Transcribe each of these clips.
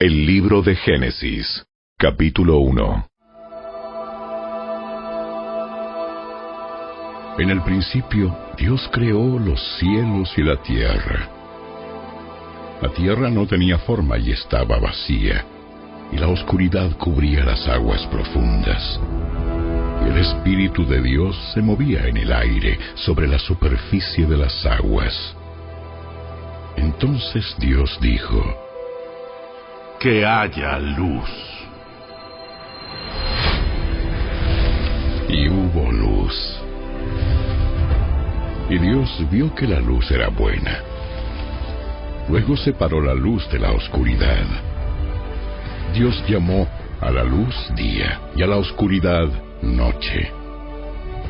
El libro de Génesis, capítulo 1. En el principio, Dios creó los cielos y la tierra. La tierra no tenía forma y estaba vacía, y la oscuridad cubría las aguas profundas. Y el Espíritu de Dios se movía en el aire sobre la superficie de las aguas. Entonces Dios dijo, Que haya luz. Y hubo luz. Y Dios vio que la luz era buena. Luego separó la luz de la oscuridad. Dios llamó a la luz día y a la oscuridad noche.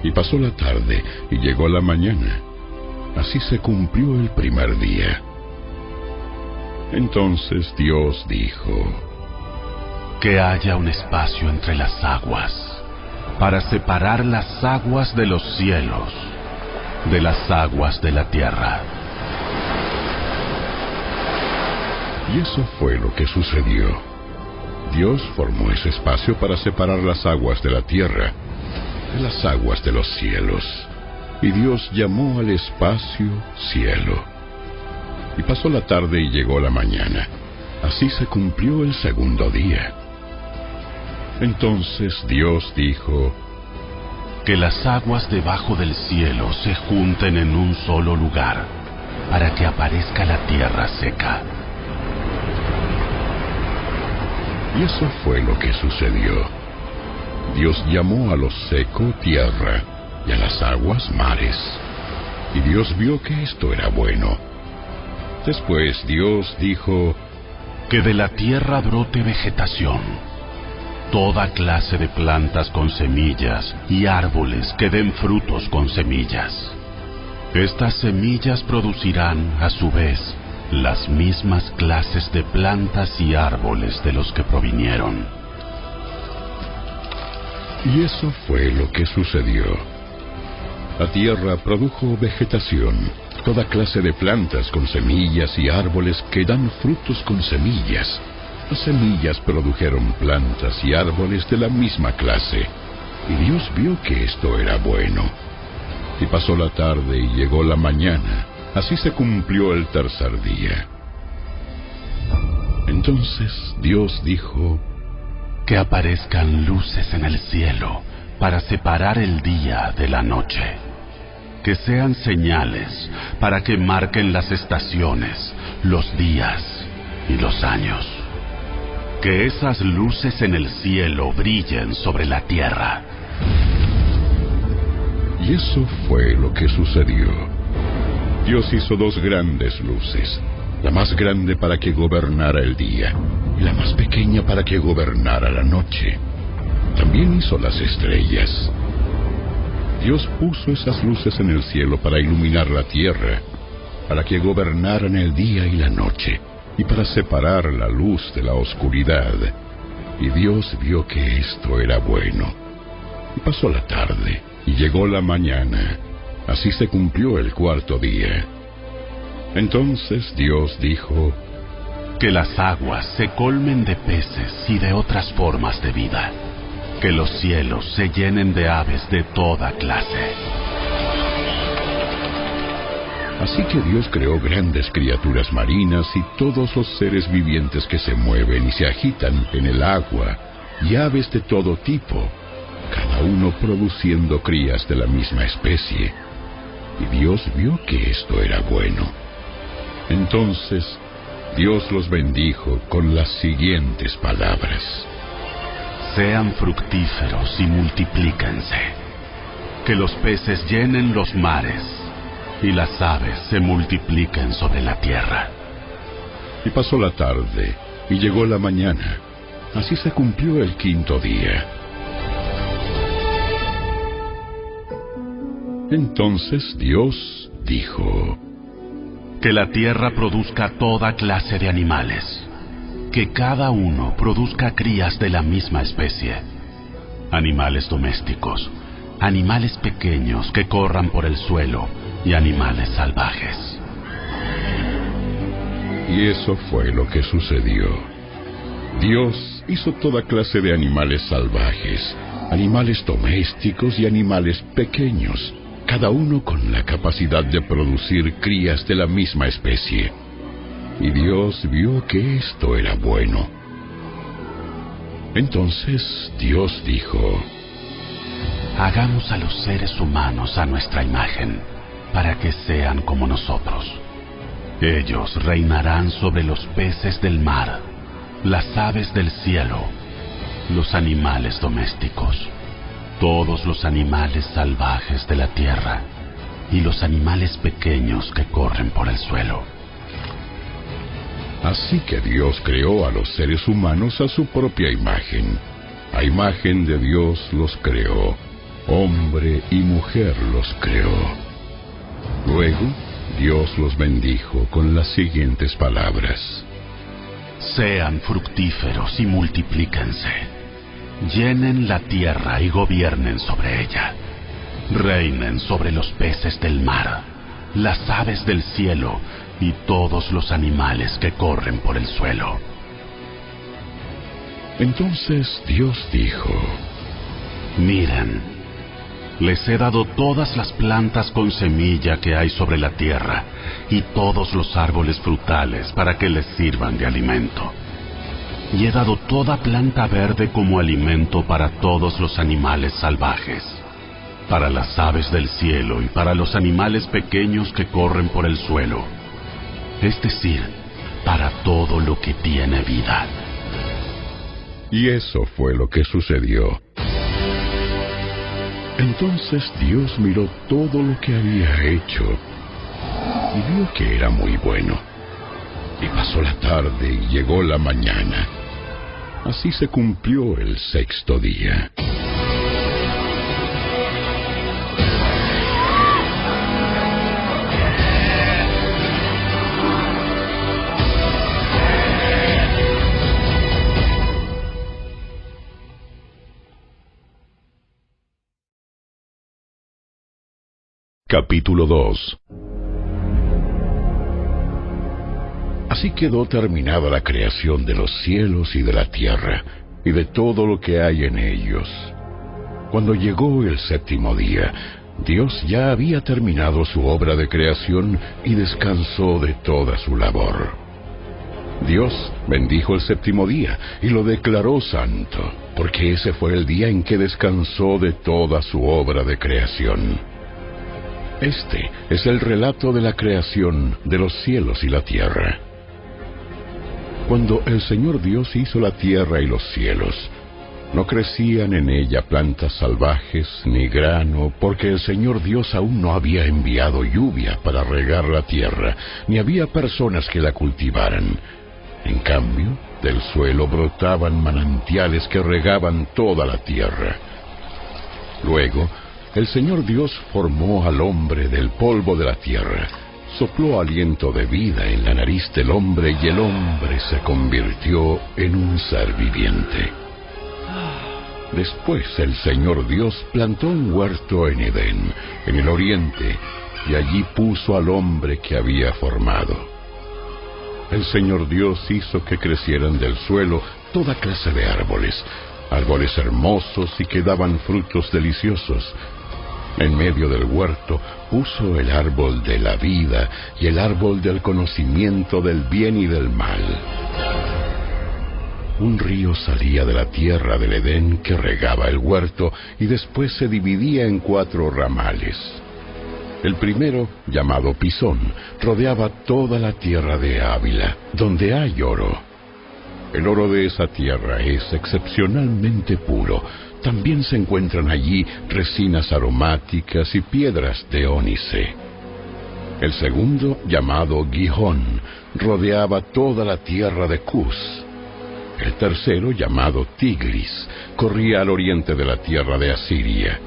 Y pasó la tarde y llegó la mañana. Así se cumplió el primer día. Entonces Dios dijo, Que haya un espacio entre las aguas, para separar las aguas de los cielos, de las aguas de la tierra. Y eso fue lo que sucedió. Dios formó ese espacio para separar las aguas de la tierra de las aguas de los cielos. Y Dios llamó al espacio cielo. Y pasó la tarde y llegó la mañana. Así se cumplió el segundo día. Entonces Dios dijo, Que las aguas debajo del cielo se junten en un solo lugar, para que aparezca la tierra seca. Y eso fue lo que sucedió. Dios llamó a lo seco tierra y a las aguas mares. Y Dios vio que esto era bueno. Después Dios dijo, Que de la tierra brote vegetación, toda clase de plantas con semillas y árboles que den frutos con semillas. Estas semillas producirán, a su vez, las mismas clases de plantas y árboles de los que provinieron. Y eso fue lo que sucedió. La tierra produjo vegetación, toda clase de plantas con semillas y árboles que dan frutos con semillas. Las semillas produjeron plantas y árboles de la misma clase. Y Dios vio que esto era bueno. Y pasó la tarde y llegó la mañana. Así se cumplió el tercer día. Entonces Dios dijo, Que aparezcan luces en el cielo para separar el día de la noche. Que sean señales para que marquen las estaciones, los días y los años. Que esas luces en el cielo brillen sobre la tierra. Y eso fue lo que sucedió. Dios hizo dos grandes luces, la más grande para que gobernara el día y la más pequeña para que gobernara la noche. También hizo las estrellas. Dios puso esas luces en el cielo para iluminar la tierra, para que gobernaran el día y la noche, y para separar la luz de la oscuridad. Y Dios vio que esto era bueno. Y pasó la tarde, y llegó la mañana. Así se cumplió el cuarto día. Entonces Dios dijo, Que las aguas se colmen de peces y de otras formas de vida. Que los cielos se llenen de aves de toda clase. Así que Dios creó grandes criaturas marinas y todos los seres vivientes que se mueven y se agitan en el agua, y aves de todo tipo, cada uno produciendo crías de la misma especie. Y Dios vio que esto era bueno. Entonces Dios los bendijo con las siguientes palabras. Sean fructíferos y multiplíquense. Que los peces llenen los mares y las aves se multipliquen sobre la tierra. Y pasó la tarde y llegó la mañana. Así se cumplió el quinto día. Entonces Dios dijo, Que la tierra produzca toda clase de animales, que cada uno produzca crías de la misma especie, animales domésticos, animales pequeños que corran por el suelo y animales salvajes. Y eso fue lo que sucedió. Dios hizo toda clase de animales salvajes, animales domésticos y animales pequeños, cada uno con la capacidad de producir crías de la misma especie. Y Dios vio que esto era bueno. Entonces Dios dijo, Hagamos a los seres humanos a nuestra imagen, para que sean como nosotros. Ellos reinarán sobre los peces del mar, las aves del cielo, los animales domésticos, todos los animales salvajes de la tierra y los animales pequeños que corren por el suelo. Así que Dios creó a los seres humanos a su propia imagen. A imagen de Dios los creó. Hombre y mujer los creó. Luego, Dios los bendijo con las siguientes palabras. Sean fructíferos y multiplíquense. Llenen la tierra y gobiernen sobre ella. Reinen sobre los peces del mar, las aves del cielo y todos los animales que corren por el suelo. Entonces Dios dijo, Miren, les he dado todas las plantas con semilla que hay sobre la tierra y todos los árboles frutales para que les sirvan de alimento. Y he dado toda planta verde como alimento para todos los animales salvajes, para las aves del cielo y para los animales pequeños que corren por el suelo es decir, para todo lo que tiene vida. Y eso fue lo que sucedió. Entonces Dios miró todo lo que había hecho y vio que era muy bueno. Y pasó la tarde y llegó la mañana. Así se cumplió el sexto día. Capítulo 2 Así quedó terminada la creación de los cielos y de la tierra, y de todo lo que hay en ellos. Cuando llegó el séptimo día, Dios ya había terminado su obra de creación y descansó de toda su labor. Dios bendijo el séptimo día y lo declaró santo, porque ese fue el día en que descansó de toda su obra de creación. Este es el relato de la creación de los cielos y la tierra. Cuando el Señor Dios hizo la tierra y los cielos, no crecían en ella plantas salvajes ni grano, porque el Señor Dios aún no había enviado lluvia para regar la tierra, ni había personas que la cultivaran. En cambio, del suelo brotaban manantiales que regaban toda la tierra. Luego, el Señor Dios formó al hombre del polvo de la tierra, sopló aliento de vida en la nariz del hombre y el hombre se convirtió en un ser viviente. Después el Señor Dios plantó un huerto en Edén, en el oriente, y allí puso al hombre que había formado. El Señor Dios hizo que crecieran del suelo toda clase de árboles, árboles hermosos y que daban frutos deliciosos, en medio del huerto puso el árbol de la vida y el árbol del conocimiento del bien y del mal. Un río salía de la tierra del Edén que regaba el huerto y después se dividía en cuatro ramales. El primero, llamado Pisón, rodeaba toda la tierra de Ávila, donde hay oro. El oro de esa tierra es excepcionalmente puro, también se encuentran allí resinas aromáticas y piedras de ónice. El segundo, llamado Gijón, rodeaba toda la tierra de Cus. El tercero, llamado Tigris, corría al oriente de la tierra de Asiria.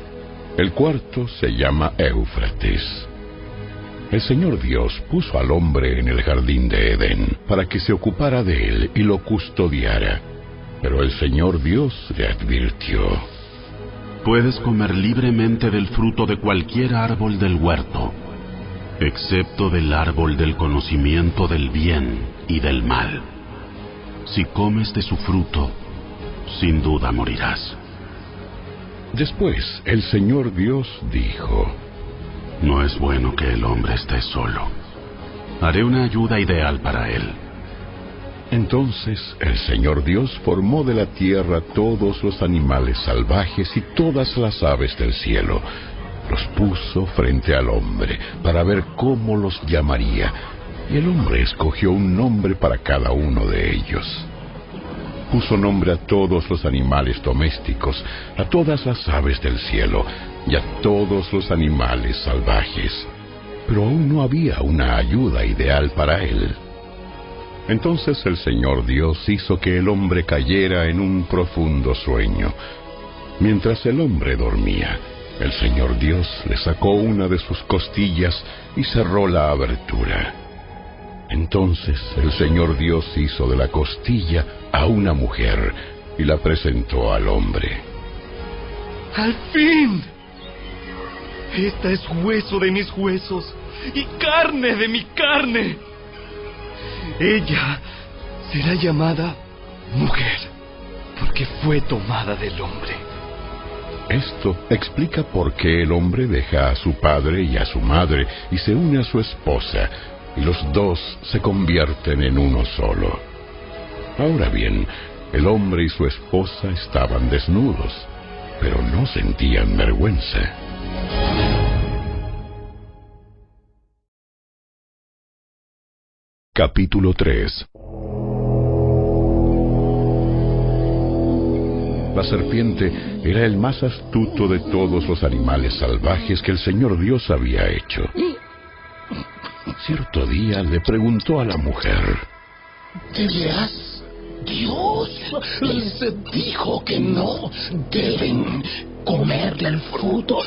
El cuarto se llama Éufrates. El Señor Dios puso al hombre en el jardín de Edén para que se ocupara de él y lo custodiara. Pero el Señor Dios le advirtió. Puedes comer libremente del fruto de cualquier árbol del huerto, excepto del árbol del conocimiento del bien y del mal. Si comes de su fruto, sin duda morirás. Después el Señor Dios dijo, No es bueno que el hombre esté solo. Haré una ayuda ideal para él. Entonces el Señor Dios formó de la tierra todos los animales salvajes y todas las aves del cielo. Los puso frente al hombre para ver cómo los llamaría. Y el hombre escogió un nombre para cada uno de ellos. Puso nombre a todos los animales domésticos, a todas las aves del cielo y a todos los animales salvajes. Pero aún no había una ayuda ideal para él. Entonces el Señor Dios hizo que el hombre cayera en un profundo sueño. Mientras el hombre dormía, el Señor Dios le sacó una de sus costillas y cerró la abertura. Entonces el Señor Dios hizo de la costilla a una mujer y la presentó al hombre. ¡Al fin! Esta es hueso de mis huesos y carne de mi carne. Ella será llamada mujer porque fue tomada del hombre. Esto explica por qué el hombre deja a su padre y a su madre y se une a su esposa, y los dos se convierten en uno solo. Ahora bien, el hombre y su esposa estaban desnudos, pero no sentían vergüenza. Capítulo 3 La serpiente era el más astuto de todos los animales salvajes que el Señor Dios había hecho. Cierto día le preguntó a la mujer, ¿De veras? Dios les dijo que no deben comer del fruto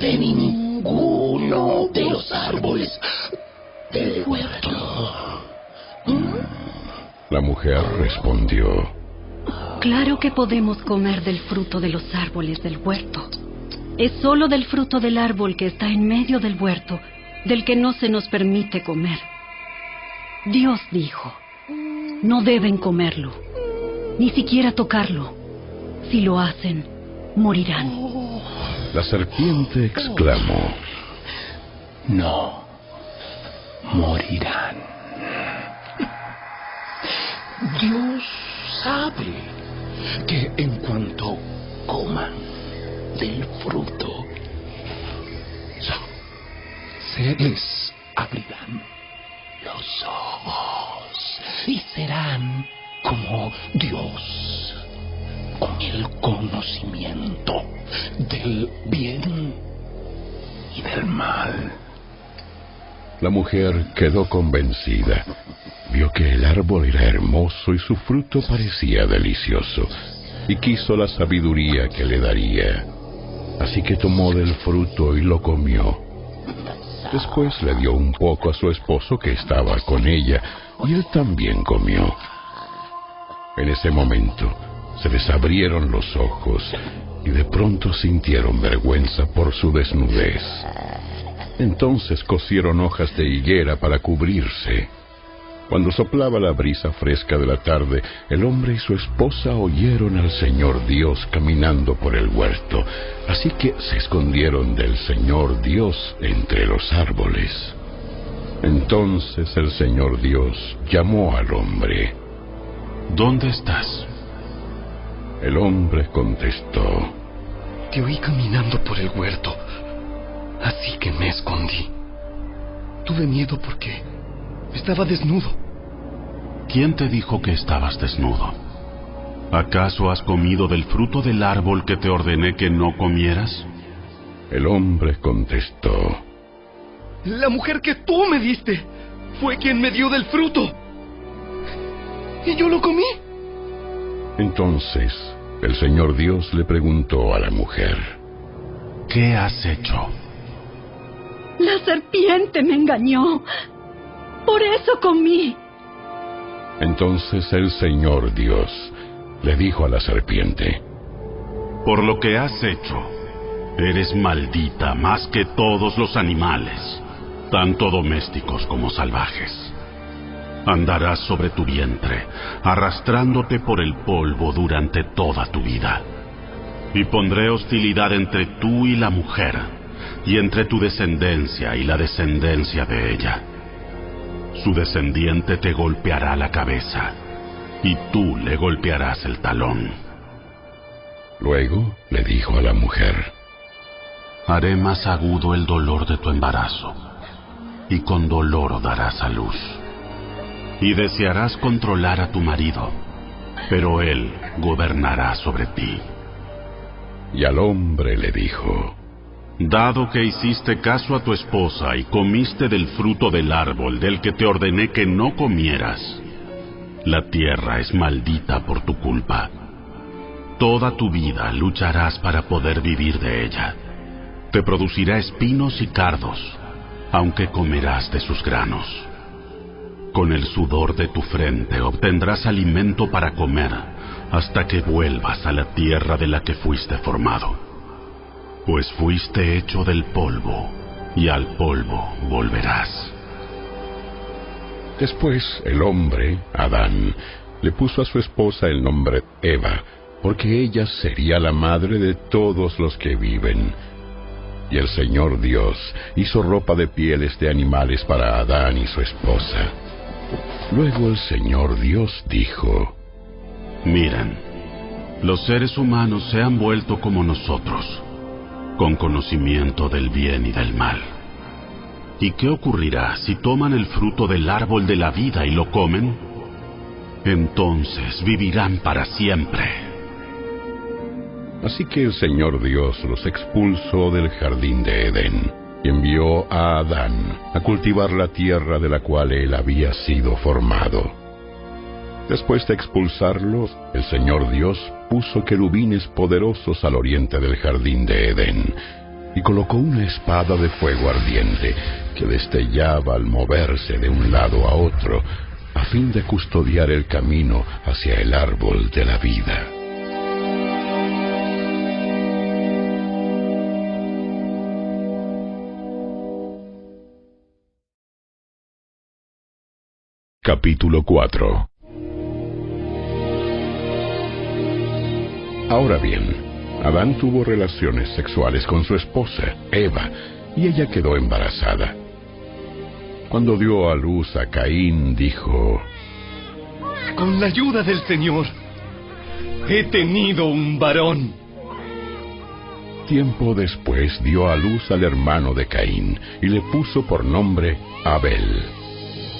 de ninguno de los árboles del huerto. La mujer respondió, Claro que podemos comer del fruto de los árboles del huerto. Es solo del fruto del árbol que está en medio del huerto del que no se nos permite comer. Dios dijo, no deben comerlo, ni siquiera tocarlo. Si lo hacen, morirán. la serpiente exclamó, No morirán. Dios sabe que en cuanto coman del fruto, se les abrirán los ojos y serán como Dios, con el conocimiento del bien y del mal. La mujer quedó convencida. Vio que el árbol era hermoso y su fruto parecía delicioso, y quiso la sabiduría que le daría. Así que tomó del fruto y lo comió. Después le dio un poco a su esposo que estaba con ella, y él también comió. En ese momento se les abrieron los ojos y de pronto sintieron vergüenza por su desnudez. Entonces cosieron hojas de higuera para cubrirse. Cuando soplaba la brisa fresca de la tarde, el hombre y su esposa oyeron al Señor Dios caminando por el huerto, así que se escondieron del Señor Dios entre los árboles. Entonces el Señor Dios llamó al hombre. ¿Dónde estás? El hombre contestó, Te oí caminando por el huerto, así que me escondí. Tuve miedo porque estaba desnudo. ¿Quién te dijo que estabas desnudo? ¿Acaso has comido del fruto del árbol que te ordené que no comieras? el hombre contestó, La mujer que tú me diste fue quien me dio del fruto. Y yo lo comí. Entonces el Señor Dios le preguntó a la mujer, ¿Qué has hecho? La serpiente me engañó. Por eso comí. Entonces el Señor Dios le dijo a la serpiente, Por lo que has hecho, eres maldita más que todos los animales, tanto domésticos como salvajes. Andarás sobre tu vientre, arrastrándote por el polvo durante toda tu vida. Y pondré hostilidad entre tú y la mujer, y entre tu descendencia y la descendencia de ella. Su descendiente te golpeará la cabeza, y tú le golpearás el talón. Luego le dijo a la mujer, Haré más agudo el dolor de tu embarazo, y con dolor darás a luz. Y desearás controlar a tu marido, pero él gobernará sobre ti. Y al hombre le dijo, Dado que hiciste caso a tu esposa y comiste del fruto del árbol del que te ordené que no comieras, la tierra es maldita por tu culpa. Toda tu vida lucharás para poder vivir de ella. Te producirá espinos y cardos, aunque comerás de sus granos. Con el sudor de tu frente obtendrás alimento para comer hasta que vuelvas a la tierra de la que fuiste formado pues fuiste hecho del polvo, y al polvo volverás. Después el hombre, Adán, le puso a su esposa el nombre Eva, porque ella sería la madre de todos los que viven. Y el Señor Dios hizo ropa de pieles de animales para Adán y su esposa. Luego el Señor Dios dijo, Miren, los seres humanos se han vuelto como nosotros con conocimiento del bien y del mal. ¿Y qué ocurrirá si toman el fruto del árbol de la vida y lo comen? Entonces vivirán para siempre. Así que el Señor Dios los expulsó del jardín de Edén y envió a Adán a cultivar la tierra de la cual él había sido formado. Después de expulsarlos, el Señor Dios puso querubines poderosos al oriente del jardín de Edén y colocó una espada de fuego ardiente que destellaba al moverse de un lado a otro a fin de custodiar el camino hacia el árbol de la vida. Capítulo 4 Ahora bien, Adán tuvo relaciones sexuales con su esposa, Eva, y ella quedó embarazada. Cuando dio a luz a Caín, dijo, Con la ayuda del Señor, he tenido un varón. Tiempo después dio a luz al hermano de Caín y le puso por nombre Abel.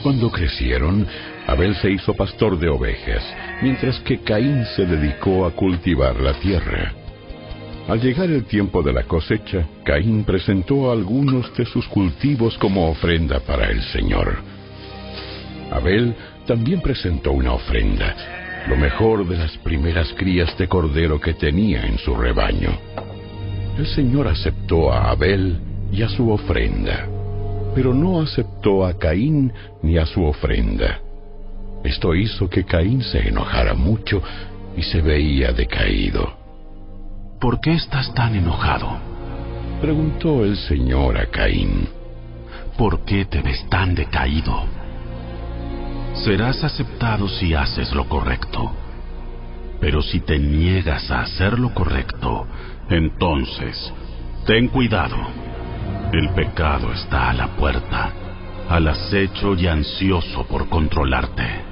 Cuando crecieron, Abel se hizo pastor de ovejas, mientras que Caín se dedicó a cultivar la tierra. Al llegar el tiempo de la cosecha, Caín presentó algunos de sus cultivos como ofrenda para el Señor. Abel también presentó una ofrenda, lo mejor de las primeras crías de cordero que tenía en su rebaño. El Señor aceptó a Abel y a su ofrenda, pero no aceptó a Caín ni a su ofrenda. Esto hizo que Caín se enojara mucho y se veía decaído. ¿Por qué estás tan enojado? Preguntó el Señor a Caín. ¿Por qué te ves tan decaído? Serás aceptado si haces lo correcto. Pero si te niegas a hacer lo correcto, entonces, ten cuidado. El pecado está a la puerta, al acecho y ansioso por controlarte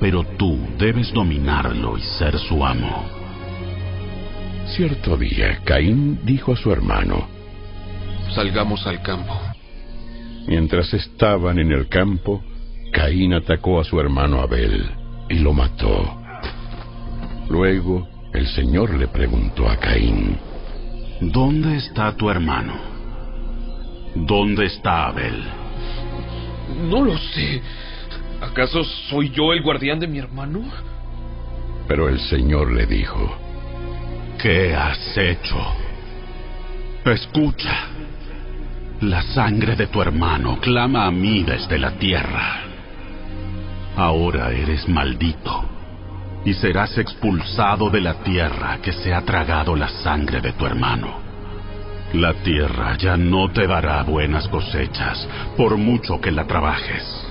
pero tú debes dominarlo y ser su amo. Cierto día, Caín dijo a su hermano, Salgamos al campo. Mientras estaban en el campo, Caín atacó a su hermano Abel y lo mató. Luego, el Señor le preguntó a Caín, ¿Dónde está tu hermano? ¿Dónde está Abel? No lo sé. ¿Acaso soy yo el guardián de mi hermano? Pero el Señor le dijo, ¿Qué has hecho? Escucha. La sangre de tu hermano clama a mí desde la tierra. Ahora eres maldito y serás expulsado de la tierra que se ha tragado la sangre de tu hermano. La tierra ya no te dará buenas cosechas por mucho que la trabajes.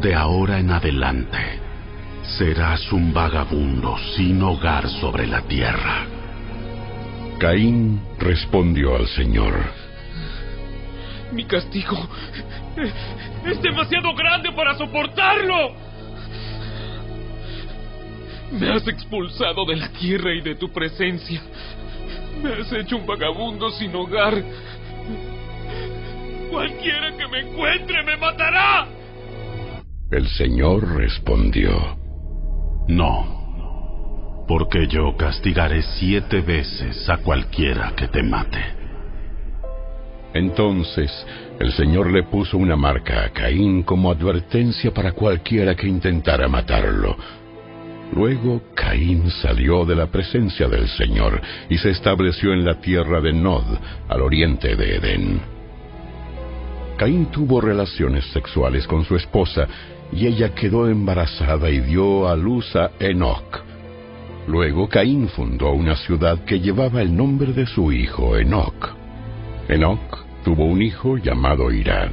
De ahora en adelante serás un vagabundo sin hogar sobre la tierra. Caín respondió al Señor. Mi castigo es demasiado grande para soportarlo. Me has expulsado de la tierra y de tu presencia. Me has hecho un vagabundo sin hogar. Cualquiera que me encuentre me matará. El Señor respondió. No, porque yo castigaré siete veces a cualquiera que te mate. Entonces el Señor le puso una marca a Caín como advertencia para cualquiera que intentara matarlo. Luego Caín salió de la presencia del Señor y se estableció en la tierra de Nod, al oriente de Edén. Caín tuvo relaciones sexuales con su esposa y ella quedó embarazada y dio a luz a Enoch. Luego Caín fundó una ciudad que llevaba el nombre de su hijo Enoch. Enoch tuvo un hijo llamado Irad.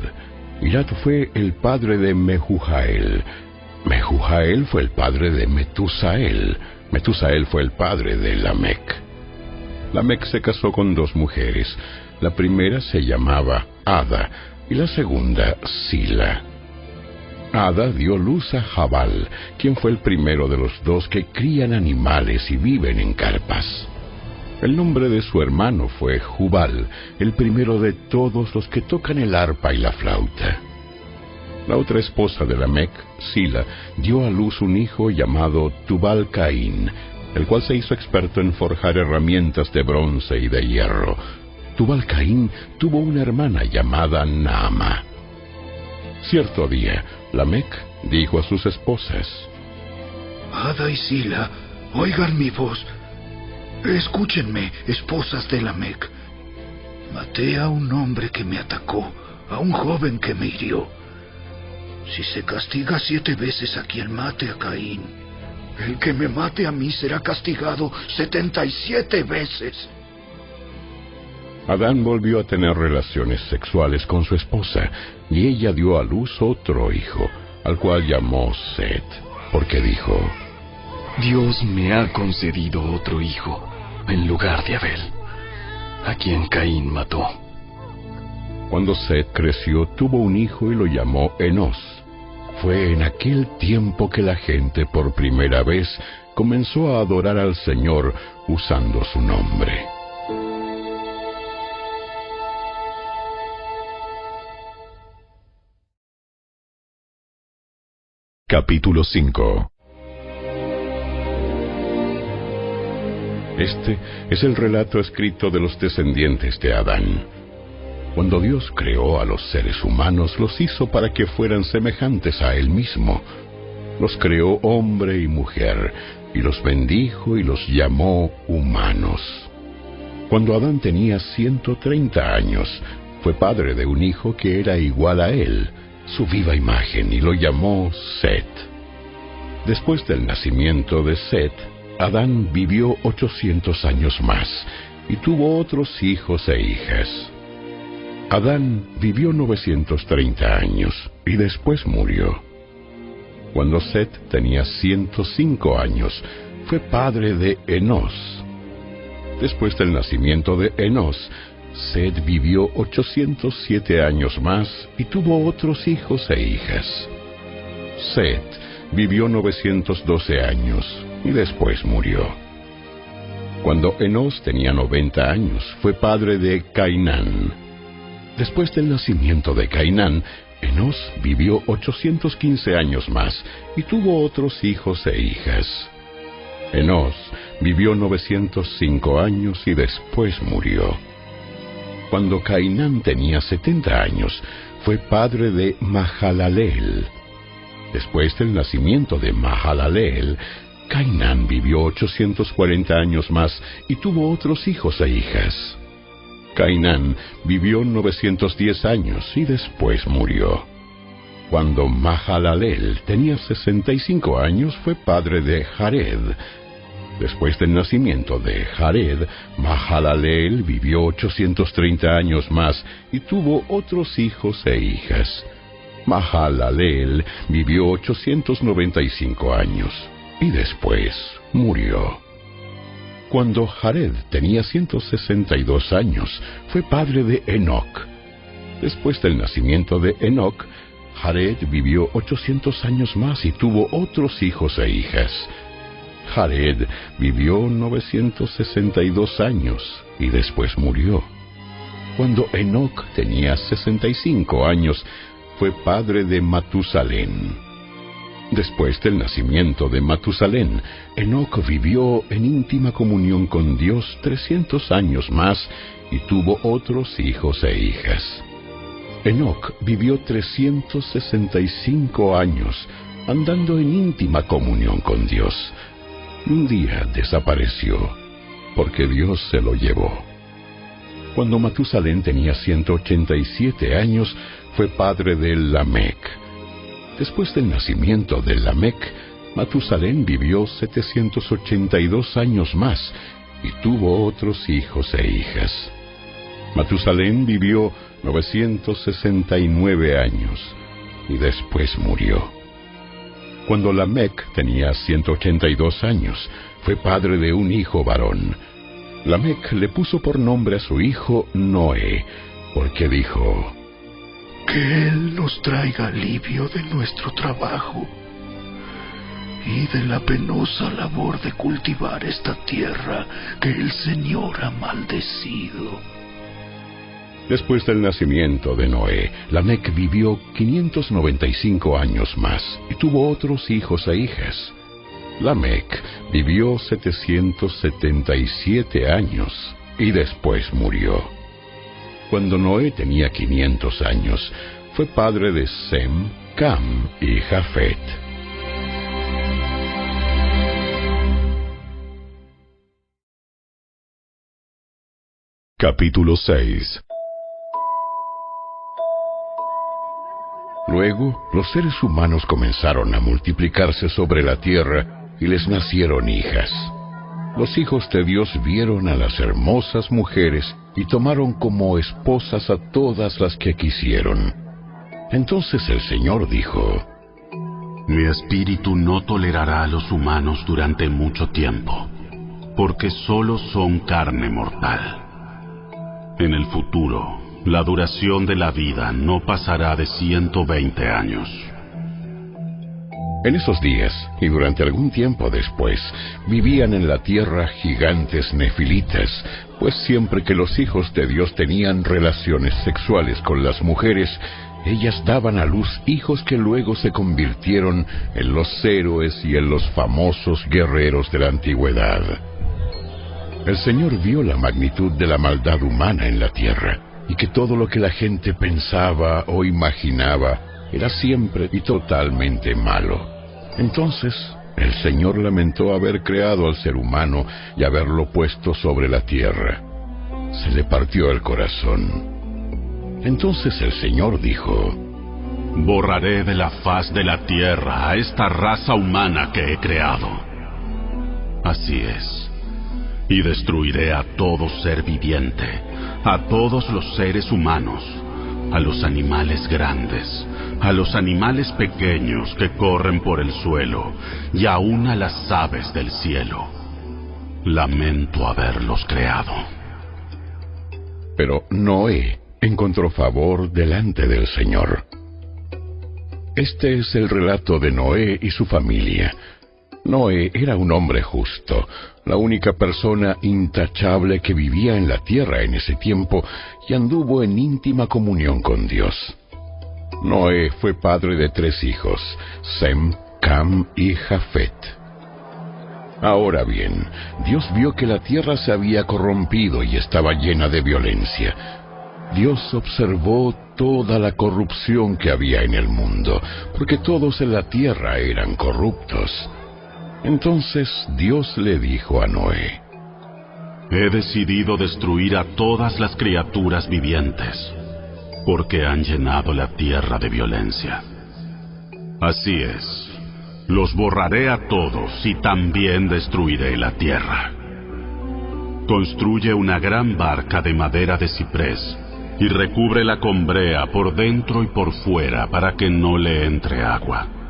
Irad fue el padre de Mehujael. Mehujael fue el padre de Metusael. Metusael fue el padre de Lamec. Lamec se casó con dos mujeres. La primera se llamaba Ada y la segunda Sila. Ada dio luz a Jabal, quien fue el primero de los dos que crían animales y viven en carpas. El nombre de su hermano fue Jubal, el primero de todos los que tocan el arpa y la flauta. La otra esposa de Lamec, Sila, dio a luz un hijo llamado Tubal Caín, el cual se hizo experto en forjar herramientas de bronce y de hierro. Tubal Caín tuvo una hermana llamada Naama. Cierto día, Lamec dijo a sus esposas, Ada y Sila, oigan mi voz. Escúchenme, esposas de Lamec. Maté a un hombre que me atacó, a un joven que me hirió. Si se castiga siete veces a quien mate a Caín, el que me mate a mí será castigado setenta y siete veces. Adán volvió a tener relaciones sexuales con su esposa y ella dio a luz otro hijo, al cual llamó Set, porque dijo, Dios me ha concedido otro hijo en lugar de Abel, a quien Caín mató. Cuando Set creció, tuvo un hijo y lo llamó Enos. Fue en aquel tiempo que la gente por primera vez comenzó a adorar al Señor usando su nombre. Capítulo 5 Este es el relato escrito de los descendientes de Adán. Cuando Dios creó a los seres humanos, los hizo para que fueran semejantes a Él mismo. Los creó hombre y mujer, y los bendijo y los llamó humanos. Cuando Adán tenía 130 años, fue padre de un hijo que era igual a él, su viva imagen, y lo llamó Set. Después del nacimiento de Set, Adán vivió 800 años más y tuvo otros hijos e hijas. Adán vivió 930 años y después murió. Cuando Set tenía 105 años, fue padre de Enos. Después del nacimiento de Enos, Set vivió 807 años más y tuvo otros hijos e hijas. Set vivió 912 años y después murió. Cuando Enos tenía 90 años, fue padre de Cainán. Después del nacimiento de Cainán, Enos vivió 815 años más y tuvo otros hijos e hijas. Enos vivió 905 años y después murió. Cuando Cainán tenía 70 años, fue padre de Mahalaleel. Después del nacimiento de Mahalaleel, Cainán vivió 840 años más y tuvo otros hijos e hijas. Cainán vivió 910 años y después murió. Cuando Mahalalel tenía 65 años fue padre de Jared. Después del nacimiento de Jared, Mahalalel vivió 830 años más y tuvo otros hijos e hijas. Mahalalel vivió 895 años y después murió. Cuando Jared tenía 162 años, fue padre de Enoch. Después del nacimiento de Enoch, Jared vivió 800 años más y tuvo otros hijos e hijas. Jared vivió 962 años y después murió. Cuando Enoch tenía 65 años, fue padre de Matusalén. Después del nacimiento de Matusalén, Enoch vivió en íntima comunión con Dios 300 años más y tuvo otros hijos e hijas. Enoch vivió 365 años andando en íntima comunión con Dios. Un día desapareció porque Dios se lo llevó. Cuando Matusalén tenía 187 años, fue padre de Lamec. Después del nacimiento de Lamec, Matusalén vivió 782 años más y tuvo otros hijos e hijas. Matusalén vivió 969 años y después murió. Cuando Lamec tenía 182 años, fue padre de un hijo varón. Lamec le puso por nombre a su hijo Noé, porque dijo, Que Él nos traiga alivio de nuestro trabajo y de la penosa labor de cultivar esta tierra que el Señor ha maldecido. Después del nacimiento de Noé, Lamec vivió 595 años más y tuvo otros hijos e hijas. Lamec vivió 777 años y después murió. Cuando Noé tenía 500 años, fue padre de Sem, Cam y Jafet. Capítulo 6 Luego, los seres humanos comenzaron a multiplicarse sobre la tierra y les nacieron hijas. Los hijos de Dios vieron a las hermosas mujeres y tomaron como esposas a todas las que quisieron. Entonces el Señor dijo, Mi espíritu no tolerará a los humanos durante mucho tiempo, porque solo son carne mortal. En el futuro, la duración de la vida no pasará de 120 años. En esos días, y durante algún tiempo después, vivían en la tierra gigantes nefilitas, pues siempre que los hijos de Dios tenían relaciones sexuales con las mujeres, ellas daban a luz hijos que luego se convirtieron en los héroes y en los famosos guerreros de la antigüedad. El Señor vio la magnitud de la maldad humana en la tierra y que todo lo que la gente pensaba o imaginaba era siempre y totalmente malo. Entonces, el Señor lamentó haber creado al ser humano y haberlo puesto sobre la tierra. Se le partió el corazón. Entonces el Señor dijo, Borraré de la faz de la tierra a esta raza humana que he creado. Así es. Y destruiré a todo ser viviente, a todos los seres humanos, a los animales grandes, a los animales pequeños que corren por el suelo y aún a las aves del cielo. Lamento haberlos creado. Pero Noé encontró favor delante del Señor. Este es el relato de Noé y su familia. Noé era un hombre justo, la única persona intachable que vivía en la tierra en ese tiempo y anduvo en íntima comunión con Dios. Noé fue padre de tres hijos, Sem, Cam y Jafet. Ahora bien, Dios vio que la tierra se había corrompido y estaba llena de violencia. Dios observó toda la corrupción que había en el mundo, porque todos en la tierra eran corruptos. Entonces Dios le dijo a Noé, He decidido destruir a todas las criaturas vivientes, porque han llenado la tierra de violencia. Así es, los borraré a todos y también destruiré la tierra. Construye una gran barca de madera de ciprés y recúbrela con brea por dentro y por fuera para que no le entre agua.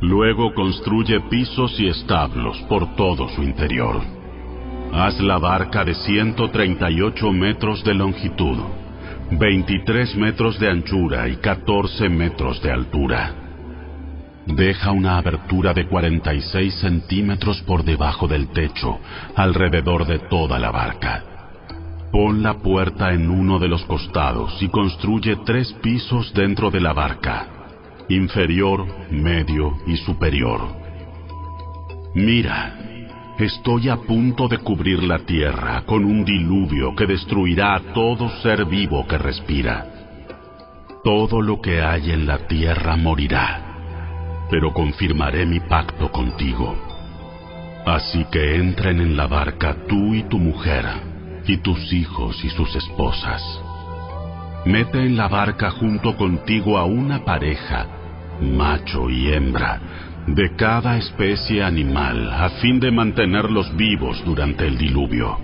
Luego construye pisos y establos por todo su interior. Haz la barca de 138 metros de longitud, 23 metros de anchura y 14 metros de altura. Deja una abertura de 46 centímetros por debajo del techo, alrededor de toda la barca. Pon la puerta en uno de los costados y construye tres pisos dentro de la barca, inferior, medio y superior. Mira, estoy a punto de cubrir la tierra con un diluvio que destruirá a todo ser vivo que respira. Todo lo que hay en la tierra morirá pero confirmaré mi pacto contigo. Así que entren en la barca tú y tu mujer, y tus hijos y sus esposas. Mete en la barca junto contigo a una pareja, macho y hembra, de cada especie animal, a fin de mantenerlos vivos durante el diluvio.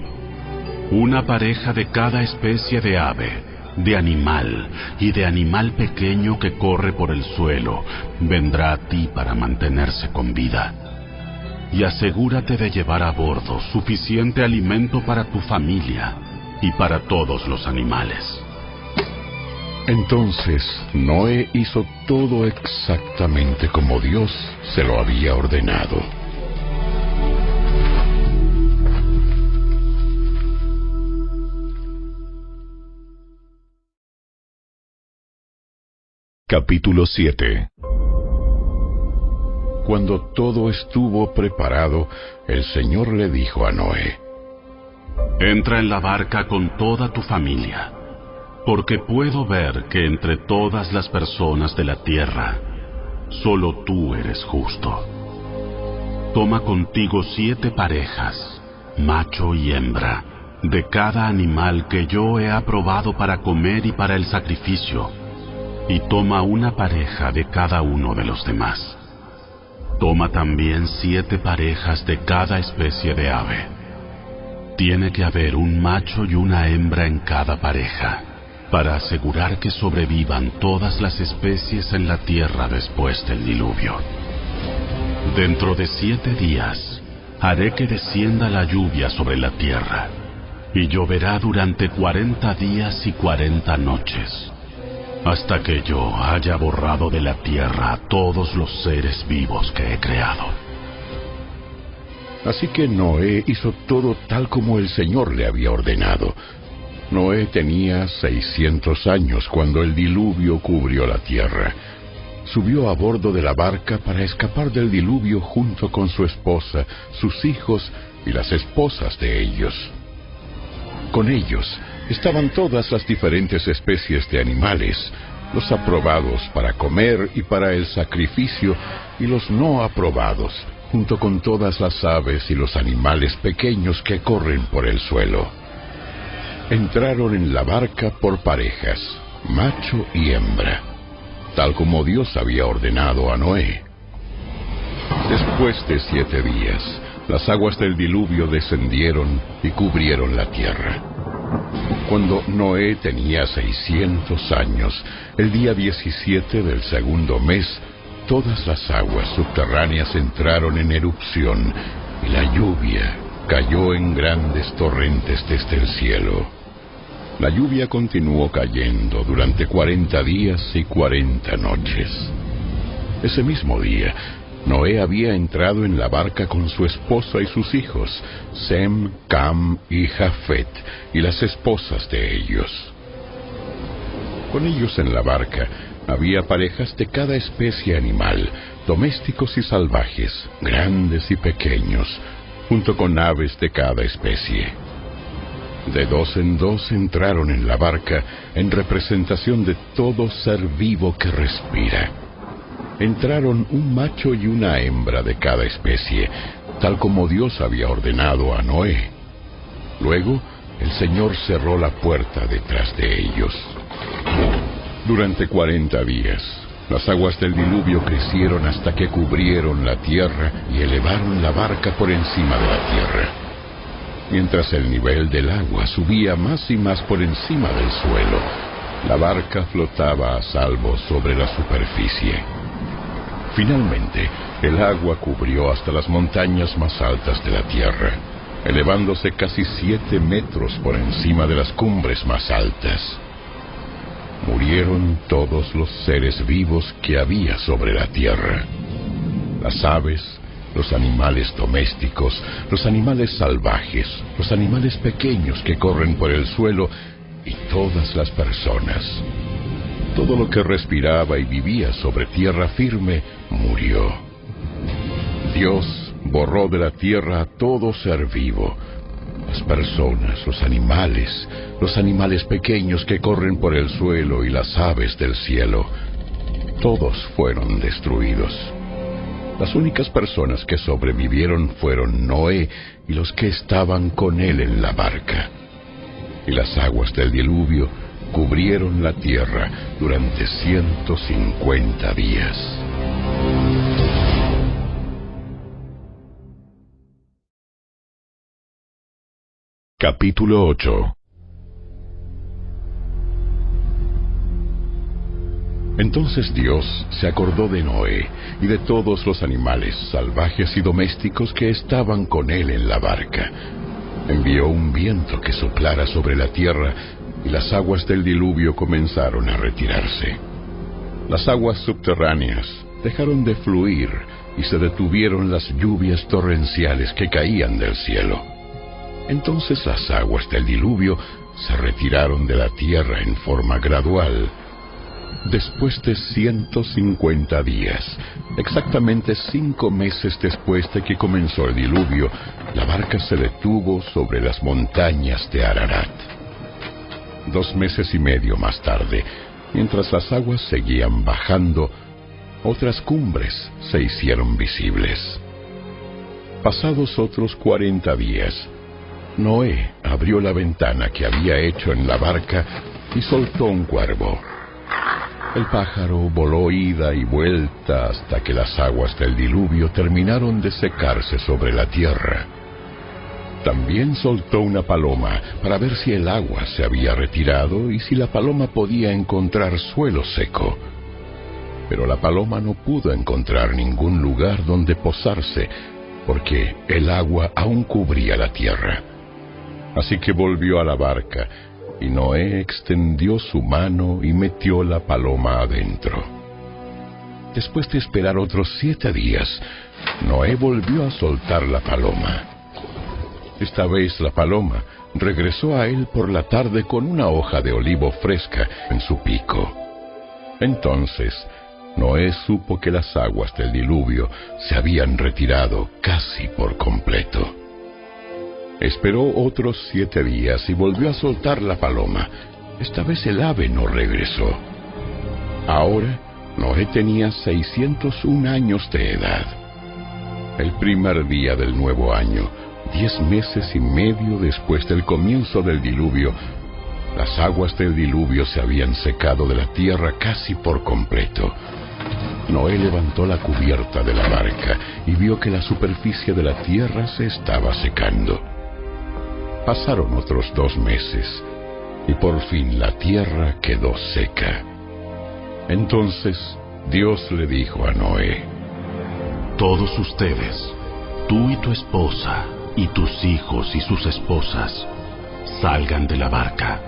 Una pareja de cada especie de ave, de animal y de animal pequeño que corre por el suelo, vendrá a ti para mantenerse con vida. Y asegúrate de llevar a bordo suficiente alimento para tu familia y para todos los animales. Entonces Noé hizo todo exactamente como Dios se lo había ordenado. Capítulo 7 Cuando todo estuvo preparado, el Señor le dijo a Noé, Entra en la barca con toda tu familia, porque puedo ver que entre todas las personas de la tierra, solo tú eres justo. Toma contigo siete parejas, macho y hembra, de cada animal que yo he aprobado para comer y para el sacrificio y toma una pareja de cada uno de los demás. Toma también siete parejas de cada especie de ave. Tiene que haber un macho y una hembra en cada pareja, para asegurar que sobrevivan todas las especies en la tierra después del diluvio. Dentro de siete días, haré que descienda la lluvia sobre la tierra, y lloverá durante cuarenta días y cuarenta noches hasta que yo haya borrado de la tierra a todos los seres vivos que he creado. Así que Noé hizo todo tal como el Señor le había ordenado. Noé tenía 600 años cuando el diluvio cubrió la tierra. Subió a bordo de la barca para escapar del diluvio junto con su esposa, sus hijos y las esposas de ellos. Con ellos estaban todas las diferentes especies de animales, los aprobados para comer y para el sacrificio y los no aprobados, junto con todas las aves y los animales pequeños que corren por el suelo. Entraron en la barca por parejas, macho y hembra, tal como Dios había ordenado a Noé. Después de siete días, las aguas del diluvio descendieron y cubrieron la tierra. Cuando Noé tenía 600 años, el día 17 del segundo mes, todas las aguas subterráneas entraron en erupción y la lluvia cayó en grandes torrentes desde el cielo. La lluvia continuó cayendo durante cuarenta días y cuarenta noches. Ese mismo día, Noé había entrado en la barca con su esposa y sus hijos, Sem, Cam y Jafet, y las esposas de ellos. Con ellos en la barca había parejas de cada especie animal, domésticos y salvajes, grandes y pequeños, junto con aves de cada especie. De dos en dos entraron en la barca en representación de todo ser vivo que respira entraron un macho y una hembra de cada especie, tal como Dios había ordenado a Noé. Luego, el Señor cerró la puerta detrás de ellos. Durante cuarenta días, las aguas del diluvio crecieron hasta que cubrieron la tierra y elevaron la barca por encima de la tierra. Mientras el nivel del agua subía más y más por encima del suelo, La barca flotaba a salvo sobre la superficie. Finalmente, el agua cubrió hasta las montañas más altas de la tierra, elevándose casi siete metros por encima de las cumbres más altas. Murieron todos los seres vivos que había sobre la tierra. Las aves, los animales domésticos, los animales salvajes, los animales pequeños que corren por el suelo y todas las personas. Todo lo que respiraba y vivía sobre tierra firme murió. Dios borró de la tierra a todo ser vivo, las personas, los animales, los animales pequeños que corren por el suelo y las aves del cielo. Todos fueron destruidos. Las únicas personas que sobrevivieron fueron Noé y los que estaban con él en la barca. Y las aguas del diluvio cubrieron la tierra durante 150 días. Capítulo 8 Entonces Dios se acordó de Noé y de todos los animales salvajes y domésticos que estaban con él en la barca. Envió un viento que soplara sobre la tierra y las aguas del diluvio comenzaron a retirarse. Las aguas subterráneas dejaron de fluir y se detuvieron las lluvias torrenciales que caían del cielo. Entonces las aguas del diluvio se retiraron de la tierra en forma gradual. Después de 150 días, exactamente cinco meses después de que comenzó el diluvio, la barca se detuvo sobre las montañas de Ararat. Dos meses y medio más tarde, mientras las aguas seguían bajando, otras cumbres se hicieron visibles. Pasados otros cuarenta días, Noé abrió la ventana que había hecho en la barca y soltó un cuervo. El pájaro voló ida y vuelta hasta que las aguas del diluvio terminaron de secarse sobre la tierra. También soltó una paloma para ver si el agua se había retirado y si la paloma podía encontrar suelo seco. Pero la paloma no pudo encontrar ningún lugar donde posarse, porque el agua aún cubría la tierra. Así que volvió a la barca y Noé extendió su mano y metió la paloma adentro. Después de esperar otros siete días, Noé volvió a soltar la paloma. Esta vez la paloma regresó a él por la tarde con una hoja de olivo fresca en su pico. Entonces, Noé supo que las aguas del diluvio se habían retirado casi por completo. Esperó otros siete días y volvió a soltar la paloma. Esta vez el ave no regresó. Ahora, Noé tenía 601 años de edad. El primer día del nuevo año, diez meses y medio después del comienzo del diluvio, las aguas del diluvio se habían secado de la tierra casi por completo. Noé levantó la cubierta de la barca y vio que la superficie de la tierra se estaba secando. Pasaron otros dos meses y por fin la tierra quedó seca. Entonces Dios le dijo a Noé, Todos ustedes, tú y tu esposa, y tus hijos y sus esposas, salgan de la barca.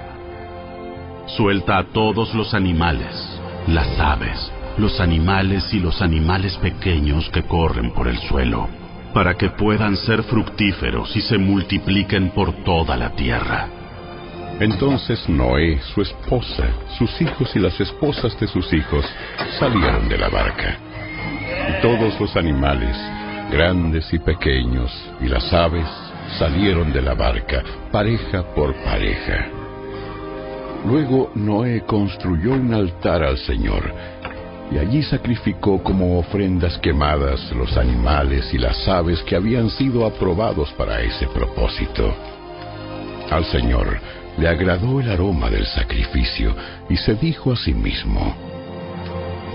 Suelta a todos los animales, las aves, los animales y los animales pequeños que corren por el suelo para que puedan ser fructíferos y se multipliquen por toda la tierra. Entonces Noé, su esposa, sus hijos y las esposas de sus hijos salieron de la barca. Y todos los animales, grandes y pequeños, y las aves salieron de la barca, pareja por pareja. Luego Noé construyó un altar al Señor y allí sacrificó como ofrendas quemadas los animales y las aves que habían sido aprobados para ese propósito. Al Señor le agradó el aroma del sacrificio y se dijo a sí mismo,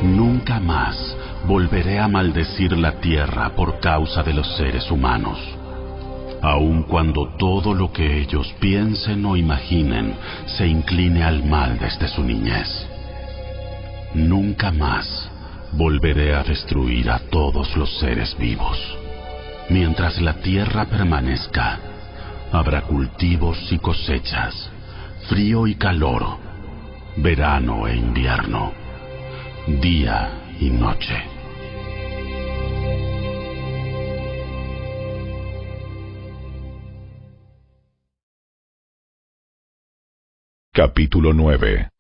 Nunca más volveré a maldecir la tierra por causa de los seres humanos. aun cuando todo lo que ellos piensen o imaginen se incline al mal desde su niñez. Nunca más volveré a destruir a todos los seres vivos. Mientras la tierra permanezca, habrá cultivos y cosechas, frío y calor, verano e invierno, día y noche. Capítulo 9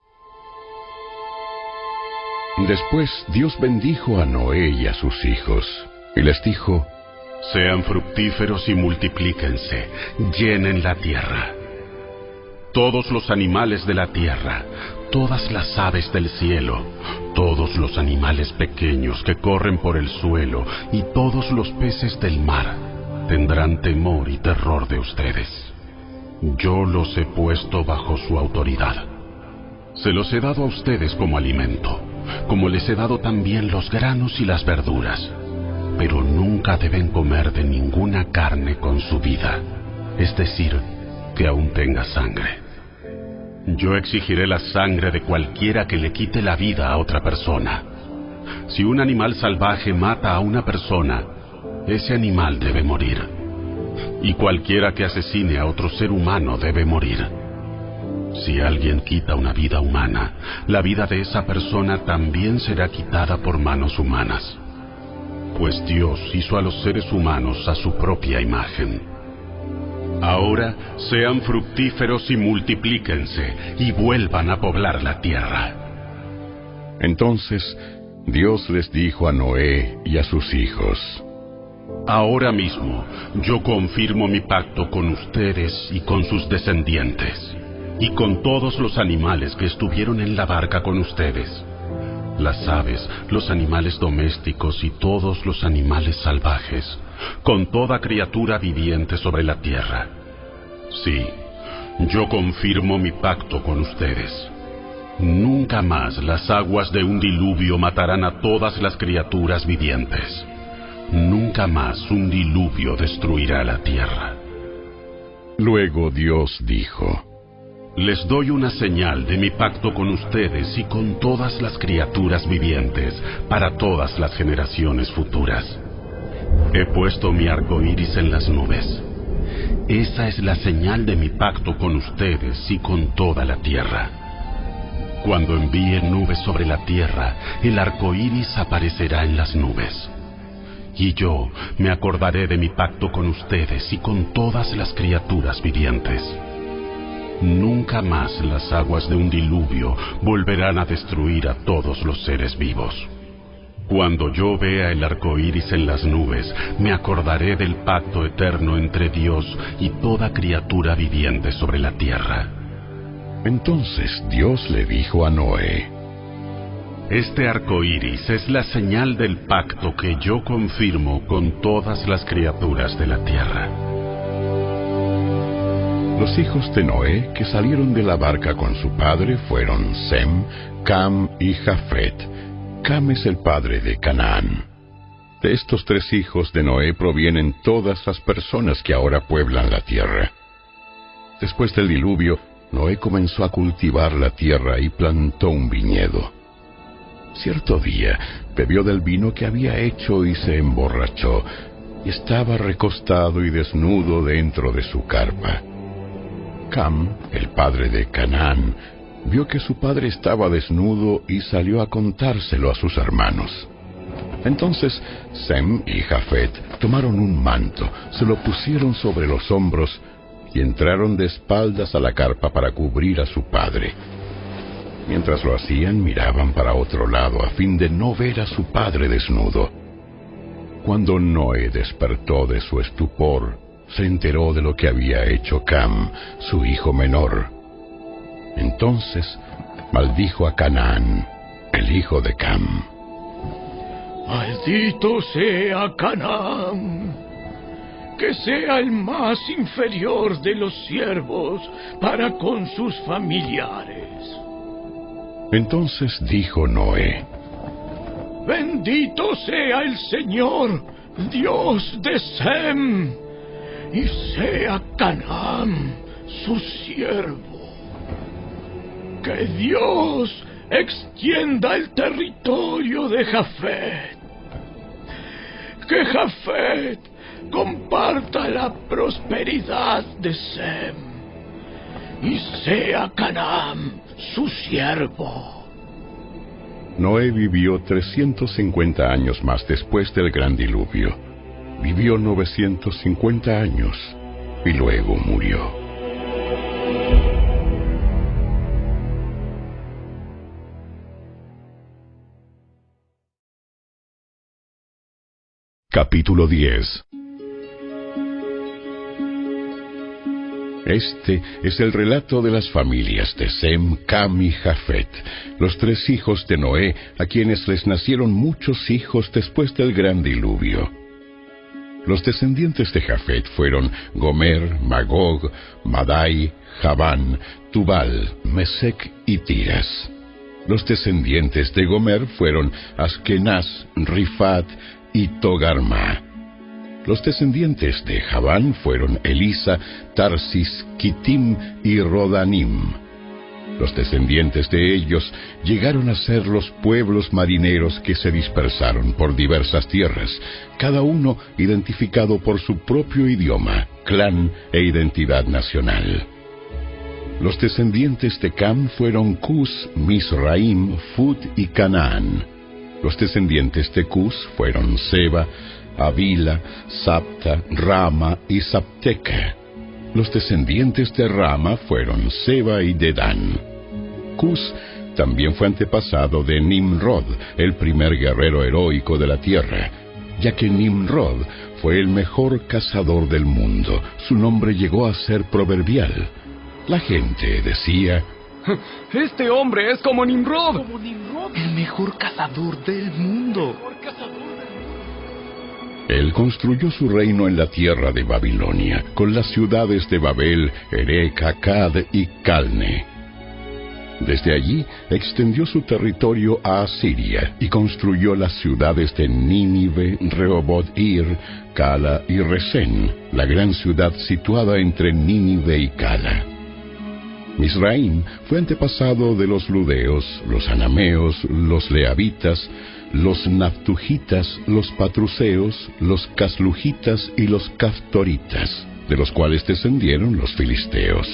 Después Dios bendijo a Noé y a sus hijos, y les dijo, Sean fructíferos y multiplíquense, llenen la tierra. Todos los animales de la tierra, todas las aves del cielo, todos los animales pequeños que corren por el suelo y todos los peces del mar tendrán temor y terror de ustedes. Yo los he puesto bajo su autoridad. Se los he dado a ustedes como alimento, como les he dado también los granos y las verduras. Pero nunca deben comer de ninguna carne con su vida, es decir, que aún tenga sangre. Yo exigiré la sangre de cualquiera que le quite la vida a otra persona. Si un animal salvaje mata a una persona, ese animal debe morir. Y cualquiera que asesine a otro ser humano debe morir. Si alguien quita una vida humana, la vida de esa persona también será quitada por manos humanas. Pues Dios hizo a los seres humanos a su propia imagen. Ahora sean fructíferos y multiplíquense y vuelvan a poblar la tierra. Entonces Dios les dijo a Noé y a sus hijos, Ahora mismo yo confirmo mi pacto con ustedes y con sus descendientes, y con todos los animales que estuvieron en la barca con ustedes, las aves, los animales domésticos y todos los animales salvajes, con toda criatura viviente sobre la tierra. Sí, yo confirmo mi pacto con ustedes. Nunca más las aguas de un diluvio matarán a todas las criaturas vivientes. Nunca más un diluvio destruirá la tierra. Luego Dios dijo, Les doy una señal de mi pacto con ustedes y con todas las criaturas vivientes para todas las generaciones futuras. He puesto mi arco iris en las nubes. Esa es la señal de mi pacto con ustedes y con toda la tierra. Cuando envíe nubes sobre la tierra, el arco iris aparecerá en las nubes. Y yo me acordaré de mi pacto con ustedes y con todas las criaturas vivientes. Nunca más las aguas de un diluvio volverán a destruir a todos los seres vivos. Cuando yo vea el arco iris en las nubes, me acordaré del pacto eterno entre Dios y toda criatura viviente sobre la tierra. Entonces Dios le dijo a Noé, Este arco iris es la señal del pacto que yo confirmo con todas las criaturas de la tierra. Los hijos de Noé que salieron de la barca con su padre fueron Sem, Cam y Jafet. Cam es el padre de Canaán. De estos tres hijos de Noé provienen todas las personas que ahora pueblan la tierra. Después del diluvio, Noé comenzó a cultivar la tierra y plantó un viñedo. Cierto día bebió del vino que había hecho y se emborrachó, y estaba recostado y desnudo dentro de su carpa. Cam, el padre de Canaán, vio que su padre estaba desnudo y salió a contárselo a sus hermanos. Entonces Sem y Jafet tomaron un manto, se lo pusieron sobre los hombros y entraron de espaldas a la carpa para cubrir a su padre. Mientras lo hacían, miraban para otro lado a fin de no ver a su padre desnudo. Cuando Noé despertó de su estupor, se enteró de lo que había hecho Cam, su hijo menor. Entonces maldijo a Canaán, el hijo de Cam. Maldito sea Canaán, que sea el más inferior de los siervos para con sus familiares. Entonces dijo Noé, Bendito sea el Señor, Dios de Sem, y sea Canaán su siervo. Que Dios extienda el territorio de Jafet. Que Jafet comparta la prosperidad de Sem y sea Canaán su siervo. Noé vivió 350 años más después del gran diluvio. Vivió 950 años y luego murió. Capítulo 10 Este es el relato de las familias de Sem, Cam y Jafet, los tres hijos de Noé, a quienes les nacieron muchos hijos después del gran diluvio. Los descendientes de Jafet fueron Gomer, Magog, Madai, Javán, Tubal, Mesec y Tiras. Los descendientes de Gomer fueron Askenaz, Rifat y Togarma. Los descendientes de Javán fueron Elisa, Tarsis, Kitim y Rodanim. Los descendientes de ellos llegaron a ser los pueblos marineros que se dispersaron por diversas tierras, cada uno identificado por su propio idioma, clan e identidad nacional. Los descendientes de Cam fueron Cus, Misraim, Fut y Canaán. Los descendientes de Cus fueron Seba, Avila, Sapta, Rama y Sapteca. Los descendientes de Rama fueron Seba y Dedán. Cus también fue antepasado de Nimrod, el primer guerrero heroico de la tierra, ya que Nimrod fue el mejor cazador del mundo. Su nombre llegó a ser proverbial. La gente decía, Este hombre es como Nimrod. El mejor cazador del mundo. Él construyó su reino en la tierra de Babilonia, con las ciudades de Babel, Erech, Akkad y Calne. Desde allí extendió su territorio a Asiria y construyó las ciudades de Nínive, Rehoboth Ir, Cala y Resén, la gran ciudad situada entre Nínive y Cala. Misraim fue antepasado de los ludeos, los anameos, los leavitas, los naftujitas, los patruceos, los caslujitas y los caftoritas, de los cuales descendieron los filisteos.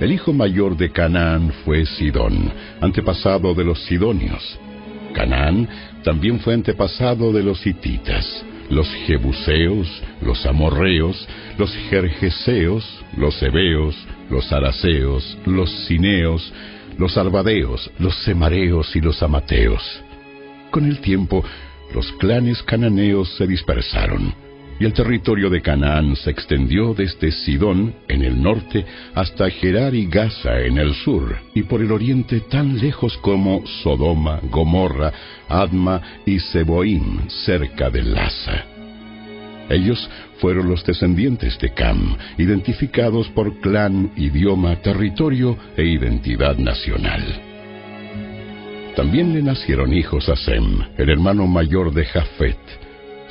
El hijo mayor de Canaán fue Sidón, antepasado de los sidonios. Canaán también fue antepasado de los hititas, los jebuseos, los amorreos, los jerjeseos, los hebeos, los araseos, los cineos, los arbadeos, los semareos y los amateos. Con el tiempo, los clanes cananeos se dispersaron, y el territorio de Canaán se extendió desde Sidón, en el norte, hasta Gerar y Gaza, en el sur, y por el oriente tan lejos como Sodoma, Gomorra, Adma y Seboim, cerca de Lasa. Ellos fueron los descendientes de Cam, identificados por clan, idioma, territorio e identidad nacional. También le nacieron hijos a Sem, el hermano mayor de Jafet.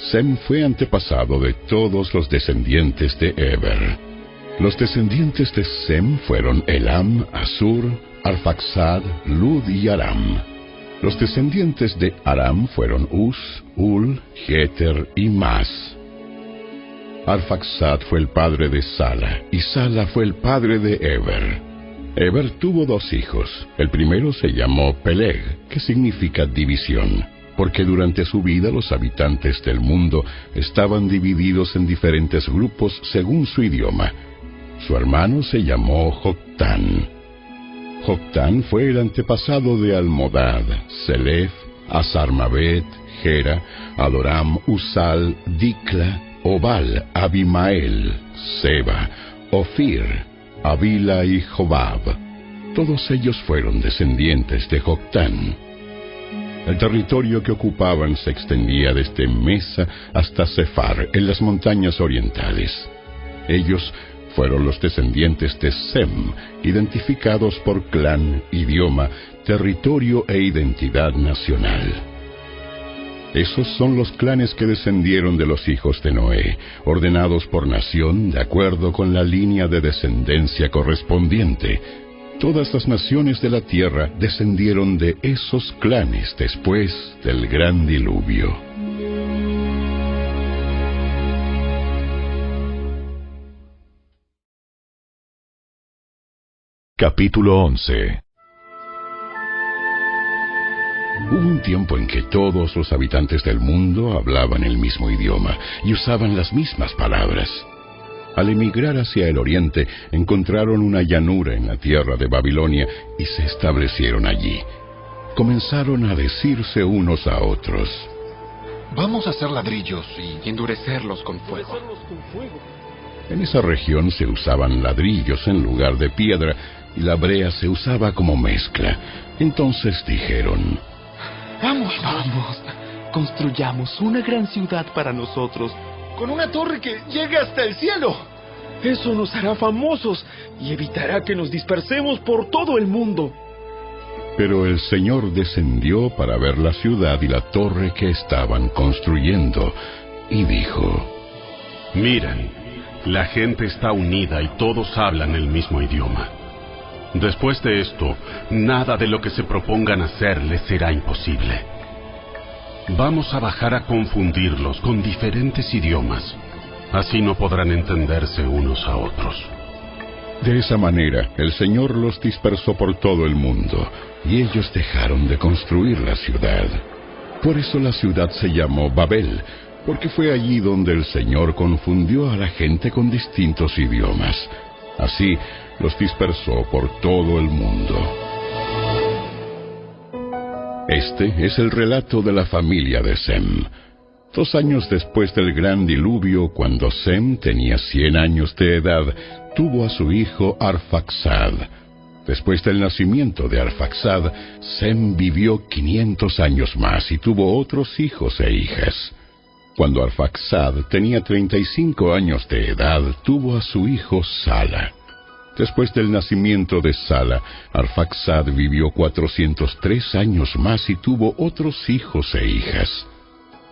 Sem fue antepasado de todos los descendientes de Eber. Los descendientes de Sem fueron Elam, Asur, Arfaxad, Lud y Aram. Los descendientes de Aram fueron Uz, Ul, Geter y Mas. Arfaxad fue el padre de Sala, y Sala fue el padre de Eber. Eber tuvo dos hijos. El primero se llamó Peleg, que significa división, porque durante su vida los habitantes del mundo estaban divididos en diferentes grupos según su idioma. Su hermano se llamó Joctán. Joctán fue el antepasado de Almodad, Selef, Asarmabet, Gera, Adoram, Usal, Dikla, Obal, Abimael, Seba, Ofir, Avila y Jobab. Todos ellos fueron descendientes de Joctán. El territorio que ocupaban se extendía desde Mesa hasta Sefar, en las montañas orientales. Ellos fueron los descendientes de Sem, identificados por clan, idioma, territorio e identidad nacional. Esos son los clanes que descendieron de los hijos de Noé, ordenados por nación de acuerdo con la línea de descendencia correspondiente. Todas las naciones de la tierra descendieron de esos clanes después del gran diluvio. Capítulo 11 Hubo un tiempo en que todos los habitantes del mundo hablaban el mismo idioma y usaban las mismas palabras. Al emigrar hacia el oriente, encontraron una llanura en la tierra de Babilonia y se establecieron allí. Comenzaron a decirse unos a otros. Vamos a hacer ladrillos y endurecerlos con fuego. En esa región se usaban ladrillos en lugar de piedra y la brea se usaba como mezcla. Entonces dijeron, Vamos, vamos. Construyamos una gran ciudad para nosotros. Con una torre que llegue hasta el cielo. Eso nos hará famosos y evitará que nos dispersemos por todo el mundo. Pero el Señor descendió para ver la ciudad y la torre que estaban construyendo y dijo, Miren, la gente está unida y todos hablan el mismo idioma. Después de esto, nada de lo que se propongan hacer les será imposible. Vamos a bajar a confundirlos con diferentes idiomas. Así no podrán entenderse unos a otros. De esa manera, el Señor los dispersó por todo el mundo, y ellos dejaron de construir la ciudad. Por eso la ciudad se llamó Babel, porque fue allí donde el Señor confundió a la gente con distintos idiomas. Así, los dispersó por todo el mundo. Este es el relato de la familia de Sem. Dos años después del gran diluvio, cuando Sem tenía cien años de edad, tuvo a su hijo Arfaxad. Después del nacimiento de Arfaxad, Sem vivió quinientos años más y tuvo otros hijos e hijas. Cuando Arfaxad tenía treinta y cinco años de edad, tuvo a su hijo Sala. Después del nacimiento de Sala, Arfaxad vivió 403 años más y tuvo otros hijos e hijas.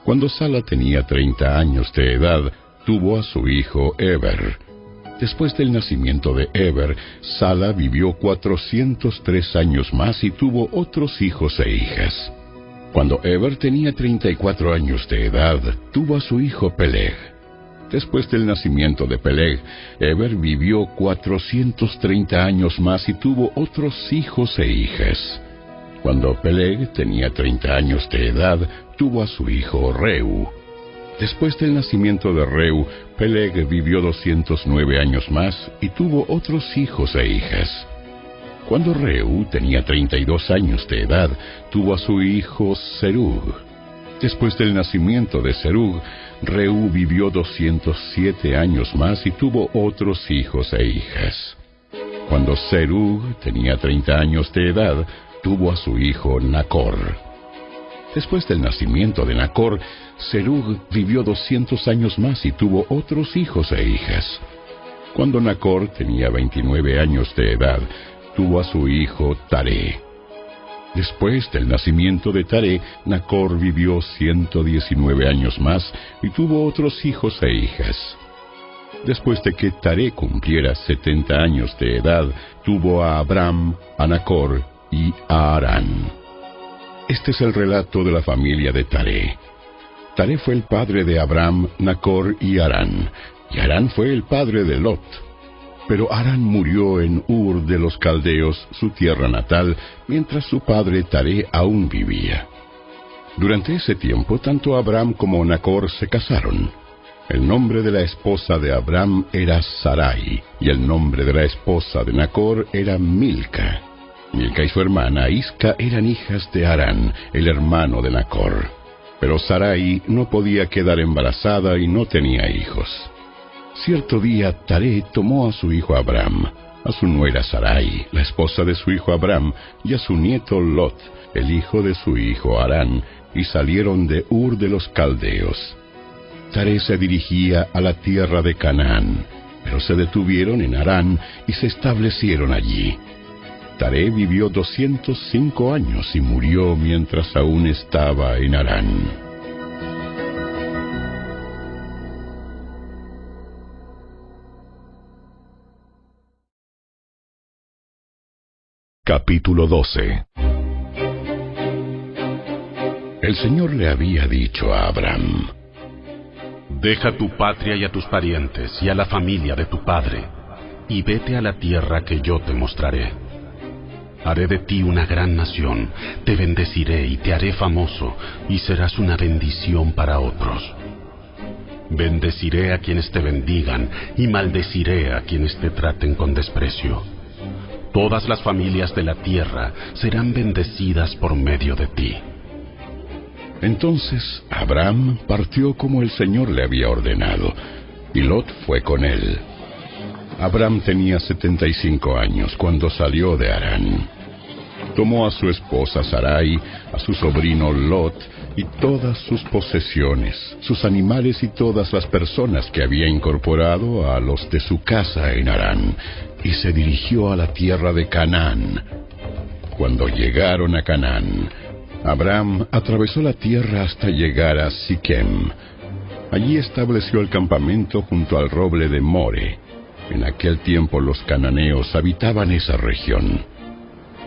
Cuando Sala tenía 30 años de edad, tuvo a su hijo Eber. Después del nacimiento de Eber, Sala vivió 403 años más y tuvo otros hijos e hijas. Cuando Eber tenía 34 años de edad, tuvo a su hijo Peleg. Después del nacimiento de Peleg, Eber vivió 430 años más y tuvo otros hijos e hijas. Cuando Peleg tenía 30 años de edad, tuvo a su hijo Reu. Después del nacimiento de Reu, Peleg vivió 209 años más y tuvo otros hijos e hijas. Cuando Reu tenía 32 años de edad, tuvo a su hijo Serug. Después del nacimiento de Serug, Reu vivió 207 años más y tuvo otros hijos e hijas. Cuando Serug tenía 30 años de edad, tuvo a su hijo Nacor. Después del nacimiento de Nacor, Serug vivió 200 años más y tuvo otros hijos e hijas. Cuando Nacor tenía 29 años de edad, tuvo a su hijo Tare. Después del nacimiento de Tare, Nacor vivió 119 años más y tuvo otros hijos e hijas. Después de que Tare cumpliera 70 años de edad, tuvo a Abram, a Nacor y a Arán. Este es el relato de la familia de Tare. Tare fue el padre de Abram, Nacor y Arán, y Arán fue el padre de Lot. Pero Arán murió en Ur de los Caldeos, su tierra natal, mientras su padre Tare aún vivía. Durante ese tiempo, tanto Abraham como Nacor se casaron. El nombre de la esposa de Abraham era Sarai, y el nombre de la esposa de Nacor era Milca. Milca y su hermana Isca eran hijas de Arán, el hermano de Nacor. Pero Sarai no podía quedar embarazada y no tenía hijos. Cierto día Taré tomó a su hijo Abraham, a su nuera Sarai, la esposa de su hijo Abraham, y a su nieto Lot, el hijo de su hijo Arán, y salieron de Ur de los Caldeos. Taré se dirigía a la tierra de Canaán, pero se detuvieron en Arán y se establecieron allí. Taré vivió 205 años y murió mientras aún estaba en Arán. Capítulo 12 El Señor le había dicho a Abraham, Deja tu patria y a tus parientes y a la familia de tu padre, y vete a la tierra que yo te mostraré. Haré de ti una gran nación, te bendeciré y te haré famoso, y serás una bendición para otros. Bendeciré a quienes te bendigan, y maldeciré a quienes te traten con desprecio. Todas las familias de la tierra serán bendecidas por medio de ti. Entonces Abraham partió como el Señor le había ordenado, y Lot fue con él. Abraham tenía 75 años cuando salió de Harán. Tomó a su esposa Sarai, a su sobrino Lot y todas sus posesiones, sus animales y todas las personas que había incorporado a los de su casa en Harán, y se dirigió a la tierra de Canaán. Cuando llegaron a Canaán, Abraham atravesó la tierra hasta llegar a Siquem. Allí estableció el campamento junto al roble de More. En aquel tiempo los cananeos habitaban esa región.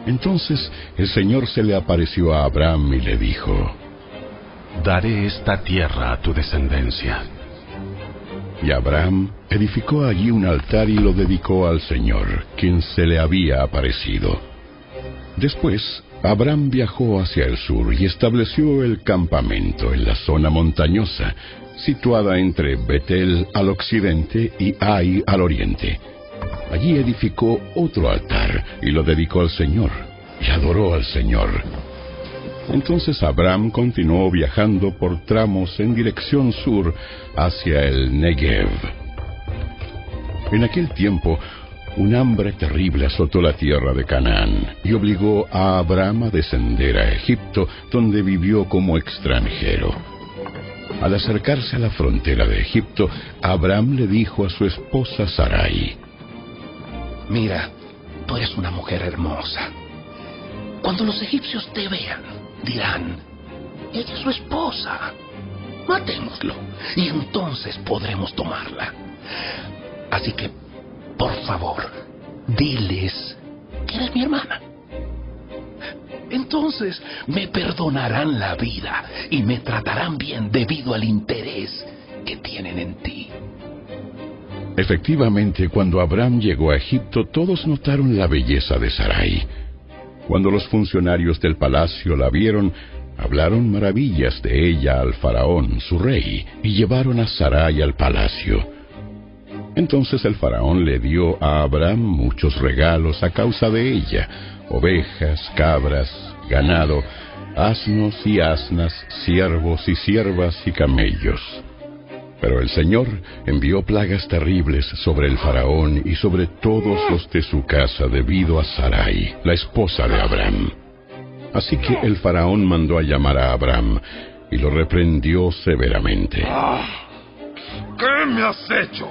Entonces el Señor se le apareció a Abraham y le dijo, Daré esta tierra a tu descendencia. Y Abraham edificó allí un altar y lo dedicó al Señor, quien se le había aparecido. Después, Abraham viajó hacia el sur y estableció el campamento en la zona montañosa, situada entre Betel al occidente y Ai al oriente. Allí edificó otro altar y lo dedicó al Señor, y adoró al Señor. Entonces Abraham continuó viajando por tramos en dirección sur hacia el Negev. En aquel tiempo, un hambre terrible azotó la tierra de Canaán y obligó a Abraham a descender a Egipto, donde vivió como extranjero. Al acercarse a la frontera de Egipto, Abraham le dijo a su esposa Sarai, Mira, tú eres una mujer hermosa. Cuando los egipcios te vean, dirán, ella es su esposa. Matémoslo y entonces podremos tomarla. Así que, por favor, diles que eres mi hermana. Entonces me perdonarán la vida y me tratarán bien debido al interés que tienen en ti. Efectivamente, cuando Abraham llegó a Egipto, todos notaron la belleza de Sarai. Cuando los funcionarios del palacio la vieron, hablaron maravillas de ella al faraón, su rey, y llevaron a Sarai al palacio. Entonces el faraón le dio a Abraham muchos regalos a causa de ella, ovejas, cabras, ganado, asnos y asnas, siervos y siervas y camellos. Pero el Señor envió plagas terribles sobre el faraón y sobre todos los de su casa debido a Sarai, la esposa de Abraham. Así que el faraón mandó a llamar a Abraham y lo reprendió severamente. ¿Qué me has hecho?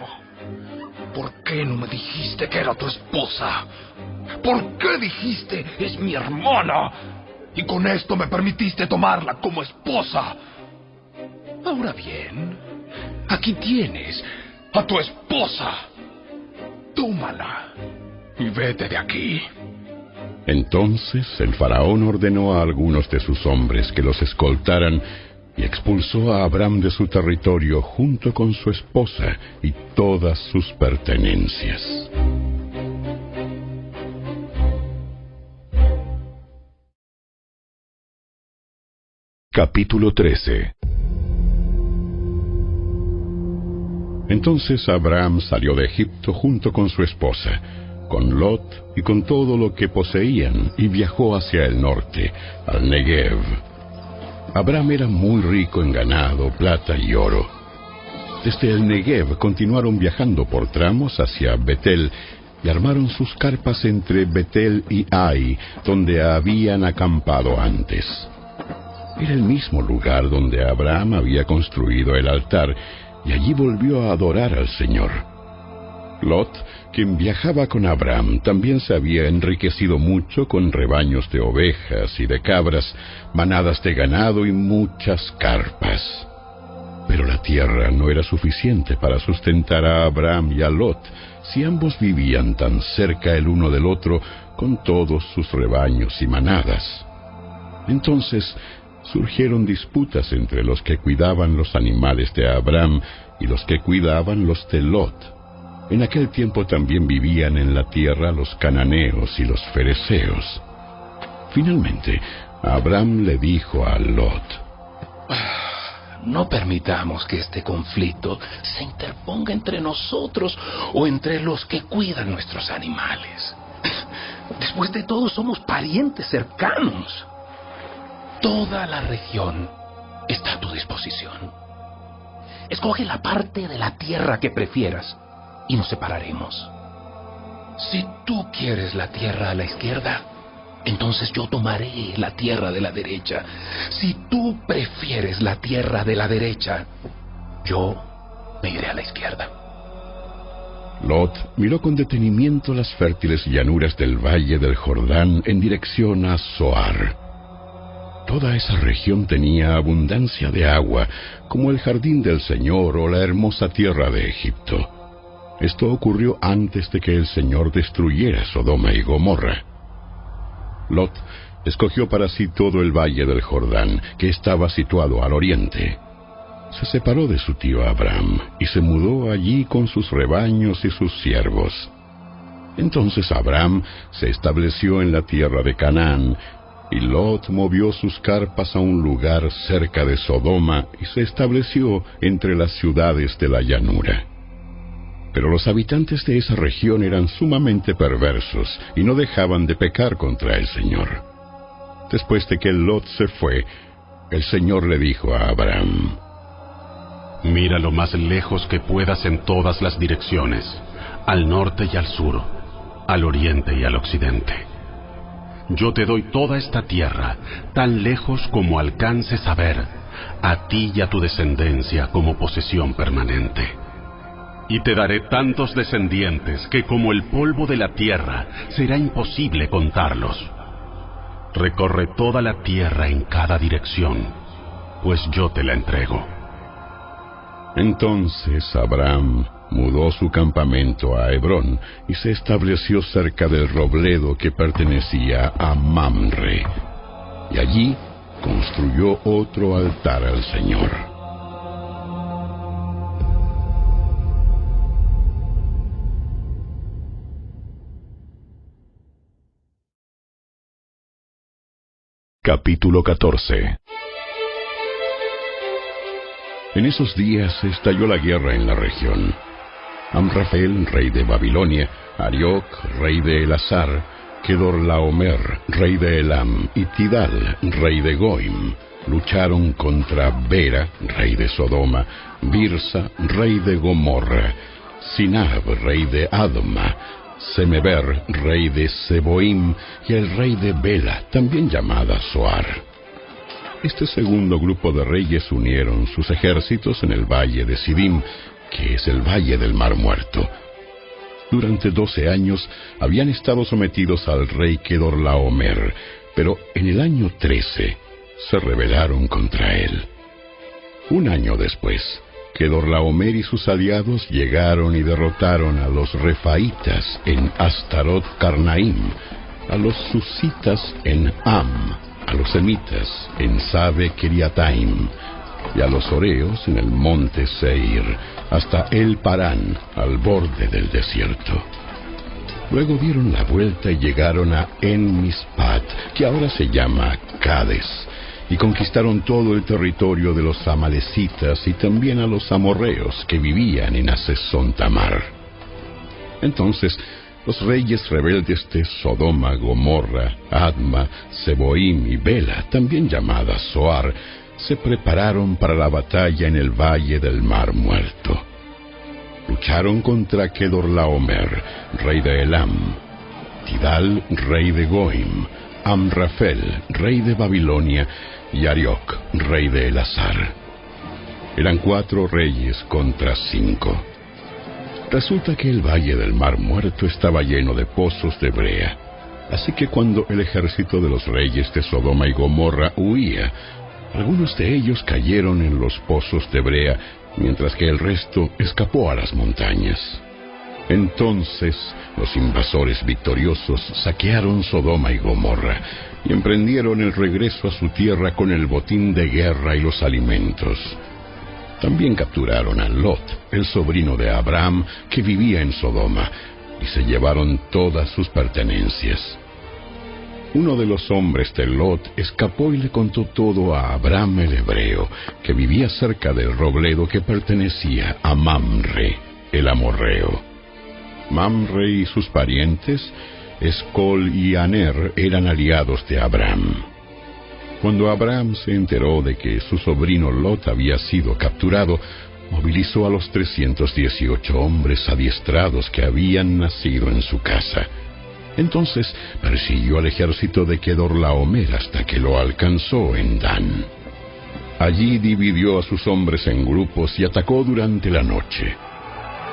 ¿Por qué no me dijiste que era tu esposa? ¿Por qué dijiste es mi hermana? Y con esto me permitiste tomarla como esposa. Ahora bien, aquí tienes a tu esposa. Tómala y vete de aquí. Entonces el faraón ordenó a algunos de sus hombres que los escoltaran y expulsó a Abraham de su territorio junto con su esposa y todas sus pertenencias. Capítulo 13 Entonces Abraham salió de Egipto junto con su esposa, con Lot y con todo lo que poseían, y viajó hacia el norte, al Negev. Abraham era muy rico en ganado, plata y oro. Desde el Negev continuaron viajando por tramos hacia Betel y armaron sus carpas entre Betel y Ai, donde habían acampado antes. Era el mismo lugar donde Abraham había construido el altar y allí volvió a adorar al Señor. Lot, quien viajaba con Abraham, también se había enriquecido mucho con rebaños de ovejas y de cabras, manadas de ganado y muchas carpas. Pero la tierra no era suficiente para sustentar a Abraham y a Lot, si ambos vivían tan cerca el uno del otro con todos sus rebaños y manadas? Entonces surgieron disputas entre los que cuidaban los animales de Abraham y los que cuidaban los de Lot. En aquel tiempo también vivían en la tierra los cananeos y los fereceos. Finalmente, Abraham le dijo a Lot, no permitamos que este conflicto se interponga entre nosotros o entre los que cuidan nuestros animales. Después de todo, somos parientes cercanos. Toda la región está a tu disposición. Escoge la parte de la tierra que prefieras y nos separaremos. Si tú quieres la tierra a la izquierda, entonces yo tomaré la tierra de la derecha. Si tú prefieres la tierra de la derecha, yo me iré a la izquierda. Lot miró con detenimiento las fértiles llanuras del valle del Jordán en dirección a Zoar. Toda esa región tenía abundancia de agua, como el jardín del Señor o la hermosa tierra de Egipto. Esto ocurrió antes de que el Señor destruyera Sodoma y Gomorra. Lot escogió para sí todo el valle del Jordán, que estaba situado al oriente. Se separó de su tío Abraham y se mudó allí con sus rebaños y sus siervos. Entonces Abraham se estableció en la tierra de Canaán, y Lot movió sus carpas a un lugar cerca de Sodoma y se estableció entre las ciudades de la llanura. Pero los habitantes de esa región eran sumamente perversos y no dejaban de pecar contra el Señor. Después de que Lot se fue, el Señor le dijo a Abraham, Mira lo más lejos que puedas en todas las direcciones, al norte y al sur, al oriente y al occidente. Yo te doy toda esta tierra, tan lejos como alcances a ver, a ti y a tu descendencia como posesión permanente. Y te daré tantos descendientes que como el polvo de la tierra será imposible contarlos. Recorre toda la tierra en cada dirección, pues yo te la entrego. Entonces Abraham mudó su campamento a Hebrón y se estableció cerca del robledo que pertenecía a Mamre. Y allí construyó otro altar al Señor. Capítulo 14 En esos días estalló la guerra en la región. Amrafel, rey de Babilonia, Arioc, rey de Elazar, Kedorlaomer, rey de Elam, y Tidal, rey de Goim, lucharon contra Bera, rey de Sodoma, Birsa, rey de Gomorra, Sinab, rey de Adma, Semeber, rey de Seboim, y el rey de Bela, también llamada Soar. Este segundo grupo de reyes unieron sus ejércitos en el valle de Sidim, que es el valle del Mar Muerto. Durante doce años habían estado sometidos al rey Kedorlaomer, pero en el año trece se rebelaron contra él. Un año después, Kedorlaomer y sus aliados llegaron y derrotaron a los refaitas en Astarot Karnaim, a los susitas en Am, a los semitas en Sabe Kiriataim, y a los oreos en el monte Seir, hasta El Parán, al borde del desierto. Luego dieron la vuelta y llegaron a En Mispat, que ahora se llama Cades, y conquistaron todo el territorio de los amalecitas y también a los amorreos que vivían en Asesón Tamar. Entonces, los reyes rebeldes de Sodoma, Gomorra, Adma, Seboim y Bela, también llamada Soar, se prepararon para la batalla en el valle del Mar Muerto. Lucharon contra Kedorlaomer, rey de Elam, Tidal, rey de Goim, Amrafel, rey de Babilonia, y Arioc, rey de Elazar. Eran cuatro reyes contra cinco. Resulta que el valle del Mar Muerto estaba lleno de pozos de brea. Así que cuando el ejército de los reyes de Sodoma y Gomorra huía, algunos de ellos cayeron en los pozos de brea, mientras que el resto escapó a las montañas. Entonces los invasores victoriosos saquearon Sodoma y Gomorra y emprendieron el regreso a su tierra con el botín de guerra y los alimentos. También capturaron a Lot, el sobrino de Abraham, que vivía en Sodoma, y se llevaron todas sus pertenencias. Uno de los hombres de Lot escapó y le contó todo a Abraham el hebreo, que vivía cerca del robledo que pertenecía a Mamre, el amorreo. Mamre y sus parientes, Escol y Aner, eran aliados de Abraham. Cuando Abraham se enteró de que su sobrino Lot había sido capturado, movilizó a los 318 hombres adiestrados que habían nacido en su casa. Entonces persiguió al ejército de Kedorlaomer hasta que lo alcanzó en Dan. Allí dividió a sus hombres en grupos y atacó durante la noche.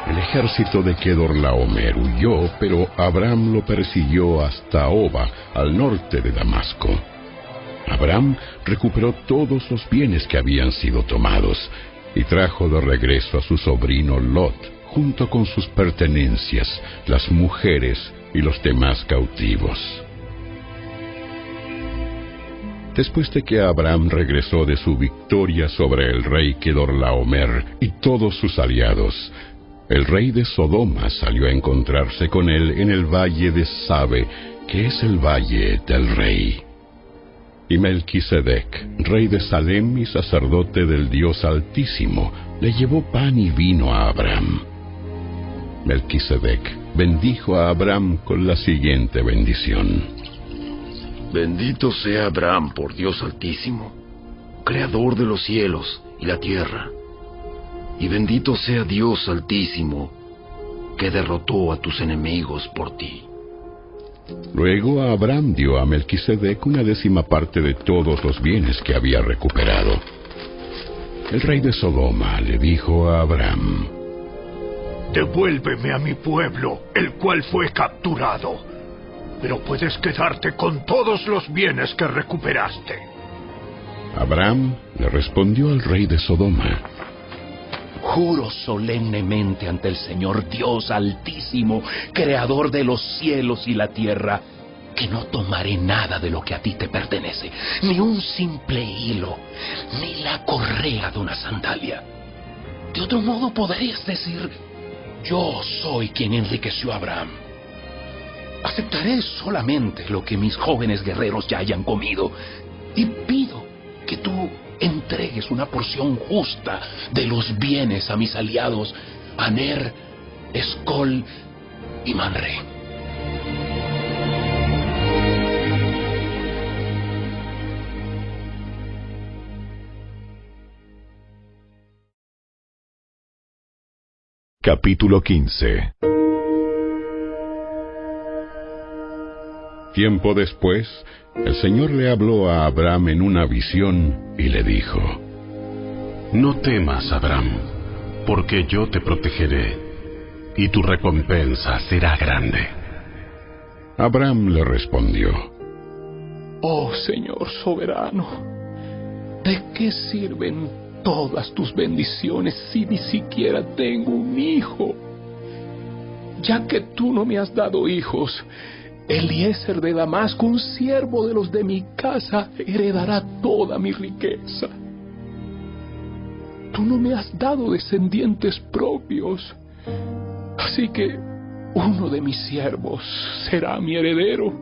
El ejército de Kedorlaomer huyó, pero Abraham lo persiguió hasta Oba, al norte de Damasco. Abraham recuperó todos los bienes que habían sido tomados y trajo de regreso a su sobrino Lot, junto con sus pertenencias, las mujeres y los demás cautivos. Después de que Abraham regresó de su victoria sobre el rey Kedorlaomer y todos sus aliados, el rey de Sodoma salió a encontrarse con él en el valle de Sabe, que es el valle del rey. Y Melquisedec, rey de Salem y sacerdote del Dios Altísimo, le llevó pan y vino a Abraham. Melquisedec bendijo a Abraham con la siguiente bendición. Bendito sea Abraham por Dios Altísimo, Creador de los cielos y la tierra. Y bendito sea Dios Altísimo, que derrotó a tus enemigos por ti. Luego Abraham dio a Melquisedec una décima parte de todos los bienes que había recuperado. El rey de Sodoma le dijo a Abraham, Devuélveme a mi pueblo, el cual fue capturado, pero puedes quedarte con todos los bienes que recuperaste. Abraham le respondió al rey de Sodoma, Juro solemnemente ante el Señor Dios Altísimo, Creador de los cielos y la tierra, que no tomaré nada de lo que a ti te pertenece, ni un simple hilo, ni la correa de una sandalia. De otro modo podrías decir, yo soy quien enriqueció a Abraham. Aceptaré solamente lo que mis jóvenes guerreros ya hayan comido y pido que tú entregues una porción justa de los bienes a mis aliados, Aner, Escol y Manre. Capítulo 15 Tiempo después, el Señor le habló a Abraham en una visión y le dijo, No temas, Abraham, porque yo te protegeré, y tu recompensa será grande. Abraham le respondió, Oh Señor soberano, ¿de qué sirven todas tus bendiciones si ni siquiera tengo un hijo? Ya que tú no me has dado hijos, Eliezer de Damasco, un siervo de los de mi casa, heredará toda mi riqueza. Tú no me has dado descendientes propios, así que uno de mis siervos será mi heredero.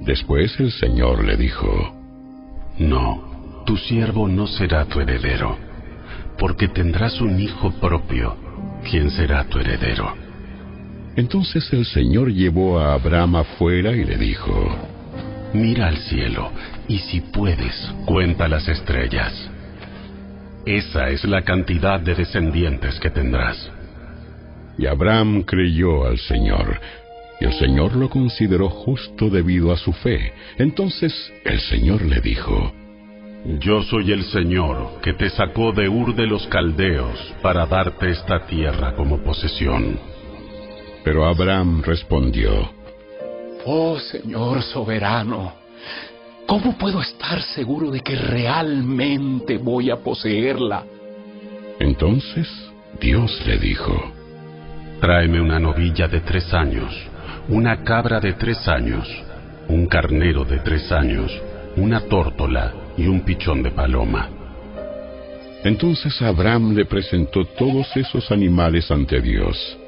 Después el Señor le dijo, No, tu siervo no será tu heredero, porque tendrás un hijo propio, quien será tu heredero. Entonces el Señor llevó a Abraham afuera y le dijo, Mira al cielo, y si puedes, cuenta las estrellas. Esa es la cantidad de descendientes que tendrás. Y Abraham creyó al Señor, y el Señor lo consideró justo debido a su fe. Entonces el Señor le dijo, Yo soy el Señor que te sacó de Ur de los Caldeos para darte esta tierra como posesión. Pero Abraham respondió, Oh Señor soberano, ¿cómo puedo estar seguro de que realmente voy a poseerla? Entonces Dios le dijo, Tráeme una novilla de tres años, una cabra de tres años, un carnero de tres años, una tórtola y un pichón de paloma. Entonces Abraham le presentó todos esos animales ante Dios.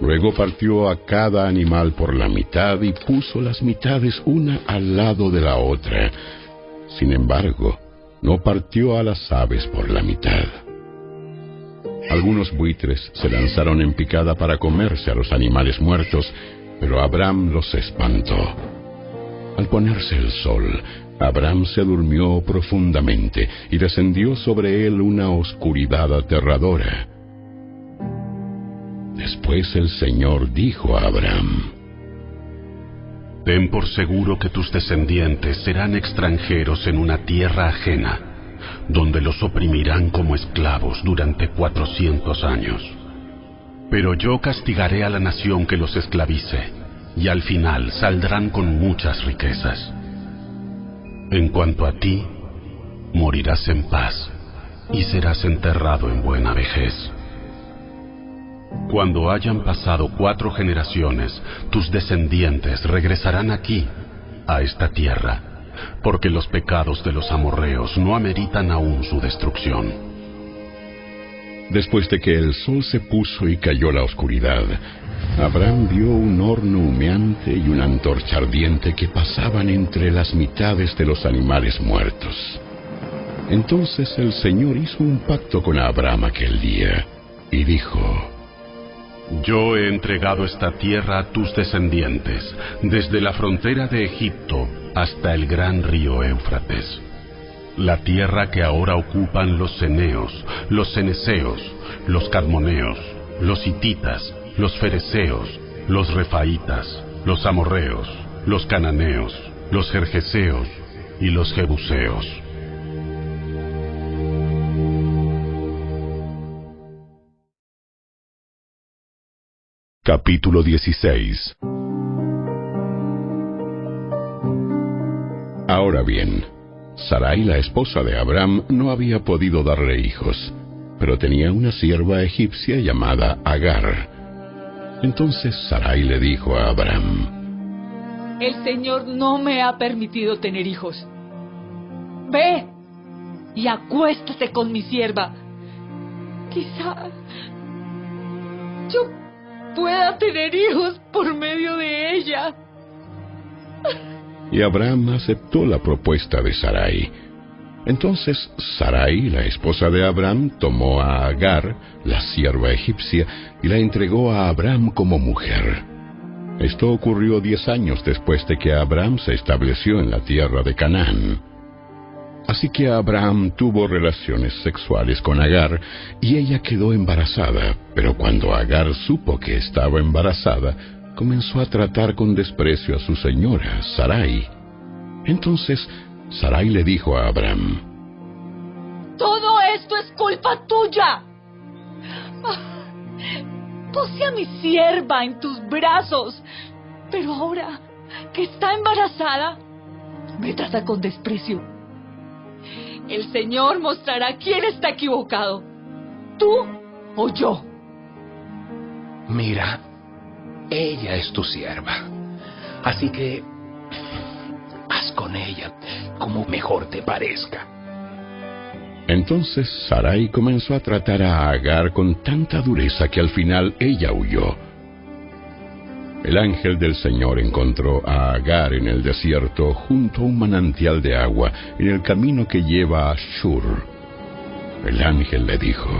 Luego partió a cada animal por la mitad y puso las mitades una al lado de la otra. Sin embargo, no partió a las aves por la mitad. Algunos buitres se lanzaron en picada para comerse a los animales muertos, pero Abraham los espantó. Al ponerse el sol, Abraham se durmió profundamente y descendió sobre él una oscuridad aterradora. Después el Señor dijo a Abraham, Ten por seguro que tus descendientes serán extranjeros en una tierra ajena, donde los oprimirán como esclavos durante cuatrocientos años. Pero yo castigaré a la nación que los esclavice, y al final saldrán con muchas riquezas. En cuanto a ti, morirás en paz y serás enterrado en buena vejez. Cuando hayan pasado cuatro generaciones, tus descendientes regresarán aquí, a esta tierra, porque los pecados de los amorreos no ameritan aún su destrucción. Después de que el sol se puso y cayó la oscuridad, Abraham vio un horno humeante y una antorcha ardiente que pasaban entre las mitades de los animales muertos. Entonces el Señor hizo un pacto con Abraham aquel día y dijo, Yo he entregado esta tierra a tus descendientes, desde la frontera de Egipto hasta el gran río Éufrates. La tierra que ahora ocupan los ceneos, los ceneseos, los cadmoneos, los hititas, los fereceos, los refaitas, los amorreos, los cananeos, los jerjeseos y los jebuseos. Capítulo 16 Ahora bien, Sarai, la esposa de Abraham, no había podido darle hijos, pero tenía una sierva egipcia llamada Agar. Entonces Sarai le dijo a Abraham, El Señor no me ha permitido tener hijos. Ve y acuéstate con mi sierva. Quizá yo pueda tener hijos por medio de ella. Y Abraham aceptó la propuesta de Sarai. Entonces Sarai, la esposa de Abraham, tomó a Agar, la sierva egipcia, y la entregó a Abraham como mujer. Esto ocurrió diez años después de que Abraham se estableció en la tierra de Canaán. Así que Abraham tuvo relaciones sexuales con Agar y ella quedó embarazada, pero cuando Agar supo que estaba embarazada, comenzó a tratar con desprecio a su señora, Sarai. Entonces Sarai le dijo a Abraham, Todo esto es culpa tuya. Puse a mi sierva en tus brazos, pero ahora que está embarazada, me trata con desprecio. El Señor mostrará quién está equivocado, tú o yo. Mira, ella es tu sierva. Así que haz con ella como mejor te parezca. Entonces Sarai comenzó a tratar a Agar con tanta dureza que al final ella huyó. El ángel del Señor encontró a Agar en el desierto junto a un manantial de agua en el camino que lleva a Shur. El ángel le dijo,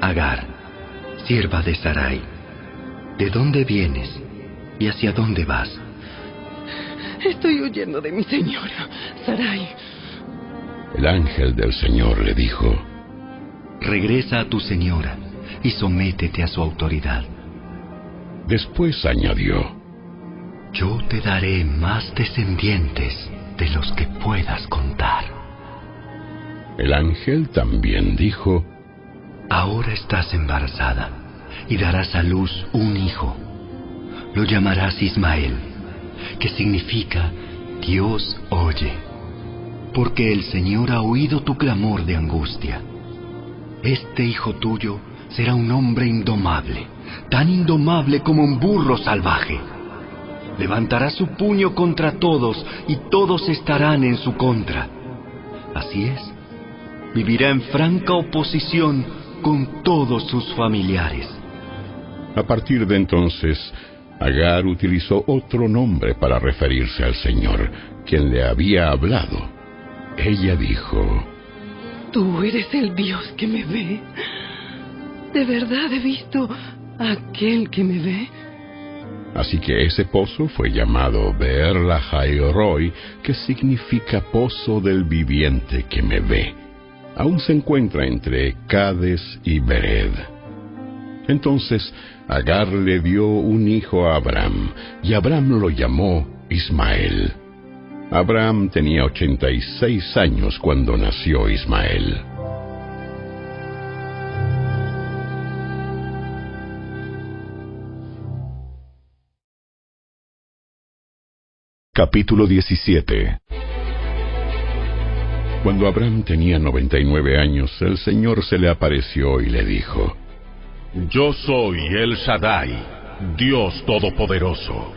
Agar, sierva de Sarai, ¿de dónde vienes y hacia dónde vas? Estoy huyendo de mi señora, Sarai. El ángel del Señor le dijo, Regresa a tu señora y sométete a su autoridad. Después añadió, Yo te daré más descendientes de los que puedas contar. El ángel también dijo, Ahora estás embarazada y darás a luz un hijo. Lo llamarás Ismael, que significa Dios oye, porque el Señor ha oído tu clamor de angustia. Este hijo tuyo será un hombre indomable, tan indomable como un burro salvaje. Levantará su puño contra todos y todos estarán en su contra. Así es, vivirá en franca oposición con todos sus familiares. A partir de entonces, Agar utilizó otro nombre para referirse al Señor, quien le había hablado. Ella dijo, Tú eres el Dios que me ve. ¿De verdad he visto a aquel que me ve? Así que ese pozo fue llamado Beer Roy, que significa pozo del viviente que me ve. Aún se encuentra entre Cades y Bered. Entonces Agar le dio un hijo a Abraham, y Abraham lo llamó Ismael. Abraham tenía 86 años cuando nació Ismael. Capítulo 17 Cuando Abraham tenía 99 años, el Señor se le apareció y le dijo, yo soy el Shaddai, Dios Todopoderoso.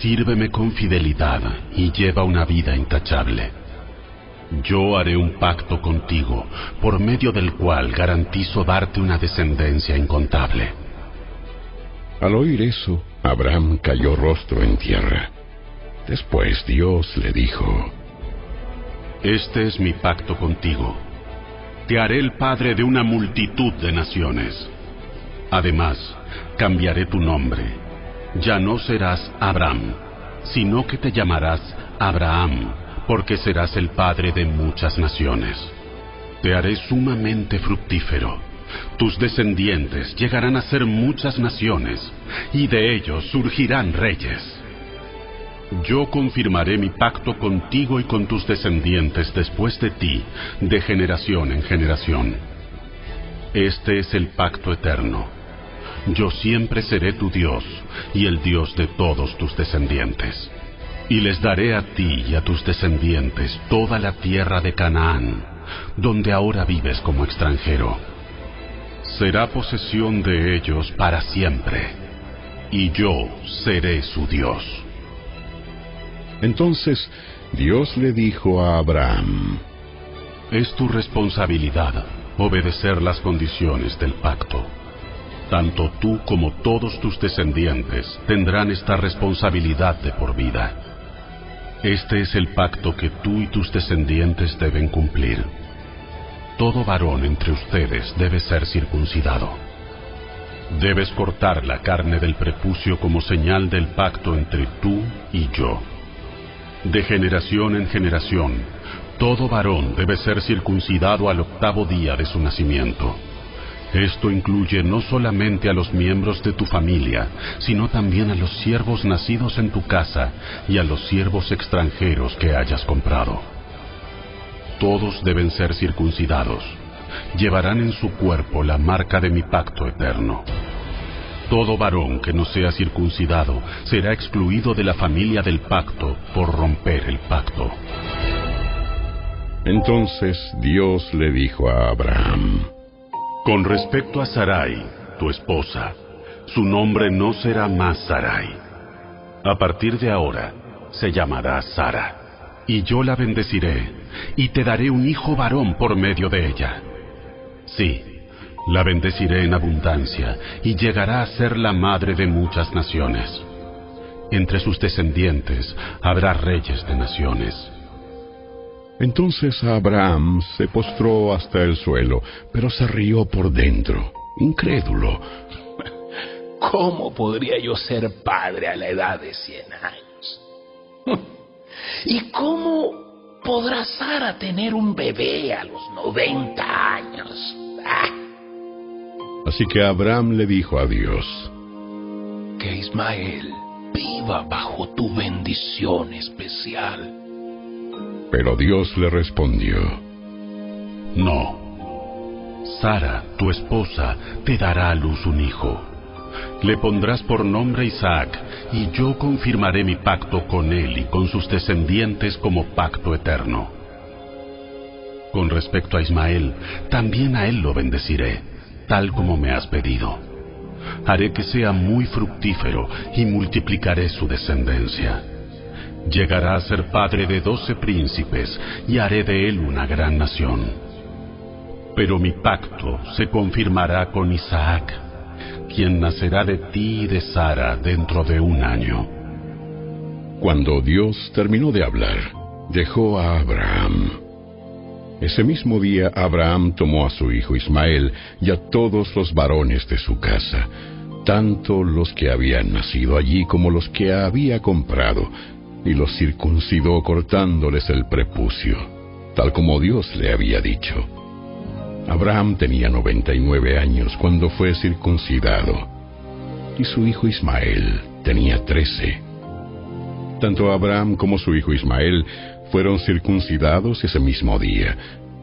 Sírveme con fidelidad y lleva una vida intachable. Yo haré un pacto contigo, por medio del cual garantizo darte una descendencia incontable. Al oír eso, Abraham cayó rostro en tierra. Después Dios le dijo, Este es mi pacto contigo te haré el padre de una multitud de naciones. Además, cambiaré tu nombre. Ya no serás Abraham, sino que te llamarás Abraham, porque serás el padre de muchas naciones. Te haré sumamente fructífero. Tus descendientes llegarán a ser muchas naciones, y de ellos surgirán reyes. Yo confirmaré mi pacto contigo y con tus descendientes después de ti, de generación en generación. Este es el pacto eterno. Yo siempre seré tu Dios y el Dios de todos tus descendientes. Y les daré a ti y a tus descendientes toda la tierra de Canaán, donde ahora vives como extranjero. Será posesión de ellos para siempre, y yo seré su Dios. Entonces Dios le dijo a Abraham, Es tu responsabilidad obedecer las condiciones del pacto. Tanto tú como todos tus descendientes tendrán esta responsabilidad de por vida. Este es el pacto que tú y tus descendientes deben cumplir. Todo varón entre ustedes debe ser circuncidado. Debes cortar la carne del prepucio como señal del pacto entre tú y yo. De generación en generación, todo varón debe ser circuncidado al octavo día de su nacimiento. Esto incluye no solamente a los miembros de tu familia, sino también a los siervos nacidos en tu casa y a los siervos extranjeros que hayas comprado. Todos deben ser circuncidados. Llevarán en su cuerpo la marca de mi pacto eterno. Todo varón que no sea circuncidado será excluido de la familia del pacto por romper el pacto. Entonces Dios le dijo a Abraham, Con respecto a Sarai, tu esposa, su nombre no será más Sarai. A partir de ahora se llamará Sara, y yo la bendeciré, y te daré un hijo varón por medio de ella. Sí, la bendeciré en abundancia y llegará a ser la madre de muchas naciones. Entre sus descendientes habrá reyes de naciones. Entonces Abraham se postró hasta el suelo, pero se rió por dentro, incrédulo. ¿Cómo podría yo ser padre a la edad de cien años? ¿Y cómo podrá Sara tener un bebé a los noventa años? Ah. Así que Abraham le dijo a Dios, Que Ismael viva bajo tu bendición especial. Pero Dios le respondió, No. Sara, tu esposa, te dará a luz un hijo. Le pondrás por nombre Isaac, y yo confirmaré mi pacto con él y con sus descendientes como pacto eterno. Con respecto a Ismael, también a él lo bendeciré tal como me has pedido. Haré que sea muy fructífero y multiplicaré su descendencia. Llegará a ser padre de doce príncipes y haré de él una gran nación. Pero mi pacto se confirmará con Isaac, quien nacerá de ti y de Sara dentro de un año. Cuando Dios terminó de hablar, dejó a Abraham. Ese mismo día Abraham tomó a su hijo Ismael y a todos los varones de su casa, tanto los que habían nacido allí como los que había comprado, y los circuncidó cortándoles el prepucio, tal como Dios le había dicho. Abraham tenía noventa y nueve años cuando fue circuncidado, y su hijo Ismael tenía trece. Tanto Abraham como su hijo Ismael fueron circuncidados ese mismo día,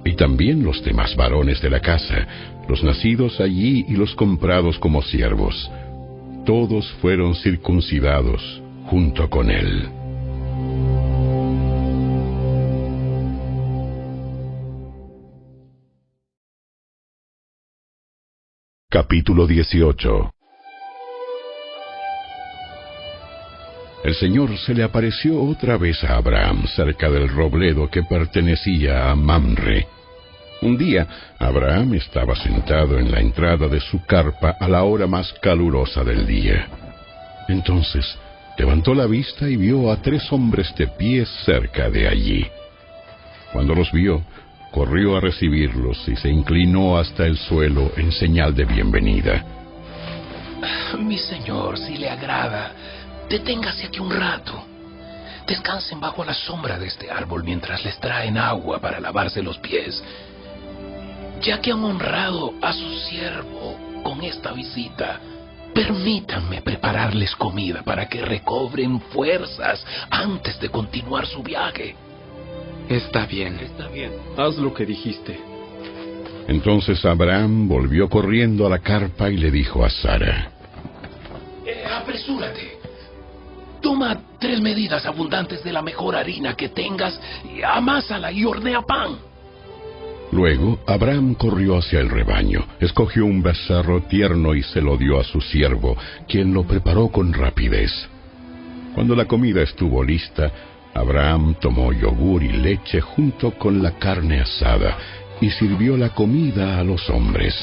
y también los demás varones de la casa, los nacidos allí y los comprados como siervos. Todos fueron circuncidados junto con él. Capítulo 18 El Señor se le apareció otra vez a Abraham cerca del robledo que pertenecía a Mamre. Un día, Abraham estaba sentado en la entrada de su carpa a la hora más calurosa del día. Entonces, levantó la vista y vio a tres hombres de pie cerca de allí. Cuando los vio, corrió a recibirlos y se inclinó hasta el suelo en señal de bienvenida. Mi señor, si le agrada, Deténgase aquí un rato. Descansen bajo la sombra de este árbol mientras les traen agua para lavarse los pies. Ya que han honrado a su siervo con esta visita, permítanme prepararles comida para que recobren fuerzas antes de continuar su viaje. Está bien, está bien. Haz lo que dijiste. Entonces Abraham volvió corriendo a la carpa y le dijo a Sara, eh, apresúrate. Toma tres medidas abundantes de la mejor harina que tengas, y amásala y hornea pan. Luego Abraham corrió hacia el rebaño, escogió un becerro tierno y se lo dio a su siervo, quien lo preparó con rapidez. Cuando la comida estuvo lista, Abraham tomó yogur y leche junto con la carne asada y sirvió la comida a los hombres.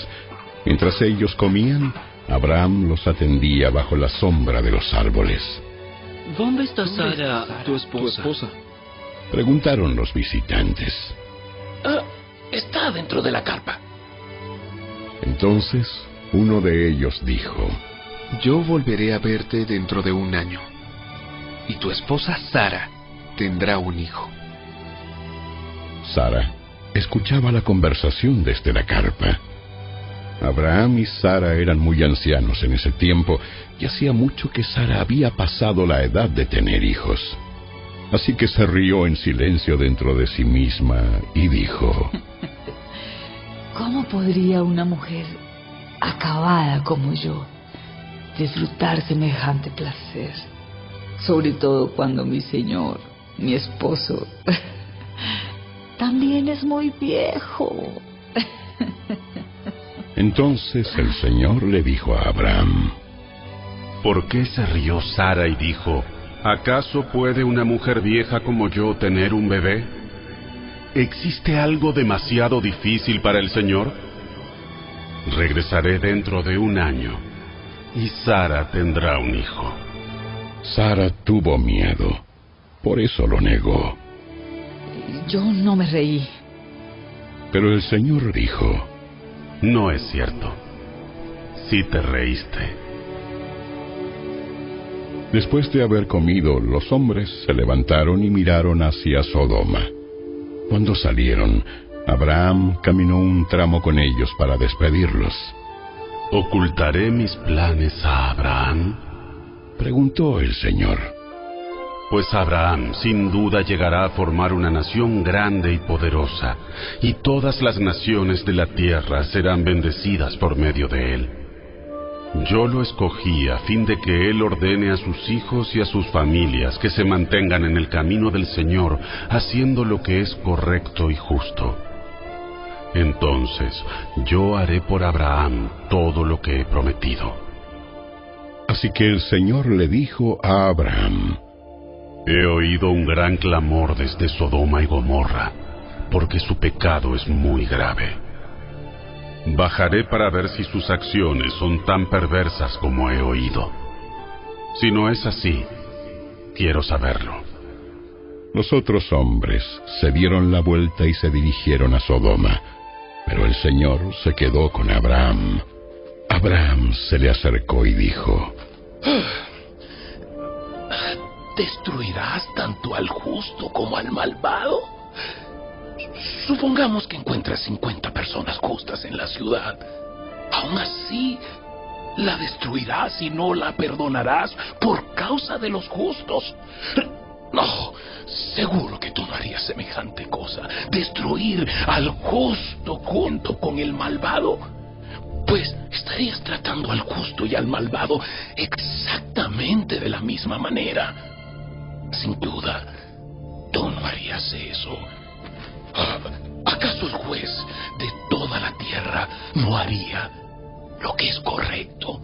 Mientras ellos comían, Abraham los atendía bajo la sombra de los árboles. ¿Dónde está Sara, tu esposa? Preguntaron los visitantes. Ah, está dentro de la carpa. Entonces uno de ellos dijo, Yo volveré a verte dentro de un año, y tu esposa Sara tendrá un hijo. Sara escuchaba la conversación desde la carpa. Abraham y Sara eran muy ancianos en ese tiempo y hacía mucho que Sara había pasado la edad de tener hijos. Así que se rió en silencio dentro de sí misma y dijo, ¿Cómo podría una mujer acabada como yo disfrutar semejante placer? Sobre todo cuando mi señor, mi esposo, también es muy viejo. Entonces el Señor le dijo a Abraham, ¿Por qué se rió Sara y dijo, ¿acaso puede una mujer vieja como yo tener un bebé? ¿Existe algo demasiado difícil para el Señor? Regresaré dentro de un año y Sara tendrá un hijo. Sara tuvo miedo, por eso lo negó. Yo no me reí. Pero el Señor dijo, no es cierto. Sí te reíste. Después de haber comido, los hombres se levantaron y miraron hacia Sodoma. Cuando salieron, Abraham caminó un tramo con ellos para despedirlos. ¿Ocultaré mis planes a Abraham? Preguntó el Señor. Pues Abraham sin duda llegará a formar una nación grande y poderosa, y todas las naciones de la tierra serán bendecidas por medio de él. Yo lo escogí a fin de que él ordene a sus hijos y a sus familias que se mantengan en el camino del Señor, haciendo lo que es correcto y justo. Entonces yo haré por Abraham todo lo que he prometido. Así que el Señor le dijo a Abraham, He oído un gran clamor desde Sodoma y Gomorra, porque su pecado es muy grave. Bajaré para ver si sus acciones son tan perversas como he oído. Si no es así, quiero saberlo. Los otros hombres se dieron la vuelta y se dirigieron a Sodoma, pero el Señor se quedó con Abraham. Abraham se le acercó y dijo, ¿Destruirás tanto al justo como al malvado? Supongamos que encuentras 50 personas justas en la ciudad. Aún así, la destruirás y no la perdonarás por causa de los justos. No, seguro que tú no harías semejante cosa. Destruir al justo junto con el malvado. Pues estarías tratando al justo y al malvado exactamente de la misma manera. Sin duda, tú no harías eso. ¿Acaso el juez de toda la tierra no haría lo que es correcto?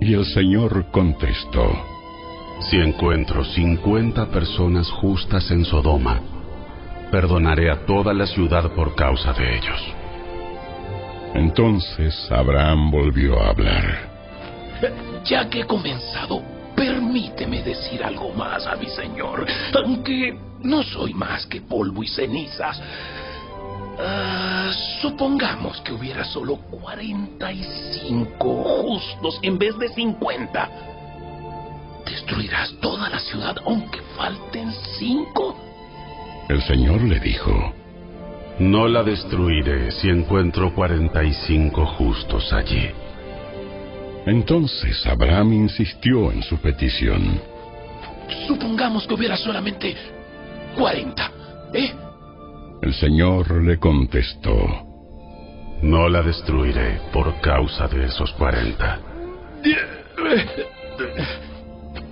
Y el Señor contestó, Si encuentro 50 personas justas en Sodoma, perdonaré a toda la ciudad por causa de ellos. Entonces Abraham volvió a hablar. Ya que he comenzado, permíteme decir algo más a mi Señor, aunque no soy más que polvo y cenizas. Ah, supongamos que hubiera solo 45 justos en vez de 50. ¿Destruirás toda la ciudad aunque falten cinco? El Señor le dijo, No la destruiré si encuentro 45 justos allí. Entonces Abraham insistió en su petición. Supongamos que hubiera solamente 40, ¿eh? El Señor le contestó, No la destruiré por causa de esos 40.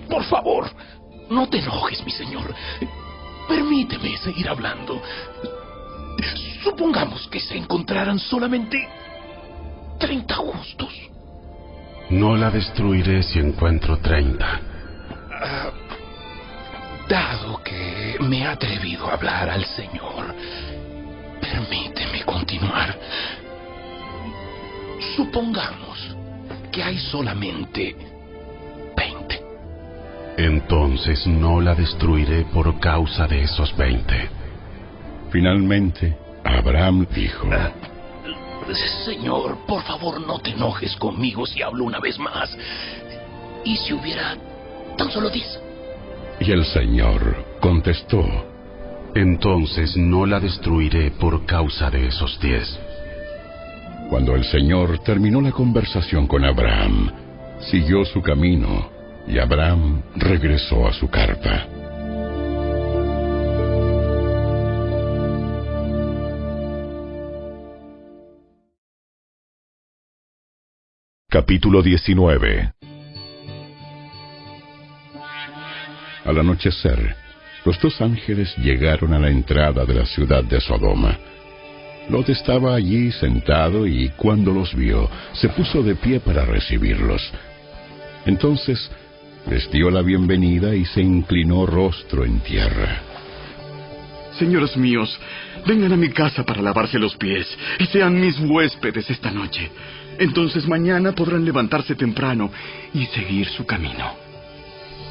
Por favor, no te enojes, mi señor. Permíteme seguir hablando. Supongamos que se encontraran solamente 30 justos. No la destruiré si encuentro 30. Ah, dado que me he atrevido a hablar al Señor, permíteme continuar. Supongamos que hay solamente 20. Entonces no la destruiré por causa de esos 20. Finalmente, Abraham dijo, Señor, por favor no te enojes conmigo si hablo una vez más. ¿Y si hubiera tan solo 10? Y el Señor contestó, Entonces no la destruiré por causa de esos 10. Cuando el Señor terminó la conversación con Abraham, siguió su camino y Abraham regresó a su carpa. Capítulo 19 Al anochecer, los dos ángeles llegaron a la entrada de la ciudad de Sodoma. Lot estaba allí sentado y cuando los vio, se puso de pie para recibirlos. Entonces les dio la bienvenida y se inclinó rostro en tierra. Señores míos, vengan a mi casa para lavarse los pies y sean mis huéspedes esta noche. Entonces mañana podrán levantarse temprano y seguir su camino.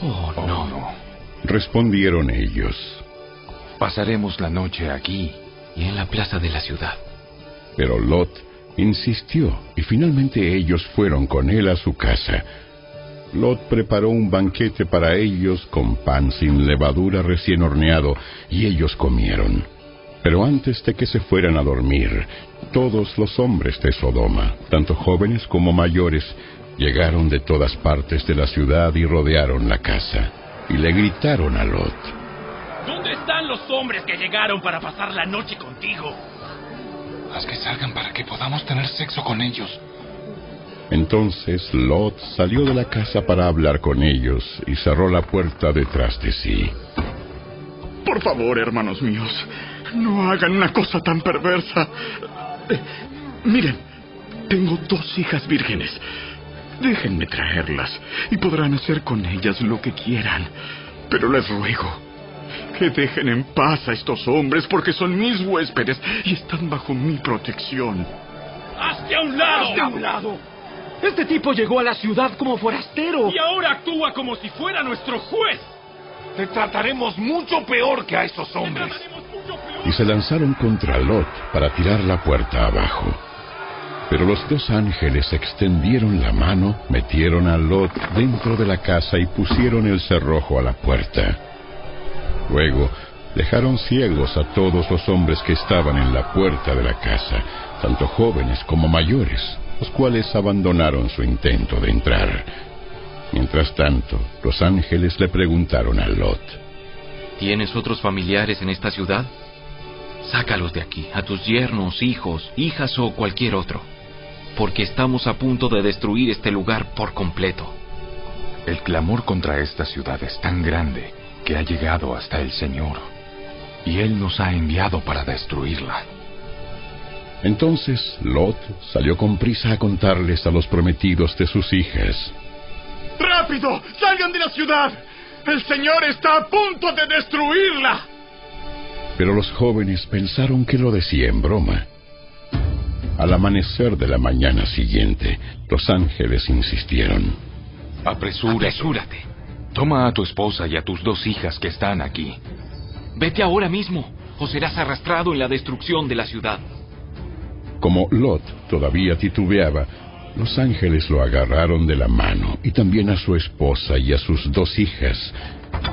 Oh, no. Respondieron ellos. Pasaremos la noche aquí y en la plaza de la ciudad. Pero Lot insistió y finalmente ellos fueron con él a su casa. Lot preparó un banquete para ellos con pan sin levadura recién horneado y ellos comieron. Pero antes de que se fueran a dormir, todos los hombres de Sodoma, tanto jóvenes como mayores, llegaron de todas partes de la ciudad y rodearon la casa. Y le gritaron a Lot. ¿Dónde están los hombres que llegaron para pasar la noche contigo? Haz que salgan para que podamos tener sexo con ellos. Entonces Lot salió de la casa para hablar con ellos y cerró la puerta detrás de sí. Por favor, hermanos míos, No hagan una cosa tan perversa. Eh, miren, tengo dos hijas vírgenes. Déjenme traerlas y podrán hacer con ellas lo que quieran. Pero les ruego que dejen en paz a estos hombres porque son mis huéspedes y están bajo mi protección. ¡Hazte a un lado! ¡Hazte a un lado! Este tipo llegó a la ciudad como forastero. Y ahora actúa como si fuera nuestro juez. Te trataremos mucho peor que a esos hombres. Y se lanzaron contra Lot para tirar la puerta abajo. Pero los dos ángeles extendieron la mano, metieron a Lot dentro de la casa y pusieron el cerrojo a la puerta. Luego dejaron ciegos a todos los hombres que estaban en la puerta de la casa, tanto jóvenes como mayores, los cuales abandonaron su intento de entrar. Mientras tanto, los ángeles le preguntaron a Lot, ¿Tienes otros familiares en esta ciudad? Sácalos de aquí, a tus yernos, hijos, hijas o cualquier otro, porque estamos a punto de destruir este lugar por completo. El clamor contra esta ciudad es tan grande que ha llegado hasta el Señor, y Él nos ha enviado para destruirla. Entonces Lot salió con prisa a contarles a los prometidos de sus hijas. ¡Rápido! ¡Salgan de la ciudad! ¡El Señor está a punto de destruirla! Pero los jóvenes pensaron que lo decía en broma. Al amanecer de la mañana siguiente, los ángeles insistieron. Apresúrate. Apresúrate. Toma a tu esposa y a tus dos hijas que están aquí. Vete ahora mismo, o serás arrastrado en la destrucción de la ciudad. Como Lot todavía titubeaba, los ángeles lo agarraron de la mano y también a su esposa y a sus dos hijas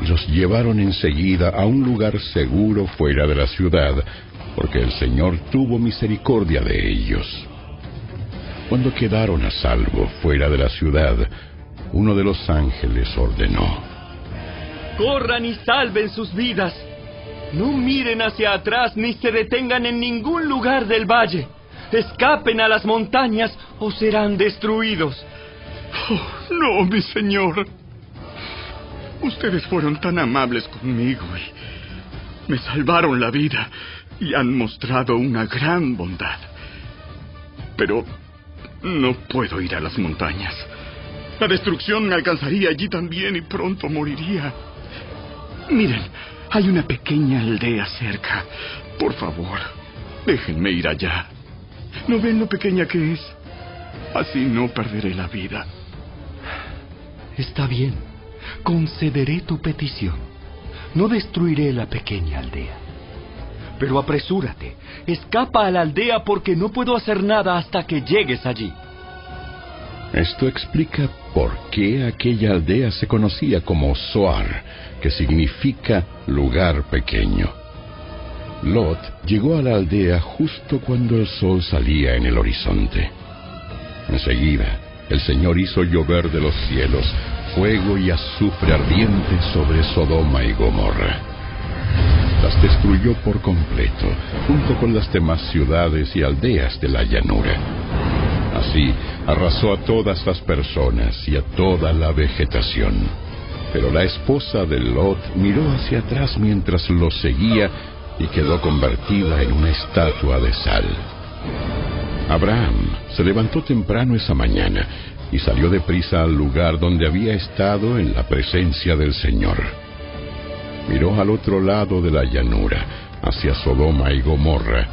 y los llevaron enseguida a un lugar seguro fuera de la ciudad, porque el Señor tuvo misericordia de ellos. Cuando quedaron a salvo fuera de la ciudad, uno de los ángeles ordenó, Corran y salven sus vidas. No miren hacia atrás ni se detengan en ningún lugar del valle. Escapen a las montañas o serán destruidos. Oh, no, mi señor. Ustedes fueron tan amables conmigo y me salvaron la vida y han mostrado una gran bondad. Pero no puedo ir a las montañas. La destrucción me alcanzaría allí también y pronto moriría. Miren, hay una pequeña aldea cerca. Por favor, déjenme ir allá. ¿No ven lo pequeña que es? Así no perderé la vida. Está bien. Concederé tu petición. No destruiré la pequeña aldea. Pero apresúrate. Escapa a la aldea porque no puedo hacer nada hasta que llegues allí. Esto explica por qué aquella aldea se conocía como Soar, que significa lugar pequeño. Lot llegó a la aldea justo cuando el sol salía en el horizonte. Enseguida, el Señor hizo llover de los cielos fuego y azufre ardiente sobre Sodoma y Gomorra. Las destruyó por completo, junto con las demás ciudades y aldeas de la llanura. Así, arrasó a todas las personas y a toda la vegetación. Pero la esposa de Lot miró hacia atrás mientras lo seguía y quedó convertida en una estatua de sal. Abraham se levantó temprano esa mañana y salió deprisa al lugar donde había estado en la presencia del Señor. Miró al otro lado de la llanura, hacia Sodoma y Gomorra,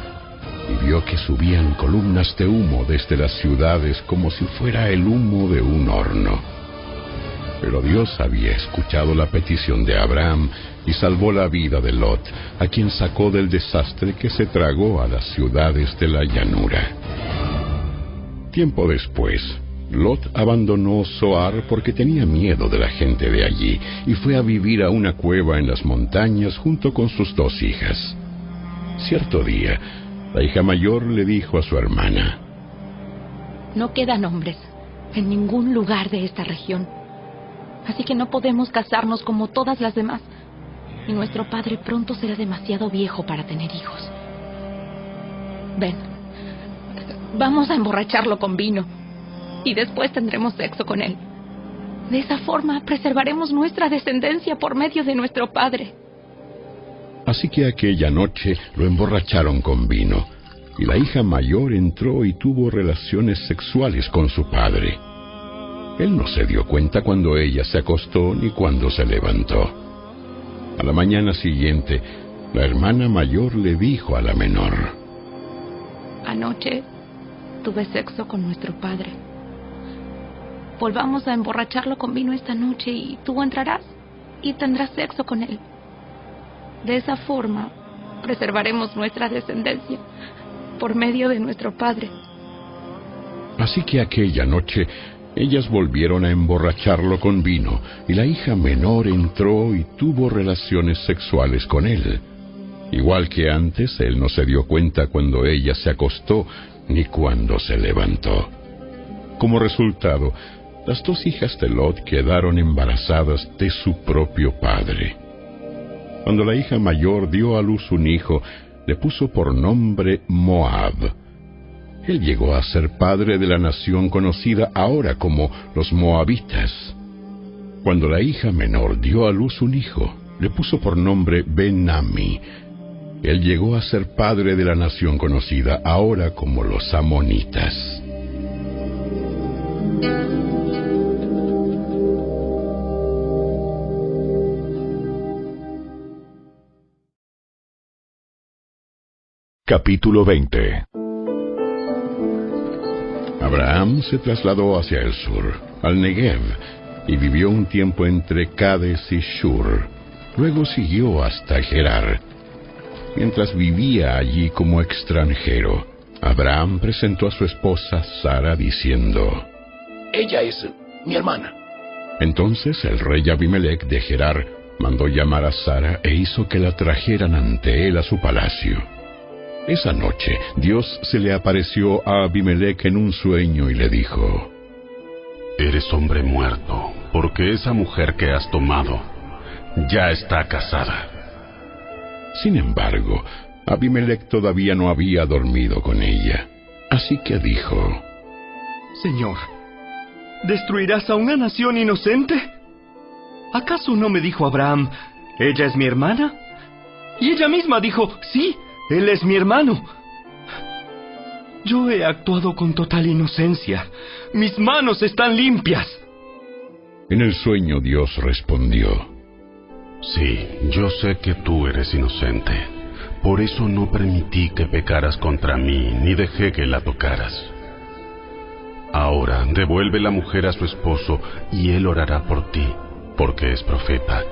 y vio que subían columnas de humo desde las ciudades como si fuera el humo de un horno. Pero Dios había escuchado la petición de Abraham y salvó la vida de Lot, a quien sacó del desastre que se tragó a las ciudades de la llanura. Tiempo después, Lot abandonó Zoar porque tenía miedo de la gente de allí y fue a vivir a una cueva en las montañas junto con sus dos hijas. Cierto día, la hija mayor le dijo a su hermana, No quedan hombres en ningún lugar de esta región, así que no podemos casarnos como todas las demás, nuestro padre pronto será demasiado viejo para tener hijos. Ven, vamos a emborracharlo con vino y después tendremos sexo con él. De esa forma preservaremos nuestra descendencia por medio de nuestro padre. Así que aquella noche lo emborracharon con vino, y la hija mayor entró y tuvo relaciones sexuales con su padre. Él no se dio cuenta cuando ella se acostó ni cuando se levantó. A la mañana siguiente, la hermana mayor le dijo a la menor, Anoche tuve sexo con nuestro padre. Volvamos a emborracharlo con vino esta noche y tú entrarás y tendrás sexo con él. De esa forma, preservaremos nuestra descendencia por medio de nuestro padre. Así que aquella noche ellas volvieron a emborracharlo con vino y la hija menor entró y tuvo relaciones sexuales con él. Igual que antes, él no se dio cuenta cuando ella se acostó ni cuando se levantó. Como resultado, las dos hijas de Lot quedaron embarazadas de su propio padre. Cuando la hija mayor dio a luz un hijo, le puso por nombre Moab. Él llegó a ser padre de la nación conocida ahora como los Moabitas. Cuando la hija menor dio a luz un hijo, le puso por nombre Benami. Él llegó a ser padre de la nación conocida ahora como los Amonitas. Capítulo 20 Abraham se trasladó hacia el sur, al Negev, y vivió un tiempo entre Cades y Shur. Luego siguió hasta Gerar. Mientras vivía allí como extranjero, Abraham presentó a su esposa Sara diciendo, Ella es mi hermana. Entonces el rey Abimelech de Gerar mandó llamar a Sara e hizo que la trajeran ante él a su palacio. Esa noche Dios se le apareció a Abimelech en un sueño y le dijo, Eres hombre muerto, porque esa mujer que has tomado ya está casada. Sin embargo, Abimelech todavía no había dormido con ella. Así que dijo, Señor, ¿destruirás a una nación inocente? ¿Acaso no me dijo Abraham, ella es mi hermana? Y ella misma dijo, sí, él es mi hermano. Yo he actuado con total inocencia. Mis manos están limpias. En el sueño Dios respondió, Sí, yo sé que tú eres inocente. Por eso no permití que pecaras contra mí, ni dejé que la tocaras. Ahora devuelve la mujer a su esposo, y él orará por ti, porque es profeta.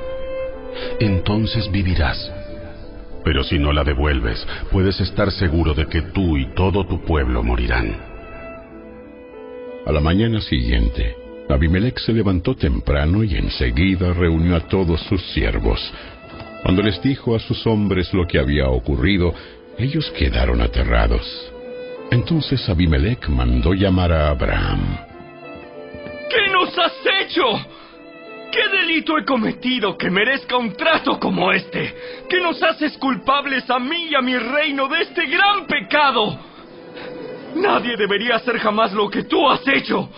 Entonces vivirás. Pero si no la devuelves, puedes estar seguro de que tú y todo tu pueblo morirán. A la mañana siguiente, Abimelech se levantó temprano y enseguida reunió a todos sus siervos. Cuando les dijo a sus hombres lo que había ocurrido, ellos quedaron aterrados. Entonces Abimelech mandó llamar a Abraham. ¿Qué nos has hecho? ¿Qué delito he cometido que merezca un trato como este? ¿Que nos haces culpables a mí y a mi reino de este gran pecado? Nadie debería hacer jamás lo que tú has hecho.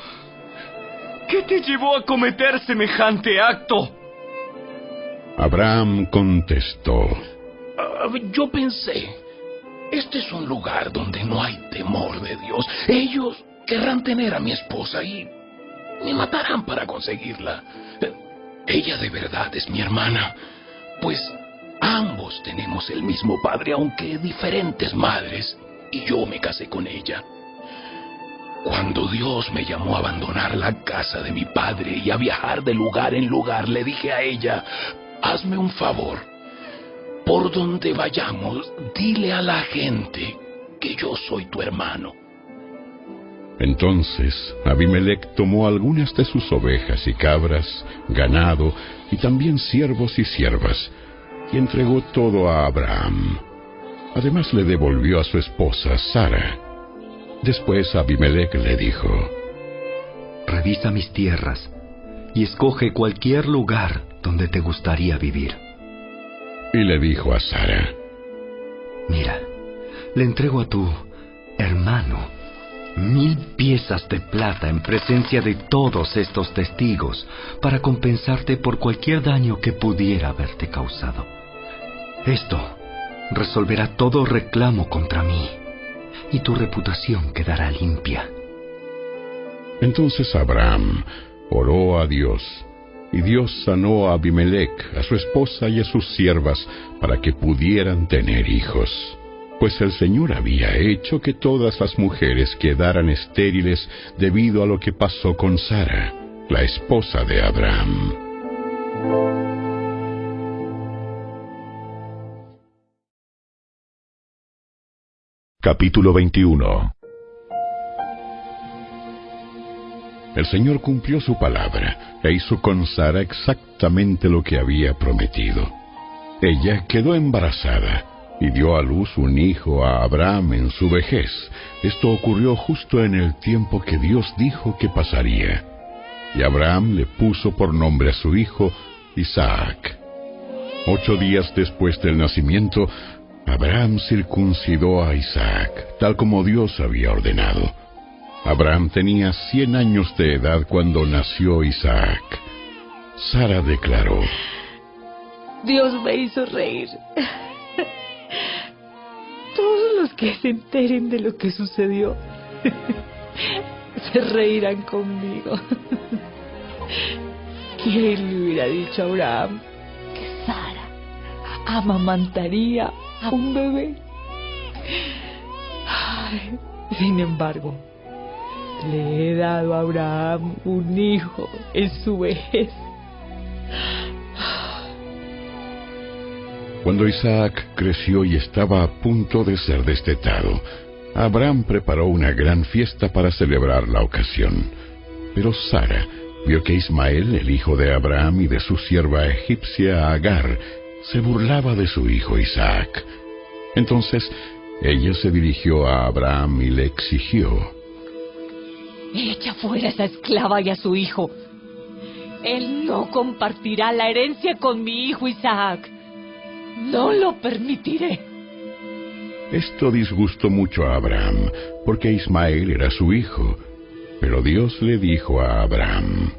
¿Qué te llevó a cometer semejante acto? Abraham contestó. Uh, yo pensé, este es un lugar donde no hay temor de Dios. Ellos querrán tener a mi esposa y me matarán para conseguirla. Ella de verdad es mi hermana, pues ambos tenemos el mismo padre, aunque diferentes madres, y yo me casé con ella. Cuando Dios me llamó a abandonar la casa de mi padre y a viajar de lugar en lugar, le dije a ella, hazme un favor. Por donde vayamos, dile a la gente que yo soy tu hermano. Entonces Abimelech tomó algunas de sus ovejas y cabras, ganado y también siervos y siervas, y entregó todo a Abraham. Además le devolvió a su esposa Sara. Después Abimelech le dijo, Revisa mis tierras y escoge cualquier lugar donde te gustaría vivir. Y le dijo a Sara, Mira, le entrego a tu hermano mil piezas de plata en presencia de todos estos testigos para compensarte por cualquier daño que pudiera haberte causado. Esto resolverá todo reclamo contra mí y tu reputación quedará limpia. Entonces Abraham oró a Dios, y Dios sanó a Abimelech, a su esposa y a sus siervas, para que pudieran tener hijos. Pues el Señor había hecho que todas las mujeres quedaran estériles debido a lo que pasó con Sara, la esposa de Abraham. Capítulo 21 El Señor cumplió su palabra e hizo con Sara exactamente lo que había prometido. Ella quedó embarazada y dio a luz un hijo a Abraham en su vejez. Esto ocurrió justo en el tiempo que Dios dijo que pasaría. Y Abraham le puso por nombre a su hijo Isaac. Ocho días después del nacimiento, Abraham circuncidó a Isaac, tal como Dios había ordenado. Abraham tenía cien años de edad cuando nació Isaac. Sara declaró, Dios me hizo reír. Todos los que se enteren de lo que sucedió se reirán conmigo. ¿Quién le hubiera dicho a Abraham que Sara amamantaría a un bebé? Sin embargo, le he dado a Abraham un hijo en su vejez. Cuando Isaac creció y estaba a punto de ser destetado, Abraham preparó una gran fiesta para celebrar la ocasión. Pero Sara vio que Ismael, el hijo de Abraham y de su sierva egipcia Agar, se burlaba de su hijo Isaac. Entonces ella se dirigió a Abraham y le exigió, Echa fuera a esa esclava y a su hijo. Él no compartirá la herencia con mi hijo Isaac. No lo permitiré. Esto disgustó mucho a Abraham, porque Ismael era su hijo. Pero Dios le dijo a Abraham,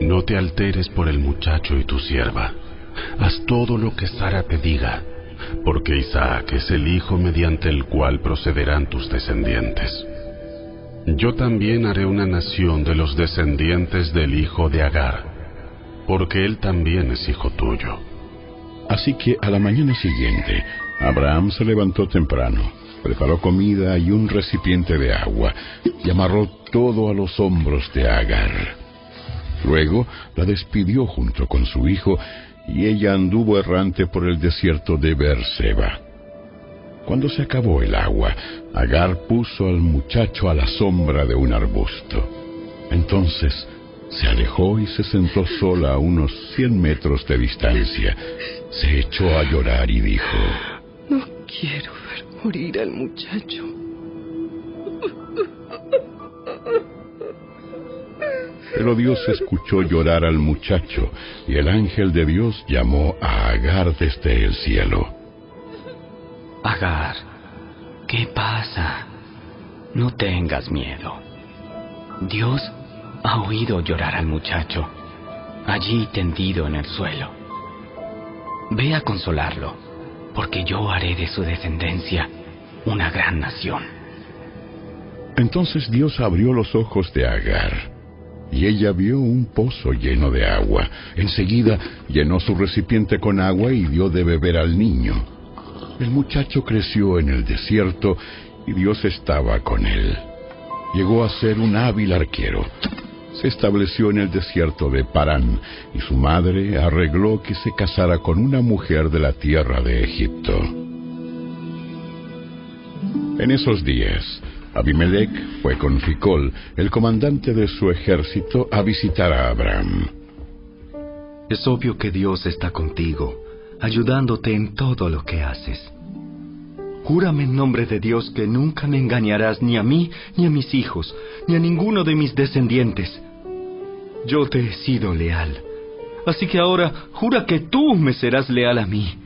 No te alteres por el muchacho y tu sierva. Haz todo lo que Sara te diga, porque Isaac es el hijo mediante el cual procederán tus descendientes. Yo también haré una nación de los descendientes del hijo de Agar, porque él también es hijo tuyo. Así que a la mañana siguiente, Abraham se levantó temprano, preparó comida y un recipiente de agua, y amarró todo a los hombros de Agar. Luego la despidió junto con su hijo, y ella anduvo errante por el desierto de Beerseba. Cuando se acabó el agua, Agar puso al muchacho a la sombra de un arbusto. Entonces se alejó y se sentó sola a unos cien metros de distancia. Se echó a llorar y dijo, No quiero ver morir al muchacho. Pero Dios escuchó llorar al muchacho y el ángel de Dios llamó a Agar desde el cielo. Agar, ¿qué pasa? No tengas miedo. Dios ha oído llorar al muchacho, allí tendido en el suelo. Ve a consolarlo, porque yo haré de su descendencia una gran nación. Entonces Dios abrió los ojos de Agar, y ella vio un pozo lleno de agua. Enseguida llenó su recipiente con agua y dio de beber al niño. El muchacho creció en el desierto y Dios estaba con él. Llegó a ser un hábil arquero. Estableció en el desierto de Parán y su madre arregló que se casara con una mujer de la tierra de Egipto. En esos días, Abimelech fue con Ficol, el comandante de su ejército, a visitar a Abraham. Es obvio que Dios está contigo, ayudándote en todo lo que haces. Júrame en nombre de Dios que nunca me engañarás ni a mí, ni a mis hijos, ni a ninguno de mis descendientes. Yo te he sido leal. Así que ahora jura que tú me serás leal a mí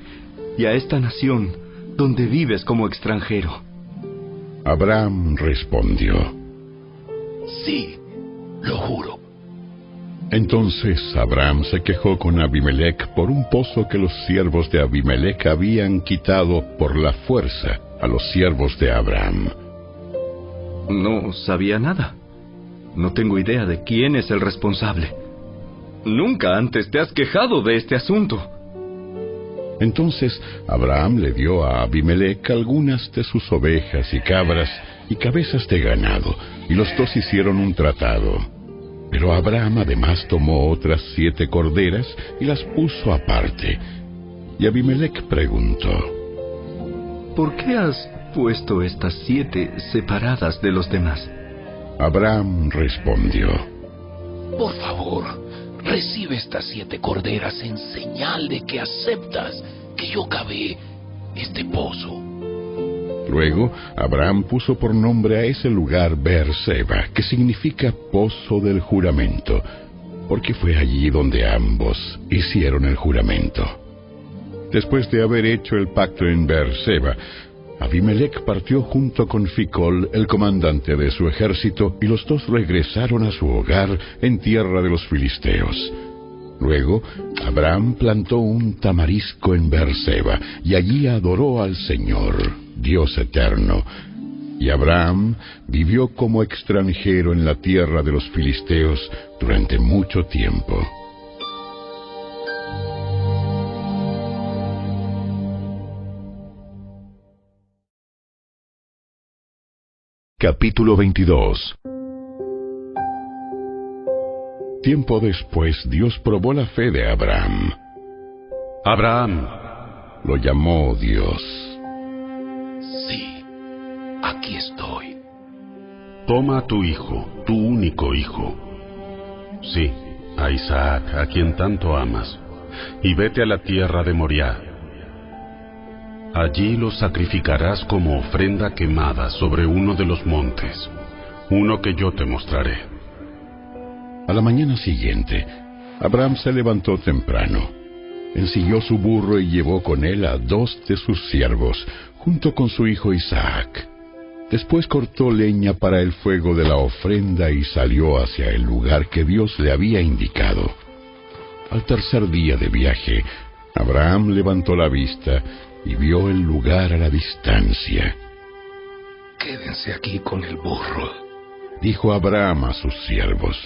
y a esta nación donde vives como extranjero. Abraham respondió, Sí, lo juro. Entonces Abraham se quejó con Abimelech por un pozo que los siervos de Abimelech habían quitado por la fuerza a los siervos de Abraham. No sabía nada. No tengo idea de quién es el responsable. Nunca antes te has quejado de este asunto. Entonces Abraham le dio a Abimelech algunas de sus ovejas y cabras y cabezas de ganado, y los dos hicieron un tratado. Pero Abraham además tomó otras siete corderas y las puso aparte. Y Abimelech preguntó, ¿Por qué has puesto estas siete separadas de los demás? Abraham respondió, Por favor, recibe estas siete corderas en señal de que aceptas que yo cavé este pozo. Luego, Abraham puso por nombre a ese lugar Beerseba, que significa pozo del juramento, porque fue allí donde ambos hicieron el juramento. Después de haber hecho el pacto en Beerseba, Abimelech partió junto con Ficol, el comandante de su ejército, y los dos regresaron a su hogar en tierra de los filisteos. Luego, Abraham plantó un tamarisco en Beerseba y allí adoró al Señor, Dios eterno. Y Abraham vivió como extranjero en la tierra de los filisteos durante mucho tiempo. Capítulo 22 Tiempo después Dios probó la fe de Abraham. Abraham. Lo llamó Dios. Sí, aquí estoy. Toma a tu hijo, tu único hijo. Sí, a Isaac, a quien tanto amas, y vete a la tierra de Moriah. Allí lo sacrificarás como ofrenda quemada sobre uno de los montes, uno que yo te mostraré. A la mañana siguiente, Abraham se levantó temprano, ensilló su burro y llevó con él a dos de sus siervos, junto con su hijo Isaac. Después cortó leña para el fuego de la ofrenda y salió hacia el lugar que Dios le había indicado. Al tercer día de viaje, Abraham levantó la vista y vio el lugar a la distancia. Quédense aquí con el burro, dijo Abraham a sus siervos.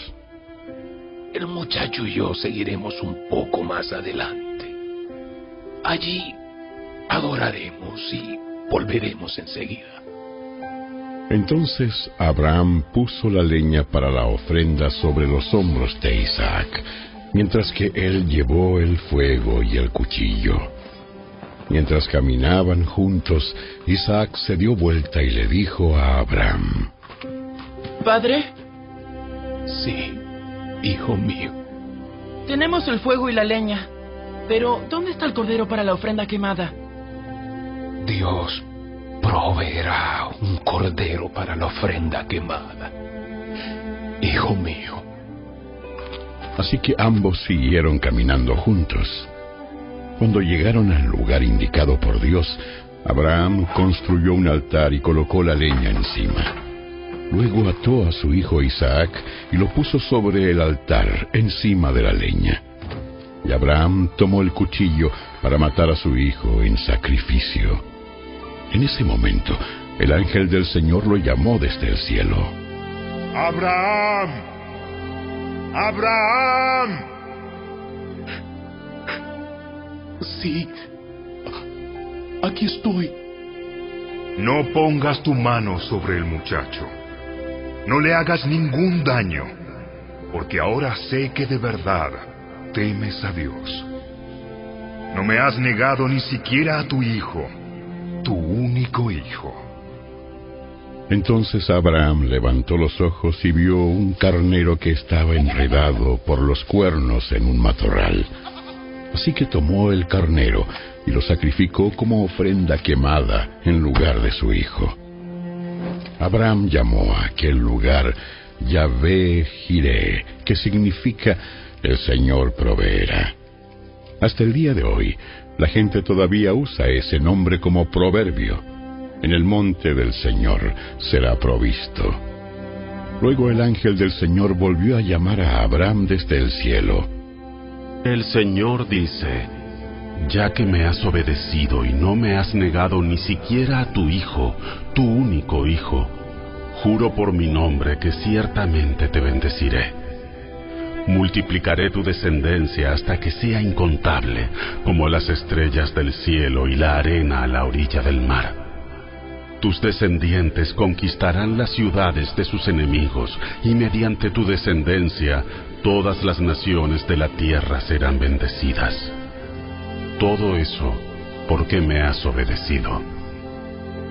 El muchacho y yo seguiremos un poco más adelante. Allí adoraremos y volveremos enseguida. Entonces Abraham puso la leña para la ofrenda sobre los hombros de Isaac, mientras que él llevó el fuego y el cuchillo. Mientras caminaban juntos, Isaac se dio vuelta y le dijo a Abraham, Padre, Sí, hijo mío. tenemos el fuego y la leña, pero ¿dónde está el cordero para la ofrenda quemada? Dios proveerá un cordero para la ofrenda quemada. Hijo mío. Así que ambos siguieron caminando juntos. Cuando llegaron al lugar indicado por Dios, Abraham construyó un altar y colocó la leña encima. Luego ató a su hijo Isaac y lo puso sobre el altar, encima de la leña. Y Abraham tomó el cuchillo para matar a su hijo en sacrificio. En ese momento, el ángel del Señor lo llamó desde el cielo. Abraham. Abraham. Sí. Aquí estoy. No pongas tu mano sobre el muchacho. No le hagas ningún daño, porque ahora sé que de verdad temes a Dios. No me has negado ni siquiera a tu hijo, tu único hijo. Entonces Abraham levantó los ojos y vio un carnero que estaba enredado por los cuernos en un matorral. Así que tomó el carnero y lo sacrificó como ofrenda quemada en lugar de su hijo. Abraham llamó a aquel lugar Yahvé Jireh, que significa el Señor proveerá. Hasta el día de hoy, la gente todavía usa ese nombre como proverbio. En el monte del Señor será provisto. Luego el ángel del Señor volvió a llamar a Abraham desde el cielo. El Señor dice, ya que me has obedecido y no me has negado ni siquiera a tu hijo, tu único hijo, juro por mi nombre que ciertamente te bendeciré. Multiplicaré tu descendencia hasta que sea incontable, como las estrellas del cielo y la arena a la orilla del mar. Tus descendientes conquistarán las ciudades de sus enemigos, y mediante tu descendencia todas las naciones de la tierra serán bendecidas. Todo eso porque me has obedecido.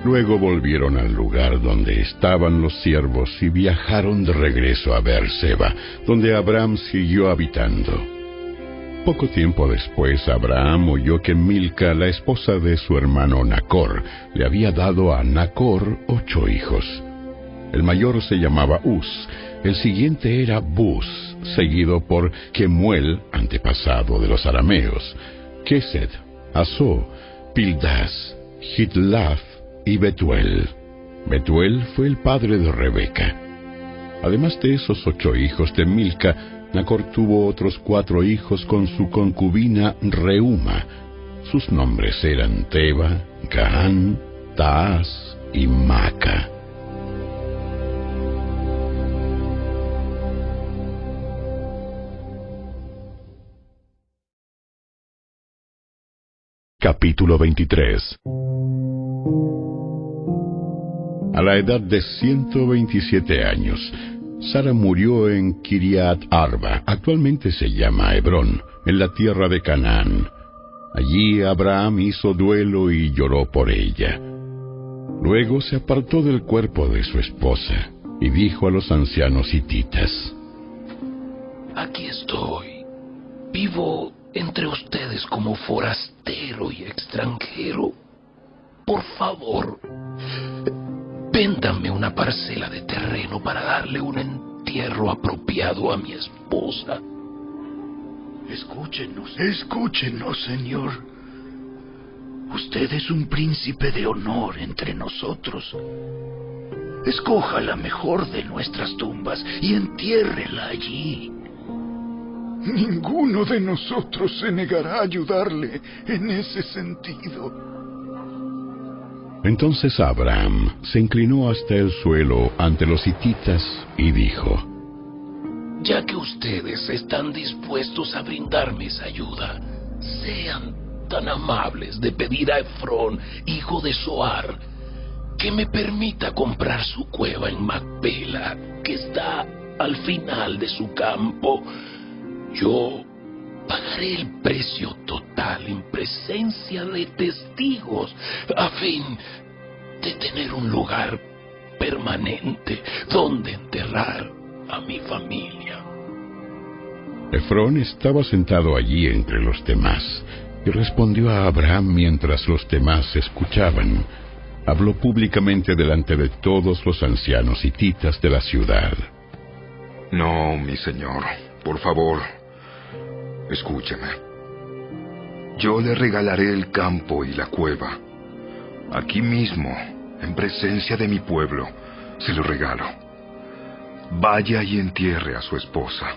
Luego volvieron al lugar donde estaban los siervos y viajaron de regreso a Beerseba, donde Abraham siguió habitando. Poco tiempo después, Abraham oyó que Milca, la esposa de su hermano Nacor, le había dado a Nacor ocho hijos. El mayor se llamaba Uz, el siguiente era Bus, seguido por Kemuel, antepasado de los arameos, Kesed, Asó, Pildas, Hitlath, y Betuel. Betuel fue el padre de Rebeca. Además de esos ocho hijos de Milca, Nacor tuvo otros cuatro hijos con su concubina Reuma. Sus nombres eran Teba, Gaán, Taaz y Maca. Capítulo 23 A la edad de 127 años, Sara murió en Kiriat Arba, actualmente se llama Hebrón, en la tierra de Canaán. Allí Abraham hizo duelo y lloró por ella. Luego se apartó del cuerpo de su esposa y dijo a los ancianos hititas, Aquí estoy. Vivo entre ustedes como forastero y extranjero. Por favor, Véndame una parcela de terreno para darle un entierro apropiado a mi esposa. Escúchenos, escúchenos, señor. Usted es un príncipe de honor entre nosotros. Escoja la mejor de nuestras tumbas y entiérrela allí. Ninguno de nosotros se negará a ayudarle en ese sentido. Entonces Abraham se inclinó hasta el suelo ante los hititas y dijo, Ya que ustedes están dispuestos a brindarme esa ayuda, sean tan amables de pedir a Efrón, hijo de Soar, que me permita comprar su cueva en Macpela, que está al final de su campo. Yo pagaré el precio total en presencia de testigos a fin de tener un lugar permanente donde enterrar a mi familia. Efrón estaba sentado allí entre los demás y respondió a Abraham mientras los demás escuchaban. Habló públicamente delante de todos los ancianos hititas de la ciudad. No, mi señor, por favor, Escúcheme. Yo le regalaré el campo y la cueva. Aquí mismo, en presencia de mi pueblo, se lo regalo. Vaya y entierre a su esposa.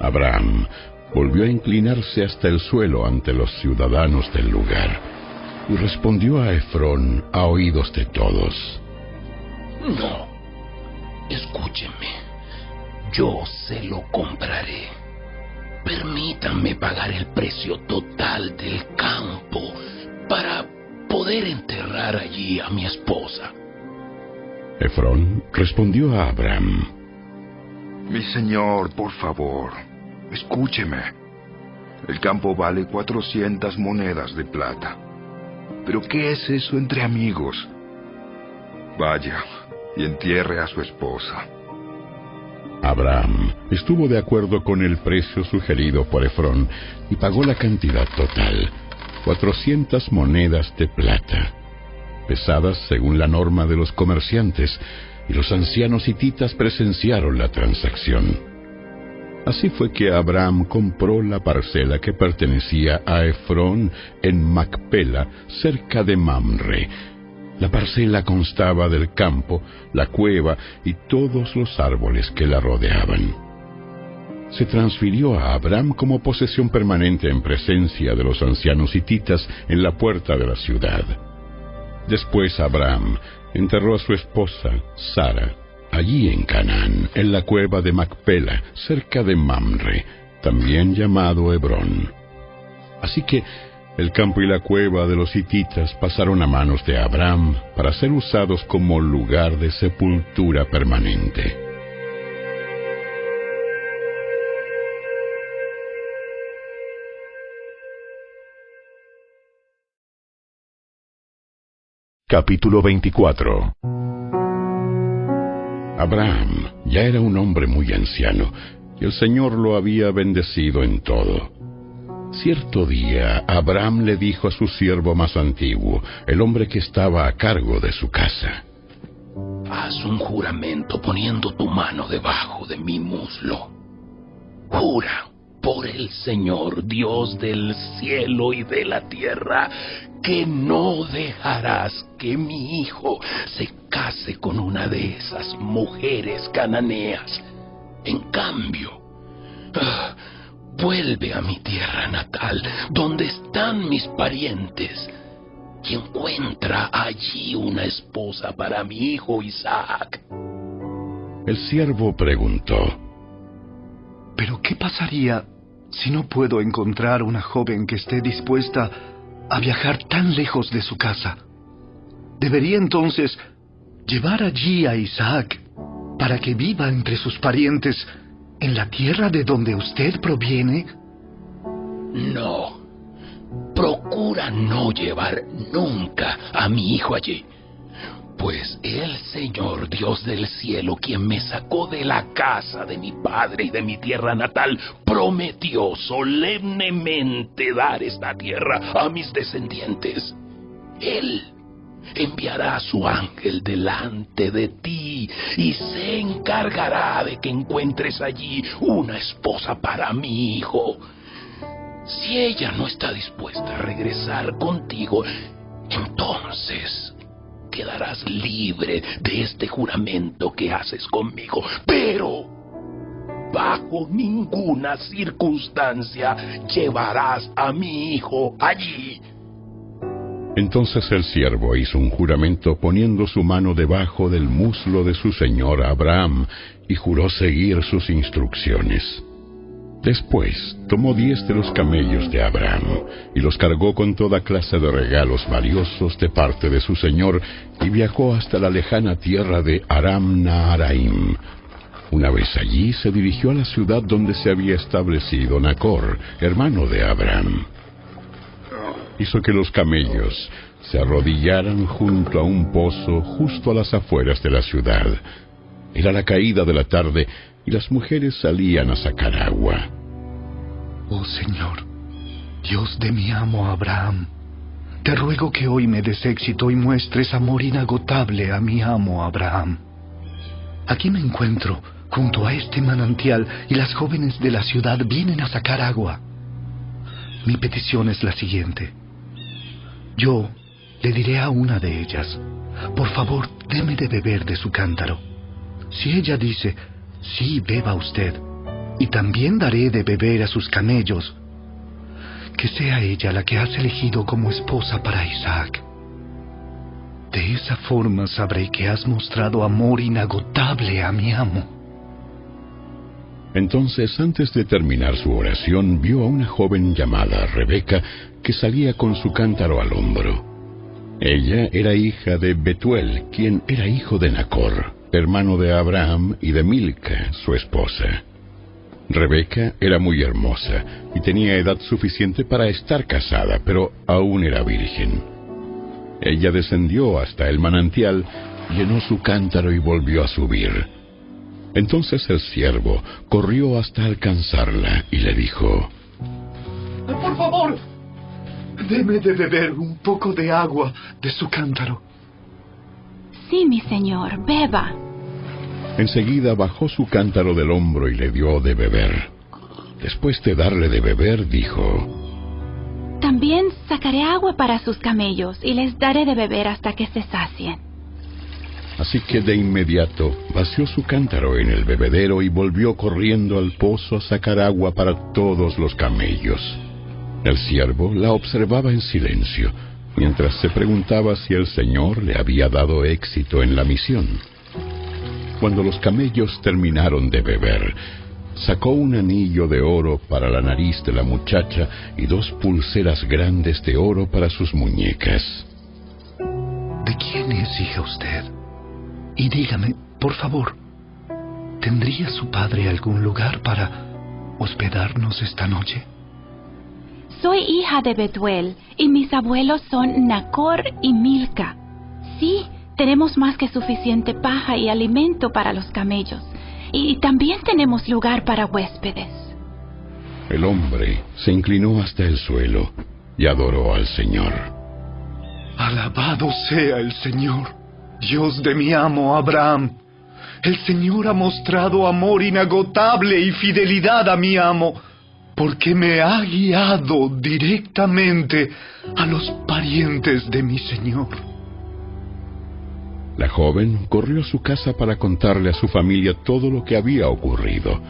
Abraham volvió a inclinarse hasta el suelo ante los ciudadanos del lugar y respondió a Efrón a oídos de todos. No, escúcheme, yo se lo compraré. Permítanme pagar el precio total del campo para poder enterrar allí a mi esposa. Efrón respondió a Abraham. Mi señor, por favor, escúcheme. El campo vale cuatrocientas monedas de plata. Pero ¿qué es eso entre amigos? Vaya y entierre a su esposa. Abraham estuvo de acuerdo con el precio sugerido por Efrón y pagó la cantidad total, 400 monedas de plata, pesadas según la norma de los comerciantes, y los ancianos hititas presenciaron la transacción. Así fue que Abraham compró la parcela que pertenecía a Efrón en Macpela, cerca de Mamre, La parcela constaba del campo, la cueva y todos los árboles que la rodeaban. Se transfirió a Abraham como posesión permanente en presencia de los ancianos hititas en la puerta de la ciudad. Después Abraham enterró a su esposa, Sara, allí en Canaán, en la cueva de Macpela, cerca de Mamre, también llamado Hebrón. Así que el campo y la cueva de los hititas pasaron a manos de Abraham para ser usados como lugar de sepultura permanente. Capítulo 24 Abraham ya era un hombre muy anciano y el Señor lo había bendecido en todo. Cierto día, Abraham le dijo a su siervo más antiguo, el hombre que estaba a cargo de su casa, Haz un juramento poniendo tu mano debajo de mi muslo. Jura por el Señor, Dios del cielo y de la tierra, que no dejarás que mi hijo se case con una de esas mujeres cananeas. En cambio, ah, vuelve a mi tierra natal, donde están mis parientes, y encuentra allí una esposa para mi hijo Isaac. El siervo preguntó, ¿Pero qué pasaría si no puedo encontrar una joven que esté dispuesta a viajar tan lejos de su casa? ¿Debería entonces llevar allí a Isaac para que viva entre sus parientes en la tierra de donde usted proviene? No. Procura no llevar nunca a mi hijo allí. Pues el Señor Dios del cielo, quien me sacó de la casa de mi padre y de mi tierra natal, prometió solemnemente dar esta tierra a mis descendientes. Él enviará a su ángel delante de ti y se encargará de que encuentres allí una esposa para mi hijo. Si ella no está dispuesta a regresar contigo, entonces quedarás libre de este juramento que haces conmigo. Pero bajo ninguna circunstancia llevarás a mi hijo allí. Entonces el siervo hizo un juramento poniendo su mano debajo del muslo de su señor Abraham y juró seguir sus instrucciones. Después tomó diez de los camellos de Abraham y los cargó con toda clase de regalos valiosos de parte de su señor y viajó hasta la lejana tierra de Aram Naharaim. Una vez allí se dirigió a la ciudad donde se había establecido Nacor, hermano de Abraham. Hizo que los camellos se arrodillaran junto a un pozo justo a las afueras de la ciudad. Era la caída de la tarde y las mujeres salían a sacar agua. Oh Señor, Dios de mi amo Abraham, te ruego que hoy me des éxito y muestres amor inagotable a mi amo Abraham. Aquí me encuentro, junto a este manantial, y las jóvenes de la ciudad vienen a sacar agua. Mi petición es la siguiente. Yo le diré a una de ellas, por favor, deme de beber de su cántaro. Si ella dice, sí, beba usted, y también daré de beber a sus camellos, que sea ella la que has elegido como esposa para Isaac. De esa forma sabré que has mostrado amor inagotable a mi amo. Entonces, antes de terminar su oración, vio a una joven llamada Rebeca que salía con su cántaro al hombro. Ella era hija de Betuel, quien era hijo de Nacor, hermano de Abraham y de Milca, su esposa. Rebeca era muy hermosa y tenía edad suficiente para estar casada, pero aún era virgen. Ella descendió hasta el manantial, llenó su cántaro y volvió a subir. Entonces el siervo corrió hasta alcanzarla y le dijo, Por favor, deme de beber un poco de agua de su cántaro. Sí, mi señor, beba. Enseguida bajó su cántaro del hombro y le dio de beber. Después de darle de beber, dijo, También sacaré agua para sus camellos y les daré de beber hasta que se sacien. Así que de inmediato vació su cántaro en el bebedero y volvió corriendo al pozo a sacar agua para todos los camellos. El siervo la observaba en silencio, mientras se preguntaba si el Señor le había dado éxito en la misión. Cuando los camellos terminaron de beber, sacó un anillo de oro para la nariz de la muchacha y dos pulseras grandes de oro para sus muñecas. ¿De quién es hija usted? Y dígame, por favor, ¿tendría su padre algún lugar para hospedarnos esta noche? Soy hija de Betuel y mis abuelos son Nacor y Milca. Sí, tenemos más que suficiente paja y alimento para los camellos. Y también tenemos lugar para huéspedes. El hombre se inclinó hasta el suelo y adoró al Señor. Alabado sea el Señor, Dios de mi amo Abraham. El Señor ha mostrado amor inagotable y fidelidad a mi amo, porque me ha guiado directamente a los parientes de mi Señor. La joven corrió a su casa para contarle a su familia todo lo que había ocurrido.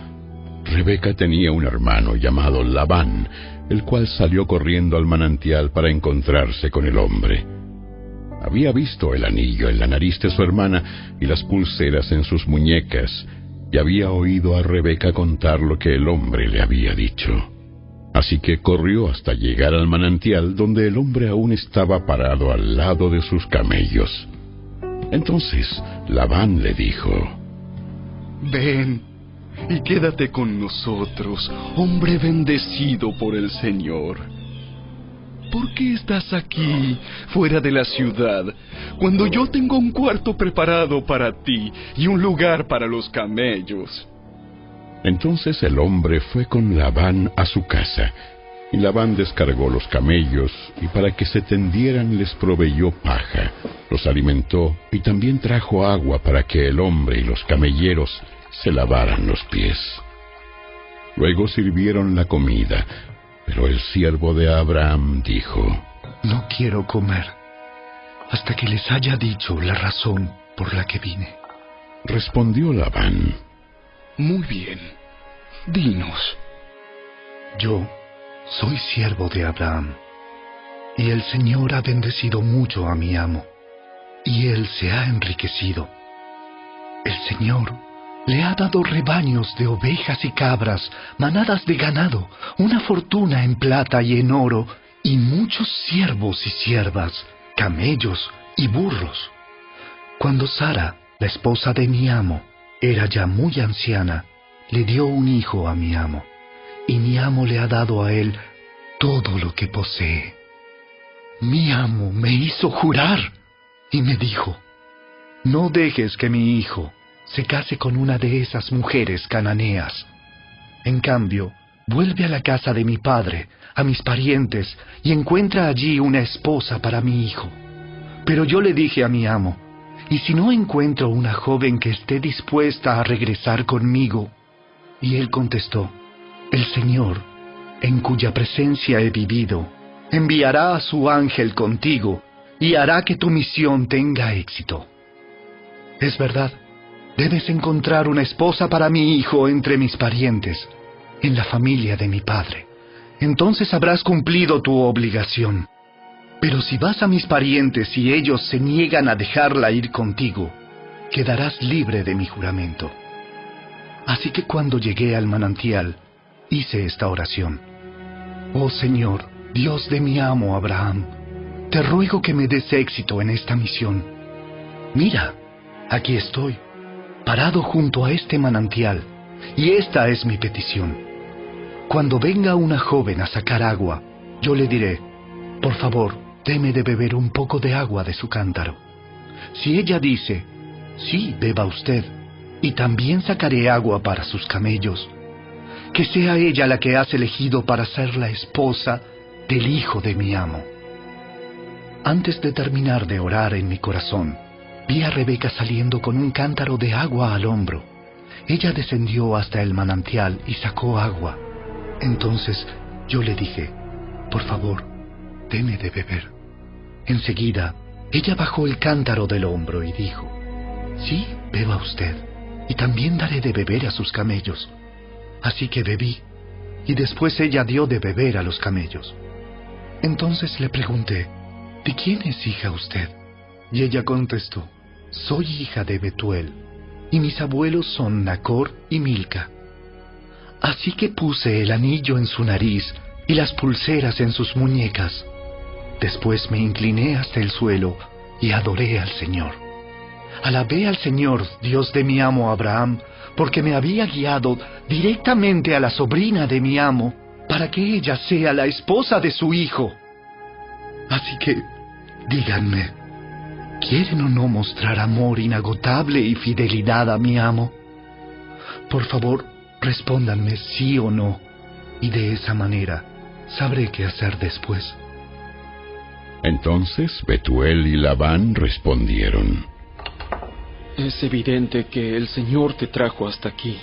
Rebeca tenía un hermano llamado Labán, el cual salió corriendo al manantial para encontrarse con el hombre. Había visto el anillo en la nariz de su hermana y las pulseras en sus muñecas, y había oído a Rebeca contar lo que el hombre le había dicho. Así que corrió hasta llegar al manantial donde el hombre aún estaba parado al lado de sus camellos. Entonces Labán le dijo, Ven y quédate con nosotros, hombre bendecido por el Señor. ¿Por qué estás aquí, fuera de la ciudad, cuando yo tengo un cuarto preparado para ti y un lugar para los camellos? Entonces el hombre fue con Labán a su casa, y Labán descargó los camellos, y para que se tendieran les proveyó paja, los alimentó, y también trajo agua para que el hombre y los camelleros se lavaran los pies. Luego sirvieron la comida, pero el siervo de Abraham dijo, No quiero comer hasta que les haya dicho la razón por la que vine. Respondió Labán, Muy bien, dinos. Yo soy siervo de Abraham, y el Señor ha bendecido mucho a mi amo, y él se ha enriquecido. El Señor le ha dado rebaños de ovejas y cabras, manadas de ganado, una fortuna en plata y en oro, y muchos siervos y siervas, camellos y burros. Cuando Sara, la esposa de mi amo, era ya muy anciana, le dio un hijo a mi amo, y mi amo le ha dado a él todo lo que posee. Mi amo me hizo jurar y me dijo, no dejes que mi hijo se case con una de esas mujeres cananeas. En cambio, vuelve a la casa de mi padre, a mis parientes, y encuentra allí una esposa para mi hijo. Pero yo le dije a mi amo, ¿y si no encuentro una joven que esté dispuesta a regresar conmigo? Y él contestó, el Señor, en cuya presencia he vivido, enviará a su ángel contigo y hará que tu misión tenga éxito. Es verdad, debes encontrar una esposa para mi hijo entre mis parientes, en la familia de mi padre. Entonces habrás cumplido tu obligación. Pero si vas a mis parientes y ellos se niegan a dejarla ir contigo, quedarás libre de mi juramento. Así que cuando llegué al manantial, hice esta oración. Oh Señor, Dios de mi amo Abraham, te ruego que me des éxito en esta misión. Mira, aquí estoy, parado junto a este manantial, y esta es mi petición. Cuando venga una joven a sacar agua, yo le diré, por favor, deme de beber un poco de agua de su cántaro. Si ella dice, sí, beba usted, y también sacaré agua para sus camellos, que sea ella la que has elegido para ser la esposa del hijo de mi amo. Antes de terminar de orar en mi corazón, vi a Rebeca saliendo con un cántaro de agua al hombro. Ella descendió hasta el manantial y sacó agua. Entonces yo le dije, por favor, deme de beber. Enseguida, ella bajó el cántaro del hombro y dijo, Sí, beba usted, y también daré de beber a sus camellos. Así que bebí, y después ella dio de beber a los camellos. Entonces le pregunté, ¿de quién es hija usted? Y ella contestó, soy hija de Betuel, y mis abuelos son Nacor y Milca. Así que puse el anillo en su nariz y las pulseras en sus muñecas. Después me incliné hasta el suelo y adoré al Señor. Alabé al Señor, Dios de mi amo Abraham, porque me había guiado directamente a la sobrina de mi amo, para que ella sea la esposa de su hijo. Así que, díganme, ¿quieren o no mostrar amor inagotable y fidelidad a mi amo? Por favor, respóndanme sí o no, y de esa manera sabré qué hacer después. Entonces Betuel y Labán respondieron, Es evidente que el Señor te trajo hasta aquí,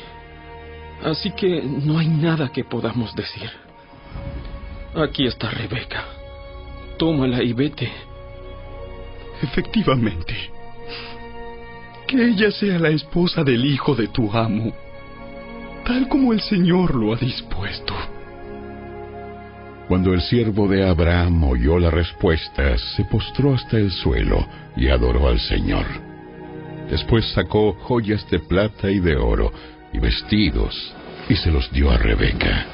así que no hay nada que podamos decir. Aquí está Rebeca. Tómala y vete. Efectivamente. Que ella sea la esposa del hijo de tu amo, tal como el Señor lo ha dispuesto. Cuando el siervo de Abraham oyó la respuesta, se postró hasta el suelo y adoró al Señor. Después sacó joyas de plata y de oro y vestidos y se los dio a Rebeca.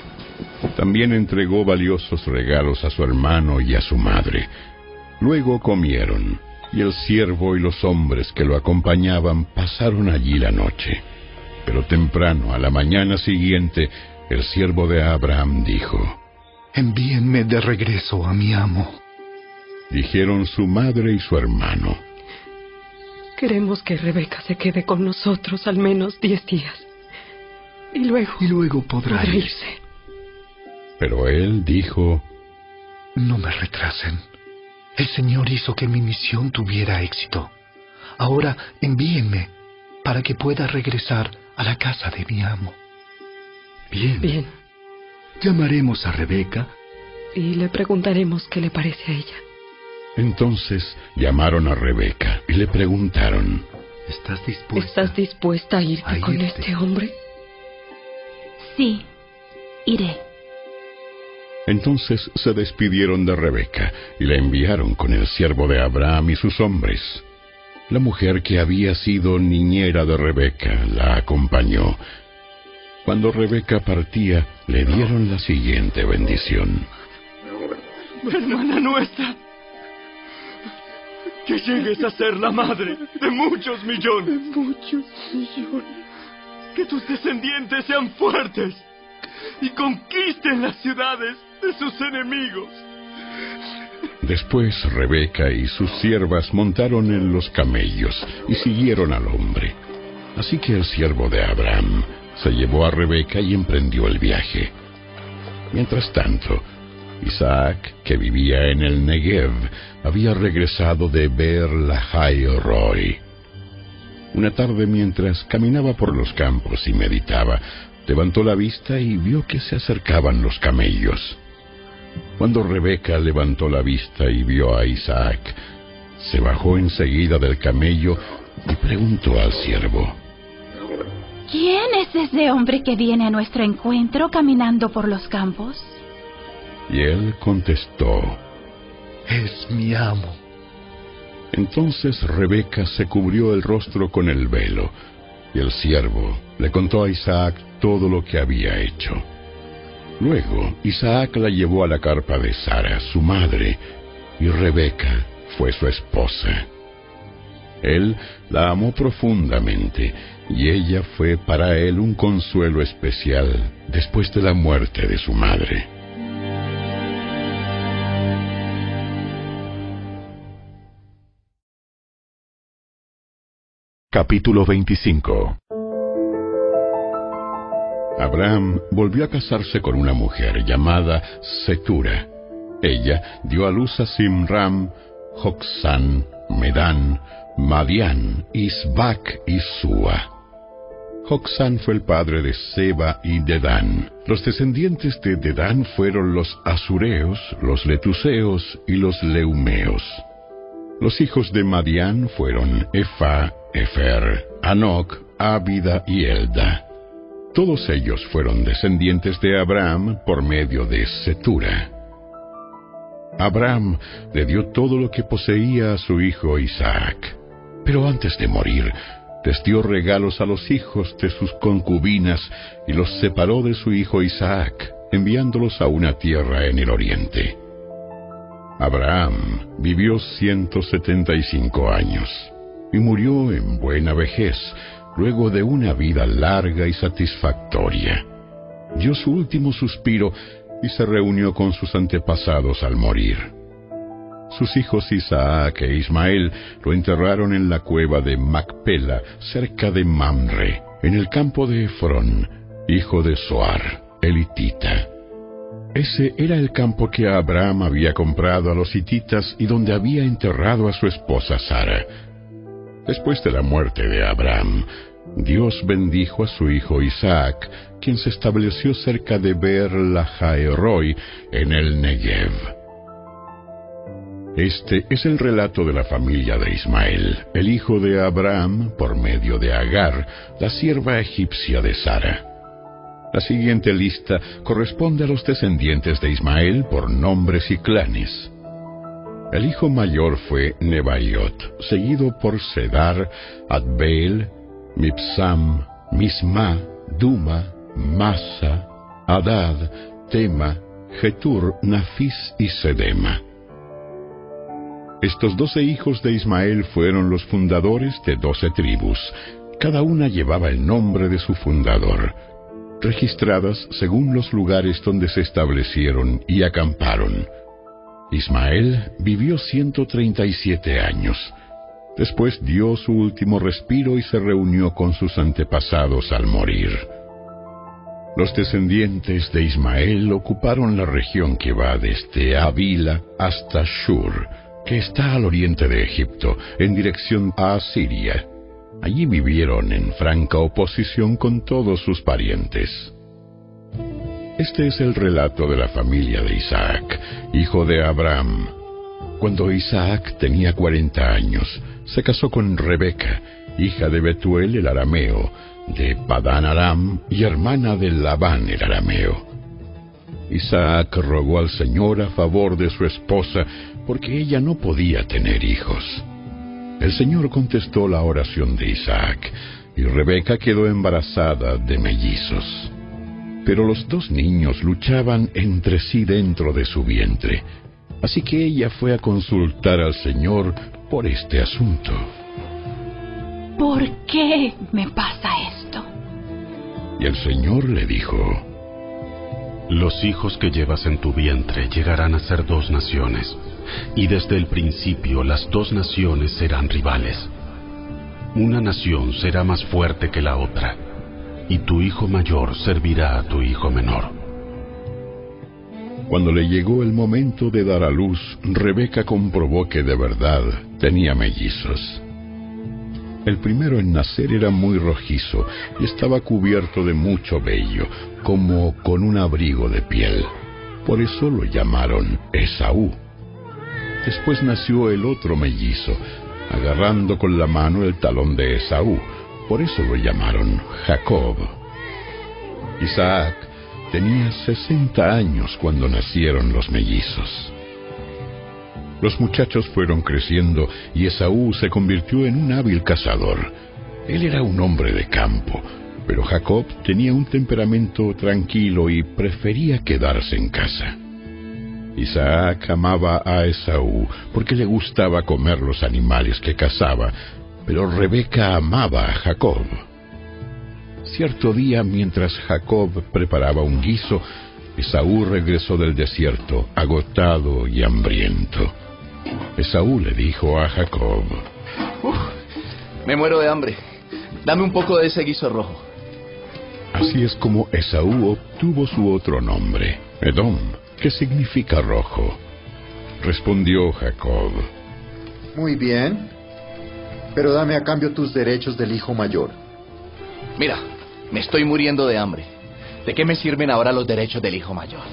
También entregó valiosos regalos a su hermano y a su madre. Luego comieron, y el siervo y los hombres que lo acompañaban pasaron allí la noche. Pero temprano, a la mañana siguiente, el siervo de Abraham dijo, Envíenme de regreso a mi amo. Dijeron su madre y su hermano. Queremos que Rebeca se quede con nosotros al menos diez días. Y luego... Y luego podrá irse. Pero él dijo, No me retrasen. El Señor hizo que mi misión tuviera éxito. Ahora envíenme para que pueda regresar a la casa de mi amo. Bien. Bien. Llamaremos a Rebeca. Y le preguntaremos qué le parece a ella. Entonces llamaron a Rebeca y le preguntaron, ¿Estás dispuesta? ¿Estás dispuesta a irte, a con irte? este hombre? Sí, iré. Entonces se despidieron de Rebeca y la enviaron con el siervo de Abraham y sus hombres. La mujer que había sido niñera de Rebeca la acompañó. Cuando Rebeca partía, le dieron la siguiente bendición. Hermana nuestra, que llegues a ser la madre de muchos millones. muchos millones. Que tus descendientes sean fuertes y conquisten las ciudades de sus enemigos. Después Rebeca y sus siervas montaron en los camellos y siguieron al hombre. Así que el siervo de Abraham se llevó a Rebeca y emprendió el viaje. Mientras tanto, Isaac, que vivía en el Negev, había regresado de ver la Roy. Una tarde mientras caminaba por los campos y meditaba, levantó la vista y vio que se acercaban los camellos. Cuando Rebeca levantó la vista y vio a Isaac, se bajó enseguida del camello y preguntó al siervo, ¿Quién es ese hombre que viene a nuestro encuentro caminando por los campos? y él contestó, Es mi amo. Entonces Rebeca se cubrió el rostro con el velo, y el siervo le contó a Isaac todo lo que había hecho. Luego Isaac la llevó a la carpa de Sara, su madre, y Rebeca fue su esposa. Él la amó profundamente, y ella fue para él un consuelo especial después de la muerte de su madre. Capítulo 25 Abraham volvió a casarse con una mujer llamada Setura. Ella dio a luz a Simram, Joxán, Medán, Madián, Isbac y Sua. Joxán fue el padre de Seba y Dedán. Los descendientes de Dedán fueron los Asureos, los Letuseos y los Leumeos. Los hijos de Madián fueron Efa, Efer, Anoc, Ábida y Elda. Todos ellos fueron descendientes de Abraham por medio de Setura. Abraham le dio todo lo que poseía a su hijo Isaac. Pero antes de morir, les dio regalos a los hijos de sus concubinas y los separó de su hijo Isaac, enviándolos a una tierra en el oriente. Abraham vivió 175 años y murió en buena vejez, luego de una vida larga y satisfactoria. Dio su último suspiro y se reunió con sus antepasados al morir. Sus hijos Isaac e Ismael lo enterraron en la cueva de Macpela, cerca de Mamre, en el campo de Efrón, hijo de Soar, elitita. Ese era el campo que Abraham había comprado a los hititas y donde había enterrado a su esposa Sara. Después de la muerte de Abraham, Dios bendijo a su hijo Isaac, quien se estableció cerca de Lahaeroi en el Negev. Este es el relato de la familia de Ismael, el hijo de Abraham, por medio de Agar, la sierva egipcia de Sara. La siguiente lista corresponde a los descendientes de Ismael por nombres y clanes. El hijo mayor fue Nebaiot, seguido por Sedar, Adbeel, Mipsam, Misma, Duma, Masa, Adad, Tema, Getur, Nafis y Sedema. Estos doce hijos de Ismael fueron los fundadores de doce tribus. Cada una llevaba el nombre de su fundador, registradas según los lugares donde se establecieron y acamparon. Ismael vivió 137 años. Después dio su último respiro y se reunió con sus antepasados al morir. Los descendientes de Ismael ocuparon la región que va desde Avila hasta Shur, que está al oriente de Egipto, en dirección a Siria. Allí vivieron en franca oposición con todos sus parientes. Este es el relato de la familia de Isaac, hijo de Abraham. Cuando Isaac tenía cuarenta años, se casó con Rebeca, hija de Betuel el arameo, de Padán Aram y hermana de Labán el arameo. Isaac rogó al Señor a favor de su esposa porque ella no podía tener hijos. El Señor contestó la oración de Isaac, y Rebeca quedó embarazada de mellizos. Pero los dos niños luchaban entre sí dentro de su vientre, así que ella fue a consultar al Señor por este asunto. ¿Por qué me pasa esto? Y el Señor le dijo, Los hijos que llevas en tu vientre llegarán a ser dos naciones y desde el principio las dos naciones serán rivales. Una nación será más fuerte que la otra, y tu hijo mayor servirá a tu hijo menor. Cuando le llegó el momento de dar a luz, Rebeca comprobó que de verdad tenía mellizos. El primero en nacer era muy rojizo y estaba cubierto de mucho vello, como con un abrigo de piel. Por eso lo llamaron Esaú. Después nació el otro mellizo, agarrando con la mano el talón de Esaú. Por eso lo llamaron Jacob. Isaac tenía 60 años cuando nacieron los mellizos. Los muchachos fueron creciendo y Esaú se convirtió en un hábil cazador. Él era un hombre de campo, pero Jacob tenía un temperamento tranquilo y prefería quedarse en casa. Isaac amaba a Esaú porque le gustaba comer los animales que cazaba, pero Rebeca amaba a Jacob. Cierto día, mientras Jacob preparaba un guiso, Esaú regresó del desierto, agotado y hambriento. Esaú le dijo a Jacob, Me muero de hambre. Dame un poco de ese guiso rojo. Así es como Esaú obtuvo su otro nombre, Edom ¿Qué significa rojo? Respondió Jacob. Muy bien, pero dame a cambio tus derechos del hijo mayor. Mira, Me estoy muriendo de hambre. ¿De qué me sirven ahora los derechos del hijo mayor?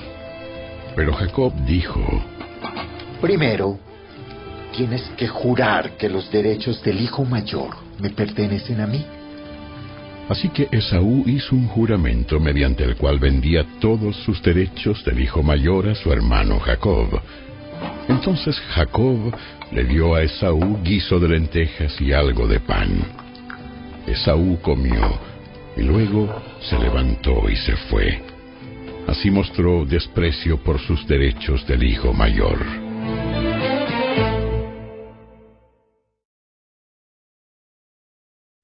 Pero Jacob dijo, Primero, tienes que jurar que los derechos del hijo mayor me pertenecen a mí. Así que Esaú hizo un juramento mediante el cual vendía todos sus derechos del hijo mayor a su hermano Jacob. Entonces Jacob le dio a Esaú guiso de lentejas y algo de pan. Esaú comió y luego se levantó y se fue. Así mostró desprecio por sus derechos del hijo mayor.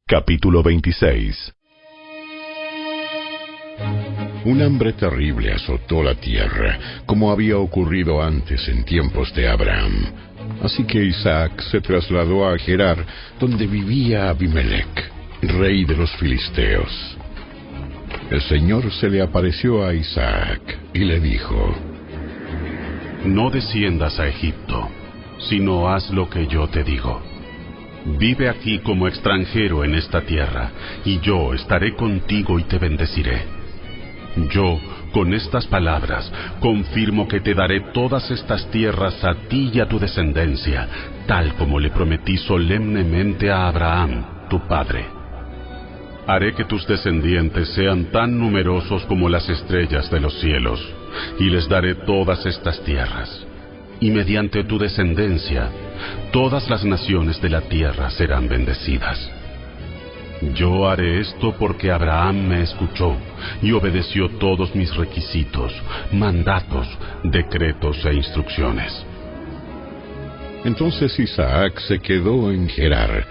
Capítulo 26 Un hambre terrible azotó la tierra, como había ocurrido antes en tiempos de Abraham. Así que Isaac se trasladó a Gerar, donde vivía Abimelech, rey de los filisteos. El Señor se le apareció a Isaac y le dijo, No desciendas a Egipto, sino haz lo que yo te digo. Vive aquí como extranjero en esta tierra, y yo estaré contigo y te bendeciré. Yo, con estas palabras, confirmo que te daré todas estas tierras a ti y a tu descendencia, tal como le prometí solemnemente a Abraham, tu padre. Haré que tus descendientes sean tan numerosos como las estrellas de los cielos, y les daré todas estas tierras. Y mediante tu descendencia, todas las naciones de la tierra serán bendecidas. Yo haré esto porque Abraham me escuchó y obedeció todos mis requisitos, mandatos, decretos e instrucciones. Entonces Isaac se quedó en Gerar.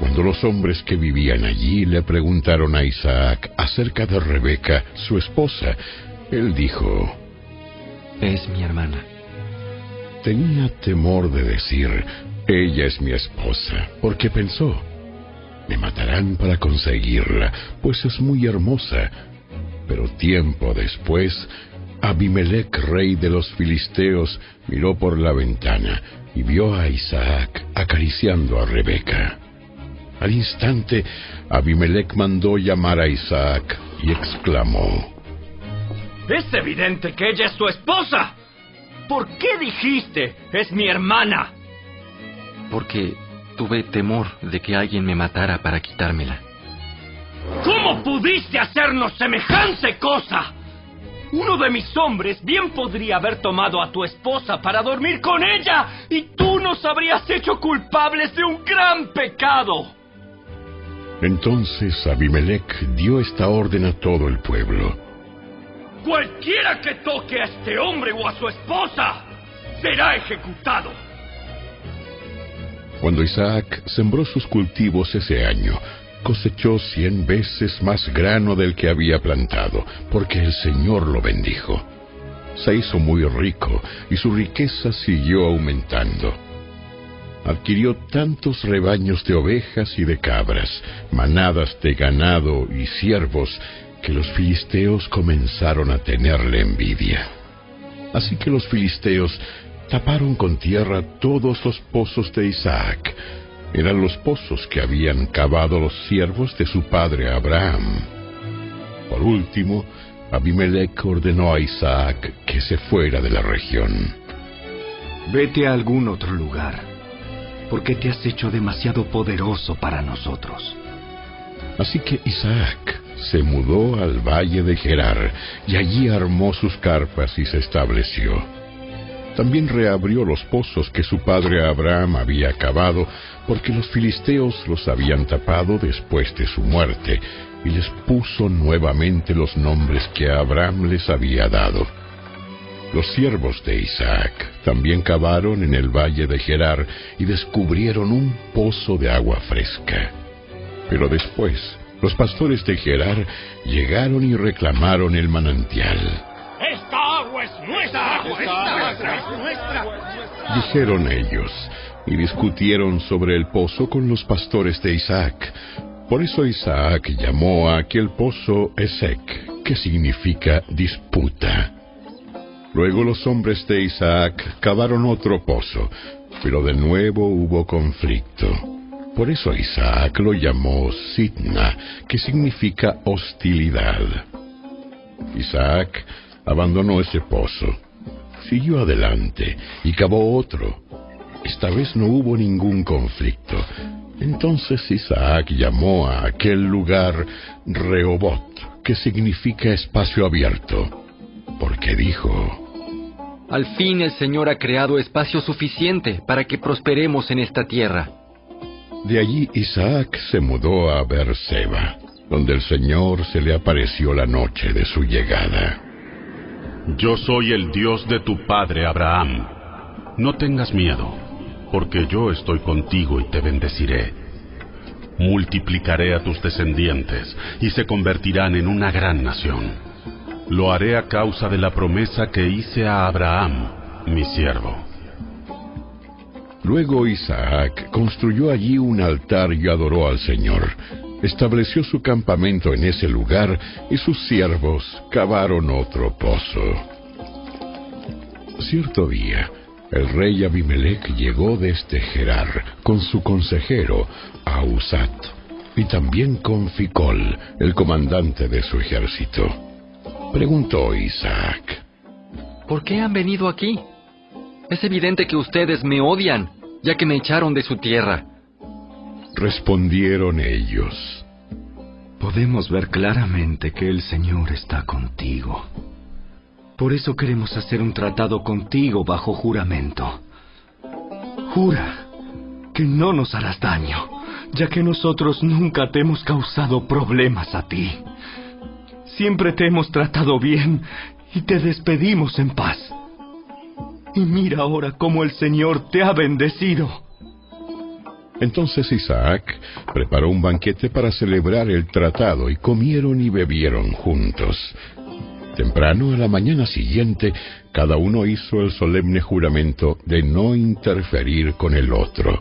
Cuando los hombres que vivían allí le preguntaron a Isaac acerca de Rebeca, su esposa, él dijo, Es mi hermana. Tenía temor de decir, ella es mi esposa, porque pensó, me matarán para conseguirla, pues es muy hermosa. Pero tiempo después, Abimelech, rey de los filisteos, miró por la ventana y vio a Isaac acariciando a Rebeca. Al instante, Abimelech mandó llamar a Isaac y exclamó, Es evidente que ella es tu esposa. ¿Por qué dijiste, es mi hermana? Porque tuve temor de que alguien me matara para quitármela. ¿Cómo pudiste hacernos semejante cosa? Uno de mis hombres bien podría haber tomado a tu esposa para dormir con ella y tú nos habrías hecho culpables de un gran pecado. Entonces Abimelech dio esta orden a todo el pueblo. Cualquiera que toque a este hombre o a su esposa será ejecutado. Cuando Isaac sembró sus cultivos ese año, cosechó cien veces más grano del que había plantado, porque el Señor lo bendijo. Se hizo muy rico y su riqueza siguió aumentando. Adquirió tantos rebaños de ovejas y de cabras, manadas de ganado y siervos, que los filisteos comenzaron a tenerle envidia. Así que los filisteos taparon con tierra todos los pozos de Isaac. Eran los pozos que habían cavado los siervos de su padre Abraham. Por último, Abimelech ordenó a Isaac que se fuera de la región. Vete a algún otro lugar, porque te has hecho demasiado poderoso para nosotros. Así que Isaac se mudó al valle de Gerar y allí armó sus carpas y se estableció. También reabrió los pozos que su padre Abraham había cavado, porque los filisteos los habían tapado después de su muerte, y les puso nuevamente los nombres que Abraham les había dado. Los siervos de Isaac también cavaron en el valle de Gerar y descubrieron un pozo de agua fresca. Pero después, los pastores de Gerar llegaron y reclamaron el manantial. ¡Esta agua es nuestra! ¡Esta agua es nuestra! Dijeron ellos, y discutieron sobre el pozo con los pastores de Isaac. Por eso Isaac llamó a aquel pozo Esec, que significa disputa. Luego los hombres de Isaac cavaron otro pozo, pero de nuevo hubo conflicto. Por eso Isaac lo llamó Sitna, que significa hostilidad. Isaac abandonó ese pozo, siguió adelante y cavó otro. Esta vez no hubo ningún conflicto. Entonces Isaac llamó a aquel lugar Rehobot, que significa espacio abierto, porque dijo, Al fin el Señor ha creado espacio suficiente para que prosperemos en esta tierra. De allí Isaac se mudó a Beerseba, donde el Señor se le apareció la noche de su llegada. Yo soy el Dios de tu padre Abraham. No tengas miedo, porque yo estoy contigo y te bendeciré. Multiplicaré a tus descendientes y se convertirán en una gran nación. Lo haré a causa de la promesa que hice a Abraham, mi siervo. Luego Isaac construyó allí un altar y adoró al Señor. Estableció su campamento en ese lugar y sus siervos cavaron otro pozo. Cierto día, el rey Abimelech llegó desde Gerar con su consejero, Ausat, y también con Ficol, el comandante de su ejército. Preguntó Isaac, ¿Por qué han venido aquí? Es evidente que ustedes me odian, ya que me echaron de su tierra. Respondieron ellos. Podemos ver claramente que el Señor está contigo. Por eso queremos hacer un tratado contigo bajo juramento. Jura que no nos harás daño, ya que nosotros nunca te hemos causado problemas a ti. Siempre te hemos tratado bien y te despedimos en paz. Y mira ahora cómo el Señor te ha bendecido. Entonces Isaac preparó un banquete para celebrar el tratado y comieron y bebieron juntos. Temprano a la mañana siguiente, cada uno hizo el solemne juramento de no interferir con el otro.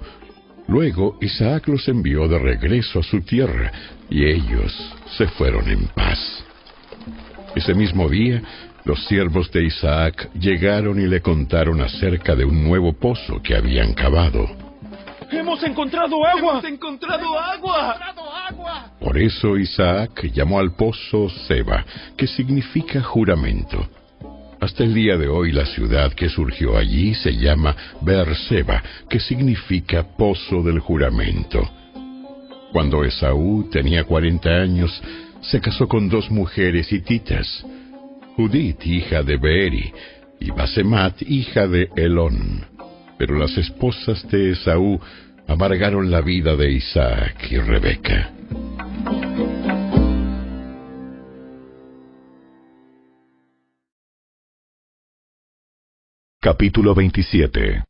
Luego Isaac los envió de regreso a su tierra y ellos se fueron en paz. Ese mismo día, los siervos de Isaac llegaron y le contaron acerca de un nuevo pozo que habían cavado. ¡Hemos encontrado agua! ¡Hemos encontrado agua! Por eso Isaac llamó al pozo Seba, que significa juramento. Hasta el día de hoy la ciudad que surgió allí se llama Beerseba, que significa pozo del juramento. Cuando Esaú tenía 40 años, se casó con dos mujeres hititas, Judith, hija de Beeri, y Basemat, hija de Elón. Pero las esposas de Esaú amargaron la vida de Isaac y Rebeca. Capítulo 27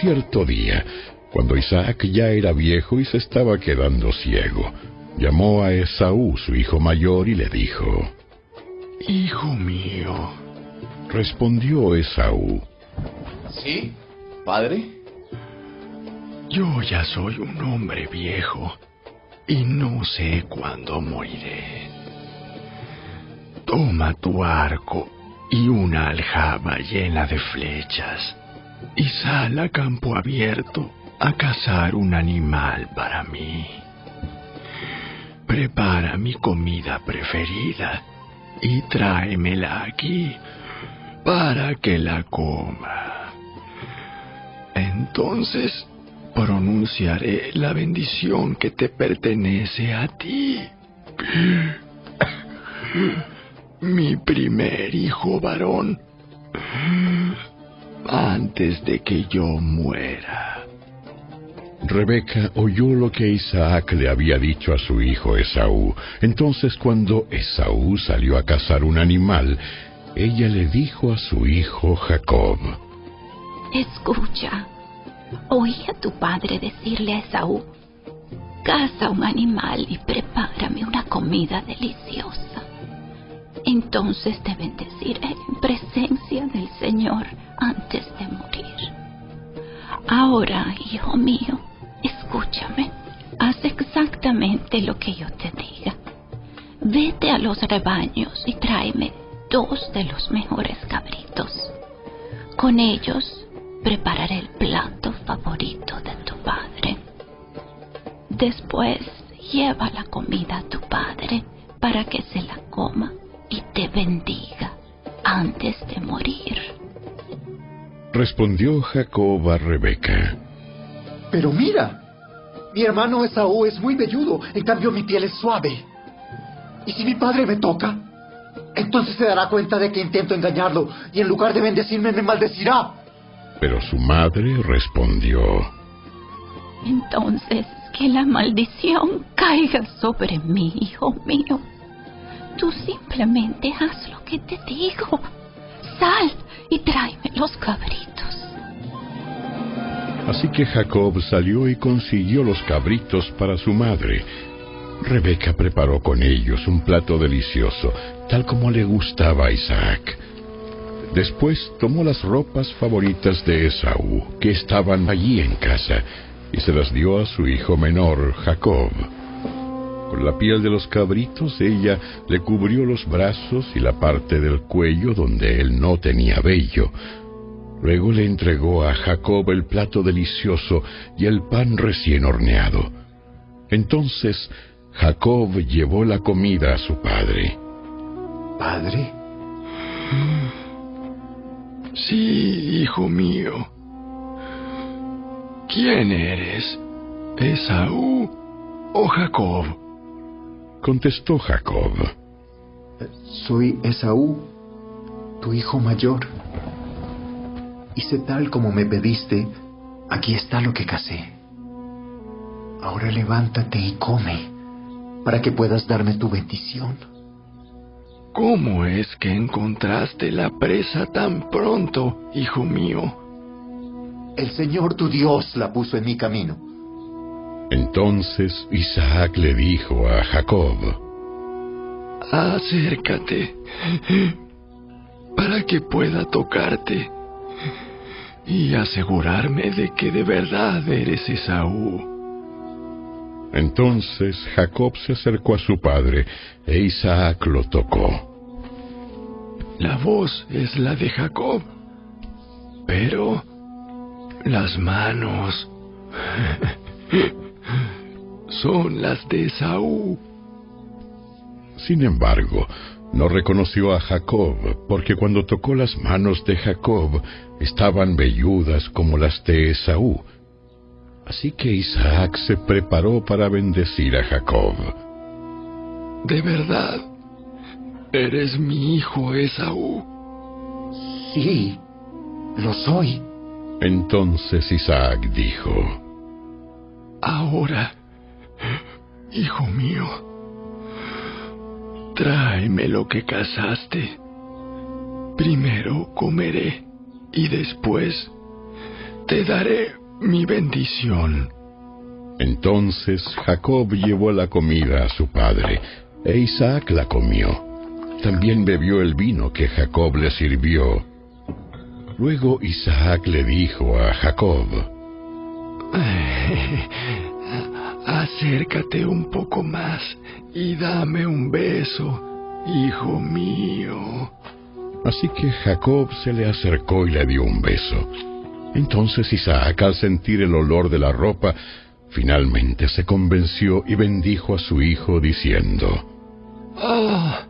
Cierto día, cuando Isaac ya era viejo y se estaba quedando ciego, llamó a Esaú, su hijo mayor, y le dijo, Hijo mío. Respondió Esaú, ¿Sí? ¿Padre? Yo ya soy un hombre viejo y no sé cuándo moriré. Toma tu arco y una aljaba llena de flechas y sal a campo abierto a cazar un animal para mí. Prepara mi comida preferida y tráemela aquí para que la coma. Entonces pronunciaré la bendición que te pertenece a ti. Mi primer hijo varón. Antes de que yo muera. Rebeca oyó lo que Isaac le había dicho a su hijo Esaú. Entonces cuando Esaú salió a cazar un animal, ella le dijo a su hijo Jacob, Escucha, oí a tu padre decirle a Esaú, caza un animal y prepárame una comida deliciosa. Entonces te bendeciré en presencia del Señor antes de morir. Ahora, hijo mío, escúchame. Haz exactamente lo que yo te diga. Vete a los rebaños y tráeme dos de los mejores cabritos. Con ellos prepararé el plato favorito de tu padre. Después lleva la comida a tu padre para que se la coma y te bendiga antes de morir. Respondió Jacob a Rebeca. Pero mira, mi hermano Esaú es muy velludo, en cambio mi piel es suave. ¿Y si mi padre me toca? Entonces se dará cuenta de que intento engañarlo y en lugar de bendecirme me maldecirá. Pero su madre respondió. Entonces que la maldición caiga sobre mí, hijo mío. Tú simplemente haz lo que te digo. Sal y tráeme los cabritos. Así que Jacob salió y consiguió los cabritos para su madre. Rebeca preparó con ellos un plato delicioso, tal como le gustaba a Isaac. Después tomó las ropas favoritas de Esaú, que estaban allí en casa, y se las dio a su hijo menor, Jacob. Con la piel de los cabritos ella le cubrió los brazos y la parte del cuello donde él no tenía vello. Luego le entregó a Jacob el plato delicioso y el pan recién horneado. Entonces Jacob llevó la comida a su padre. ¿Padre? Sí, hijo mío. ¿Quién eres? ¿Esaú o Jacob? Contestó Jacob. Soy Esaú, tu hijo mayor. Hice tal como me pediste, aquí está lo que casé. Ahora levántate y come, para que puedas darme tu bendición. ¿Cómo es que encontraste la presa tan pronto, hijo mío? El Señor tu Dios la puso en mi camino. Entonces Isaac le dijo a Jacob, Acércate para que pueda tocarte y asegurarme de que de verdad eres Esaú. Entonces Jacob se acercó a su padre e Isaac lo tocó. La voz es la de Jacob, pero las manos son las de Esaú. Sin embargo, no reconoció a Jacob, porque cuando tocó las manos de Jacob estaban velludas como las de Esaú. Así que Isaac se preparó para bendecir a Jacob. ¿De verdad? ¿Eres mi hijo Esaú? Sí, lo soy. Entonces Isaac dijo, Ahora, hijo mío, tráeme lo que cazaste. Primero comeré y después te daré mi bendición. Entonces Jacob llevó la comida a su padre, e Isaac la comió. También bebió el vino que Jacob le sirvió. Luego Isaac le dijo a Jacob, Acércate un poco más y dame un beso, hijo mío. Así que Jacob se le acercó y le dio un beso. Entonces Isaac, al sentir el olor de la ropa, finalmente se convenció y bendijo a su hijo diciendo, Ah,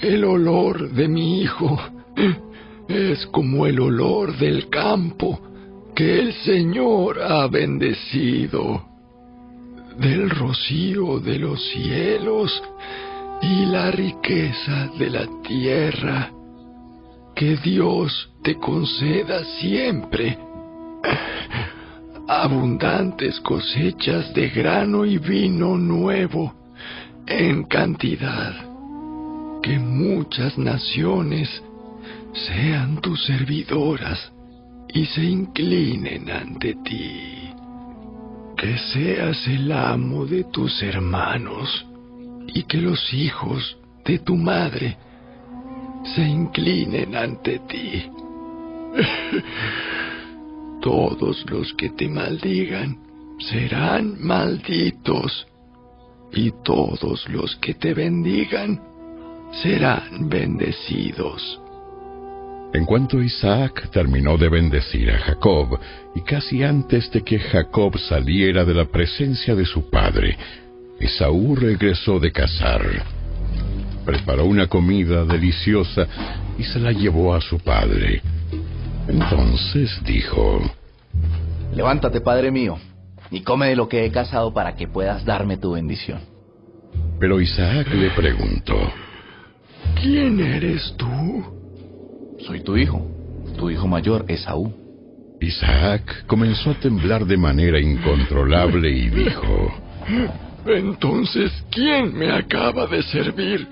el olor de mi hijo es como el olor del campo que el Señor ha bendecido, del rocío de los cielos y la riqueza de la tierra. Que Dios te conceda siempre abundantes cosechas de grano y vino nuevo en cantidad. Que muchas naciones sean tus servidoras y se inclinen ante ti. Que seas el amo de tus hermanos y que los hijos de tu madre se inclinen ante ti. Todos los que te maldigan serán malditos y todos los que te bendigan serán bendecidos. En cuanto Isaac terminó de bendecir a Jacob, y casi antes de que Jacob saliera de la presencia de su padre, Esaú regresó de cazar. Preparó una comida deliciosa y se la llevó a su padre. Entonces dijo, Levántate, padre mío, y come de lo que he cazado para que puedas darme tu bendición. Pero Isaac le preguntó, ¿Quién eres tú? Soy tu hijo, tu hijo mayor, Esaú. Isaac comenzó a temblar de manera incontrolable y dijo, Entonces, ¿quién me acaba de servir?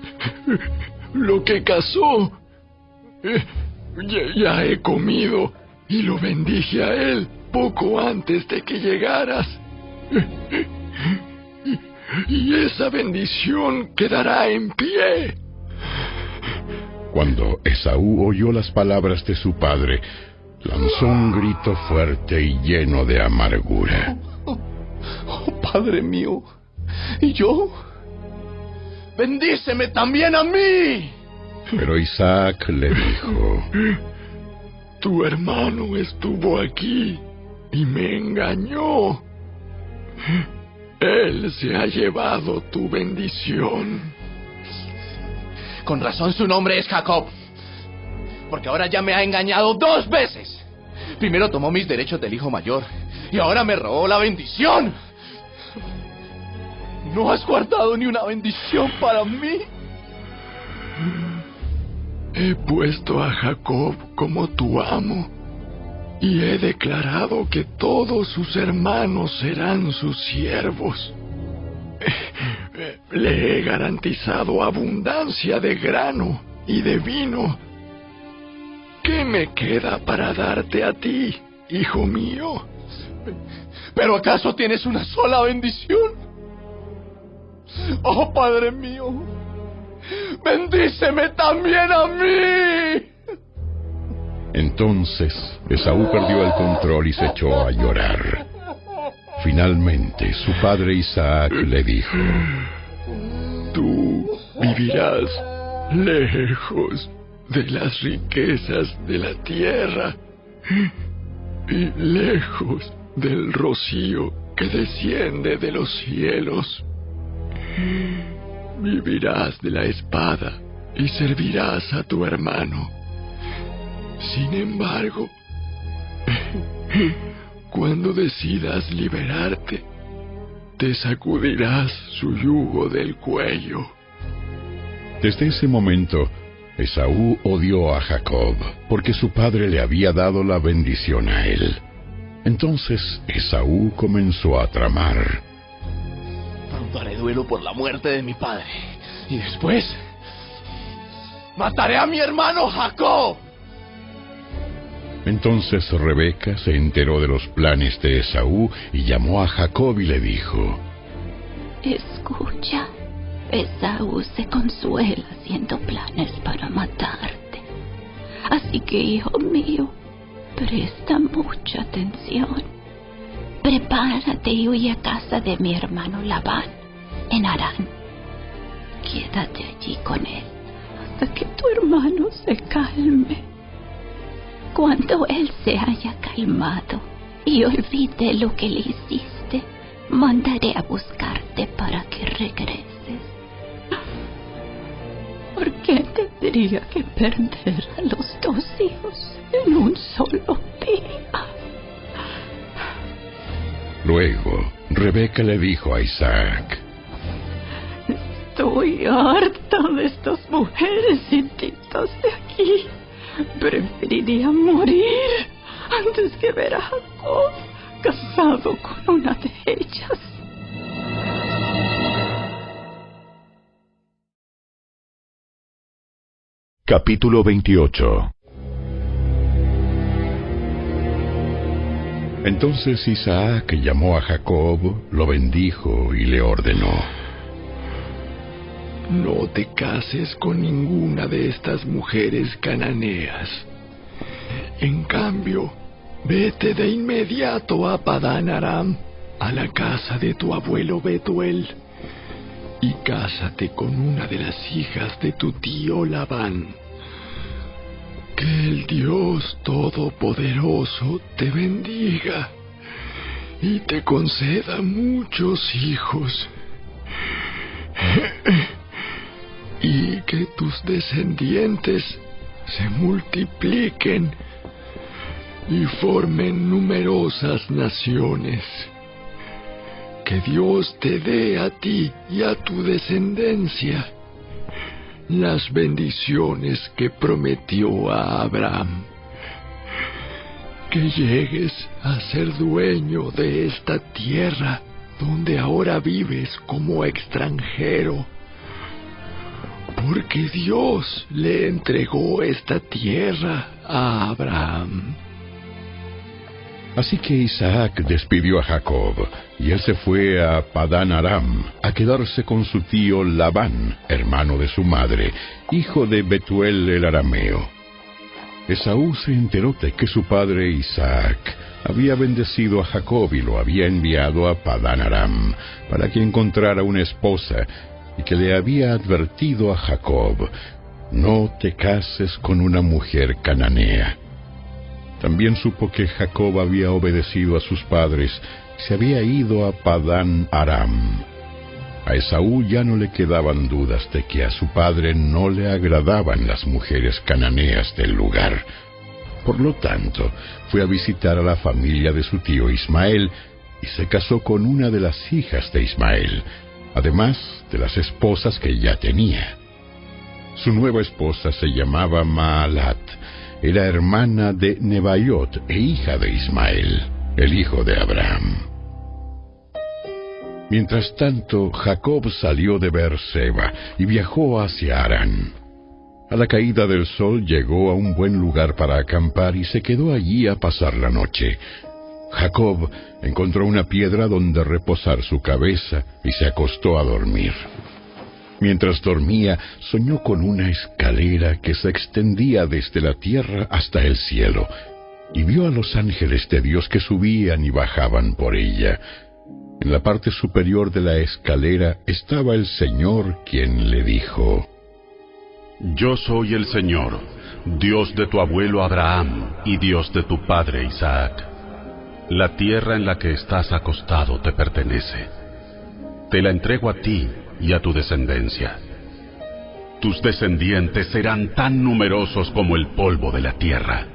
Lo que cazó. Eh, Ya, ya he comido y lo bendije a él poco antes de que llegaras. Y esa bendición quedará en pie. Cuando Esaú oyó las palabras de su padre, lanzó un grito fuerte y lleno de amargura. Oh, padre mío, ¿y yo? Bendíceme también a mí. Pero Isaac le dijo, Tu hermano estuvo aquí y me engañó. Él se ha llevado tu bendición. Con razón su nombre es Jacob. Porque ahora ya me ha engañado dos veces. Primero tomó mis derechos del hijo mayor y ahora me robó la bendición. ¿No has guardado ni una bendición para mí? He puesto a Jacob como tu amo y he declarado que todos sus hermanos serán sus siervos. Le he garantizado abundancia de grano y de vino. ¿Qué me queda para darte a ti, hijo mío? ¿Pero acaso tienes una sola bendición? Oh, Padre mío, bendíceme también a mí. Entonces Esaú perdió el control y se echó a llorar. Finalmente su padre Isaac le dijo, Tú vivirás lejos de las riquezas de la tierra y lejos del rocío que desciende de los cielos. Vivirás de la espada y servirás a tu hermano. Sin embargo, cuando decidas liberarte, te sacudirás su yugo del cuello. Desde ese momento, Esaú odió a Jacob porque su padre le había dado la bendición a él. Entonces Esaú comenzó a tramar. Haré duelo por la muerte de mi padre. Y después... Mataré a mi hermano Jacob. Entonces Rebeca se enteró de los planes de Esaú y llamó a Jacob y le dijo, Escucha, Esaú se consuela haciendo planes para matarte. Así que, hijo mío, presta mucha atención. Prepárate y huye a casa de mi hermano Labán, en Arán. Quédate allí con él hasta que tu hermano se calme. Cuando él se haya calmado y olvide lo que le hiciste, mandaré a buscarte para que regreses. ¿Por qué tendría que perder a los dos hijos en un solo día? Luego, Rebeca le dijo a Isaac, Estoy harta de estas mujeres inditas de aquí. Preferiría morir antes que ver a Jacob casado con una de ellas. Capítulo 28 Entonces Isaac llamó a Jacob, lo bendijo y le ordenó, No te cases con ninguna de estas mujeres cananeas. En cambio, vete de inmediato a Padán Aram, a la casa de tu abuelo Betuel, y cásate con una de las hijas de tu tío Labán. Que el Dios Todopoderoso te bendiga y te conceda muchos hijos. Y que tus descendientes se multipliquen y formen numerosas naciones. Que Dios te dé a ti y a tu descendencia las bendiciones que prometió a Abraham. Que llegues a ser dueño de esta tierra donde ahora vives como extranjero. Porque Dios le entregó esta tierra a Abraham. Así que Isaac despidió a Jacob, y él se fue a Padán Aram a quedarse con su tío Labán, hermano de su madre, hijo de Betuel el arameo. Esaú se enteró de que su padre Isaac había bendecido a Jacob y lo había enviado a Padán Aram para que encontrara una esposa y que le había advertido a Jacob, no te cases con una mujer cananea. También supo que Jacob había obedecido a sus padres y se había ido a Padán Aram. A Esaú ya no le quedaban dudas de que a su padre no le agradaban las mujeres cananeas del lugar. Por lo tanto, fue a visitar a la familia de su tío Ismael y se casó con una de las hijas de Ismael, además de las esposas que ya tenía. Su nueva esposa se llamaba Maalat, era hermana de Nebaiot e hija de Ismael, el hijo de Abraham. Mientras tanto, Jacob salió de Beerseba y viajó hacia Arán. A la caída del sol llegó a un buen lugar para acampar y se quedó allí a pasar la noche. Jacob encontró una piedra donde reposar su cabeza y se acostó a dormir. Mientras dormía, soñó con una escalera que se extendía desde la tierra hasta el cielo, y vio a los ángeles de Dios que subían y bajaban por ella. En la parte superior de la escalera estaba el Señor quien le dijo, Yo soy el Señor, Dios de tu abuelo Abraham y Dios de tu padre Isaac. La tierra en la que estás acostado te pertenece. Te la entrego a ti y a tu descendencia. Tus descendientes serán tan numerosos como el polvo de la tierra.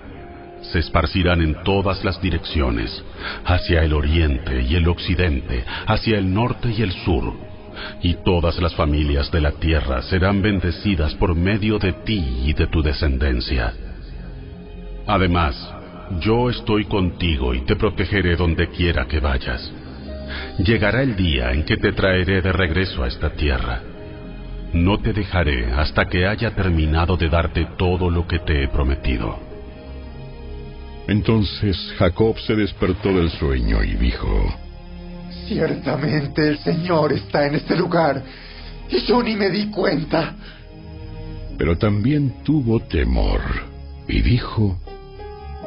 Se esparcirán en todas las direcciones, hacia el oriente y el occidente, hacia el norte y el sur, y todas las familias de la tierra serán bendecidas por medio de ti y de tu descendencia. Además, yo estoy contigo y te protegeré donde quiera que vayas. Llegará el día en que te traeré de regreso a esta tierra. No te dejaré hasta que haya terminado de darte todo lo que te he prometido. Entonces Jacob se despertó del sueño y dijo, Ciertamente el Señor está en este lugar y yo ni me di cuenta. Pero también tuvo temor y dijo,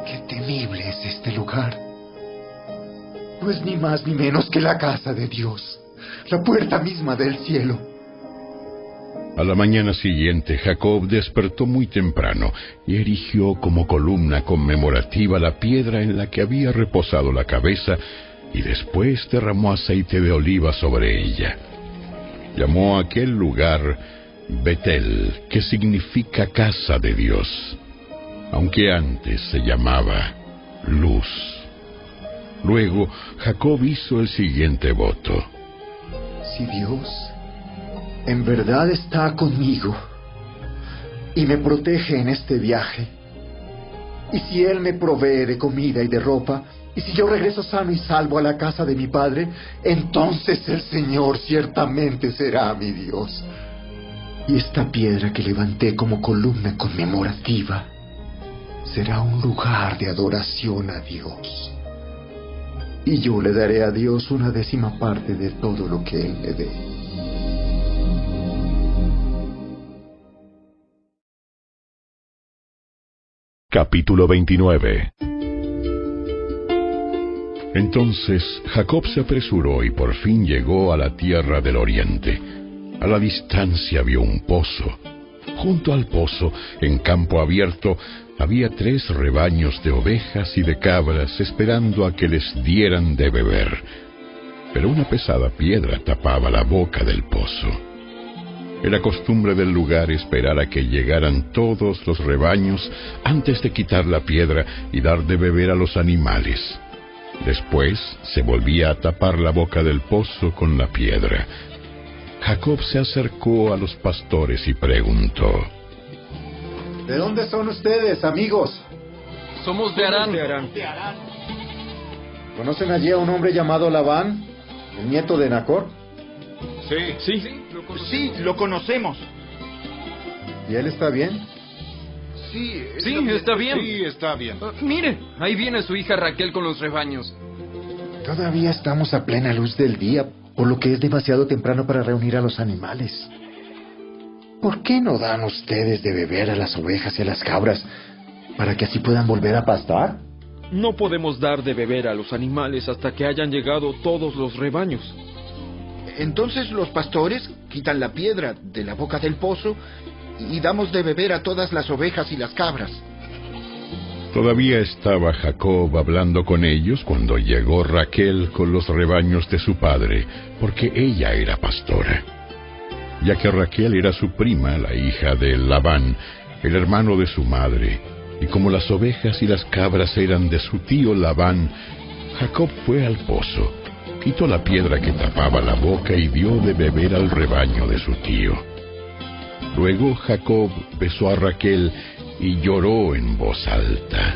Qué temible es este lugar. No es ni más ni menos que la casa de Dios, la puerta misma del cielo. A la mañana siguiente Jacob despertó muy temprano y erigió como columna conmemorativa la piedra en la que había reposado la cabeza y después derramó aceite de oliva sobre ella. Llamó a aquel lugar Betel, que significa casa de Dios, aunque antes se llamaba Luz. Luego Jacob hizo el siguiente voto. Si Dios en verdad está conmigo y me protege en este viaje, y si Él me provee de comida y de ropa, y si yo regreso sano y salvo a la casa de mi Padre, entonces el Señor ciertamente será mi Dios. Y esta piedra que levanté como columna conmemorativa será un lugar de adoración a Dios. Y yo le daré a Dios una décima parte de todo lo que Él me dé. Capítulo 29 Entonces Jacob se apresuró y por fin llegó a la tierra del oriente. A la distancia vio un pozo. Junto al pozo, en campo abierto, había tres rebaños de ovejas y de cabras esperando a que les dieran de beber. Pero una pesada piedra tapaba la boca del pozo. Era costumbre del lugar esperar a que llegaran todos los rebaños antes de quitar la piedra y dar de beber a los animales. Después se volvía a tapar la boca del pozo con la piedra. Jacob se acercó a los pastores y preguntó, ¿De dónde son ustedes, amigos? Somos de Arán. ¿Conocen allí a un hombre llamado Labán, el nieto de Nacor? Sí, sí, sí, lo conocemos. ¿Y él está bien? Sí, Sí, está bien. Sí, está bien. Ah, mire, ahí viene su hija Raquel con los rebaños. Todavía estamos a plena luz del día, por lo que es demasiado temprano para reunir a los animales. ¿Por qué no dan ustedes de beber a las ovejas y a las cabras para que así puedan volver a pastar? No podemos dar de beber a los animales hasta que hayan llegado todos los rebaños. Entonces los pastores quitan la piedra de la boca del pozo y damos de beber a todas las ovejas y las cabras. Todavía estaba Jacob hablando con ellos cuando llegó Raquel con los rebaños de su padre, porque ella era pastora. Ya que Raquel era su prima, la hija de Labán, el hermano de su madre, y como las ovejas y las cabras eran de su tío Labán, Jacob fue al pozo, quitó la piedra que tapaba la boca y dio de beber al rebaño de su tío. Luego Jacob besó a Raquel y lloró en voz alta.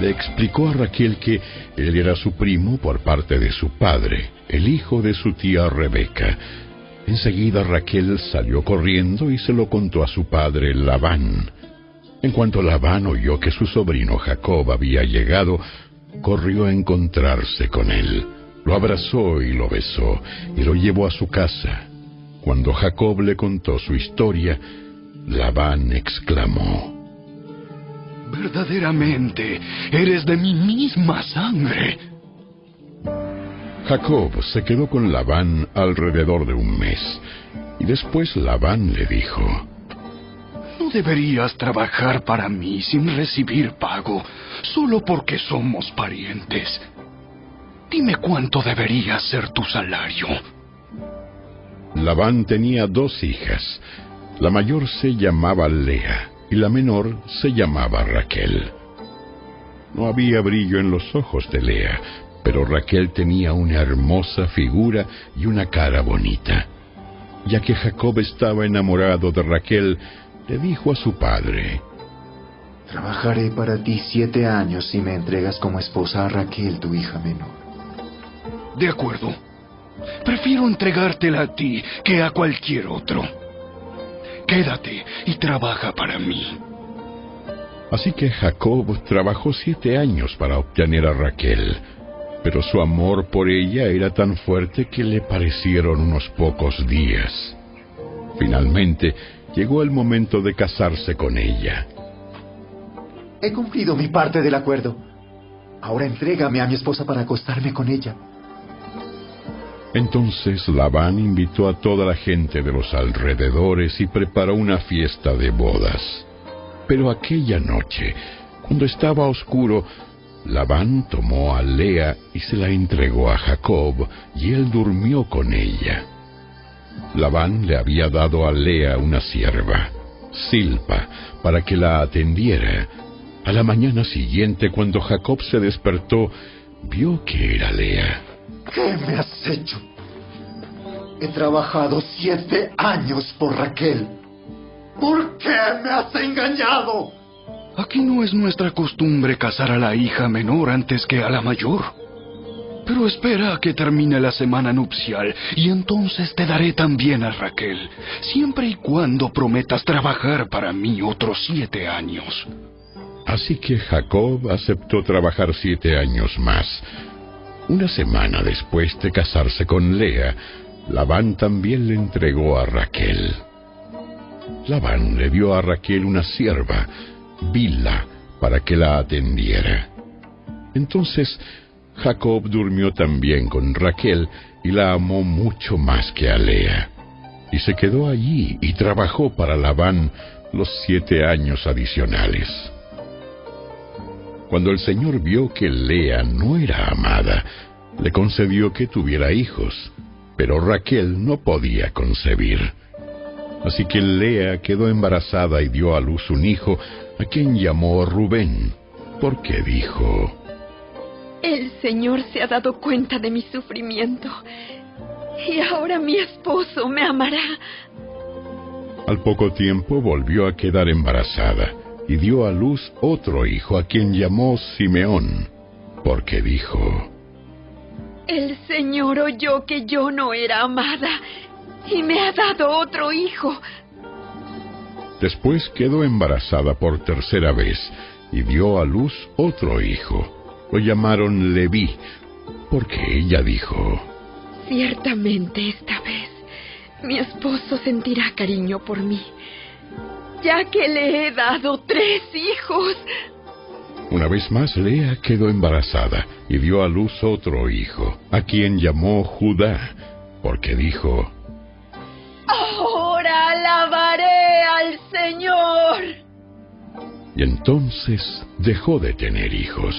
Le explicó a Raquel que él era su primo por parte de su padre, el hijo de su tía Rebeca. Enseguida Raquel salió corriendo y se lo contó a su padre Labán. En cuanto Labán oyó que su sobrino Jacob había llegado, corrió a encontrarse con él. Lo abrazó y lo besó y lo llevó a su casa. Cuando Jacob le contó su historia, Labán exclamó, Verdaderamente, eres de mi misma sangre. Jacob se quedó con Labán alrededor de un mes, y después Labán le dijo, No deberías trabajar para mí sin recibir pago, solo porque somos parientes. Dime cuánto debería ser tu salario. Labán tenía dos hijas. La mayor se llamaba Lea y la menor se llamaba Raquel. No había brillo en los ojos de Lea, pero Raquel tenía una hermosa figura y una cara bonita. Ya que Jacob estaba enamorado de Raquel, le dijo a su padre, Trabajaré para ti siete años si me entregas como esposa a Raquel, tu hija menor. De acuerdo. Prefiero entregártela a ti que a cualquier otro. Quédate y trabaja para mí. Así que Jacob trabajó siete años para obtener a Raquel, pero su amor por ella era tan fuerte que le parecieron unos pocos días. Finalmente llegó el momento de casarse con ella. He cumplido mi parte del acuerdo. Ahora entrégame a mi esposa para acostarme con ella. Entonces Labán invitó a toda la gente de los alrededores y preparó una fiesta de bodas. Pero aquella noche, cuando estaba oscuro, Labán tomó a Lea y se la entregó a Jacob, y él durmió con ella. Labán le había dado a Lea una sierva, Silpa, para que la atendiera. A la mañana siguiente, cuando Jacob se despertó, vio que era Lea. ¿Qué me has hecho? He trabajado siete años por Raquel. ¿Por qué me has engañado? Aquí no es nuestra costumbre casar a la hija menor antes que a la mayor. Pero espera a que termine la semana nupcial y entonces te daré también a Raquel, siempre y cuando prometas trabajar para mí otros siete años. Así que Jacob aceptó trabajar siete años más. Una semana después de casarse con Lea, Labán también le entregó a Raquel. Labán le dio a Raquel una sierva, Bila, para que la atendiera. Entonces Jacob durmió también con Raquel y la amó mucho más que a Lea. y se quedó allí y trabajó para Labán los siete años adicionales. Cuando el Señor vio que Lea no era amada, le concedió que tuviera hijos, pero Raquel no podía concebir. Así que Lea quedó embarazada y dio a luz un hijo, a quien llamó Rubén, porque dijo, El Señor se ha dado cuenta de mi sufrimiento, y ahora mi esposo me amará. Al poco tiempo volvió a quedar embarazada y dio a luz otro hijo a quien llamó Simeón, porque dijo, El Señor oyó que yo no era amada y me ha dado otro hijo. Después quedó embarazada por tercera vez y dio a luz otro hijo. Lo llamaron Leví, porque ella dijo, Ciertamente esta vez mi esposo sentirá cariño por mí, ya que le he dado tres hijos. Una vez más Lea quedó embarazada y dio a luz otro hijo, a quien llamó Judá, porque dijo, Ahora al Señor. Y entonces dejó de tener hijos.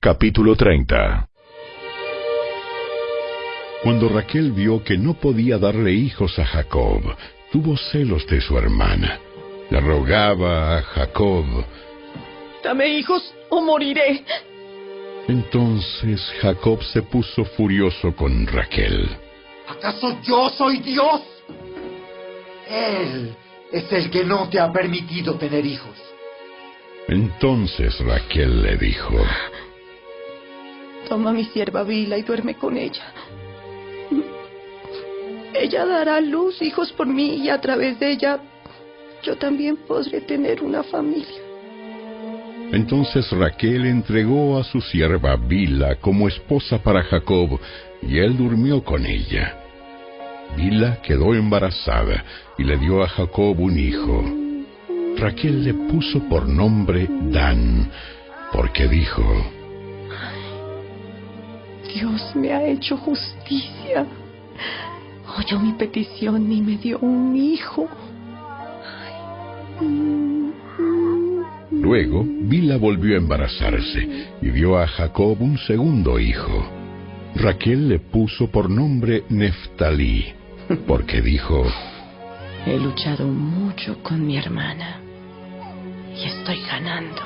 Capítulo 30 Cuando Raquel vio que no podía darle hijos a Jacob, tuvo celos de su hermana. Le rogaba a Jacob. Dame hijos o moriré. Entonces Jacob se puso furioso con Raquel. ¿Acaso yo soy Dios? Él es el que no te ha permitido tener hijos. Entonces Raquel le dijo, Toma mi sierva Vila y duerme con ella. Ella dará a luz hijos por mí y a través de ella yo también podré tener una familia. Entonces Raquel entregó a su sierva Bila como esposa para Jacob, y él durmió con ella. Bila quedó embarazada y le dio a Jacob un hijo. Raquel le puso por nombre Dan, porque dijo, Dios me ha hecho justicia. Oyó mi petición y me dio un hijo. Luego, Bila volvió a embarazarse y dio a Jacob un segundo hijo. Raquel le puso por nombre Neftalí, porque dijo, He luchado mucho con mi hermana y estoy ganando.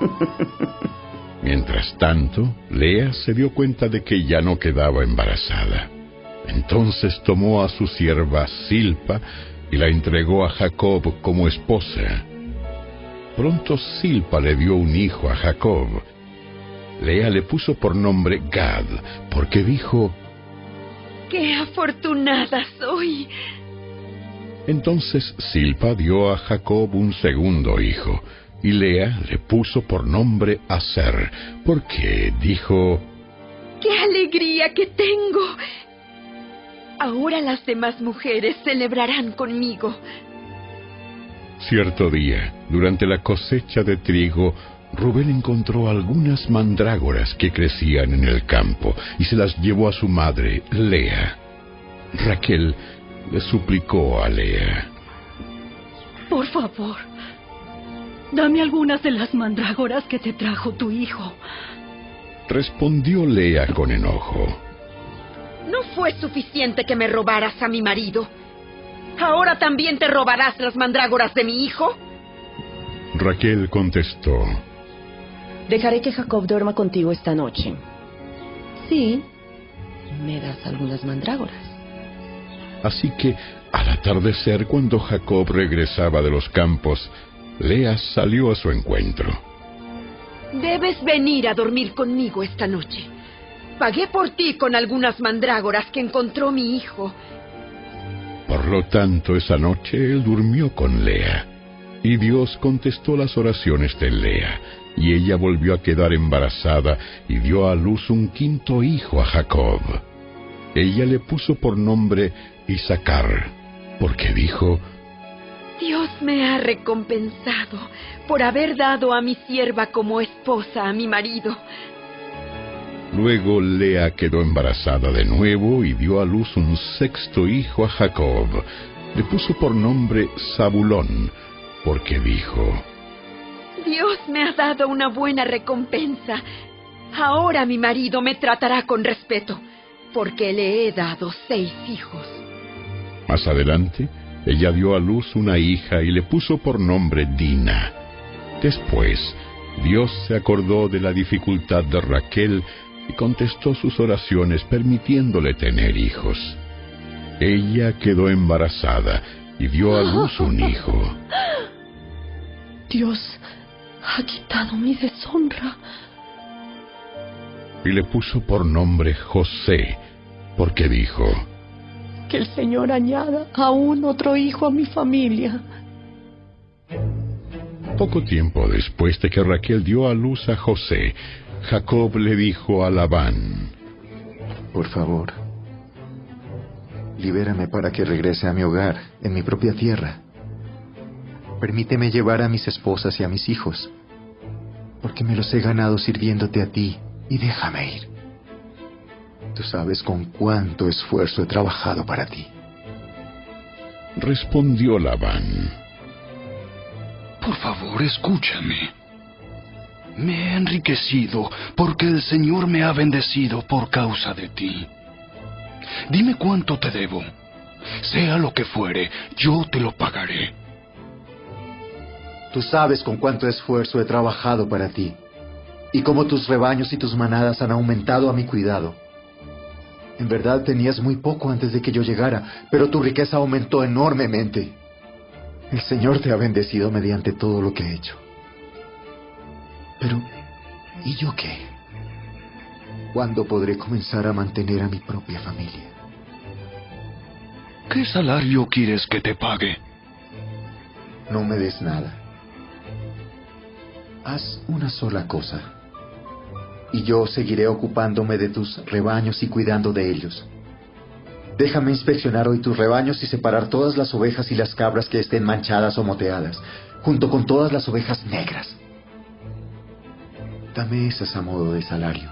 Mientras tanto, Lea se dio cuenta de que ya no quedaba embarazada. Entonces tomó a su sierva Silpa y la entregó a Jacob como esposa. Pronto Silpa le dio un hijo a Jacob. Lea le puso por nombre Gad, porque dijo, ¡Qué afortunada soy! Entonces Silpa dio a Jacob un segundo hijo, y Lea le puso por nombre Aser, porque dijo, ¡Qué alegría que tengo! Ahora las demás mujeres celebrarán conmigo. Cierto día, durante la cosecha de trigo, Rubén encontró algunas mandrágoras que crecían en el campo y se las llevó a su madre, Lea. Raquel le suplicó a Lea. Por favor, dame algunas de las mandrágoras que te trajo tu hijo. Respondió Lea con enojo. No fue suficiente que me robaras a mi marido. ¿Ahora también te robarás las mandrágoras de mi hijo? Raquel contestó. Dejaré que Jacob duerma contigo esta noche. Sí, me das algunas mandrágoras. Así que, al atardecer, cuando Jacob regresaba de los campos, Lea salió a su encuentro. Debes venir a dormir conmigo esta noche. Pagué por ti con algunas mandrágoras que encontró mi hijo. Por lo tanto, esa noche él durmió con Lea. Y Dios contestó las oraciones de Lea, y ella volvió a quedar embarazada y dio a luz un quinto hijo a Jacob. Ella le puso por nombre Isaacar, porque dijo, Dios me ha recompensado por haber dado a mi sierva como esposa a mi marido. Luego Lea quedó embarazada de nuevo y dio a luz un sexto hijo a Jacob. Le puso por nombre Zabulón, porque dijo, Dios me ha dado una buena recompensa. Ahora mi marido me tratará con respeto, porque le he dado seis hijos. Más adelante, ella dio a luz una hija y le puso por nombre Dina. Después, Dios se acordó de la dificultad de Raquel y contestó sus oraciones permitiéndole tener hijos. Ella quedó embarazada y dio a luz un hijo. Dios ha quitado mi deshonra. Y le puso por nombre José, porque dijo, Que el Señor añada aún otro hijo a mi familia. Poco tiempo después de que Raquel dio a luz a José, Jacob le dijo a Labán, Por favor, libérame para que regrese a mi hogar, en mi propia tierra. Permíteme llevar a mis esposas y a mis hijos, porque me los he ganado sirviéndote a ti, y déjame ir. Tú sabes con cuánto esfuerzo he trabajado para ti. Respondió Labán, Por favor, escúchame. Me he enriquecido porque el Señor me ha bendecido por causa de ti. Dime cuánto te debo. Sea lo que fuere, yo te lo pagaré. Tú sabes con cuánto esfuerzo he trabajado para ti, y cómo tus rebaños y tus manadas han aumentado a mi cuidado. En verdad tenías muy poco antes de que yo llegara, pero tu riqueza aumentó enormemente. El Señor te ha bendecido mediante todo lo que he hecho. Pero, ¿y yo qué? ¿Cuándo podré comenzar a mantener a mi propia familia? ¿Qué salario quieres que te pague? No me des nada. Haz una sola cosa, y yo seguiré ocupándome de tus rebaños y cuidando de ellos. Déjame inspeccionar hoy tus rebaños y separar todas las ovejas y las cabras que estén manchadas o moteadas, junto con todas las ovejas negras. Dame esas a modo de salario.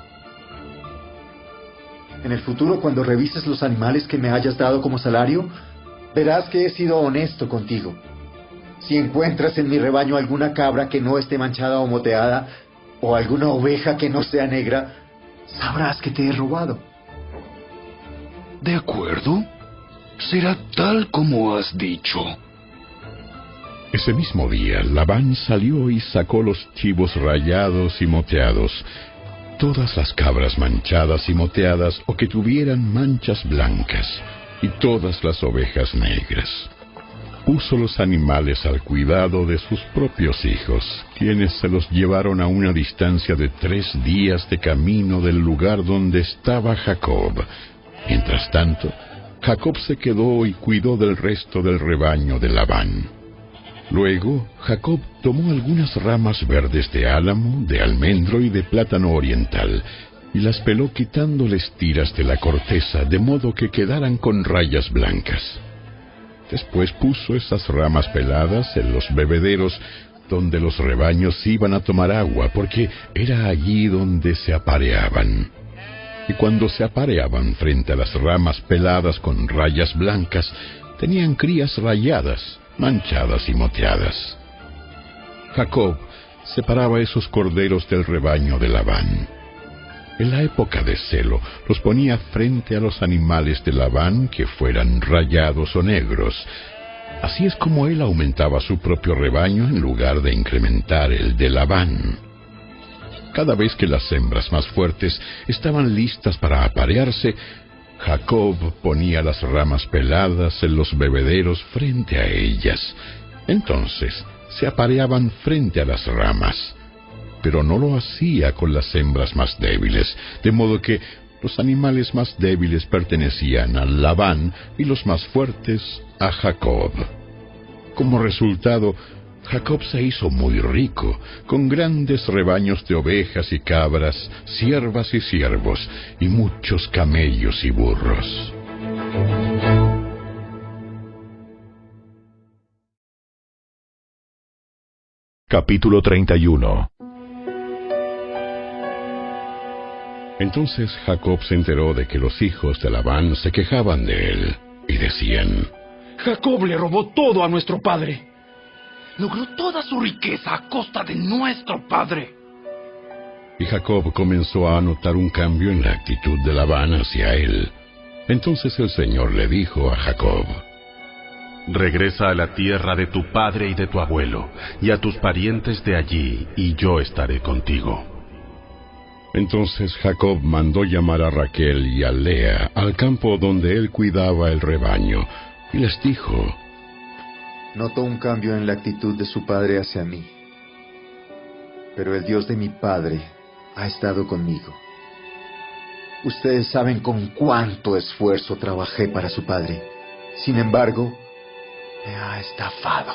En el futuro, cuando revises los animales que me hayas dado como salario, verás que he sido honesto contigo. Si encuentras en mi rebaño alguna cabra que no esté manchada o moteada, o alguna oveja que no sea negra, sabrás que te he robado. De acuerdo. Será tal como has dicho. Ese mismo día, Labán salió y sacó los chivos rayados y moteados, todas las cabras manchadas y moteadas o que tuvieran manchas blancas, y todas las ovejas negras. Puso los animales al cuidado de sus propios hijos, quienes se los llevaron a una distancia de tres días de camino del lugar donde estaba Jacob. Mientras tanto, Jacob se quedó y cuidó del resto del rebaño de Labán. Luego, Jacob tomó algunas ramas verdes de álamo, de almendro y de plátano oriental, y las peló quitándoles tiras de la corteza, de modo que quedaran con rayas blancas. Después puso esas ramas peladas en los bebederos donde los rebaños iban a tomar agua, porque era allí donde se apareaban. Y cuando se apareaban frente a las ramas peladas con rayas blancas, tenían crías rayadas, manchadas y moteadas. Jacob separaba esos corderos del rebaño de Labán. En la época de celo los ponía frente a los animales de Labán que fueran rayados o negros. Así es como él aumentaba su propio rebaño en lugar de incrementar el de Labán. Cada vez que las hembras más fuertes estaban listas para aparearse, Jacob ponía las ramas peladas en los bebederos frente a ellas. Entonces se apareaban frente a las ramas. Pero no lo hacía con las hembras más débiles, de modo que los animales más débiles pertenecían a Labán y los más fuertes a Jacob. Como resultado, Jacob se hizo muy rico, con grandes rebaños de ovejas y cabras, siervas y siervos, y muchos camellos y burros. Capítulo 31 Entonces Jacob se enteró de que los hijos de Labán se quejaban de él y decían, Jacob le robó todo a nuestro padre. Logró toda su riqueza a costa de nuestro padre. Y Jacob comenzó a notar un cambio en la actitud de Labán hacia él. Entonces el Señor le dijo a Jacob, Regresa a la tierra de tu padre y de tu abuelo, y a tus parientes de allí, y yo estaré contigo. Entonces Jacob mandó llamar a Raquel y a Lea al campo donde él cuidaba el rebaño, y les dijo, Noto un cambio en la actitud de su padre hacia mí, pero el Dios de mi padre ha estado conmigo. Ustedes saben con cuánto esfuerzo trabajé para su padre. Sin embargo, me ha estafado,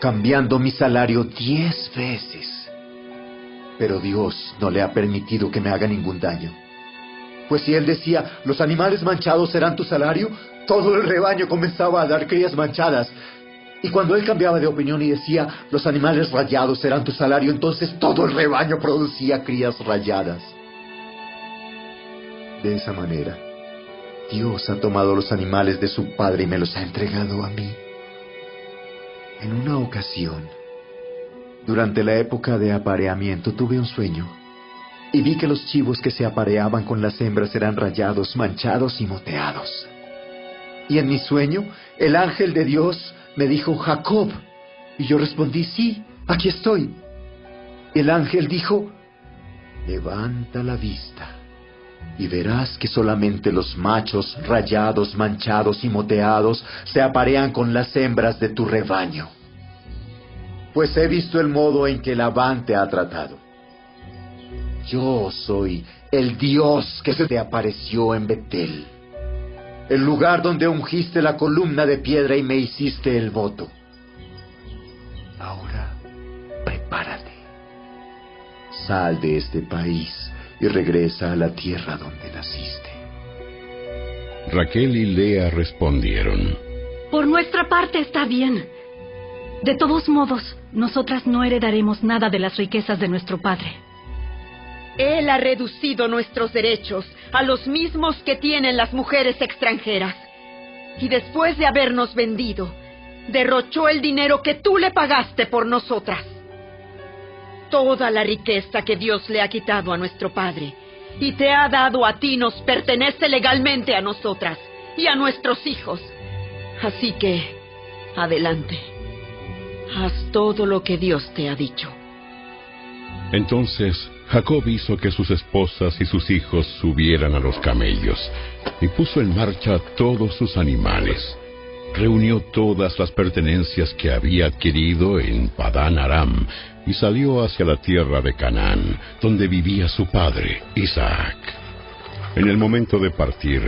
cambiando mi salario diez veces. Pero Dios no le ha permitido que me haga ningún daño. Pues si él decía, los animales manchados serán tu salario, todo el rebaño comenzaba a dar crías manchadas. Y cuando él cambiaba de opinión y decía, los animales rayados serán tu salario, entonces todo el rebaño producía crías rayadas. De esa manera, Dios ha tomado los animales de su padre y me los ha entregado a mí. En una ocasión, durante la época de apareamiento, tuve un sueño y vi que los chivos que se apareaban con las hembras eran rayados, manchados y moteados. Y en mi sueño, el ángel de Dios me dijo, Jacob. Y yo respondí, sí, aquí estoy. El ángel dijo, levanta la vista y verás que solamente los machos rayados, manchados y moteados se aparean con las hembras de tu rebaño. Pues he visto el modo en que Labán te ha tratado. Yo soy el Dios que se te apareció en Betel, el lugar donde ungiste la columna de piedra y me hiciste el voto. Ahora, prepárate. Sal de este país y regresa a la tierra donde naciste. Raquel y Lea respondieron, Por nuestra parte está bien. De todos modos, nosotras no heredaremos nada de las riquezas de nuestro padre. Él ha reducido nuestros derechos a los mismos que tienen las mujeres extranjeras. Y después de habernos vendido, derrochó el dinero que tú le pagaste por nosotras. Toda la riqueza que Dios le ha quitado a nuestro Padre y te ha dado a ti nos pertenece legalmente a nosotras y a nuestros hijos. Así que, adelante. Haz todo lo que Dios te ha dicho. Entonces Jacob hizo que sus esposas y sus hijos subieran a los camellos y puso en marcha todos sus animales. Reunió todas las pertenencias que había adquirido en Padán Aram y salió hacia la tierra de Canaán, donde vivía su padre, Isaac. En el momento de partir,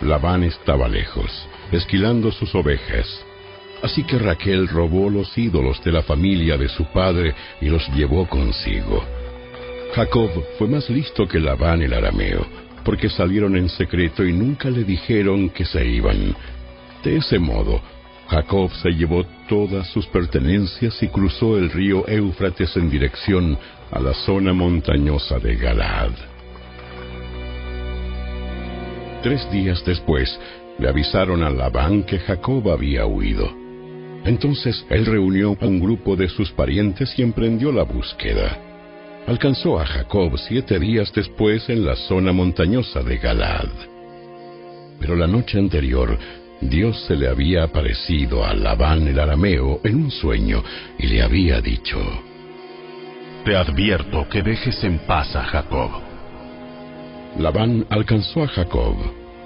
Labán estaba lejos, esquilando sus ovejas. Así que Raquel robó los ídolos de la familia de su padre y los llevó consigo. Jacob fue más listo que Labán el arameo, porque salieron en secreto y nunca le dijeron que se iban. De ese modo, Jacob se llevó todas sus pertenencias y cruzó el río Éufrates en dirección a la zona montañosa de Galaad. Tres días después, le avisaron a Labán que Jacob había huido. Entonces él reunió a un grupo de sus parientes y emprendió la búsqueda. Alcanzó a Jacob siete días después en la zona montañosa de Galaad. Pero la noche anterior, Dios se le había aparecido a Labán el arameo en un sueño y le había dicho, Te advierto que dejes en paz a Jacob. Labán alcanzó a Jacob,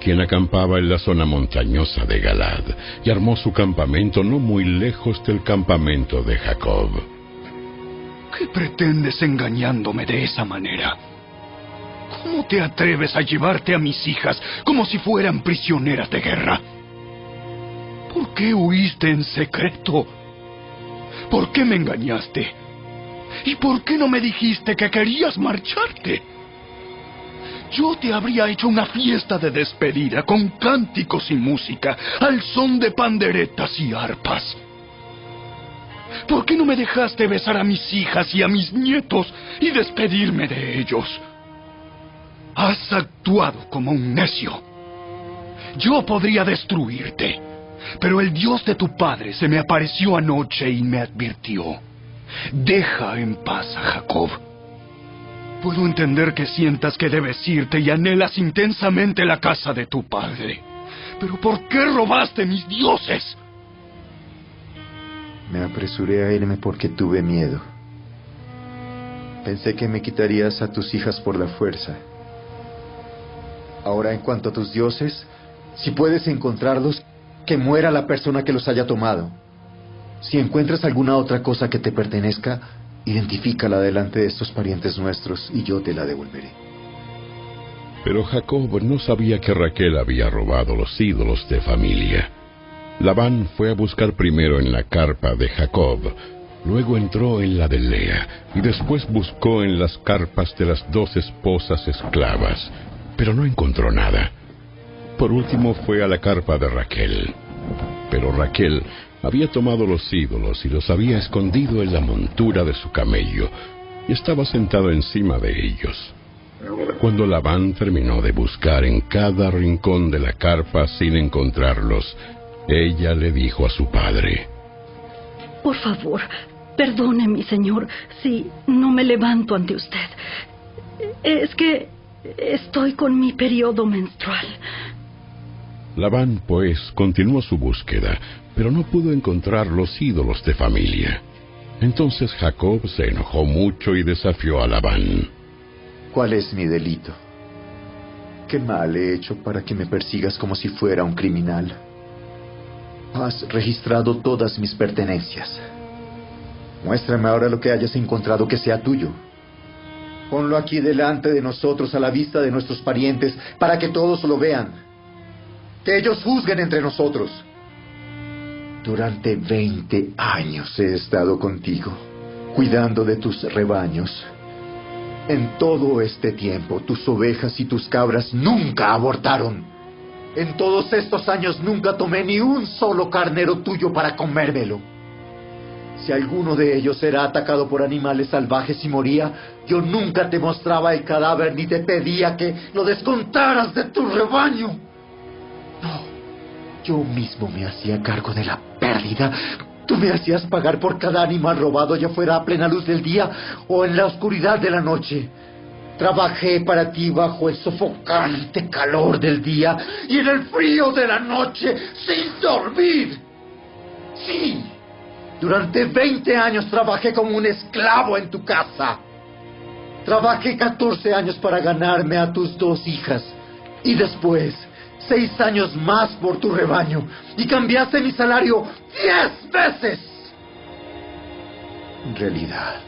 quien acampaba en la zona montañosa de Galad, y armó su campamento no muy lejos del campamento de Jacob. ¿Qué pretendes engañándome de esa manera? ¿Cómo te atreves a llevarte a mis hijas como si fueran prisioneras de guerra? ¿Por qué huiste en secreto? ¿Por qué me engañaste? ¿Y por qué no me dijiste que querías marcharte? Yo te habría hecho una fiesta de despedida con cánticos y música, al son de panderetas y arpas. ¿Por qué no me dejaste besar a mis hijas y a mis nietos y despedirme de ellos? Has actuado como un necio. Yo podría destruirte, pero el Dios de tu padre se me apareció anoche y me advirtió. Deja en paz a Jacob. Puedo entender que sientas que debes irte y anhelas intensamente la casa de tu padre. Pero ¿por qué robaste mis dioses? Me apresuré a irme porque tuve miedo. Pensé que me quitarías a tus hijas por la fuerza. Ahora, en cuanto a tus dioses, si puedes encontrarlos, que muera la persona que los haya tomado. Si encuentras alguna otra cosa que te pertenezca, identifícala delante de estos parientes nuestros y yo te la devolveré. Pero Jacob no sabía que Raquel había robado los ídolos de familia. Labán fue a buscar primero en la carpa de Jacob, luego entró en la de Lea y después buscó en las carpas de las dos esposas esclavas, pero no encontró nada. Por último fue a la carpa de Raquel. Pero Raquel había tomado los ídolos y los había escondido en la montura de su camello y estaba sentado encima de ellos. Cuando Labán terminó de buscar en cada rincón de la carpa sin encontrarlos, ella le dijo a su padre, Por favor, perdone, mi señor, si no me levanto ante usted. Es que estoy con mi periodo menstrual. Labán, pues, continuó su búsqueda, pero no pudo encontrar los ídolos de familia. Entonces Jacob se enojó mucho y desafió a Labán. ¿Cuál es mi delito? ¿Qué mal he hecho para que me persigas como si fuera un criminal? Has registrado todas mis pertenencias. Muéstrame ahora lo que hayas encontrado que sea tuyo. Ponlo aquí delante de nosotros a la vista de nuestros parientes para que todos lo vean. Que ellos juzguen entre nosotros. Durante veinte años he estado contigo, cuidando de tus rebaños. En todo este tiempo, tus ovejas y tus cabras nunca abortaron. En todos estos años nunca tomé ni un solo carnero tuyo para comérmelo. Si alguno de ellos era atacado por animales salvajes y moría, yo nunca te mostraba el cadáver ni te pedía que lo descontaras de tu rebaño. No, yo mismo me hacía cargo de la pérdida. Tú me hacías pagar por cada animal robado, ya fuera a plena luz del día o en la oscuridad de la noche. Trabajé para ti bajo el sofocante calor del día y en el frío de la noche sin dormir. Sí, durante 20 años trabajé como un esclavo en tu casa. Trabajé 14 años para ganarme a tus dos hijas y después seis años más por tu rebaño y cambiaste mi salario diez veces. En realidad,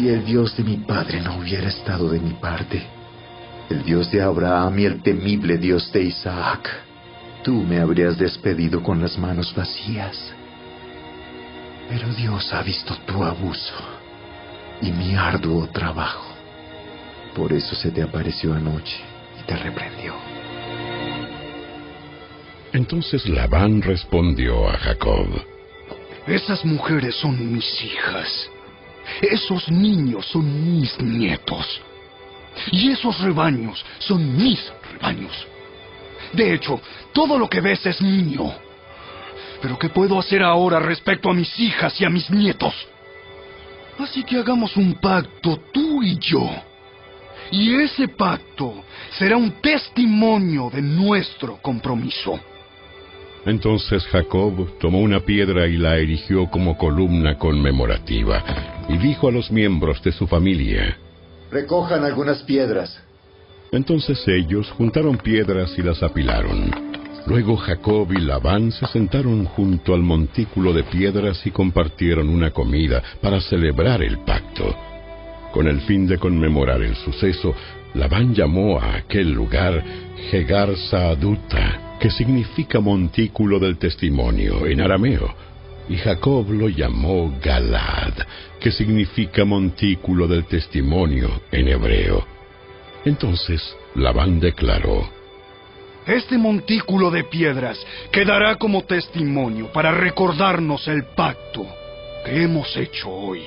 si el Dios de mi padre no hubiera estado de mi parte, el Dios de Abraham y el temible Dios de Isaac, tú me habrías despedido con las manos vacías. Pero Dios ha visto tu abuso y mi arduo trabajo. Por eso se te apareció anoche y te reprendió. Entonces Labán respondió a Jacob, Esas mujeres son mis hijas. Esos niños son mis nietos. Y esos rebaños son mis rebaños. De hecho, todo lo que ves es mío. Pero ¿qué puedo hacer ahora respecto a mis hijas y a mis nietos? Así que hagamos un pacto tú y yo. Y ese pacto será un testimonio de nuestro compromiso. Entonces Jacob tomó una piedra y la erigió como columna conmemorativa, y dijo a los miembros de su familia, Recojan algunas piedras. Entonces ellos juntaron piedras y las apilaron. Luego Jacob y Labán se sentaron junto al montículo de piedras y compartieron una comida para celebrar el pacto. Con el fin de conmemorar el suceso, Labán llamó a aquel lugar Hegar Saaduta, que significa montículo del testimonio en arameo, y Jacob lo llamó Galad, que significa montículo del testimonio en hebreo. Entonces Labán declaró, Este montículo de piedras quedará como testimonio para recordarnos el pacto ¿Qué hemos hecho hoy?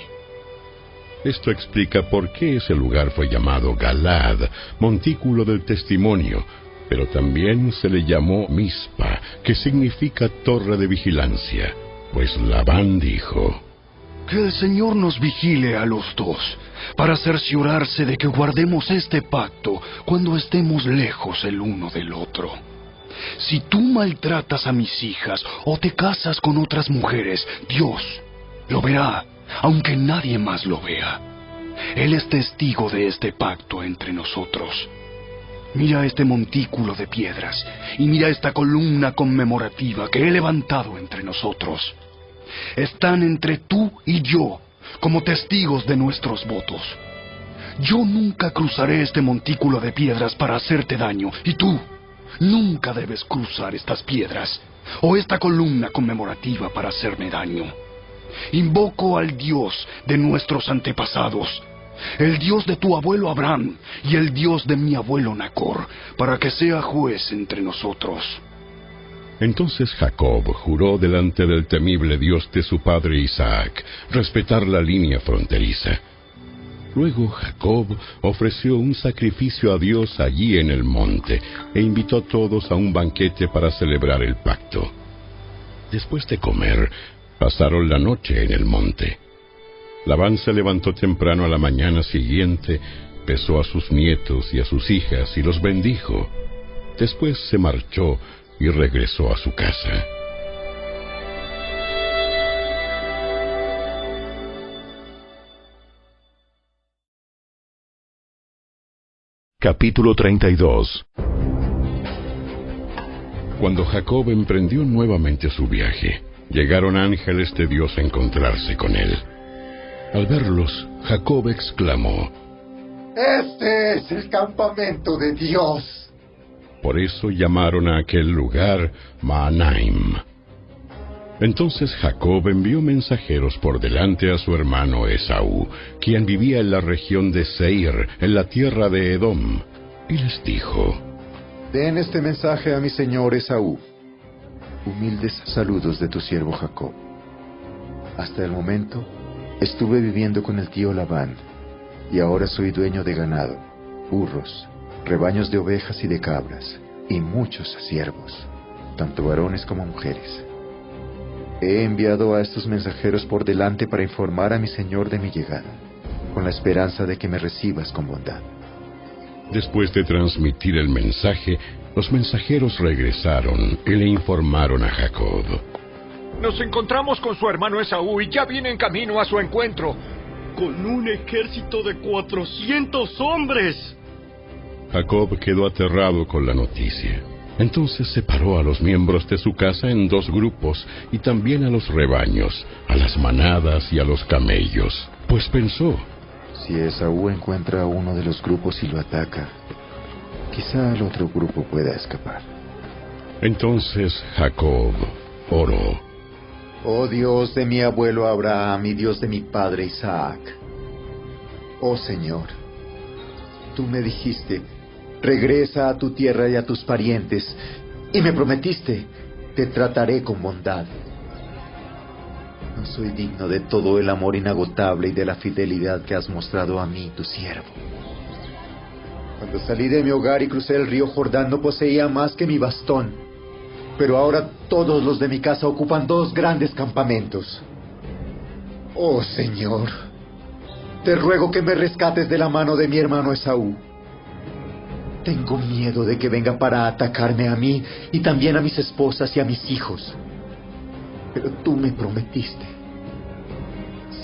Esto explica por qué ese lugar fue llamado Galad, montículo del testimonio, pero también se le llamó Mispa, que significa torre de vigilancia, pues Labán dijo, Que el Señor nos vigile a los dos, para cerciorarse de que guardemos este pacto cuando estemos lejos el uno del otro. Si tú maltratas a mis hijas o te casas con otras mujeres, Dios lo verá aunque nadie más lo vea. Él es testigo de este pacto entre nosotros. Mira este montículo de piedras y mira esta columna conmemorativa que he levantado entre nosotros. Están entre tú y yo como testigos de nuestros votos. Yo nunca cruzaré este montículo de piedras para hacerte daño y tú nunca debes cruzar estas piedras o esta columna conmemorativa para hacerme daño. Invoco al Dios de nuestros antepasados, el Dios de tu abuelo Abraham y el Dios de mi abuelo Nacor, para que sea juez entre nosotros. Entonces Jacob juró delante del temible Dios de su padre Isaac respetar la línea fronteriza. Luego Jacob ofreció un sacrificio a Dios allí en el monte e invitó a todos a un banquete para celebrar el pacto. Después de comer, Pasaron la noche en el monte. Labán se levantó temprano a la mañana siguiente, besó a sus nietos y a sus hijas y los bendijo. Después se marchó y regresó a su casa. Capítulo 32 Cuando Jacob emprendió nuevamente su viaje, llegaron ángeles de Dios a encontrarse con él. Al verlos, Jacob exclamó, Este es el campamento de Dios. Por eso llamaron a aquel lugar Maanaim. Entonces Jacob envió mensajeros por delante a su hermano Esaú, quien vivía en la región de Seir, en la tierra de Edom, y les dijo, Den este mensaje a mi señor Esaú humildes saludos de tu siervo Jacob. Hasta el momento estuve viviendo con el tío Labán y ahora soy dueño de ganado, burros, rebaños de ovejas y de cabras y muchos siervos, tanto varones como mujeres. He enviado a estos mensajeros por delante para informar a mi señor de mi llegada, con la esperanza de que me recibas con bondad. Después de transmitir el mensaje, los mensajeros regresaron y le informaron a Jacob. Nos encontramos con su hermano Esaú y ya viene en camino a su encuentro. Con un ejército de cuatrocientos hombres. Jacob quedó aterrado con la noticia. Entonces separó a los miembros de su casa en dos grupos y también a los rebaños, a las manadas y a los camellos, pues pensó, si Esaú encuentra a uno de los grupos y lo ataca, quizá el otro grupo pueda escapar. Entonces Jacob oró. Oh Dios de mi abuelo Abraham y Dios de mi padre Isaac. Oh Señor, tú me dijiste, regresa a tu tierra y a tus parientes, y me prometiste, te trataré con bondad. No soy digno de todo el amor inagotable y de la fidelidad que has mostrado a mí, tu siervo. Cuando salí de mi hogar y crucé el río Jordán no poseía más que mi bastón, pero ahora todos los de mi casa ocupan dos grandes campamentos. Oh Señor, te ruego que me rescates de la mano de mi hermano Esaú. Tengo miedo de que venga para atacarme a mí y también a mis esposas y a mis hijos. Pero tú me prometiste.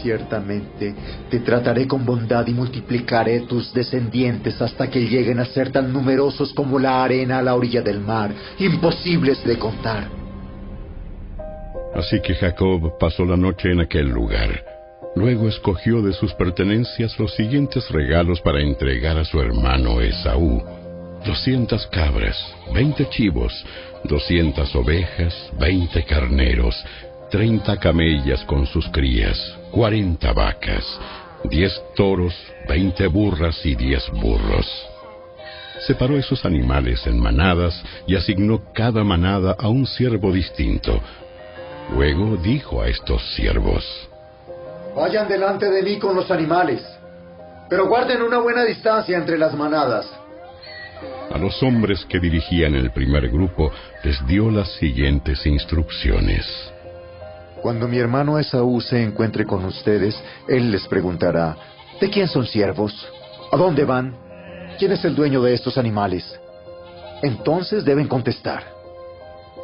Ciertamente te trataré con bondad y multiplicaré tus descendientes hasta que lleguen a ser tan numerosos como la arena a la orilla del mar, imposibles de contar. Así que Jacob pasó la noche en aquel lugar. Luego escogió de sus pertenencias los siguientes regalos para entregar a su hermano Esaú. Doscientas cabras, veinte chivos, doscientas ovejas, veinte carneros, treinta camellas con sus crías, cuarenta vacas, diez toros, veinte burras y diez burros. Separó esos animales en manadas y asignó cada manada a un siervo distinto. Luego dijo a estos siervos, Vayan delante de mí con los animales, pero guarden una buena distancia entre las manadas. A los hombres que dirigían el primer grupo les dio las siguientes instrucciones. Cuando mi hermano Esaú se encuentre con ustedes, él les preguntará, ¿de quién son siervos? ¿A dónde van? ¿Quién es el dueño de estos animales? Entonces deben contestar.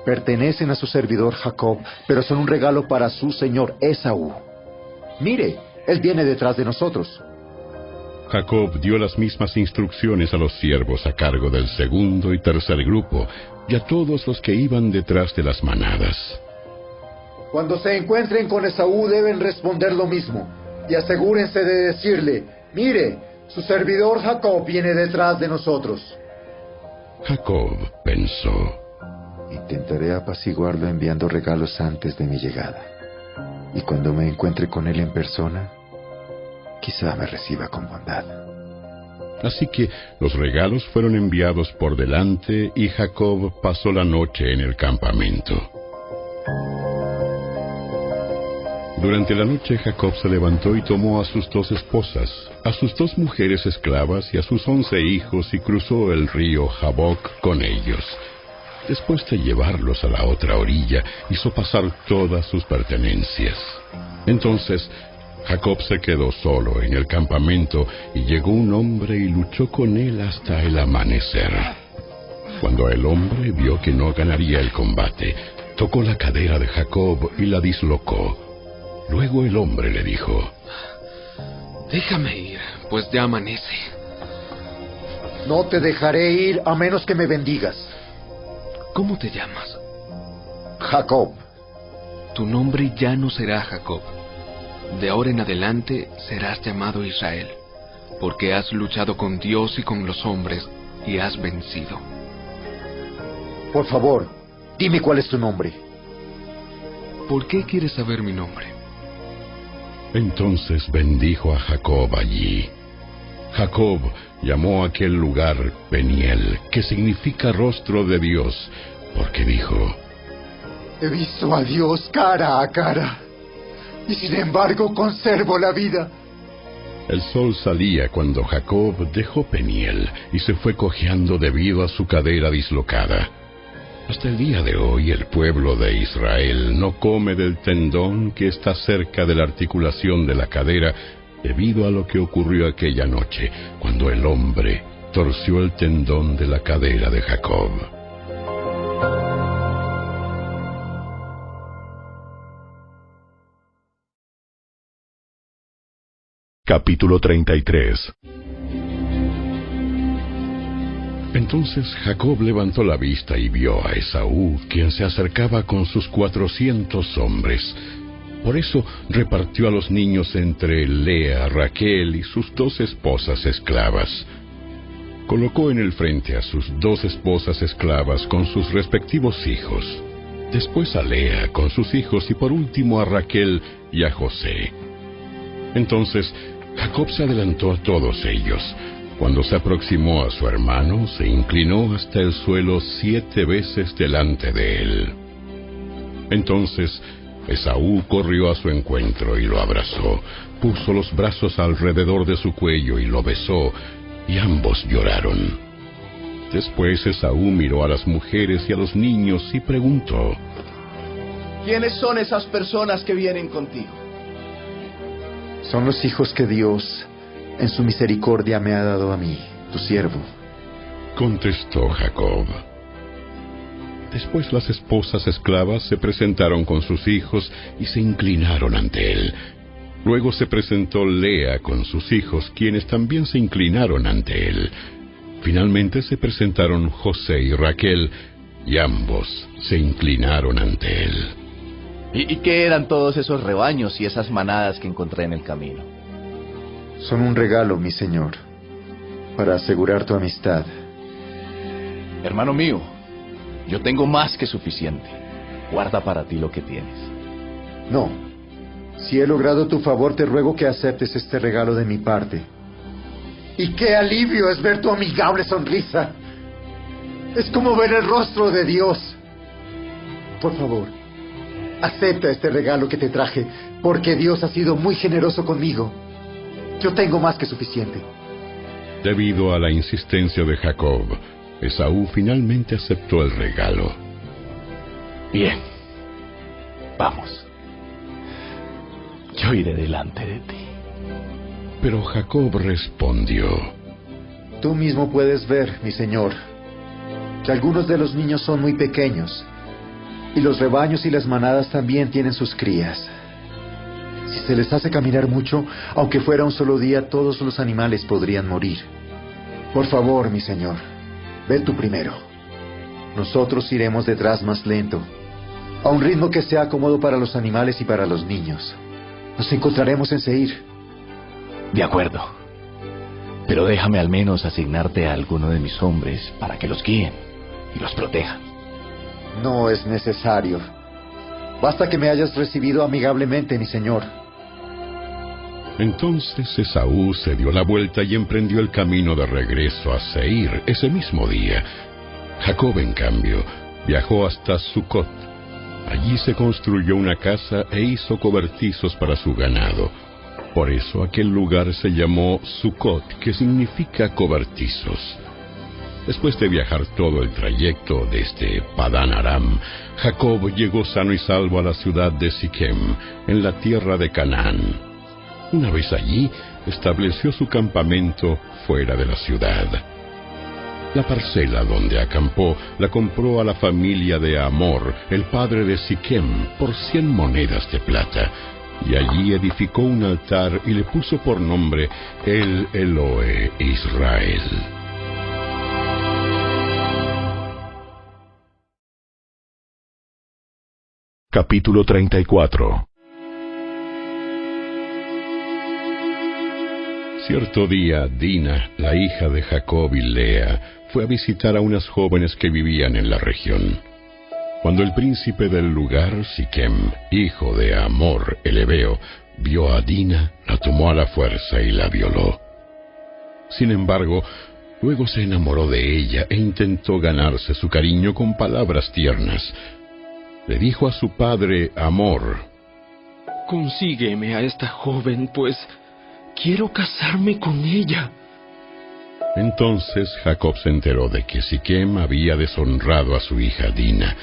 Pertenecen a su servidor Jacob, pero son un regalo para su señor Esaú. Mire, él viene detrás de nosotros. Jacob dio las mismas instrucciones a los siervos a cargo del segundo y tercer grupo y a todos los que iban detrás de las manadas. Cuando se encuentren con Esaú deben responder lo mismo y asegúrense de decirle, mire, su servidor Jacob viene detrás de nosotros. Jacob pensó. Intentaré apaciguarlo enviando regalos antes de mi llegada. Y cuando me encuentre con él en persona, quizá me reciba con bondad. Así que los regalos fueron enviados por delante y Jacob pasó la noche en el campamento. Durante la noche Jacob se levantó y tomó a sus dos esposas, a sus dos mujeres esclavas y a sus once hijos y cruzó el río Jaboc con ellos. Después de llevarlos a la otra orilla, hizo pasar todas sus pertenencias. Entonces Jacob se quedó solo en el campamento y llegó un hombre y luchó con él hasta el amanecer. Cuando el hombre vio que no ganaría el combate, tocó la cadera de Jacob y la dislocó. Luego el hombre le dijo, Déjame ir, pues ya amanece. No te dejaré ir a menos que me bendigas. ¿Cómo te llamas? Jacob. Tu nombre ya no será Jacob. De ahora en adelante serás llamado Israel, porque has luchado con Dios y con los hombres y has vencido. Por favor, dime cuál es tu nombre. ¿Por qué quieres saber mi nombre? Entonces bendijo a Jacob allí. Jacob llamó a aquel lugar Peniel, que significa rostro de Dios, porque dijo, He visto a Dios cara a cara, y sin embargo conservo la vida. El sol salía cuando Jacob dejó Peniel y se fue cojeando debido a su cadera dislocada. Hasta el día de hoy el pueblo de Israel no come del tendón que está cerca de la articulación de la cadera debido a lo que ocurrió aquella noche cuando el hombre torció el tendón de la cadera de Jacob. Capítulo 33 Entonces Jacob levantó la vista y vio a Esaú, quien se acercaba con sus cuatrocientos hombres. Por eso repartió a los niños entre Lea, Raquel y sus dos esposas esclavas. Colocó en el frente a sus dos esposas esclavas con sus respectivos hijos. Después a Lea con sus hijos y por último a Raquel y a José. Entonces Jacob se adelantó a todos ellos. Cuando se aproximó a su hermano, se inclinó hasta el suelo siete veces delante de él. Entonces Esaú corrió a su encuentro y lo abrazó, puso los brazos alrededor de su cuello y lo besó, y ambos lloraron. Después Esaú miró a las mujeres y a los niños y preguntó, ¿Quiénes son esas personas que vienen contigo? Son los hijos que Dios, en su misericordia, me ha dado a mí, tu siervo. Contestó Jacob. Después las esposas esclavas se presentaron con sus hijos y se inclinaron ante él. Luego se presentó Lea con sus hijos, quienes también se inclinaron ante él. Finalmente se presentaron José y Raquel, y ambos se inclinaron ante él. ¿Y, y qué eran todos esos rebaños y esas manadas que encontré en el camino? Son un regalo, mi señor, para asegurar tu amistad. Hermano mío, yo tengo más que suficiente. Guarda para ti lo que tienes. No. Si he logrado tu favor, te ruego que aceptes este regalo de mi parte. Y qué alivio es ver tu amigable sonrisa. Es como ver el rostro de Dios. Por favor, acepta este regalo que te traje, porque Dios ha sido muy generoso conmigo. Yo tengo más que suficiente. Debido a la insistencia de Jacob, Esaú finalmente aceptó el regalo. Bien. Vamos. Yo iré delante de ti. Pero Jacob respondió, Tú mismo puedes ver, mi señor, que algunos de los niños son muy pequeños, y los rebaños y las manadas también tienen sus crías. Se les hace caminar mucho, aunque fuera un solo día, todos los animales podrían morir. Por favor, mi señor, ve tú primero. Nosotros iremos detrás más lento, a un ritmo que sea cómodo para los animales y para los niños. Nos encontraremos en Seir. De acuerdo. Pero déjame al menos asignarte a alguno de mis hombres para que los guíen y los protejan. No es necesario. Basta que me hayas recibido amigablemente, mi señor. Entonces Esaú se dio la vuelta y emprendió el camino de regreso a Seir ese mismo día. Jacob, en cambio, viajó hasta Sucot. Allí se construyó una casa e hizo cobertizos para su ganado. Por eso aquel lugar se llamó Sucot, que significa cobertizos. Después de viajar todo el trayecto desde Padán Aram, Jacob llegó sano y salvo a la ciudad de Siquem, en la tierra de Canaán. Una vez allí, estableció su campamento fuera de la ciudad. La parcela donde acampó la compró a la familia de Amor, el padre de Siquem, por cien monedas de plata, y allí edificó un altar y le puso por nombre El Eloe Israel. Capítulo 34 Cierto día, Dina, la hija de Jacob y Lea, fue a visitar a unas jóvenes que vivían en la región. Cuando el príncipe del lugar, Siquem, hijo de Amor, el Ebeo, vio a Dina, la tomó a la fuerza y la violó. Sin embargo, luego se enamoró de ella e intentó ganarse su cariño con palabras tiernas. Le dijo a su padre, Amor, Consígueme a esta joven, pues quiero casarme con ella. Entonces Jacob se enteró de que Siquem había deshonrado a su hija Dina,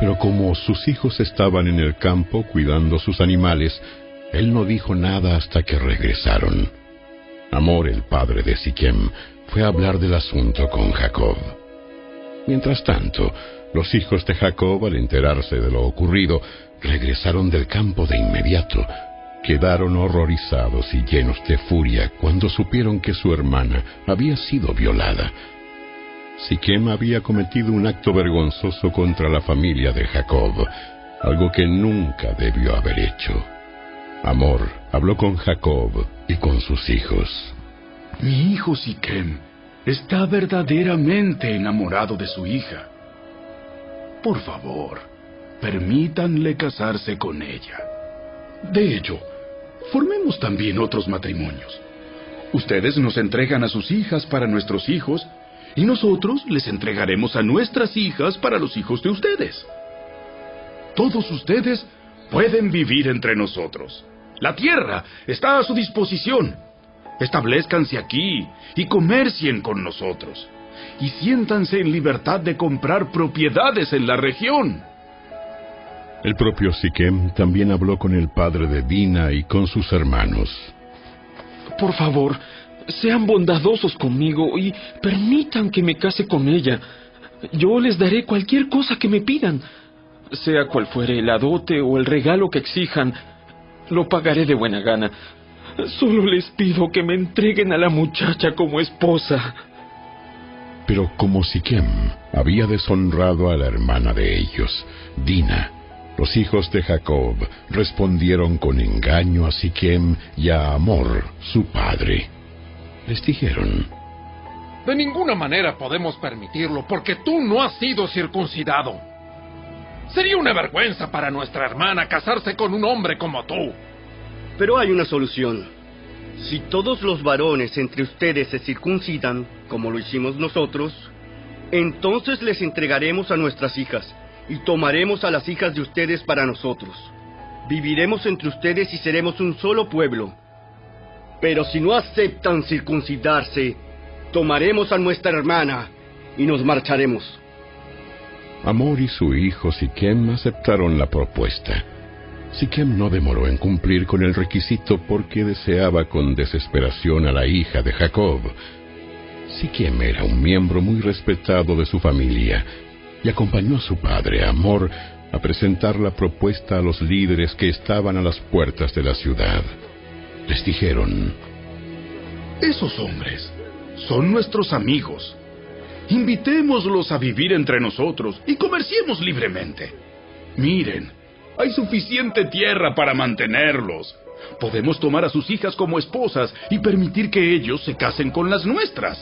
pero como sus hijos estaban en el campo cuidando sus animales, él no dijo nada hasta que regresaron. Amor, el padre de Siquem, fue a hablar del asunto con Jacob. Mientras tanto, los hijos de Jacob, al enterarse de lo ocurrido, regresaron del campo de inmediato. Quedaron horrorizados y llenos de furia cuando supieron que su hermana había sido violada. Siquem había cometido un acto vergonzoso contra la familia de Jacob, algo que nunca debió haber hecho. Amor habló con Jacob y con sus hijos. Mi hijo Siquem está verdaderamente enamorado de su hija. Por favor, permítanle casarse con ella. De hecho, formemos también otros matrimonios. Ustedes nos entregan a sus hijas para nuestros hijos y nosotros les entregaremos a nuestras hijas para los hijos de ustedes. Todos ustedes pueden vivir entre nosotros. La tierra está a su disposición. Establezcanse aquí y comercien con nosotros. Y siéntanse en libertad de comprar propiedades en la región. El propio Siquem también habló con el padre de Dina y con sus hermanos. Por favor, sean bondadosos conmigo y permitan que me case con ella. Yo les daré cualquier cosa que me pidan. Sea cual fuere el adote o el regalo que exijan, lo pagaré de buena gana. Solo les pido que me entreguen a la muchacha como esposa. Pero como Siquem había deshonrado a la hermana de ellos, Dina, los hijos de Jacob respondieron con engaño a Siquem y a Amor, su padre. Les dijeron, De ninguna manera podemos permitirlo porque tú no has sido circuncidado. Sería una vergüenza para nuestra hermana casarse con un hombre como tú. Pero hay una solución. Si todos los varones entre ustedes se circuncidan, como lo hicimos nosotros, entonces les entregaremos a nuestras hijas y tomaremos a las hijas de ustedes para nosotros. Viviremos entre ustedes y seremos un solo pueblo. Pero si no aceptan circuncidarse, tomaremos a nuestra hermana y nos marcharemos. Amor y su hijo Siquem aceptaron la propuesta. Siquem no demoró en cumplir con el requisito porque deseaba con desesperación a la hija de Jacob. Siquem era un miembro muy respetado de su familia y acompañó a su padre, Amor, a presentar la propuesta a los líderes que estaban a las puertas de la ciudad. Les dijeron, Esos hombres son nuestros amigos. Invitémoslos a vivir entre nosotros y comerciemos libremente. Miren, hay suficiente tierra para mantenerlos. Podemos tomar a sus hijas como esposas y permitir que ellos se casen con las nuestras.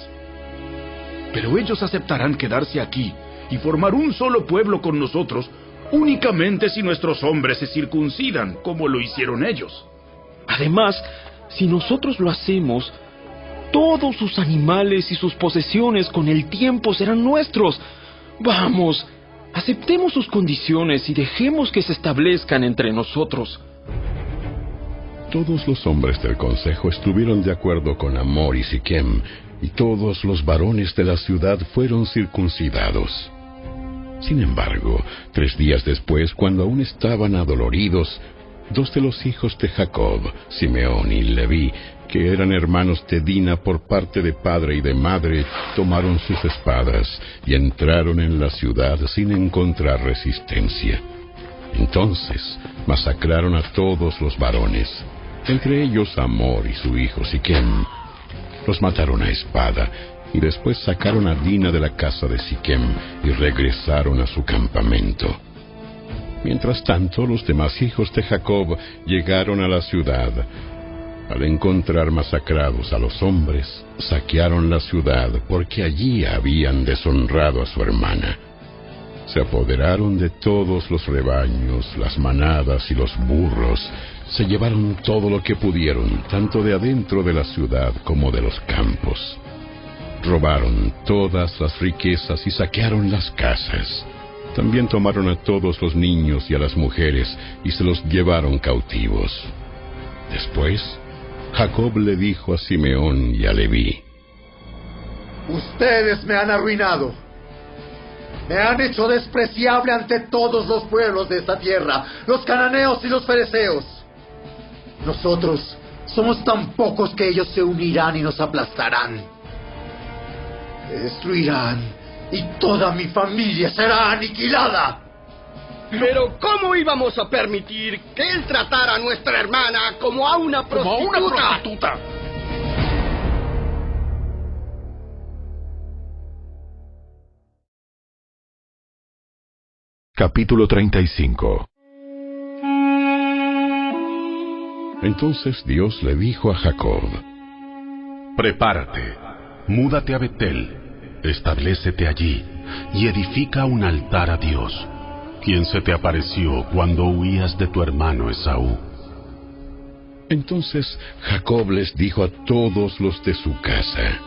Pero ellos aceptarán quedarse aquí y formar un solo pueblo con nosotros únicamente si nuestros hombres se circuncidan como lo hicieron ellos. Además, si nosotros lo hacemos, todos sus animales y sus posesiones con el tiempo serán nuestros. Vamos, aceptemos sus condiciones y dejemos que se establezcan entre nosotros. Todos los hombres del consejo estuvieron de acuerdo con Amor y Siquem, y todos los varones de la ciudad fueron circuncidados. Sin embargo, tres días después, cuando aún estaban adoloridos, dos de los hijos de Jacob, Simeón y Leví, que eran hermanos de Dina por parte de padre y de madre, tomaron sus espadas y entraron en la ciudad sin encontrar resistencia. Entonces masacraron a todos los varones, entre ellos Amor y su hijo Siquem. Los mataron a espada y después sacaron a Dina de la casa de Siquem y regresaron a su campamento. Mientras tanto, los demás hijos de Jacob llegaron a la ciudad. Al encontrar masacrados a los hombres, saquearon la ciudad porque allí habían deshonrado a su hermana. Se apoderaron de todos los rebaños, las manadas y los burros. Se llevaron todo lo que pudieron, tanto de adentro de la ciudad como de los campos. Robaron todas las riquezas y saquearon las casas. También tomaron a todos los niños y a las mujeres y se los llevaron cautivos. Después, Jacob le dijo a Simeón y a Leví, Ustedes me han arruinado. Me han hecho despreciable ante todos los pueblos de esta tierra, los cananeos y los fereceos. Nosotros somos tan pocos que ellos se unirán y nos aplastarán. Me destruirán y toda mi familia será aniquilada. Pero ¿cómo íbamos a permitir que él tratara a nuestra hermana como a una Como a prostituta? una prostituta. Capítulo 35 Entonces Dios le dijo a Jacob, Prepárate, múdate a Betel, establecete allí y edifica un altar a Dios, quien se te apareció cuando huías de tu hermano Esaú. Entonces Jacob les dijo a todos los de su casa,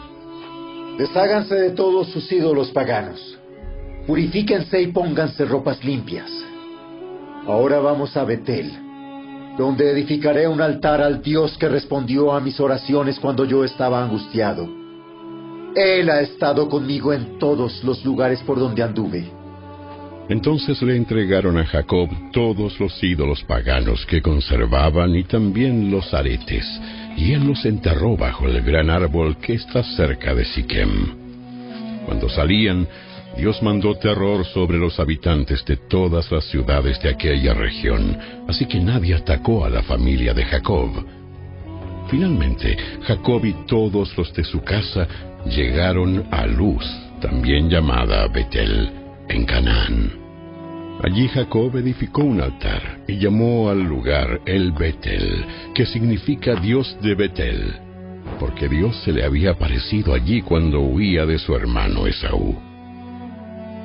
Desháganse de todos sus ídolos paganos. Purifíquense y pónganse ropas limpias. Ahora vamos a Betel, donde edificaré un altar al Dios que respondió a mis oraciones cuando yo estaba angustiado. Él ha estado conmigo en todos los lugares por donde anduve. Entonces le entregaron a Jacob todos los ídolos paganos que conservaban y también los aretes, y él los enterró bajo el gran árbol que está cerca de Siquem. Cuando salían, Dios mandó terror sobre los habitantes de todas las ciudades de aquella región, así que nadie atacó a la familia de Jacob. Finalmente, Jacob y todos los de su casa llegaron a Luz, también llamada Betel, en Canaán. Allí Jacob edificó un altar y llamó al lugar El Betel, que significa Dios de Betel, porque Dios se le había aparecido allí cuando huía de su hermano Esaú.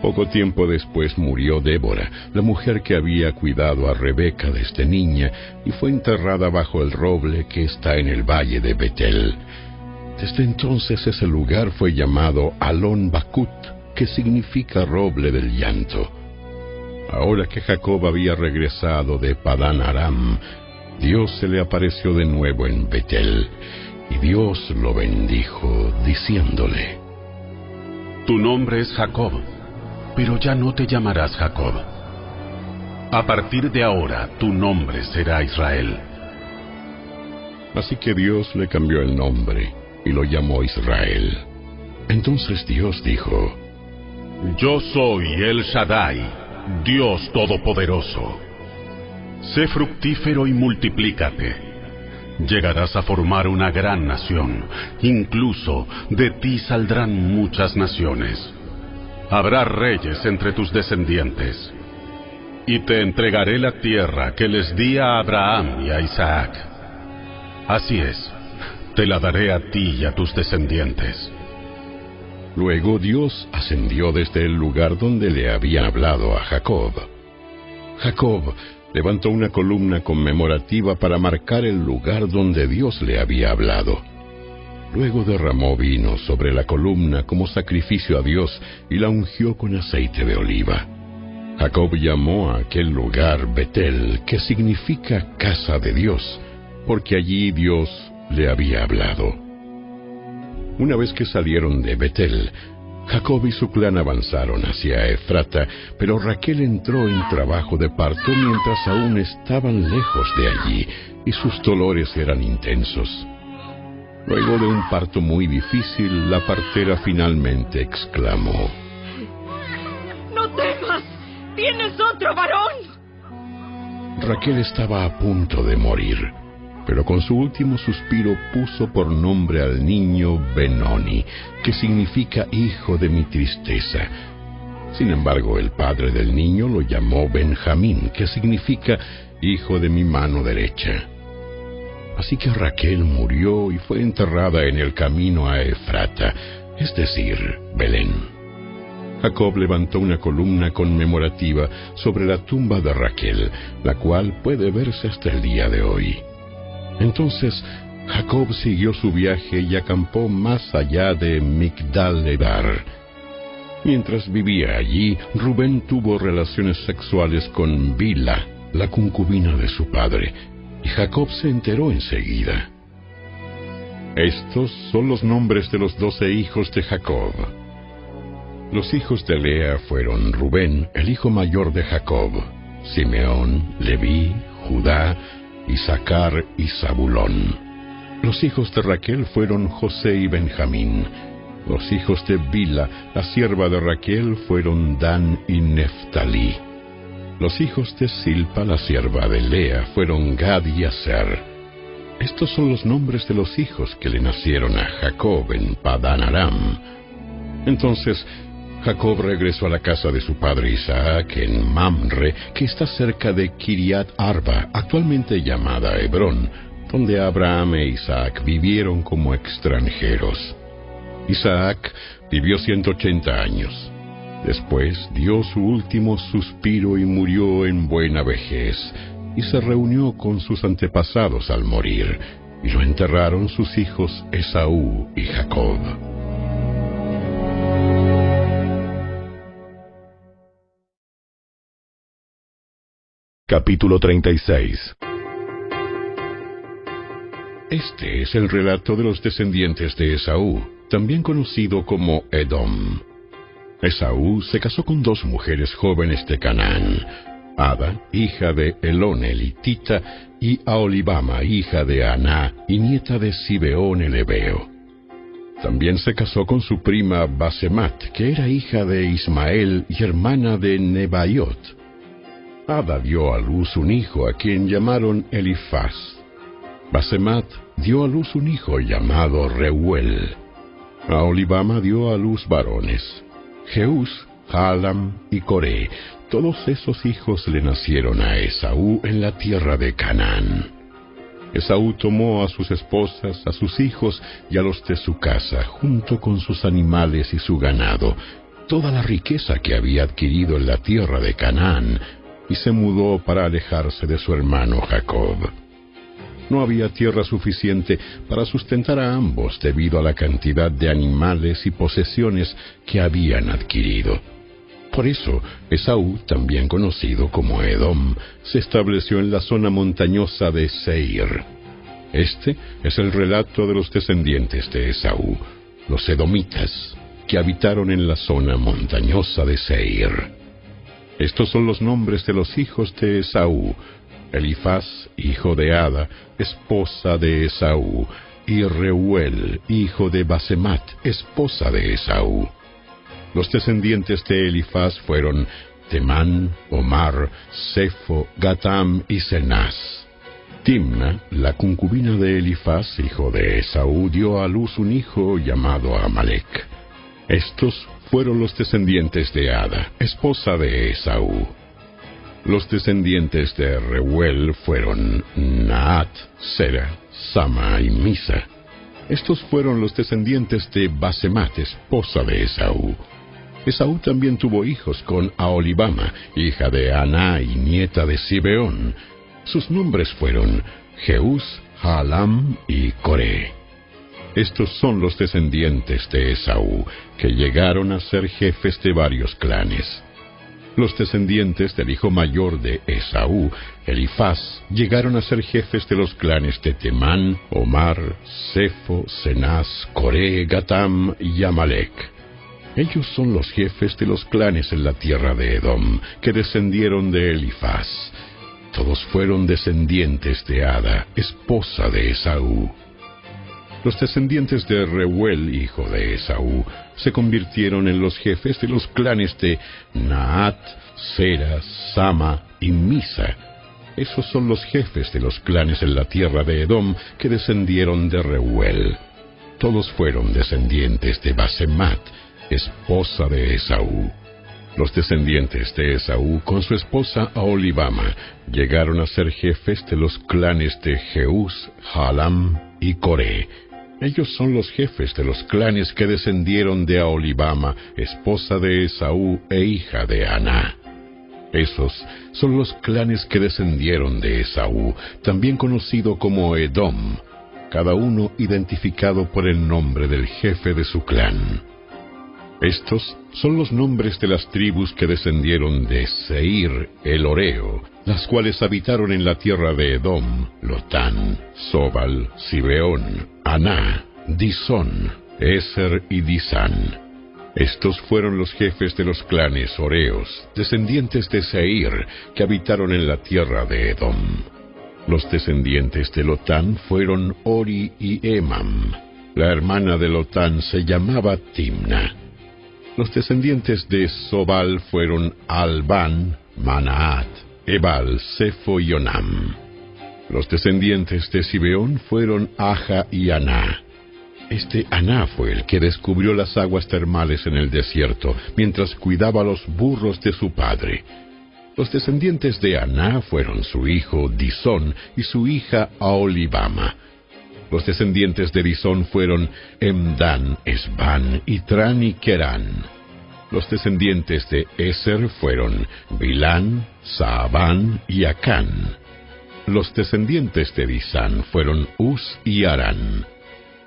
Poco tiempo después murió Débora, la mujer que había cuidado a Rebeca desde niña, y fue enterrada bajo el roble que está en el valle de Betel. Desde entonces ese lugar fue llamado Alon Bakut, que significa roble del llanto. Ahora que Jacob había regresado de Padán Aram, Dios se le apareció de nuevo en Betel, y Dios lo bendijo, diciéndole, Tu nombre es Jacob, pero ya no te llamarás Jacob. A partir de ahora tu nombre será Israel. Así que Dios le cambió el nombre y lo llamó Israel. Entonces Dios dijo, Yo soy el Shaddai, Dios Todopoderoso. Sé fructífero y multiplícate. Llegarás a formar una gran nación. Incluso de ti saldrán muchas naciones. Habrá reyes entre tus descendientes. Y te entregaré la tierra que les di a Abraham y a Isaac. Así es, te la daré a ti y a tus descendientes. Luego Dios ascendió desde el lugar donde le había hablado a Jacob. Jacob levantó una columna conmemorativa para marcar el lugar donde Dios le había hablado. Luego derramó vino sobre la columna como sacrificio a Dios y la ungió con aceite de oliva. Jacob llamó a aquel lugar Betel, que significa casa de Dios, porque allí Dios le había hablado. Una vez que salieron de Betel, Jacob y su clan avanzaron hacia Efrata, pero Raquel entró en trabajo de parto mientras aún estaban lejos de allí y sus dolores eran intensos. Luego de un parto muy difícil, la partera finalmente exclamó, ¡No temas! ¡Tienes otro varón! Raquel estaba a punto de morir, pero con su último suspiro puso por nombre al niño Benoni, que significa hijo de mi tristeza. Sin embargo, el padre del niño lo llamó Benjamín, que significa hijo de mi mano derecha. Así que Raquel murió y fue enterrada en el camino a Efrata, es decir, Belén. Jacob levantó una columna conmemorativa sobre la tumba de Raquel, la cual puede verse hasta el día de hoy. Entonces Jacob siguió su viaje y acampó más allá de Migdal Edar. Mientras vivía allí, Rubén tuvo relaciones sexuales con Bila, la concubina de su padre, y Jacob se enteró enseguida. Estos son los nombres de los doce hijos de Jacob. Los hijos de Lea fueron Rubén, el hijo mayor de Jacob, Simeón, Leví, Judá, Isaacar y Zabulón. Los hijos de Raquel fueron José y Benjamín. Los hijos de Bila, la sierva de Raquel, fueron Dan y Neftalí. Los hijos de Silpa, la sierva de Lea, fueron Gad y Aser. Estos son los nombres de los hijos que le nacieron a Jacob en Padan Aram. Entonces Jacob regresó a la casa de su padre Isaac en Mamre, que está cerca de Kiriat Arba, actualmente llamada Hebrón, donde Abraham e Isaac vivieron como extranjeros. Isaac vivió 180 años. Después dio su último suspiro y murió en buena vejez, y se reunió con sus antepasados al morir, y lo enterraron sus hijos Esaú y Jacob. Capítulo 36 Este es el relato de los descendientes de Esaú, también conocido como Edom. Esaú se casó con dos mujeres jóvenes de Canaán, Ada, hija de Elón elitita, y Aolibama, hija de Aná y nieta de Sibeón el Ebeo. También se casó con su prima Basemat, que era hija de Ismael y hermana de Nebaiot. Ada dio a luz un hijo a quien llamaron Elifaz. Basemat dio a luz un hijo llamado Reuel. A Olibama dio a luz varones. Jeús, Halam y Coré. Todos esos hijos le nacieron a Esaú en la tierra de Canaán. Esaú tomó a sus esposas, a sus hijos y a los de su casa, junto con sus animales y su ganado, toda la riqueza que había adquirido en la tierra de Canaán, y se mudó para alejarse de su hermano Jacob. No había tierra suficiente para sustentar a ambos debido a la cantidad de animales y posesiones que habían adquirido. Por eso, Esaú, también conocido como Edom, se estableció en la zona montañosa de Seir. Este es el relato de los descendientes de Esaú, los edomitas, que habitaron en la zona montañosa de Seir. Estos son los nombres de los hijos de Esaú, Elifaz, hijo de Ada, esposa de Esaú, y Reuel, hijo de Basemat, esposa de Esaú. Los descendientes de Elifaz fueron Temán, Omar, Sefo, Gatam y Cenaz. Timna, la concubina de Elifaz, hijo de Esaú, dio a luz un hijo llamado Amalek. Estos fueron los descendientes de Ada, esposa de Esaú. Los descendientes de Reuel fueron Naat, Sera, Sama y Misa. Estos fueron los descendientes de Basemat, esposa de Esaú. Esaú también tuvo hijos con Aolibama, hija de Aná y nieta de Sibeón. Sus nombres fueron Jeús, Halam y Coré. Estos son los descendientes de Esaú, que llegaron a ser jefes de varios clanes. Los descendientes del hijo mayor de Esaú, Elifaz, llegaron a ser jefes de los clanes de Temán, Omar, Sefo, Cenaz, Coré, Gatam y Amalek. Ellos son los jefes de los clanes en la tierra de Edom, que descendieron de Elifaz. Todos fueron descendientes de Ada, esposa de Esaú. Los descendientes de Reuel, hijo de Esaú, se convirtieron en los jefes de los clanes de Naat, Sera, Sama y Misa. Esos son los jefes de los clanes en la tierra de Edom que descendieron de Reuel. Todos fueron descendientes de Basemat, esposa de Esaú. Los descendientes de Esaú con su esposa Aolibama llegaron a ser jefes de los clanes de Jeús, Halam y Coré. Ellos son los jefes de los clanes que descendieron de Aolibama, esposa de Esaú e hija de Aná. Esos son los clanes que descendieron de Esaú, también conocido como Edom, cada uno identificado por el nombre del jefe de su clan. Estos son los nombres de las tribus que descendieron de Seir, el Oreo, las cuales habitaron en la tierra de Edom, Lotán, Sobal, Sibeón, Aná, Disón, Eser y Disán. Estos fueron los jefes de los clanes Oreos, descendientes de Seir, que habitaron en la tierra de Edom. Los descendientes de Lotán fueron Ori y Emam. La hermana de Lotán se llamaba Timna. Los descendientes de Sobal fueron Alban, Manaat, Ebal, Sefo y Onam. Los descendientes de Sibeón fueron Aja y Aná. Este Aná fue el que descubrió las aguas termales en el desierto mientras cuidaba los burros de su padre. Los descendientes de Aná fueron su hijo Disón y su hija Aolibama. Los descendientes de Disón fueron Emdan, Esban, Itran y Kerán. Los descendientes de Eser fueron Bilán, Saabán y Acán. Los descendientes de Disán fueron Uz y Arán.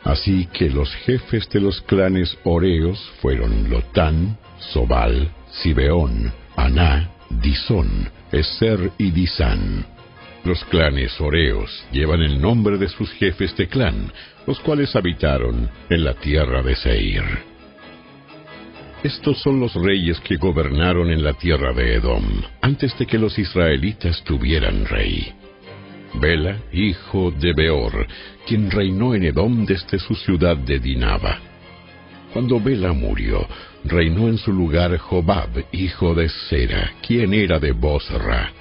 Así que los jefes de los clanes Oreos fueron Lotán, Sobal, Sibeón, Aná, Disón, Eser y Disán. Los clanes Oreos llevan el nombre de sus jefes de clan, los cuales habitaron en la tierra de Seir. Estos son los reyes que gobernaron en la tierra de Edom, antes de que los israelitas tuvieran rey. Bela, hijo de Beor, quien reinó en Edom desde su ciudad de Dinaba. Cuando Bela murió, reinó en su lugar Jobab, hijo de Sera, quien era de Bosra.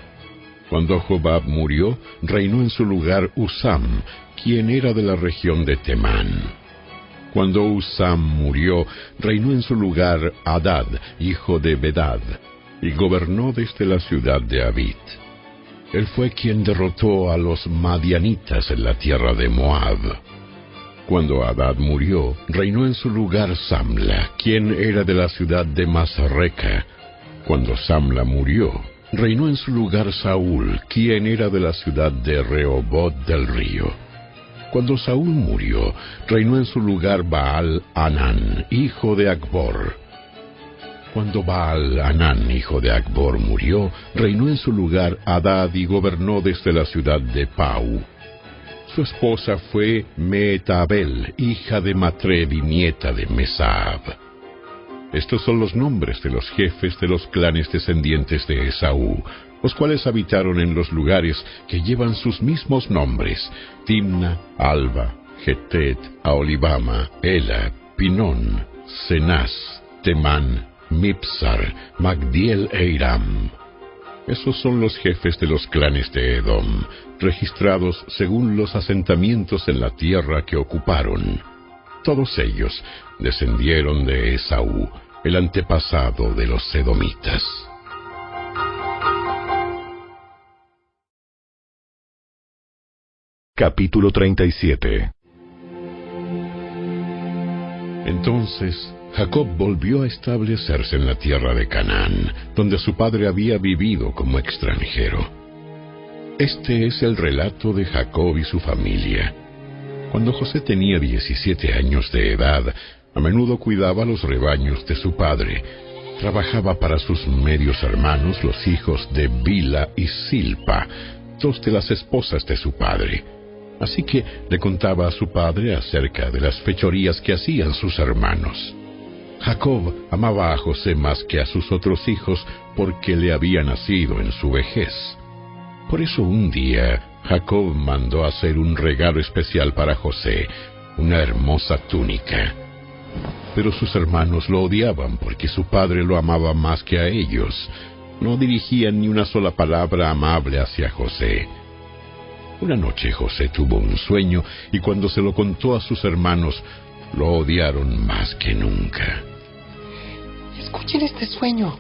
Cuando Jobab murió, reinó en su lugar Usam, quien era de la región de Temán. Cuando Usam murió, reinó en su lugar Adad, hijo de Bedad, y gobernó desde la ciudad de Abit. Él fue quien derrotó a los madianitas en la tierra de Moab. Cuando Adad murió, reinó en su lugar Samla, quien era de la ciudad de Masreca. Cuando Samla murió, reinó en su lugar Saúl, quien era de la ciudad de Rehobot del río. Cuando Saúl murió, reinó en su lugar Baal Anán, hijo de Akbor. Cuando Baal Anán, hijo de Akbor, murió, reinó en su lugar Adad y gobernó desde la ciudad de Pau. Su esposa fue Meetabel, hija de Matred y nieta de Mesab. Estos son los nombres de los jefes de los clanes descendientes de Esaú, los cuales habitaron en los lugares que llevan sus mismos nombres, Timna, Alba, Getet, Aolibama, Ela, Pinón, Cenaz, Temán, Mipsar, Magdiel e Iram. Esos son los jefes de los clanes de Edom, registrados según los asentamientos en la tierra que ocuparon. Todos ellos descendieron de Esaú, el antepasado de los edomitas. Capítulo 37 Entonces Jacob volvió a establecerse en la tierra de Canaán, donde su padre había vivido como extranjero. Este es el relato de Jacob y su familia. Cuando José tenía 17 años de edad, a menudo cuidaba los rebaños de su padre. Trabajaba para sus medios hermanos, los hijos de Bila y Silpa, dos de las esposas de su padre. Así que le contaba a su padre acerca de las fechorías que hacían sus hermanos. Jacob amaba a José más que a sus otros hijos porque le había nacido en su vejez. Por eso un día Jacob mandó hacer un regalo especial para José, una hermosa túnica. Pero sus hermanos lo odiaban porque su padre lo amaba más que a ellos. No dirigían ni una sola palabra amable hacia José. Una noche José tuvo un sueño y cuando se lo contó a sus hermanos, lo odiaron más que nunca. Escuchen este sueño.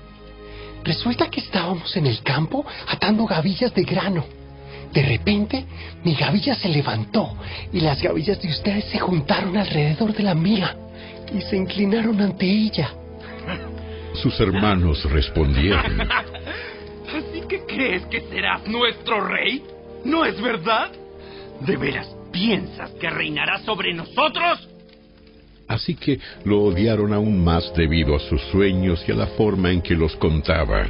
Resulta que estábamos en el campo atando gavillas de grano. De repente, mi gavilla se levantó y las gavillas de ustedes se juntaron alrededor de la mía y se inclinaron ante ella. Sus hermanos respondieron. ¿Así que crees que serás nuestro rey? ¿No es verdad? ¿De veras piensas que reinarás sobre nosotros? Así que lo odiaron aún más debido a sus sueños y a la forma en que los contaba.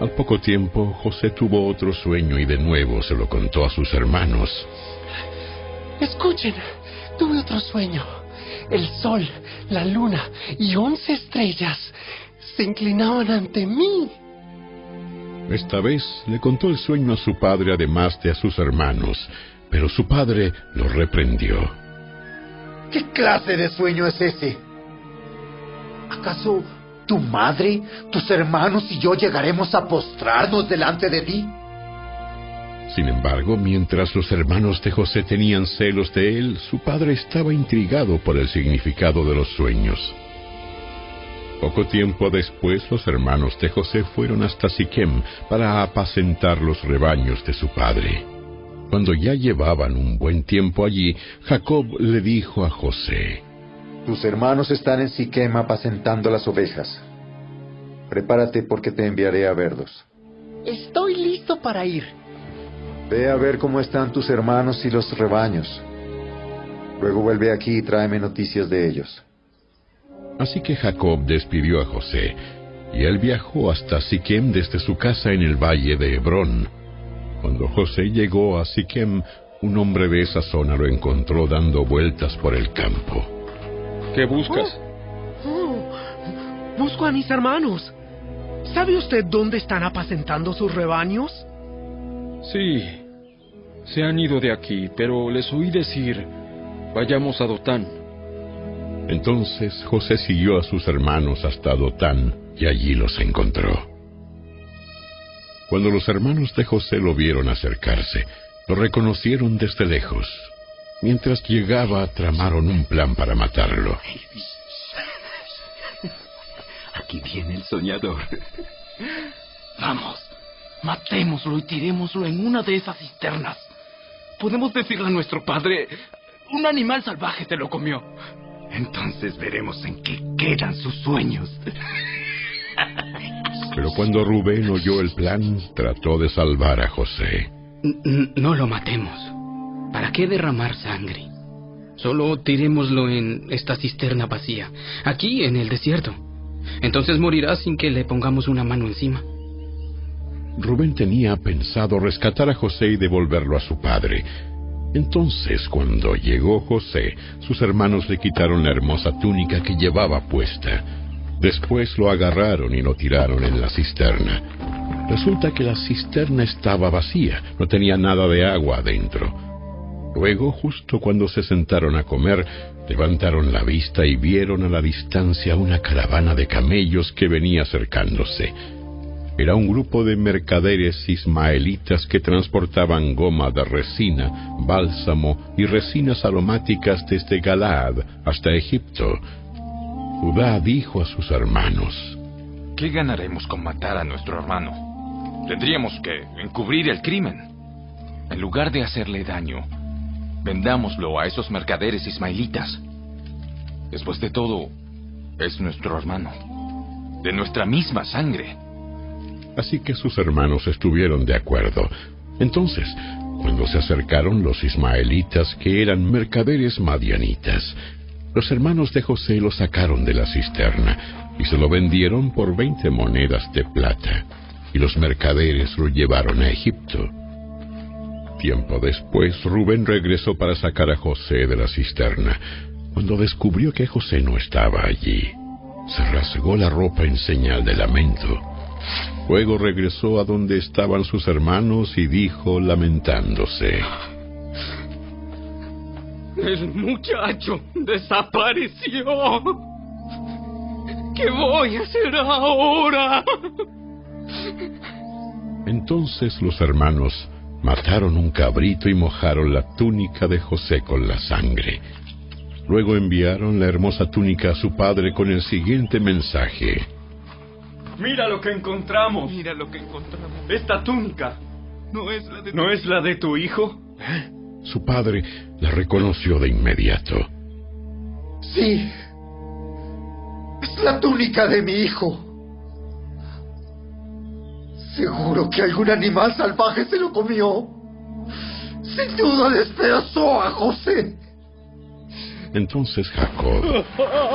Al poco tiempo, José tuvo otro sueño y de nuevo se lo contó a sus hermanos. Escuchen, tuve otro sueño. El sol, la luna y once estrellas se inclinaban ante mí. Esta vez le contó el sueño a su padre además de a sus hermanos, pero su padre lo reprendió. ¿Qué clase de sueño es ese? ¿Acaso tu madre, tus hermanos y yo llegaremos a postrarnos delante de ti? Sin embargo, mientras los hermanos de José tenían celos de él, su padre estaba intrigado por el significado de los sueños. Poco tiempo después, los hermanos de José fueron hasta Siquem para apacentar los rebaños de su padre. Cuando ya llevaban un buen tiempo allí, Jacob le dijo a José, Tus hermanos están en Siquem apacentando las ovejas. Prepárate porque te enviaré a verlos. Estoy listo para ir. Ve a ver cómo están tus hermanos y los rebaños. Luego vuelve aquí y tráeme noticias de ellos. Así que Jacob despidió a José, y él viajó hasta Siquem desde su casa en el valle de Hebrón. Cuando José llegó a Siquem, un hombre de esa zona lo encontró dando vueltas por el campo. ¿Qué buscas? Oh, busco a mis hermanos. ¿Sabe usted dónde están apacentando sus rebaños? Sí, se han ido de aquí, pero les oí decir, vayamos a Dotán. Entonces José siguió a sus hermanos hasta Dotán y allí los encontró. Cuando los hermanos de José lo vieron acercarse, lo reconocieron desde lejos. Mientras llegaba, tramaron un plan para matarlo. Aquí viene el soñador. Vamos, matémoslo y tirémoslo en una de esas cisternas. Podemos decirle a nuestro padre, un animal salvaje se lo comió. Entonces veremos en qué quedan sus sueños. Pero cuando Rubén oyó el plan, trató de salvar a José. N no lo matemos. ¿Para qué derramar sangre? Solo tirémoslo en esta cisterna vacía, aquí en el desierto. Entonces morirá sin que le pongamos una mano encima. Rubén tenía pensado rescatar a José y devolverlo a su padre. Entonces, cuando llegó José, sus hermanos le quitaron la hermosa túnica que llevaba puesta. Después lo agarraron y lo tiraron en la cisterna. Resulta que la cisterna estaba vacía, no tenía nada de agua adentro. Luego, justo cuando se sentaron a comer, levantaron la vista y vieron a la distancia una caravana de camellos que venía acercándose. Era un grupo de mercaderes ismaelitas que transportaban goma de resina, bálsamo y resinas aromáticas desde Galaad hasta Egipto. Judá dijo a sus hermanos, ¿Qué ganaremos con matar a nuestro hermano? Tendríamos que encubrir el crimen. En lugar de hacerle daño, vendámoslo a esos mercaderes ismaelitas. Después de todo, es nuestro hermano, de nuestra misma sangre. Así que sus hermanos estuvieron de acuerdo. Entonces, cuando se acercaron los ismaelitas, que eran mercaderes madianitas, los hermanos de José lo sacaron de la cisterna y se lo vendieron por veinte monedas de plata, y los mercaderes lo llevaron a Egipto. Tiempo después, Rubén regresó para sacar a José de la cisterna. Cuando descubrió que José no estaba allí, se rasgó la ropa en señal de lamento. Luego regresó a donde estaban sus hermanos y dijo, lamentándose, El muchacho desapareció. ¿Qué voy a hacer ahora? Entonces los hermanos mataron un cabrito y mojaron la túnica de José con la sangre. Luego enviaron la hermosa túnica a su padre con el siguiente mensaje. Mira lo que encontramos. Mira lo que encontramos. Esta túnica. No es la de ¿No es la de tu hijo? Su padre la reconoció de inmediato. Sí. Es la túnica de mi hijo. Seguro que algún animal salvaje se lo comió. Sin duda despedazó a José. Entonces Jacob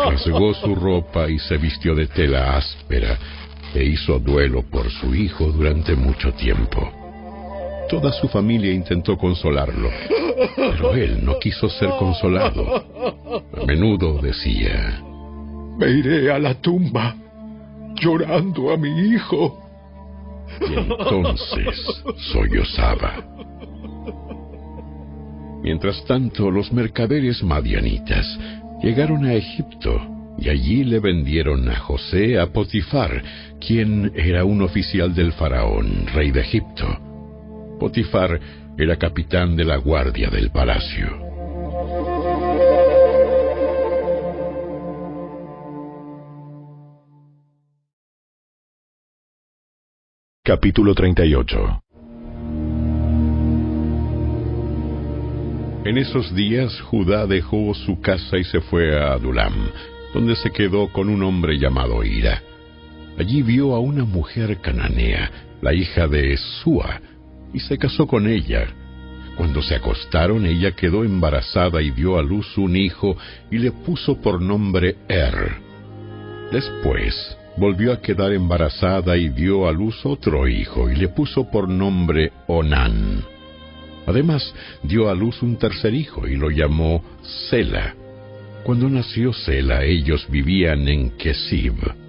rasgó su ropa y se vistió de tela áspera e hizo duelo por su hijo durante mucho tiempo. Toda su familia intentó consolarlo, pero él no quiso ser consolado. A menudo decía, Me iré a la tumba llorando a mi hijo. y entonces sollozaba. Mientras tanto, los mercaderes madianitas llegaron a Egipto y allí le vendieron a José a Potifar, quien era un oficial del faraón, rey de Egipto. Potifar era capitán de la guardia del palacio. Capítulo 38 En esos días Judá dejó su casa y se fue a Adulam, donde se quedó con un hombre llamado Ira. Allí vio a una mujer cananea, la hija de Sua, y se casó con ella. Cuando se acostaron, ella quedó embarazada y dio a luz un hijo y le puso por nombre Er. Después volvió a quedar embarazada y dio a luz otro hijo y le puso por nombre Onán. Además, dio a luz un tercer hijo y lo llamó Sela. Cuando nació Sela, ellos vivían en Kesib.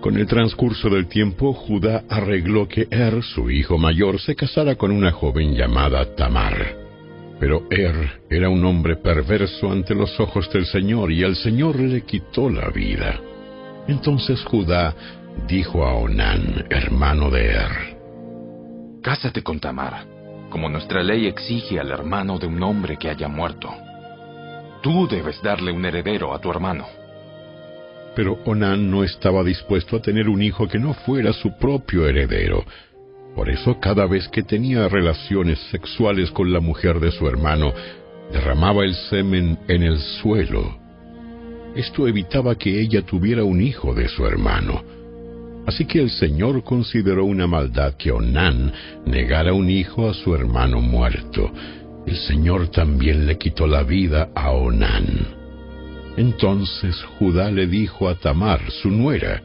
Con el transcurso del tiempo, Judá arregló que Er, su hijo mayor, se casara con una joven llamada Tamar. Pero Er era un hombre perverso ante los ojos del Señor y el Señor le quitó la vida. Entonces Judá dijo a Onán, hermano de Er, Cásate con Tamar, como nuestra ley exige al hermano de un hombre que haya muerto. Tú debes darle un heredero a tu hermano. Pero Onán no estaba dispuesto a tener un hijo que no fuera su propio heredero. Por eso cada vez que tenía relaciones sexuales con la mujer de su hermano, derramaba el semen en el suelo. Esto evitaba que ella tuviera un hijo de su hermano. Así que el Señor consideró una maldad que Onán negara un hijo a su hermano muerto. El Señor también le quitó la vida a Onán. Entonces Judá le dijo a Tamar, su nuera,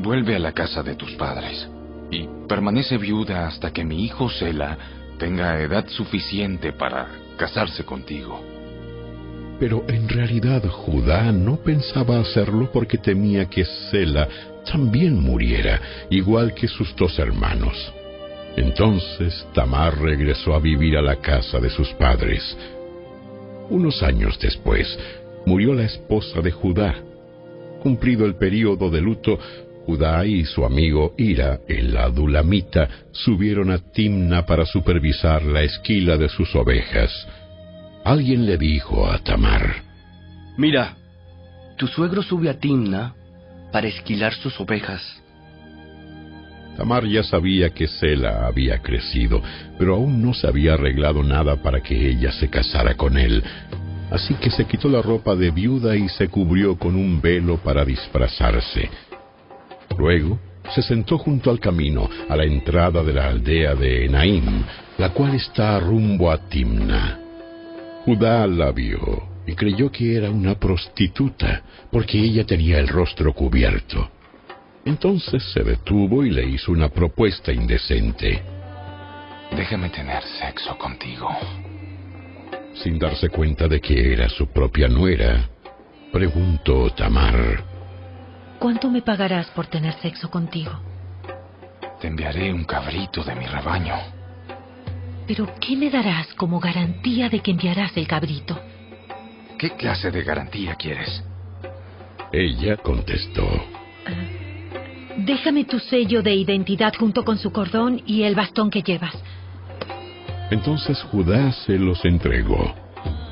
Vuelve a la casa de tus padres y permanece viuda hasta que mi hijo Sela tenga edad suficiente para casarse contigo. Pero en realidad Judá no pensaba hacerlo porque temía que Sela también muriera, igual que sus dos hermanos. Entonces Tamar regresó a vivir a la casa de sus padres. Unos años después, murió la esposa de Judá. Cumplido el período de luto, Judá y su amigo Ira, el adulamita, subieron a Timna para supervisar la esquila de sus ovejas. Alguien le dijo a Tamar, Mira, tu suegro sube a Timna para esquilar sus ovejas. Tamar ya sabía que Sela había crecido, pero aún no se había arreglado nada para que ella se casara con él. Así que se quitó la ropa de viuda y se cubrió con un velo para disfrazarse. Luego se sentó junto al camino, a la entrada de la aldea de Enaim, la cual está rumbo a Timna. Judá la vio y creyó que era una prostituta, porque ella tenía el rostro cubierto. Entonces se detuvo y le hizo una propuesta indecente. Déjame tener sexo contigo. Sin darse cuenta de que era su propia nuera, preguntó Tamar. ¿Cuánto me pagarás por tener sexo contigo? Te enviaré un cabrito de mi rebaño. ¿Pero qué me darás como garantía de que enviarás el cabrito? ¿Qué clase de garantía quieres? Ella contestó. Déjame tu sello de identidad junto con su cordón y el bastón que llevas. Entonces Judá se los entregó.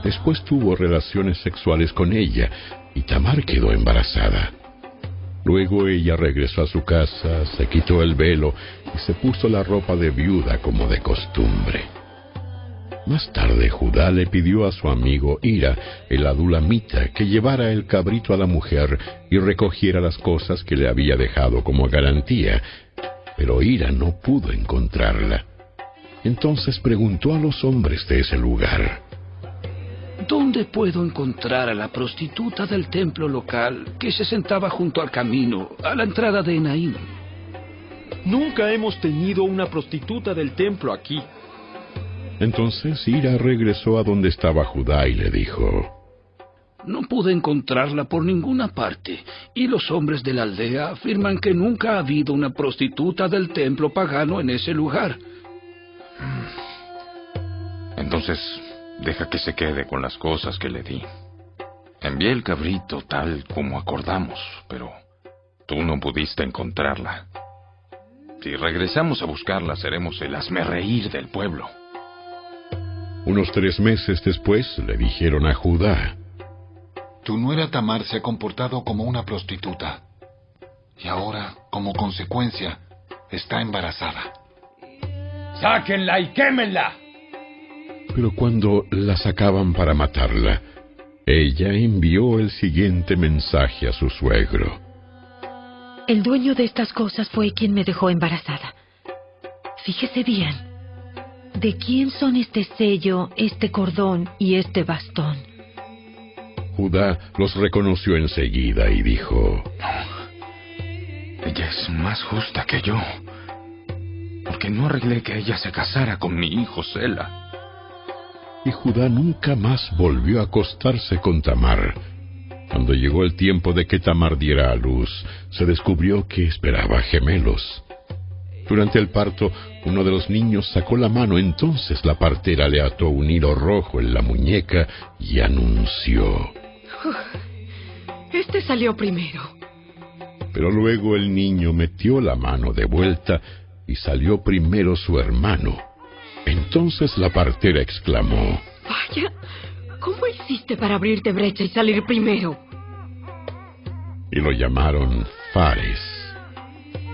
Después tuvo relaciones sexuales con ella y Tamar quedó embarazada. Luego ella regresó a su casa, se quitó el velo y se puso la ropa de viuda como de costumbre. Más tarde Judá le pidió a su amigo Ira, el adulamita, que llevara el cabrito a la mujer y recogiera las cosas que le había dejado como garantía, pero Ira no pudo encontrarla. Entonces preguntó a los hombres de ese lugar. ¿Dónde puedo encontrar a la prostituta del templo local que se sentaba junto al camino, a la entrada de Enaim? Nunca hemos tenido una prostituta del templo aquí. Entonces Ira regresó a donde estaba Judá y le dijo, No pude encontrarla por ninguna parte, y los hombres de la aldea afirman que nunca ha habido una prostituta del templo pagano en ese lugar. Entonces, deja que se quede con las cosas que le di. Envié el cabrito tal como acordamos, pero tú no pudiste encontrarla. Si regresamos a buscarla, seremos el reír del pueblo. Unos tres meses después le dijeron a Judá, Tu nuera Tamar se ha comportado como una prostituta. Y ahora, como consecuencia, está embarazada. ¡Sáquenla y quémenla! Pero cuando la sacaban para matarla, ella envió el siguiente mensaje a su suegro. El dueño de estas cosas fue quien me dejó embarazada. Fíjese bien. ¿De quién son este sello, este cordón y este bastón? Judá los reconoció enseguida y dijo, Ella es más justa que yo, porque no arreglé que ella se casara con mi hijo Sela. Y Judá nunca más volvió a acostarse con Tamar. Cuando llegó el tiempo de que Tamar diera a luz, se descubrió que esperaba gemelos. Durante el parto, uno de los niños sacó la mano, entonces la partera le ató un hilo rojo en la muñeca y anunció. Este salió primero. Pero luego el niño metió la mano de vuelta y salió primero su hermano. Entonces la partera exclamó. Vaya, ¿cómo hiciste para abrirte brecha y salir primero? Y lo llamaron Fares.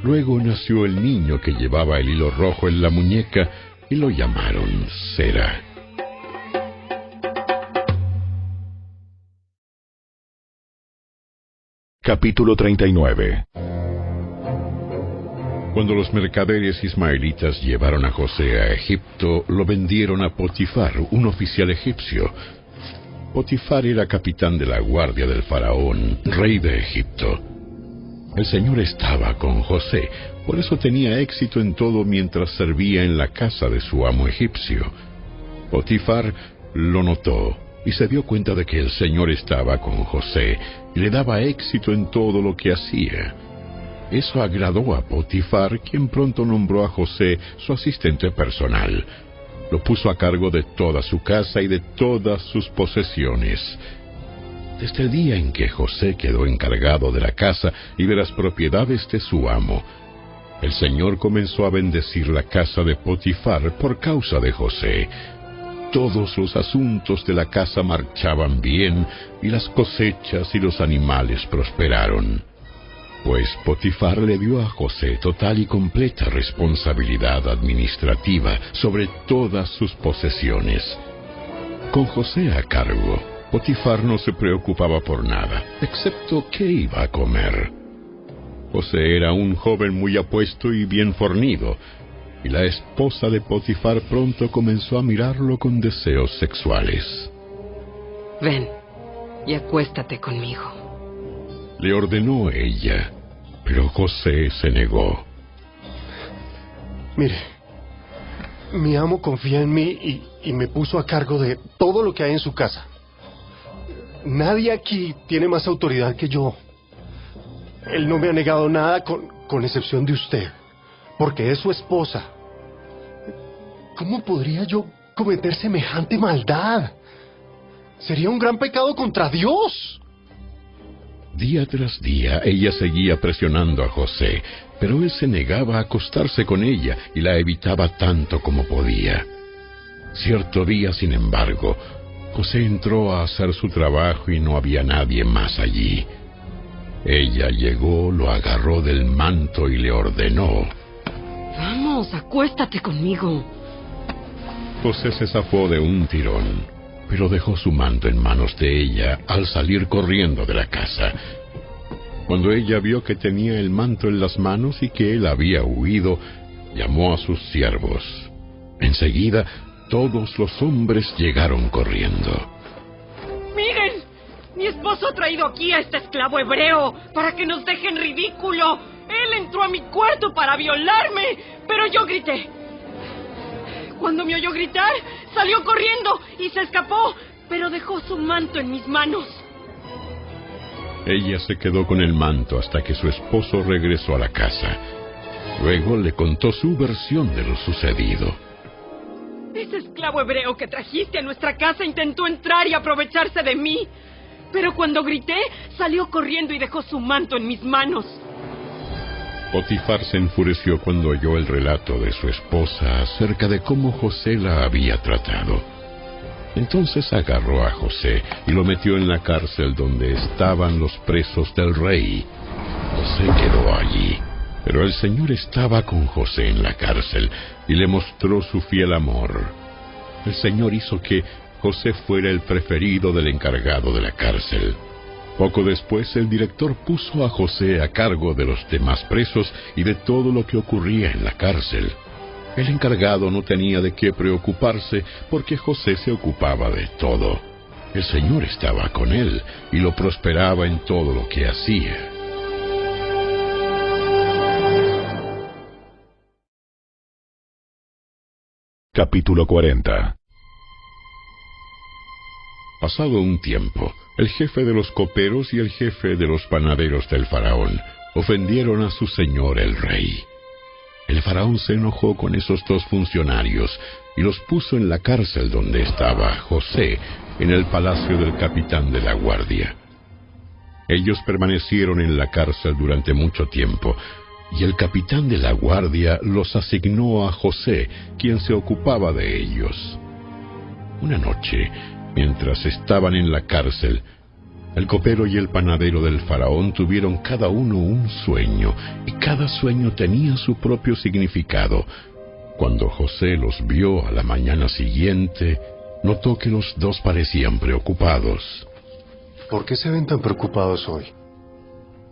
Luego nació el niño que llevaba el hilo rojo en la muñeca y lo llamaron Sera. Capítulo 39 Cuando los mercaderes ismaelitas llevaron a José a Egipto, lo vendieron a Potifar, un oficial egipcio. Potifar era capitán de la guardia del faraón, rey de Egipto. El Señor estaba con José, por eso tenía éxito en todo mientras servía en la casa de su amo egipcio. Potifar lo notó y se dio cuenta de que el Señor estaba con José y le daba éxito en todo lo que hacía. Eso agradó a Potifar, quien pronto nombró a José su asistente personal. Lo puso a cargo de toda su casa y de todas sus posesiones. Desde el día en que José quedó encargado de la casa y de las propiedades de su amo, el Señor comenzó a bendecir la casa de Potifar por causa de José. Todos los asuntos de la casa marchaban bien y las cosechas y los animales prosperaron. Pues Potifar le dio a José total y completa responsabilidad administrativa sobre todas sus posesiones. Con José a cargo, Potifar no se preocupaba por nada, excepto qué iba a comer. José era un joven muy apuesto y bien fornido, y la esposa de Potifar pronto comenzó a mirarlo con deseos sexuales. Ven y acuéstate conmigo. Le ordenó ella, pero José se negó. Mire, mi amo confía en mí y, me puso a cargo de todo lo que hay en su casa. Nadie aquí tiene más autoridad que yo. Él no me ha negado nada con, con excepción de usted, porque es su esposa. ¿Cómo podría yo cometer semejante maldad? Sería un gran pecado contra Dios. Día tras día ella seguía presionando a José, pero él se negaba a acostarse con ella y la evitaba tanto como podía. Cierto día, sin embargo, José entró a hacer su trabajo y no había nadie más allí. Ella llegó, lo agarró del manto y le ordenó. Vamos, acuéstate conmigo. José se zafó de un tirón, pero dejó su manto en manos de ella al salir corriendo de la casa. Cuando ella vio que tenía el manto en las manos y que él había huido, llamó a sus siervos. Enseguida, todos los hombres llegaron corriendo. ¡Miren! Mi esposo ha traído aquí a este esclavo hebreo para que nos deje en ridículo. Él entró a mi cuarto para violarme, pero yo grité. Cuando me oyó gritar, salió corriendo y se escapó, pero dejó su manto en mis manos. Ella se quedó con el manto hasta que su esposo regresó a la casa. Luego le contó su versión de lo sucedido. Ese esclavo hebreo que trajiste a nuestra casa intentó entrar y aprovecharse de mí. Pero cuando grité, salió corriendo y dejó su manto en mis manos. Potifar se enfureció cuando oyó el relato de su esposa acerca de cómo José la había tratado. Entonces agarró a José y lo metió en la cárcel donde estaban los presos del rey. José quedó allí, pero el Señor estaba con José en la cárcel y le mostró su fiel amor. El Señor hizo que José fuera el preferido del encargado de la cárcel. Poco después el director puso a José a cargo de los demás presos y de todo lo que ocurría en la cárcel. El encargado no tenía de qué preocuparse porque José se ocupaba de todo. El Señor estaba con él y lo prosperaba en todo lo que hacía. Capítulo 40 Pasado un tiempo, el jefe de los coperos y el jefe de los panaderos del faraón ofendieron a su señor el rey. El faraón se enojó con esos dos funcionarios y los puso en la cárcel donde estaba José, en el palacio del capitán de la guardia. Ellos permanecieron en la cárcel durante mucho tiempo, y el capitán de la guardia los asignó a José, quien se ocupaba de ellos. Una noche, mientras estaban en la cárcel, el copero y el panadero del faraón tuvieron cada uno un sueño, y cada sueño tenía su propio significado. Cuando José los vio a la mañana siguiente, notó que los dos parecían preocupados. ¿Por qué se ven tan preocupados hoy?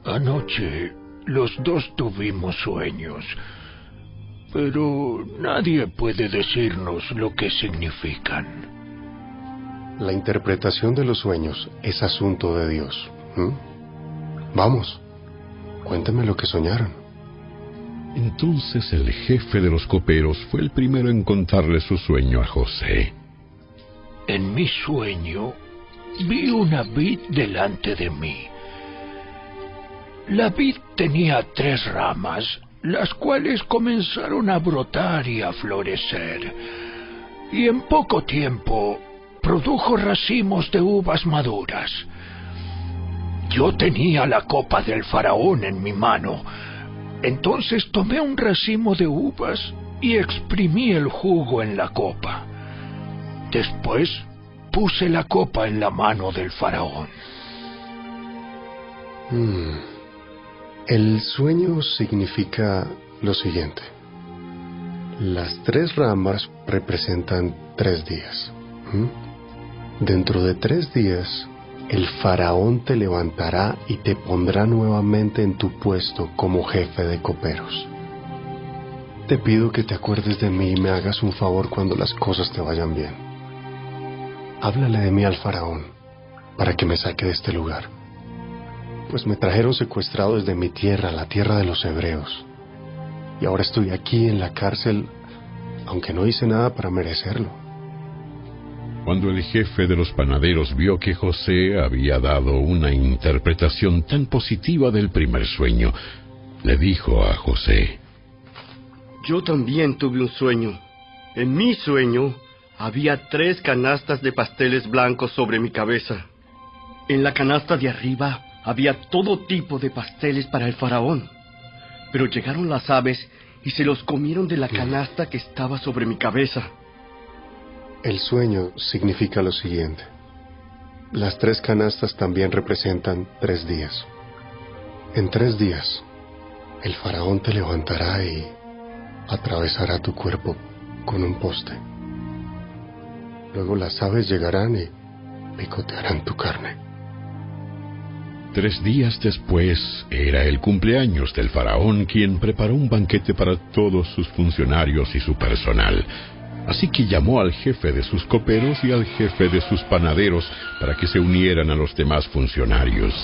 Anoche los dos tuvimos sueños, pero nadie puede decirnos lo que significan. La interpretación de los sueños es asunto de Dios. Vamos, cuénteme lo que soñaron. Entonces el jefe de los coperos fue el primero en contarle su sueño a José. En mi sueño vi una vid delante de mí. La vid tenía tres ramas, las cuales comenzaron a brotar y a florecer, y en poco tiempo produjo racimos de uvas maduras. Yo tenía la copa del faraón en mi mano, entonces tomé un racimo de uvas y exprimí el jugo en la copa. Después puse la copa en la mano del faraón. Hmm. El sueño significa lo siguiente. Las tres ramas representan tres días. Dentro de tres días, el faraón te levantará y te pondrá nuevamente en tu puesto como jefe de coperos. Te pido que te acuerdes de mí y me hagas un favor cuando las cosas te vayan bien háblale de mí al faraón, para que me saque de este lugar. Pues me trajeron secuestrado desde mi tierra, la tierra de los hebreos. Y ahora estoy aquí en la cárcel, aunque no hice nada para merecerlo. Cuando el jefe de los panaderos vio que José había dado una interpretación tan positiva del primer sueño, le dijo a José, Yo también tuve un sueño. En mi sueño había tres canastas de pasteles blancos sobre mi cabeza. En la canasta de arriba había todo tipo de pasteles para el faraón. Pero llegaron las aves y se los comieron de la canasta que estaba sobre mi cabeza. El sueño significa lo siguiente. Las tres canastas también representan tres días. En tres días, el faraón te levantará y atravesará tu cuerpo con un poste. Luego las aves llegarán y picotearán tu carne. Tres días después era el cumpleaños del faraón quien preparó un banquete para todos sus funcionarios y su personal. Así que llamó al jefe de sus coperos y al jefe de sus panaderos para que se unieran a los demás funcionarios.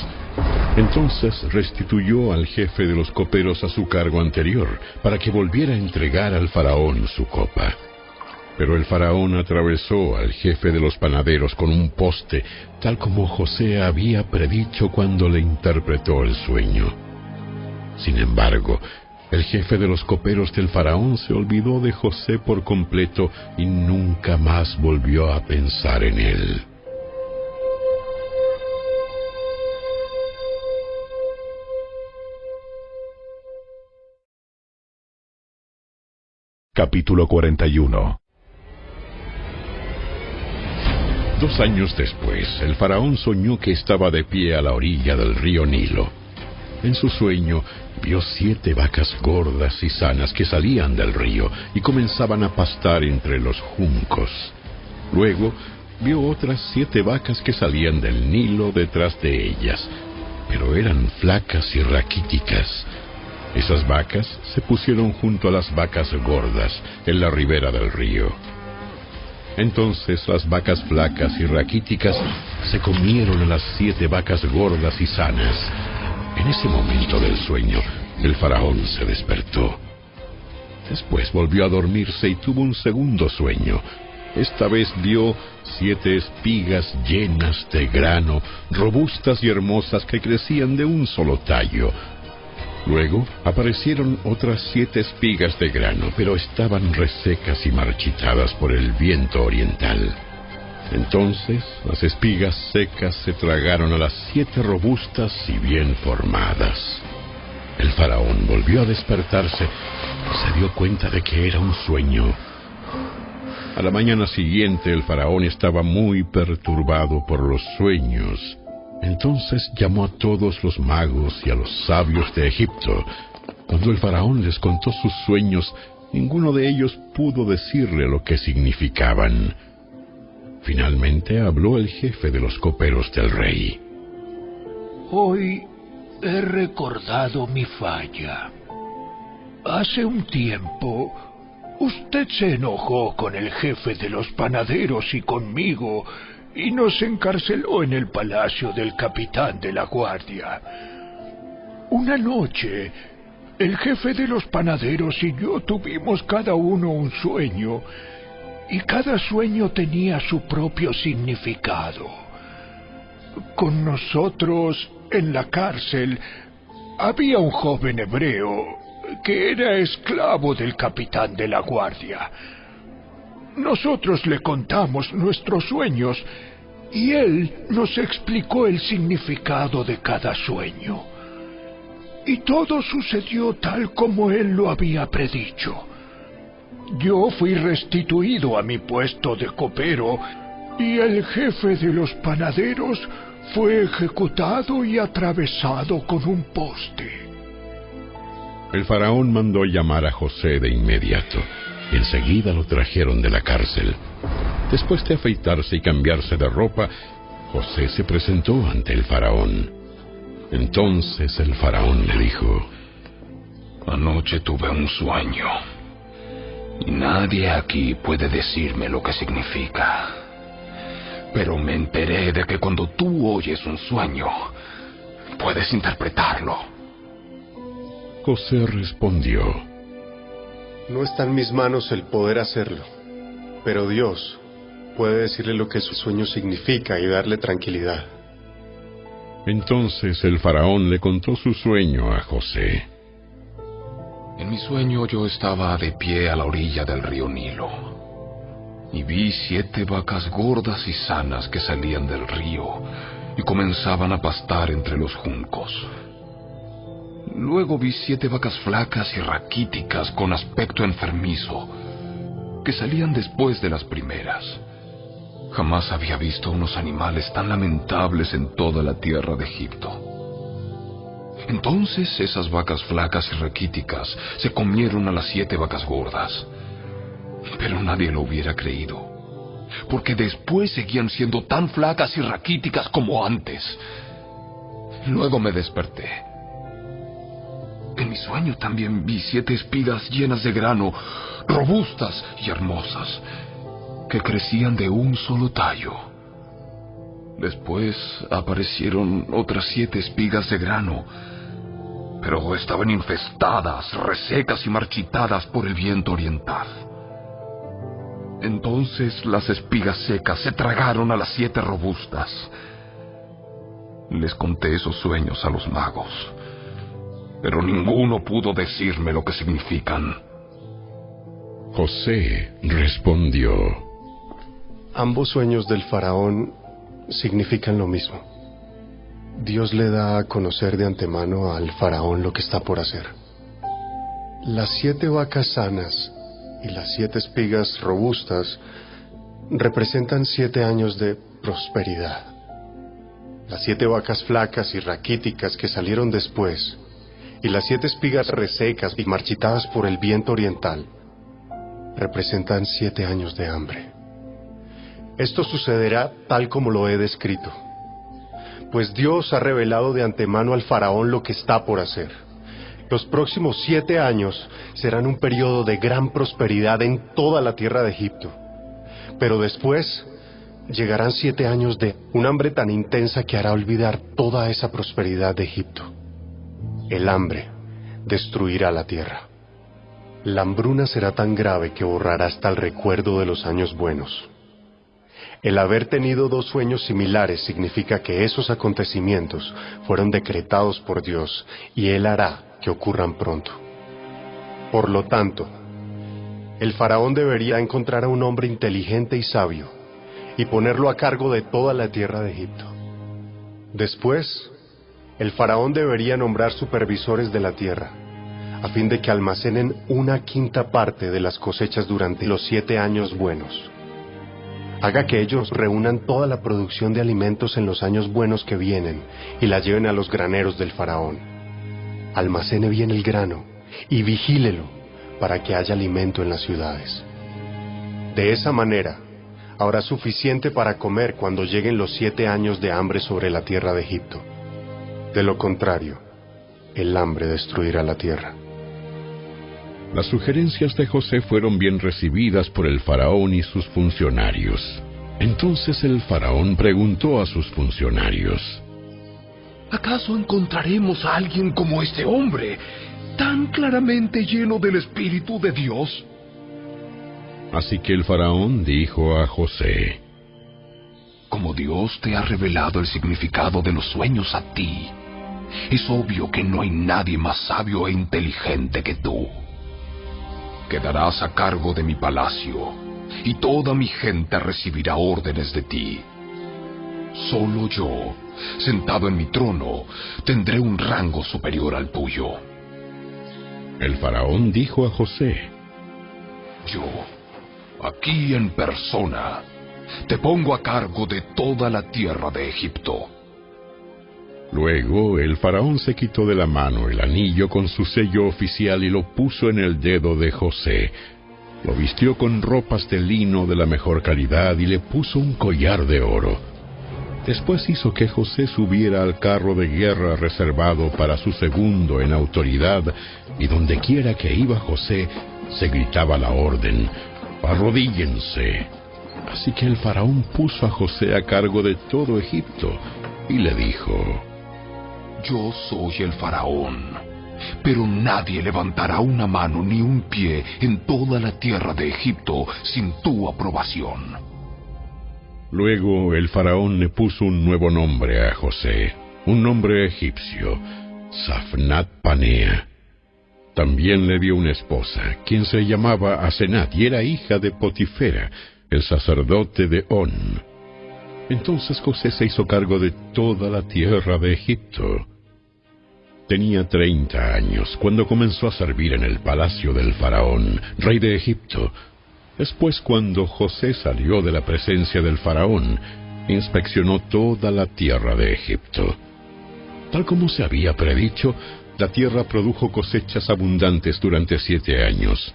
Entonces restituyó al jefe de los coperos a su cargo anterior para que volviera a entregar al faraón su copa. Pero el faraón atravesó al jefe de los panaderos con un poste, tal como José había predicho cuando le interpretó el sueño. Sin embargo, el jefe de los coperos del faraón se olvidó de José por completo y nunca más volvió a pensar en él. Capítulo 41 Dos años después, el faraón soñó que estaba de pie a la orilla del río Nilo. En su sueño vio siete vacas gordas y sanas que salían del río y comenzaban a pastar entre los juncos. Luego vio otras siete vacas que salían del Nilo detrás de ellas, pero eran flacas y raquíticas. Esas vacas se pusieron junto a las vacas gordas en la ribera del río. Entonces las vacas flacas y raquíticas se comieron a las siete vacas gordas y sanas. En ese momento del sueño, el faraón se despertó. Después volvió a dormirse y tuvo un segundo sueño. Esta vez vio siete espigas llenas de grano, robustas y hermosas que crecían de un solo tallo. Luego aparecieron otras siete espigas de grano, pero estaban resecas y marchitadas por el viento oriental. Entonces las espigas secas se tragaron a las siete robustas y bien formadas. El faraón volvió a despertarse se dio cuenta de que era un sueño. A la mañana siguiente el faraón estaba muy perturbado por los sueños entonces llamó a todos los magos y a los sabios de Egipto. Cuando el faraón les contó sus sueños, ninguno de ellos pudo decirle lo que significaban. Finalmente habló el jefe de los coperos del rey. Hoy he recordado mi falla. Hace un tiempo, usted se enojó con el jefe de los panaderos y conmigo y nos encarceló en el palacio del capitán de la guardia. Una noche, el jefe de los panaderos y yo tuvimos cada uno un sueño, y cada sueño tenía su propio significado. Con nosotros en la cárcel había un joven hebreo que era esclavo del capitán de la guardia. Nosotros le contamos nuestros sueños y él nos explicó el significado de cada sueño. Y todo sucedió tal como él lo había predicho. Yo fui restituido a mi puesto de copero y el jefe de los panaderos fue ejecutado y atravesado con un poste. El faraón mandó llamar a José de inmediato. Enseguida lo trajeron de la cárcel. Después de afeitarse y cambiarse de ropa, José se presentó ante el faraón. Entonces el faraón le dijo, Anoche tuve un sueño y nadie aquí puede decirme lo que significa. Pero me enteré de que cuando tú oyes un sueño, puedes interpretarlo. José respondió, No está en mis manos el poder hacerlo, pero Dios puede decirle lo que su sueño significa y darle tranquilidad. Entonces el faraón le contó su sueño a José. En mi sueño yo estaba de pie a la orilla del río Nilo y vi siete vacas gordas y sanas que salían del río y comenzaban a pastar entre los juncos. Luego vi siete vacas flacas y raquíticas con aspecto enfermizo que salían después de las primeras. Jamás había visto unos animales tan lamentables en toda la tierra de Egipto. Entonces esas vacas flacas y raquíticas se comieron a las siete vacas gordas. Pero nadie lo hubiera creído, porque después seguían siendo tan flacas y raquíticas como antes. Luego me desperté. En mi sueño también vi siete espigas llenas de grano, robustas y hermosas, que crecían de un solo tallo. Después aparecieron otras siete espigas de grano, pero estaban infestadas, resecas y marchitadas por el viento oriental. Entonces las espigas secas se tragaron a las siete robustas. Les conté esos sueños a los magos, pero ninguno pudo decirme lo que significan. José respondió, Ambos sueños del faraón significan lo mismo. Dios le da a conocer de antemano al faraón lo que está por hacer. Las siete vacas sanas y las siete espigas robustas representan siete años de prosperidad. Las siete vacas flacas y raquíticas que salieron después y las siete espigas resecas y marchitadas por el viento oriental representan siete años de hambre. Esto sucederá tal como lo he descrito, pues Dios ha revelado de antemano al faraón lo que está por hacer. Los próximos siete años serán un periodo de gran prosperidad en toda la tierra de Egipto, pero después llegarán siete años de un hambre tan intensa que hará olvidar toda esa prosperidad de Egipto. El hambre destruirá la tierra. La hambruna será tan grave que borrará hasta el recuerdo de los años buenos. El haber tenido dos sueños similares significa que esos acontecimientos fueron decretados por Dios y Él hará que ocurran pronto. Por lo tanto, el faraón debería encontrar a un hombre inteligente y sabio y ponerlo a cargo de toda la tierra de Egipto. Después, el faraón debería nombrar supervisores de la tierra, a fin de que almacenen una quinta parte de las cosechas durante los siete años buenos. Haga que ellos reúnan toda la producción de alimentos en los años buenos que vienen y la lleven a los graneros del faraón. Almacene bien el grano y vigílelo para que haya alimento en las ciudades. De esa manera, habrá suficiente para comer cuando lleguen los siete años de hambre sobre la tierra de Egipto. De lo contrario, el hambre destruirá la tierra. Las sugerencias de José fueron bien recibidas por el faraón y sus funcionarios. Entonces el faraón preguntó a sus funcionarios, ¿Acaso encontraremos a alguien como este hombre, tan claramente lleno del Espíritu de Dios? Así que el faraón dijo a José, Como Dios te ha revelado el significado de los sueños a ti, es obvio que no hay nadie más sabio e inteligente que tú. Quedarás a cargo de mi palacio, y toda mi gente recibirá órdenes de ti. Solo yo, sentado en mi trono, tendré un rango superior al tuyo. El faraón dijo a José, Yo, aquí en persona, te pongo a cargo de toda la tierra de Egipto. Luego el faraón se quitó de la mano el anillo con su sello oficial y lo puso en el dedo de José. Lo vistió con ropas de lino de la mejor calidad y le puso un collar de oro. Después hizo que José subiera al carro de guerra reservado para su segundo en autoridad, y donde quiera que iba José, se gritaba la orden, arrodíllense. Así que el faraón puso a José a cargo de todo Egipto, y le dijo, Yo soy el faraón, pero nadie levantará una mano ni un pie en toda la tierra de Egipto sin tu aprobación. Luego el faraón le puso un nuevo nombre a José, un nombre egipcio, Safnat Panea. También le dio una esposa, quien se llamaba Asenat y era hija de Potifera, el sacerdote de On. Entonces José se hizo cargo de toda la tierra de Egipto. Tenía treinta años cuando comenzó a servir en el palacio del faraón, rey de Egipto, Después, cuando José salió de la presencia del faraón, inspeccionó toda la tierra de Egipto. Tal como se había predicho, la tierra produjo cosechas abundantes durante siete años.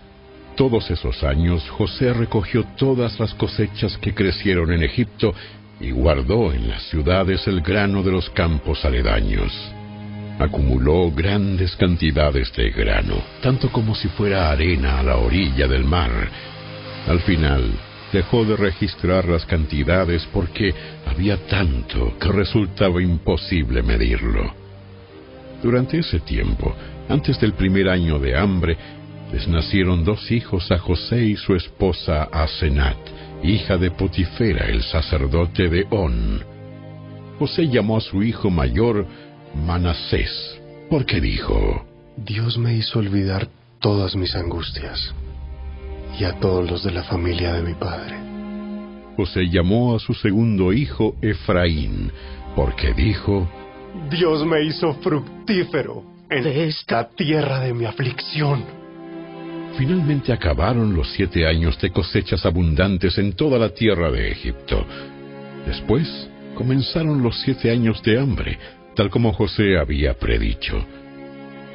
Todos esos años José recogió todas las cosechas que crecieron en Egipto y guardó en las ciudades el grano de los campos aledaños. Acumuló grandes cantidades de grano, tanto como si fuera arena a la orilla del mar, al final, dejó de registrar las cantidades porque había tanto que resultaba imposible medirlo. Durante ese tiempo, antes del primer año de hambre, les nacieron dos hijos a José y su esposa Asenat, hija de Potifera, el sacerdote de On. José llamó a su hijo mayor Manasés, porque dijo, Dios me hizo olvidar todas mis angustias y a todos los de la familia de mi padre. José llamó a su segundo hijo Efraín, porque dijo, Dios me hizo fructífero en esta tierra de mi aflicción. Finalmente acabaron los siete años de cosechas abundantes en toda la tierra de Egipto. Después comenzaron los siete años de hambre, tal como José había predicho.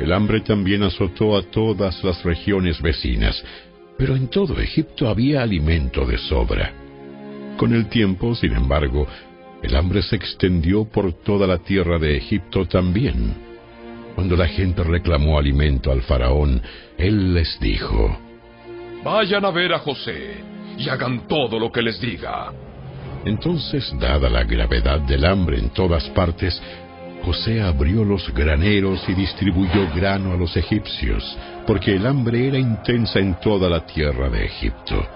El hambre también azotó a todas las regiones vecinas, pero en todo Egipto había alimento de sobra. Con el tiempo, sin embargo, el hambre se extendió por toda la tierra de Egipto también. Cuando la gente reclamó alimento al faraón, él les dijo, Vayan a ver a José y hagan todo lo que les diga. Entonces, dada la gravedad del hambre en todas partes, José abrió los graneros y distribuyó grano a los egipcios, porque el hambre era intensa en toda la tierra de Egipto.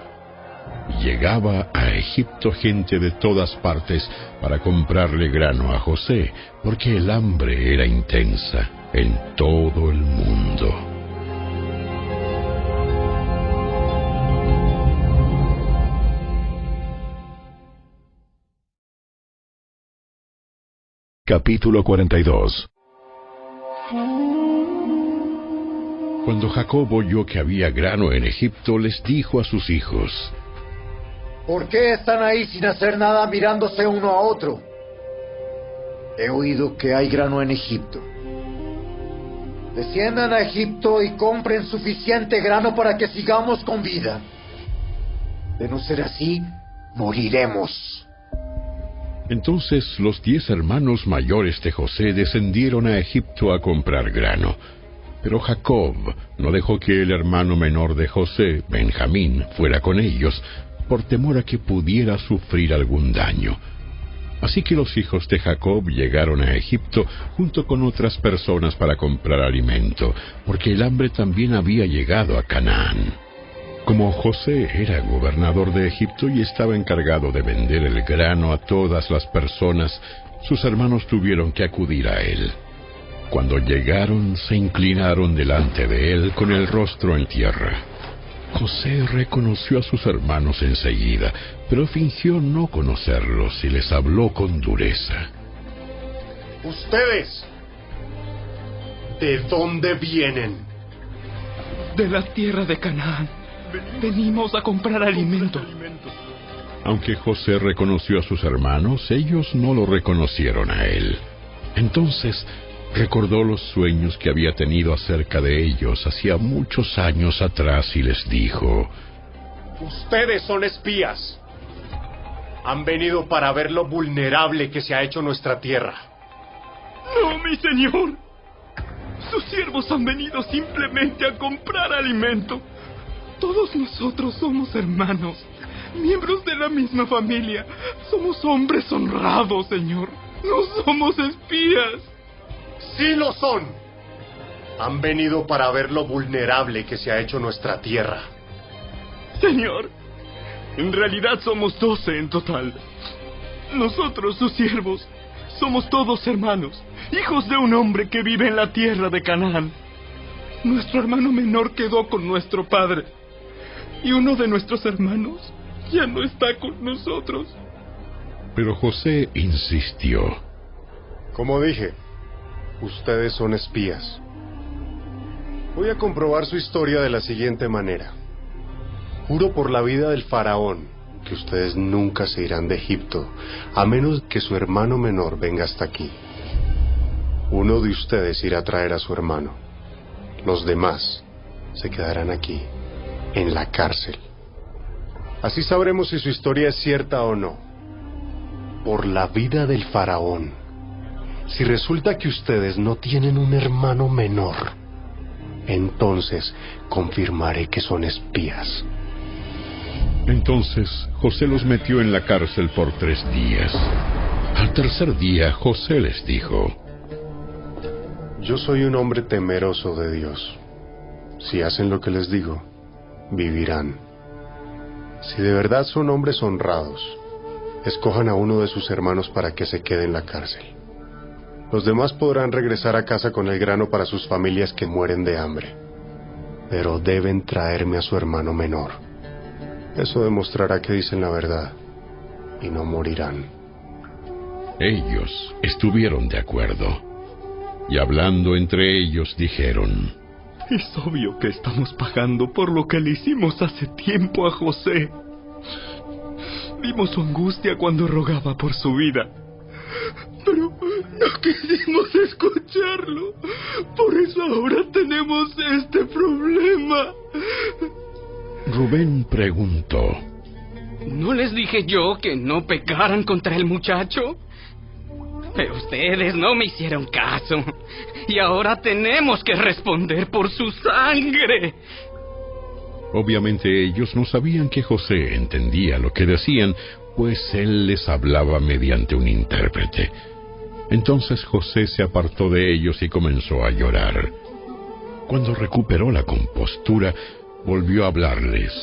Llegaba a Egipto gente de todas partes para comprarle grano a José, porque el hambre era intensa en todo el mundo. Capítulo 42 Cuando Jacob oyó que había grano en Egipto, les dijo a sus hijos, ¿Por qué están ahí sin hacer nada mirándose uno a otro? He oído que hay grano en Egipto. Desciendan a Egipto y compren suficiente grano para que sigamos con vida. De no ser así, moriremos. Entonces los diez hermanos mayores de José descendieron a Egipto a comprar grano. Pero Jacob no dejó que el hermano menor de José, Benjamín, fuera con ellos, por temor a que pudiera sufrir algún daño. Así que los hijos de Jacob llegaron a Egipto junto con otras personas para comprar alimento, porque el hambre también había llegado a Canaán. Como José era gobernador de Egipto y estaba encargado de vender el grano a todas las personas, sus hermanos tuvieron que acudir a él. Cuando llegaron, se inclinaron delante de él con el rostro en tierra. José reconoció a sus hermanos enseguida, pero fingió no conocerlos y les habló con dureza. Ustedes, ¿de dónde vienen? De la tierra de Canaán. Venimos a comprar alimento. Aunque José reconoció a sus hermanos, ellos no lo reconocieron a él. Entonces recordó los sueños que había tenido acerca de ellos hacía muchos años atrás y les dijo, Ustedes son espías. Han venido para ver lo vulnerable que se ha hecho nuestra tierra. No, mi señor. Sus siervos han venido simplemente a comprar alimento. Todos nosotros somos hermanos, miembros de la misma familia. Somos hombres honrados, señor. No somos espías. Sí lo son. Han venido para ver lo vulnerable que se ha hecho nuestra tierra. Señor, en realidad somos doce en total. Nosotros, sus siervos, somos todos hermanos, hijos de un hombre que vive en la tierra de Canaán. Nuestro hermano menor quedó con nuestro padre. Y uno de nuestros hermanos ya no está con nosotros. Pero José insistió. Como dije, ustedes son espías. Voy a comprobar su historia de la siguiente manera. Juro por la vida del faraón que ustedes nunca se irán de Egipto, a menos que su hermano menor venga hasta aquí. Uno de ustedes irá a traer a su hermano. Los demás se quedarán aquí, en la cárcel. Así sabremos si su historia es cierta o no. Por la vida del faraón. Si resulta que ustedes no tienen un hermano menor, entonces confirmaré que son espías. Entonces José los metió en la cárcel por tres días. Al tercer día José les dijo, Yo soy un hombre temeroso de Dios. Si hacen lo que les digo, vivirán. Si de verdad son hombres honrados, escojan a uno de sus hermanos para que se quede en la cárcel. Los demás podrán regresar a casa con el grano para sus familias que mueren de hambre. Pero deben traerme a su hermano menor. Eso demostrará que dicen la verdad y no morirán. Ellos estuvieron de acuerdo. Y hablando entre ellos dijeron, Es obvio que estamos pagando por lo que le hicimos hace tiempo a José. Vimos su angustia cuando rogaba por su vida. Pero no quisimos escucharlo. Por eso ahora tenemos este problema. Rubén preguntó, ¿No les dije yo que no pecaran contra el muchacho? Pero ustedes no me hicieron caso. Y ahora tenemos que responder por su sangre. Obviamente ellos no sabían que José entendía lo que decían, pues él les hablaba mediante un intérprete. Entonces José se apartó de ellos y comenzó a llorar. Cuando recuperó la compostura, volvió a hablarles.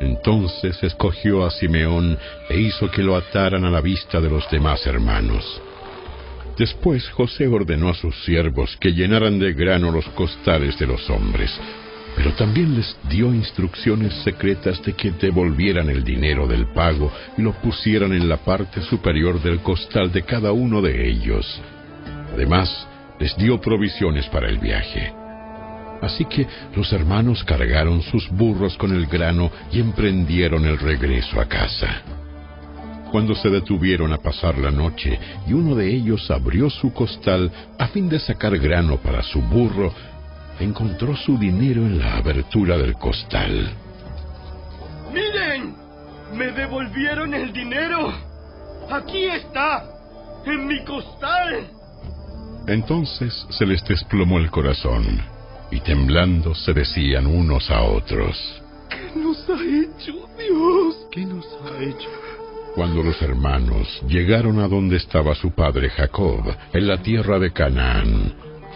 Entonces escogió a Simeón e hizo que lo ataran a la vista de los demás hermanos. Después José ordenó a sus siervos que llenaran de grano los costales de los hombres, pero también les dio instrucciones secretas de que devolvieran el dinero del pago y lo pusieran en la parte superior del costal de cada uno de ellos. Además, les dio provisiones para el viaje. Así que los hermanos cargaron sus burros con el grano y emprendieron el regreso a casa. Cuando se detuvieron a pasar la noche y uno de ellos abrió su costal a fin de sacar grano para su burro, encontró su dinero en la abertura del costal. ¡Miren! ¡Me devolvieron el dinero! ¡Aquí está! ¡En mi costal! Entonces se les desplomó el corazón y temblando se decían unos a otros. ¿Qué ¿Qué nos ha hecho, Dios? ¿Qué nos ha hecho? Cuando los hermanos llegaron a donde estaba su padre Jacob, en la tierra de Canaán,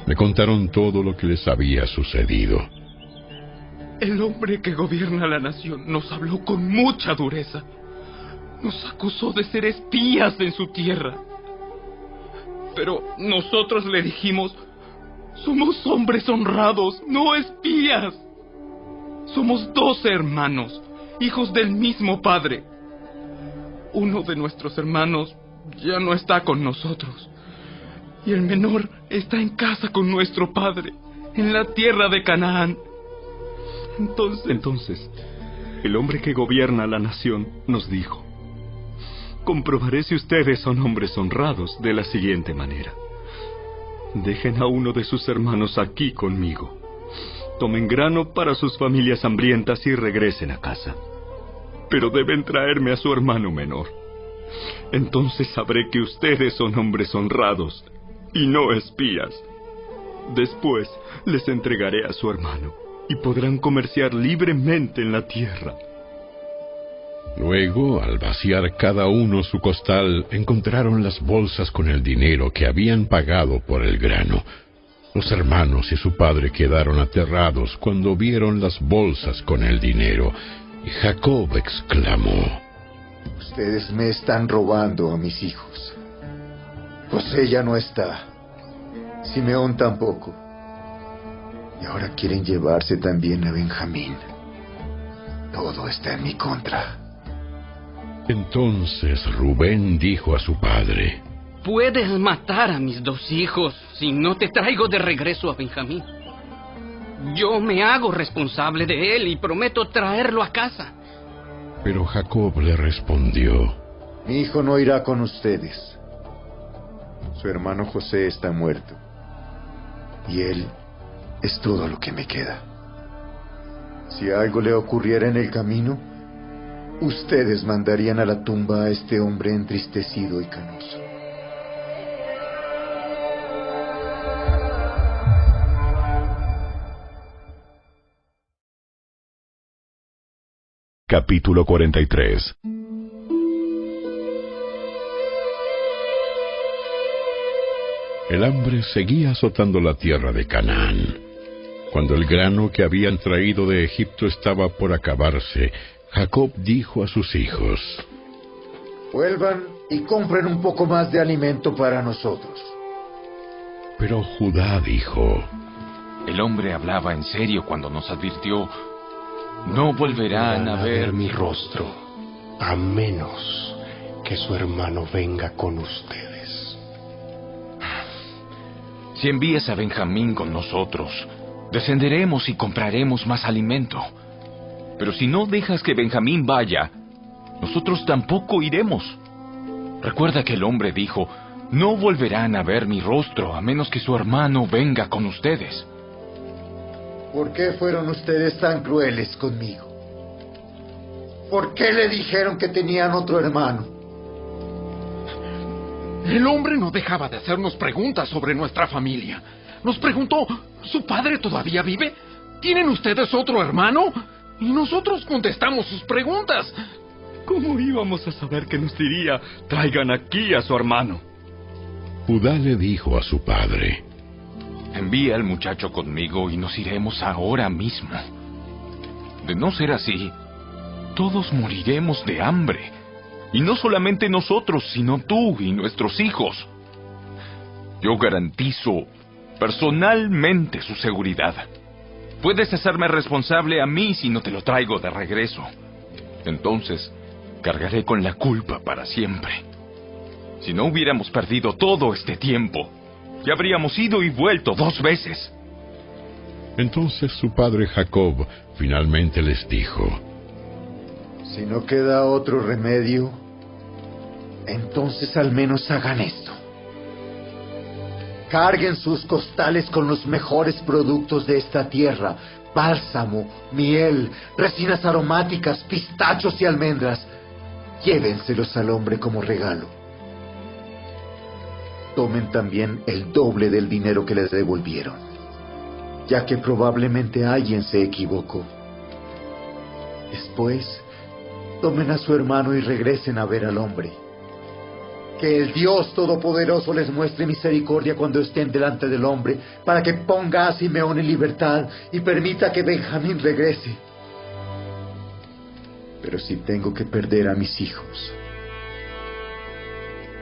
le contaron todo lo que les había sucedido. El hombre que gobierna la nación nos habló con mucha dureza. Nos acusó de ser espías en su tierra. Pero nosotros le dijimos, somos hombres honrados, no espías. Somos dos hermanos, hijos del mismo padre. Uno de nuestros hermanos ya no está con nosotros. Y el menor está en casa con nuestro padre, en la tierra de Canaán. Entonces, entonces, el hombre que gobierna la nación nos dijo, comprobaré si ustedes son hombres honrados de la siguiente manera. Dejen a uno de sus hermanos aquí conmigo. Tomen grano para sus familias hambrientas y regresen a casa. Pero deben traerme a su hermano menor. Entonces sabré que ustedes son hombres honrados y no espías. Después les entregaré a su hermano y podrán comerciar libremente en la tierra. Luego, al vaciar cada uno su costal, encontraron las bolsas con el dinero que habían pagado por el grano. Los hermanos y su padre quedaron aterrados cuando vieron las bolsas con el dinero, Jacob exclamó, Ustedes me están robando a mis hijos. José ya no está. Simeón tampoco. Y ahora quieren llevarse también a Benjamín. Todo está en mi contra. Entonces Rubén dijo a su padre, Puedes matar a mis dos hijos si no te traigo de regreso a Benjamín. Yo me hago responsable de él y prometo traerlo a casa. Pero Jacob le respondió, Mi hijo no irá con ustedes. Su hermano José está muerto. Y él es todo lo que me queda. Si algo le ocurriera en el camino, ustedes mandarían a la tumba a este hombre entristecido y canoso. Capítulo 43 El hambre seguía azotando la tierra de Canaán. Cuando el grano que habían traído de Egipto estaba por acabarse, Jacob dijo a sus hijos, Vuelvan y compren un poco más de alimento para nosotros. Pero Judá dijo, El hombre hablaba en serio cuando nos advirtió, no volverán a ver mi rostro. A menos que su hermano venga con ustedes. Si envías a Benjamín con nosotros, descenderemos y compraremos más alimento. Pero si no dejas que Benjamín vaya, nosotros tampoco iremos. Recuerda que el hombre dijo, no volverán a ver mi rostro a menos que su hermano venga con ustedes. ¿Por qué fueron ustedes tan crueles conmigo? ¿Por qué le dijeron que tenían otro hermano? El hombre no dejaba de hacernos preguntas sobre nuestra familia. Nos preguntó, ¿su padre todavía vive? ¿Tienen ustedes otro hermano? Y nosotros contestamos sus preguntas. ¿Cómo íbamos a saber que nos diría, traigan aquí a su hermano? Judá le dijo a su padre, Envía al muchacho conmigo y nos iremos ahora mismo. De no ser así, todos moriremos de hambre. Y no solamente nosotros, sino tú y nuestros hijos. Yo garantizo personalmente su seguridad. Puedes hacerme responsable a mí si no te lo traigo de regreso. Entonces, cargaré con la culpa para siempre. Si no hubiéramos perdido todo este tiempo, ya habríamos ido y vuelto dos veces. Entonces su padre Jacob finalmente les dijo, Si no queda otro remedio, entonces al menos hagan esto. Carguen sus costales con los mejores productos de esta tierra, bálsamo, miel, resinas aromáticas, pistachos y almendras. Llévenselos al hombre como regalo. Tomen también el doble del dinero que les devolvieron, ya que probablemente alguien se equivocó. Después, tomen a su hermano y regresen a ver al hombre. Que el Dios Todopoderoso les muestre misericordia cuando estén delante del hombre, para que ponga a Simeón en libertad y permita que Benjamín regrese. Pero si tengo que perder a mis hijos,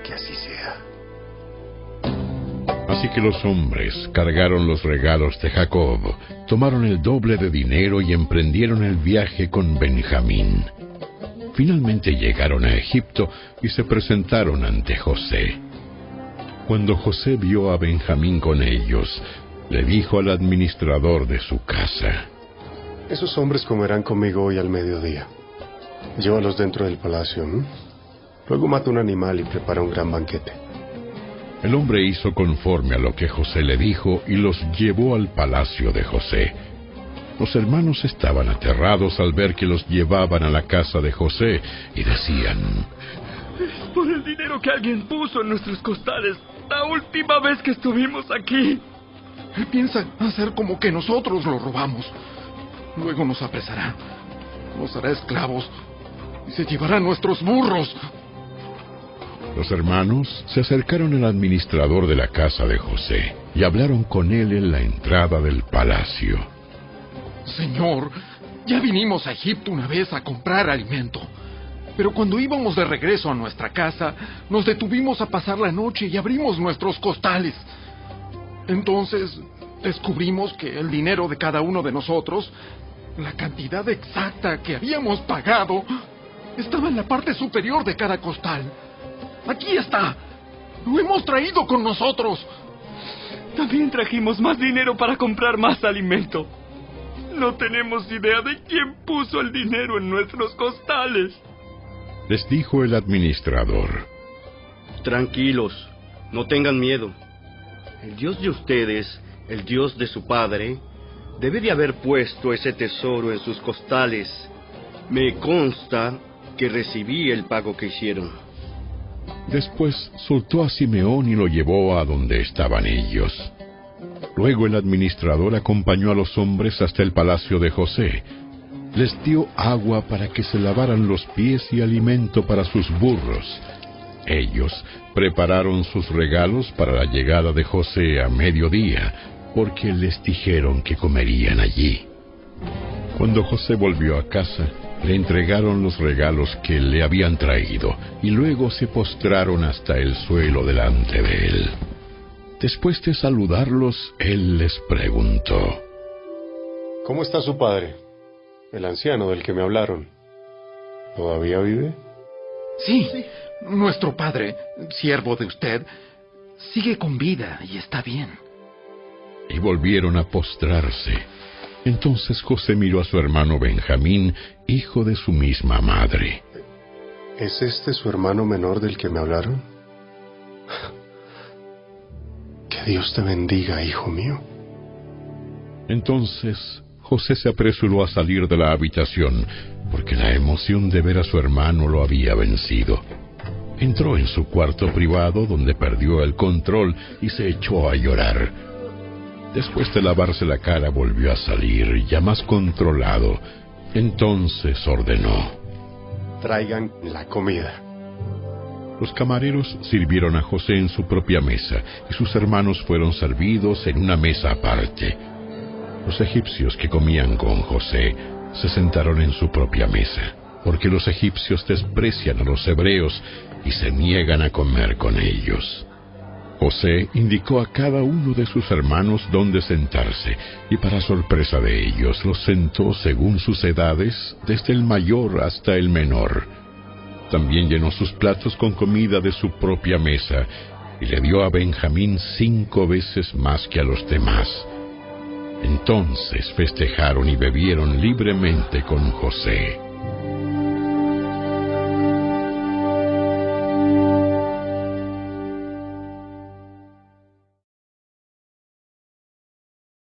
que así sea. Así que los hombres cargaron los regalos de Jacob, tomaron el doble de dinero y emprendieron el viaje con Benjamín. Finalmente llegaron a Egipto y se presentaron ante José. Cuando José vio a Benjamín con ellos, le dijo al administrador de su casa, Esos hombres comerán conmigo hoy al mediodía. Llévalos dentro del palacio. Luego mata un animal y prepara un gran banquete. El hombre hizo conforme a lo que José le dijo y los llevó al palacio de José. Los hermanos estaban aterrados al ver que los llevaban a la casa de José y decían, Es por el dinero que alguien puso en nuestros costales la última vez que estuvimos aquí. Él piensa hacer como que nosotros lo robamos. Luego nos apresará, nos hará esclavos y se llevará nuestros burros. Los hermanos se acercaron al administrador de la casa de José y hablaron con él en la entrada del palacio. Señor, ya vinimos a Egipto una vez a comprar alimento. Pero cuando íbamos de regreso a nuestra casa, nos detuvimos a pasar la noche y abrimos nuestros costales. Entonces descubrimos que el dinero de cada uno de nosotros, la cantidad exacta que habíamos pagado, estaba en la parte superior de cada costal. Aquí está. Lo hemos traído con nosotros. También trajimos más dinero para comprar más alimento. No tenemos idea de quién puso el dinero en nuestros costales. Les dijo el administrador. Tranquilos, no tengan miedo. El Dios de ustedes, el Dios de su padre, debe de haber puesto ese tesoro en sus costales. Me consta que recibí el pago que hicieron. Después soltó a Simeón y lo llevó a donde estaban ellos. Luego el administrador acompañó a los hombres hasta el palacio de José. Les dio agua para que se lavaran los pies y alimento para sus burros. Ellos prepararon sus regalos para la llegada de José a mediodía, porque les dijeron que comerían allí. Cuando José volvió a casa, le entregaron los regalos que le habían traído y luego se postraron hasta el suelo delante de él. Después de saludarlos, él les preguntó, ¿Cómo está su padre? El anciano del que me hablaron. ¿Todavía vive? Sí, nuestro padre, siervo de usted, sigue con vida y está bien. Y volvieron a postrarse. Entonces José miró a su hermano Benjamín, hijo de su misma madre. ¿Es este su hermano menor del que me hablaron? Que Dios te bendiga, hijo mío. Entonces José se apresuró a salir de la habitación, porque la emoción de ver a su hermano lo había vencido. Entró en su cuarto privado donde perdió el control y se echó a llorar. Después de lavarse la cara volvió a salir, ya más controlado. Entonces ordenó. Traigan la comida. Los camareros sirvieron a José en su propia mesa y sus hermanos fueron servidos en una mesa aparte. Los egipcios que comían con José se sentaron en su propia mesa, porque los egipcios desprecian a los hebreos y se niegan a comer con ellos. José indicó a cada uno de sus hermanos dónde sentarse, y para sorpresa de ellos los sentó según sus edades, desde el mayor hasta el menor. También llenó sus platos con comida de su propia mesa, y le dio a Benjamín cinco veces más que a los demás. Entonces festejaron y bebieron libremente con José.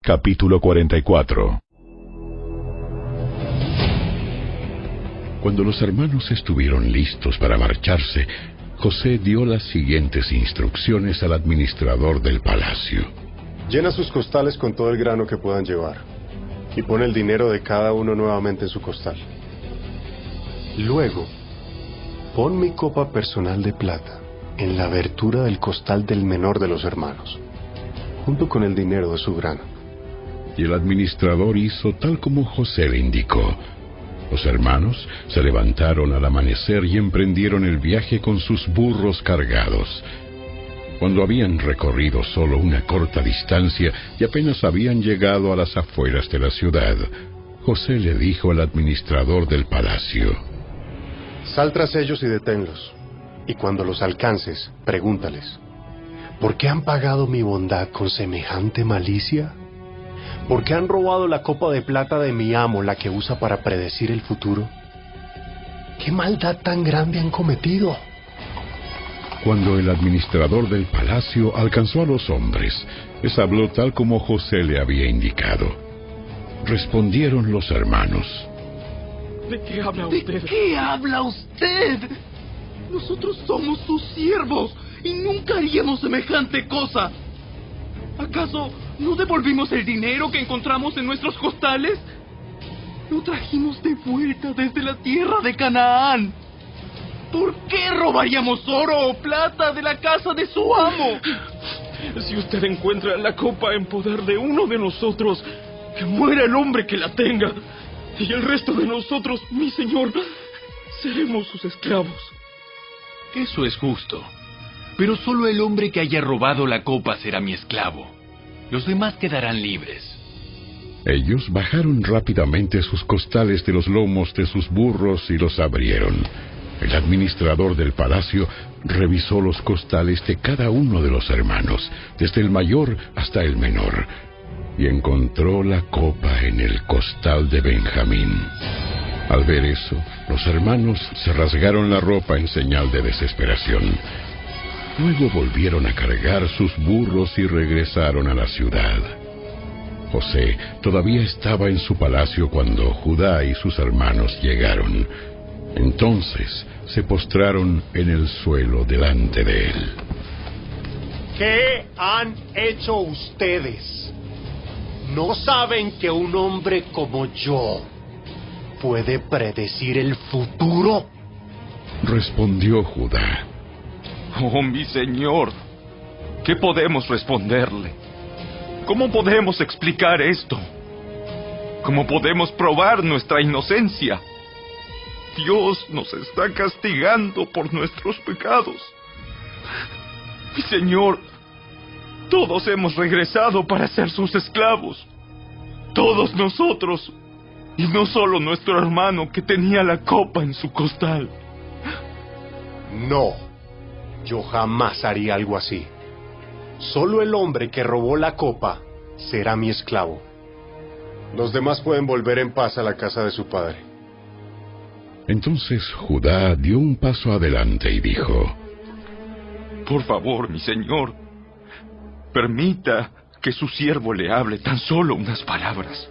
Capítulo 44 Cuando los hermanos estuvieron listos para marcharse, José dio las siguientes instrucciones al administrador del palacio. Llena sus costales con todo el grano que puedan llevar y pone el dinero de cada uno nuevamente en su costal. Luego, pon mi copa personal de plata en la abertura del costal del menor de los hermanos, junto con el dinero de su grano. Y el administrador hizo tal como José le indicó. Los hermanos se levantaron al amanecer y emprendieron el viaje con sus burros cargados. Cuando habían recorrido solo una corta distancia y apenas habían llegado a las afueras de la ciudad, José le dijo al administrador del palacio, Sal tras ellos y deténlos, y cuando los alcances, pregúntales, ¿por qué han pagado mi bondad con semejante malicia? ¿Por qué han robado la copa de plata de mi amo, la que usa para predecir el futuro? ¿Qué maldad tan grande han cometido? Cuando el administrador del palacio alcanzó a los hombres, les habló tal como José le había indicado. Respondieron los hermanos. ¿De qué habla ¿De usted? qué habla usted? Nosotros somos sus siervos y nunca haríamos semejante cosa. ¿Acaso no devolvimos el dinero que encontramos en nuestros costales? Lo trajimos de vuelta desde la tierra de Canaán. ¿Por qué robaríamos oro o plata de la casa de su amo? Si usted encuentra la copa en poder de uno de nosotros, que muera el hombre que la tenga. Y el resto de nosotros, mi señor, seremos sus esclavos. Eso es justo. Pero solo el hombre que haya robado la copa será mi esclavo. Los demás quedarán libres. Ellos bajaron rápidamente sus costales de los lomos de sus burros y los abrieron. El administrador del palacio revisó los costales de cada uno de los hermanos, desde el mayor hasta el menor, y encontró la copa en el costal de Benjamín. Al ver eso, los hermanos se rasgaron la ropa en señal de desesperación. Luego volvieron a cargar sus burros y regresaron a la ciudad. José todavía estaba en su palacio cuando Judá y sus hermanos llegaron. Entonces se postraron en el suelo delante de él. ¿Qué han hecho ustedes? ¿No saben que un hombre como yo puede predecir el futuro? Respondió Judá. Oh, mi señor, ¿qué podemos responderle? ¿Cómo podemos explicar esto? ¿Cómo podemos probar nuestra inocencia? Dios nos está castigando por nuestros pecados. Mi Señor, todos hemos regresado para ser sus esclavos. Todos nosotros. Y no solo nuestro hermano que tenía la copa en su costal. No, yo jamás haría algo así. Solo el hombre que robó la copa será mi esclavo. Los demás pueden volver en paz a la casa de su padre. Entonces Judá dio un paso adelante y dijo, Por favor, mi señor, permita que su siervo le hable tan solo unas palabras.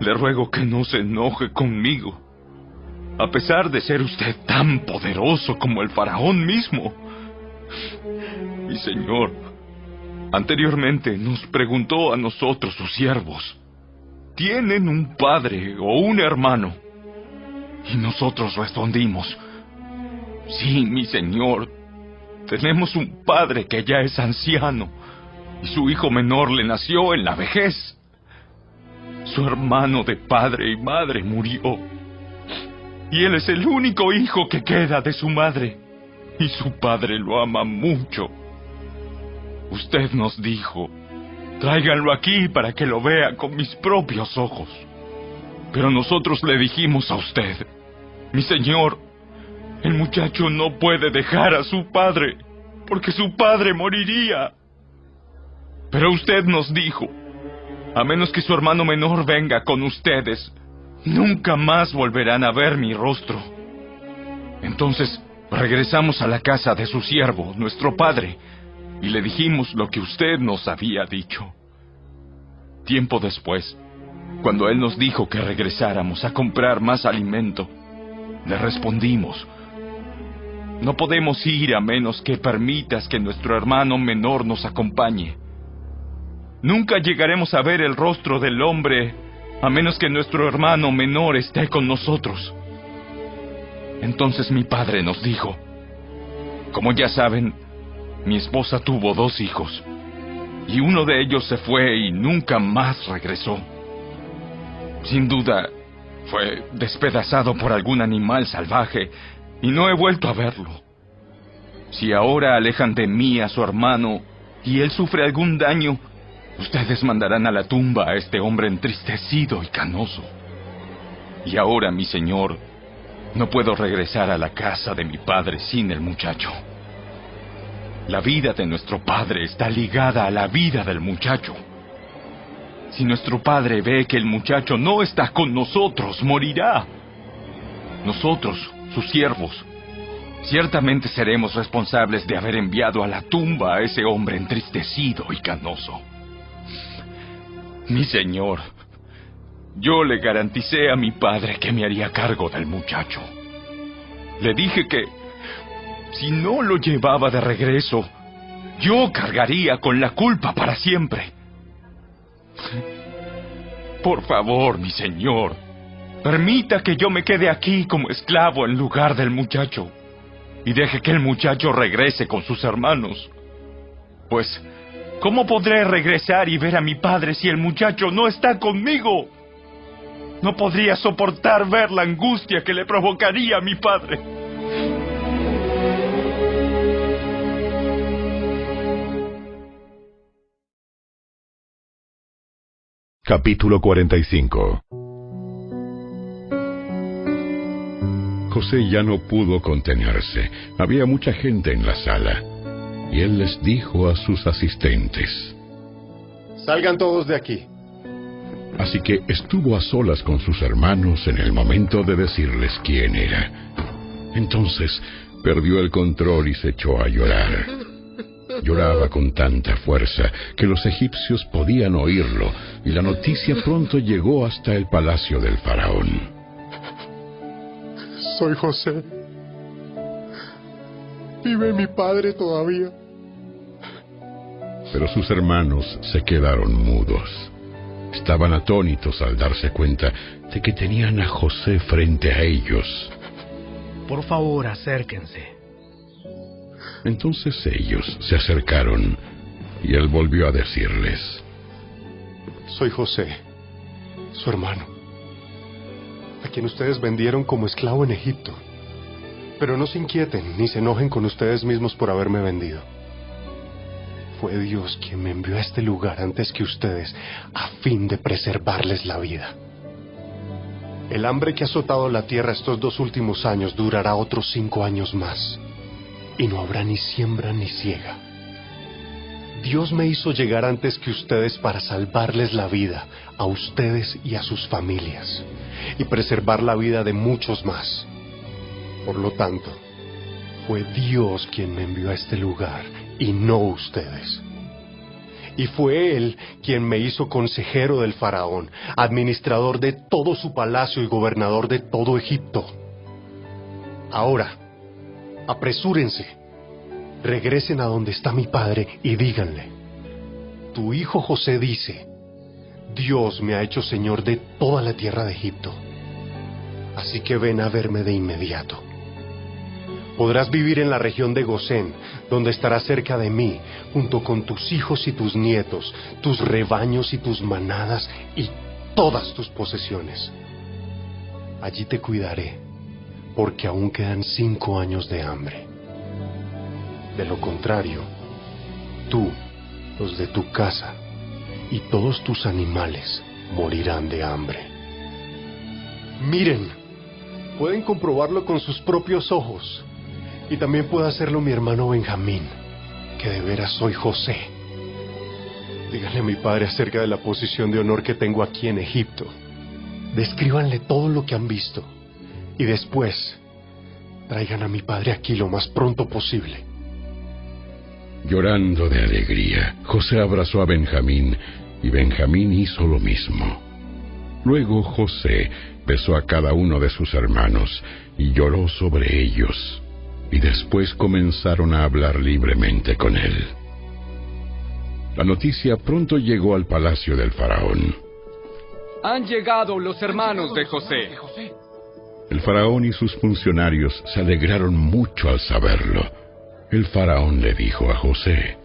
Le ruego que no se enoje conmigo, a pesar de ser usted tan poderoso como el faraón mismo. Mi señor, anteriormente nos preguntó a nosotros, sus siervos, ¿tienen un padre o un hermano? Y nosotros respondimos, sí, mi señor, tenemos un padre que ya es anciano y su hijo menor le nació en la vejez. Su hermano de padre y madre murió. Y él es el único hijo que queda de su madre. Y su padre lo ama mucho. Usted nos dijo, tráiganlo aquí para que lo vea con mis propios ojos. Pero nosotros le dijimos a usted, mi señor, el muchacho no puede dejar a su padre, porque su padre moriría. Pero usted nos dijo, a menos que su hermano menor venga con ustedes, nunca más volverán a ver mi rostro. Entonces regresamos a la casa de su siervo, nuestro padre, y le dijimos lo que usted nos había dicho. Tiempo después, cuando él nos dijo que regresáramos a comprar más alimento, le respondimos, no podemos ir a menos que permitas que nuestro hermano menor nos acompañe. Nunca llegaremos a ver el rostro del hombre a menos que nuestro hermano menor esté con nosotros. Entonces mi padre nos dijo, como ya saben, mi esposa tuvo dos hijos, y uno de ellos se fue y nunca más regresó. Sin duda, fue despedazado por algún animal salvaje y no he vuelto a verlo. Si ahora alejan de mí a su hermano y él sufre algún daño, ustedes mandarán a la tumba a este hombre entristecido y canoso. Y ahora, mi señor, no puedo regresar a la casa de mi padre sin el muchacho. La vida de nuestro padre está ligada a la vida del muchacho. Si nuestro padre ve que el muchacho no está con nosotros, morirá. Nosotros, sus siervos, ciertamente seremos responsables de haber enviado a la tumba a ese hombre entristecido y canoso. Mi señor, yo le garanticé a mi padre que me haría cargo del muchacho. Le dije que si no lo llevaba de regreso, yo cargaría con la culpa para siempre. Por favor, mi señor, permita que yo me quede aquí como esclavo en lugar del muchacho y deje que el muchacho regrese con sus hermanos. Pues, ¿cómo podré regresar y ver a mi padre si el muchacho no está conmigo? No podría soportar ver la angustia que le provocaría a mi padre. Capítulo 45 José ya no pudo contenerse. Había mucha gente en la sala. Y él les dijo a sus asistentes. Salgan todos de aquí. Así que estuvo a solas con sus hermanos en el momento de decirles quién era. Entonces perdió el control y se echó a llorar. Lloraba con tanta fuerza que los egipcios podían oírlo y la noticia pronto llegó hasta el palacio del faraón. Soy José. ¿Vive mi padre todavía? Pero sus hermanos se quedaron mudos. Estaban atónitos al darse cuenta de que tenían a José frente a ellos. Por favor, acérquense. Entonces ellos se acercaron y él volvió a decirles, Soy José, su hermano, a quien ustedes vendieron como esclavo en Egipto. Pero no se inquieten ni se enojen con ustedes mismos por haberme vendido. Fue Dios quien me envió a este lugar antes que ustedes a fin de preservarles la vida. El hambre que ha azotado la tierra estos dos últimos años durará otros cinco años más y no habrá ni siembra ni ciega. Dios me hizo llegar antes que ustedes para salvarles la vida a ustedes y a sus familias y preservar la vida de muchos más. Por lo tanto, fue Dios quien me envió a este lugar y no ustedes. Y fue Él quien me hizo consejero del faraón, administrador de todo su palacio y gobernador de todo Egipto. Ahora, apresúrense, regresen a donde está mi padre y díganle, tu hijo José dice, Dios me ha hecho señor de toda la tierra de Egipto, así que ven a verme de inmediato. Podrás vivir en la región de Gosén, donde estarás cerca de mí, junto con tus hijos y tus nietos, tus rebaños y tus manadas y todas tus posesiones. Allí te cuidaré, porque aún quedan cinco años de hambre. De lo contrario, tú, los de tu casa y todos tus animales morirán de hambre. Miren, pueden comprobarlo con sus propios ojos. Y también puede hacerlo mi hermano Benjamín, que de veras soy José. Díganle a mi padre acerca de la posición de honor que tengo aquí en Egipto. Descríbanle todo lo que han visto. Y después, traigan a mi padre aquí lo más pronto posible. Llorando de alegría, José abrazó a Benjamín y Benjamín hizo lo mismo. Luego José besó a cada uno de sus hermanos y lloró sobre ellos y después comenzaron a hablar libremente con él. La noticia pronto llegó al palacio del faraón. Han llegado los hermanos de José. El faraón y sus funcionarios se alegraron mucho al saberlo. El faraón le dijo a José,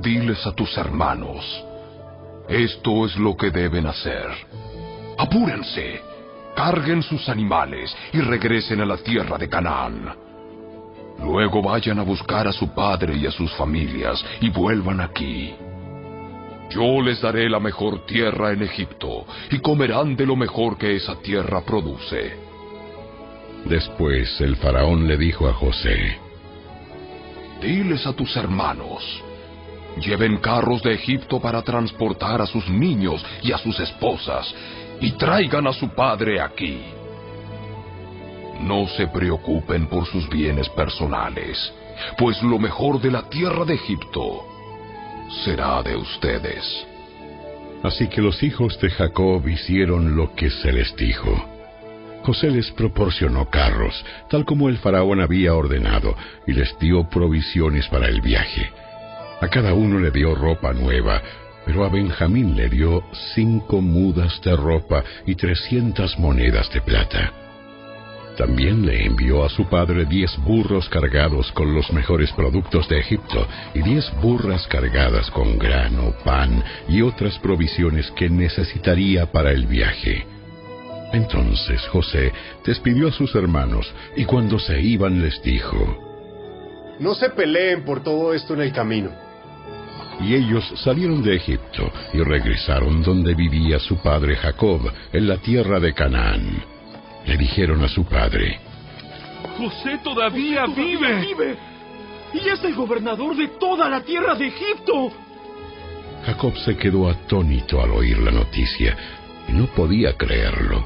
Diles a tus hermanos, esto es lo que deben hacer. Apúrense, carguen sus animales y regresen a la tierra de Canaán. Luego vayan a buscar a su padre y a sus familias y vuelvan aquí. Yo les daré la mejor tierra en Egipto y comerán de lo mejor que esa tierra produce. Después el faraón le dijo a José, Diles a tus hermanos, lleven carros de Egipto para transportar a sus niños y a sus esposas y traigan a su padre aquí. No se preocupen por sus bienes personales, pues lo mejor de la tierra de Egipto será de ustedes. Así que los hijos de Jacob hicieron lo que se les dijo. José les proporcionó carros, tal como el faraón había ordenado, y les dio provisiones para el viaje. A cada uno le dio ropa nueva, pero a Benjamín le dio cinco mudas de ropa y trescientas monedas de plata. También le envió a su padre diez burros cargados con los mejores productos de Egipto y diez burras cargadas con grano, pan y otras provisiones que necesitaría para el viaje. Entonces José despidió a sus hermanos y cuando se iban les dijo, No se peleen por todo esto en el camino. Y ellos salieron de Egipto y regresaron donde vivía su padre Jacob, en la tierra de Canaán. Le dijeron a su padre, José todavía, vive. vive. Y es el gobernador de toda la tierra de Egipto. Jacob se quedó atónito al oír la noticia y no podía creerlo.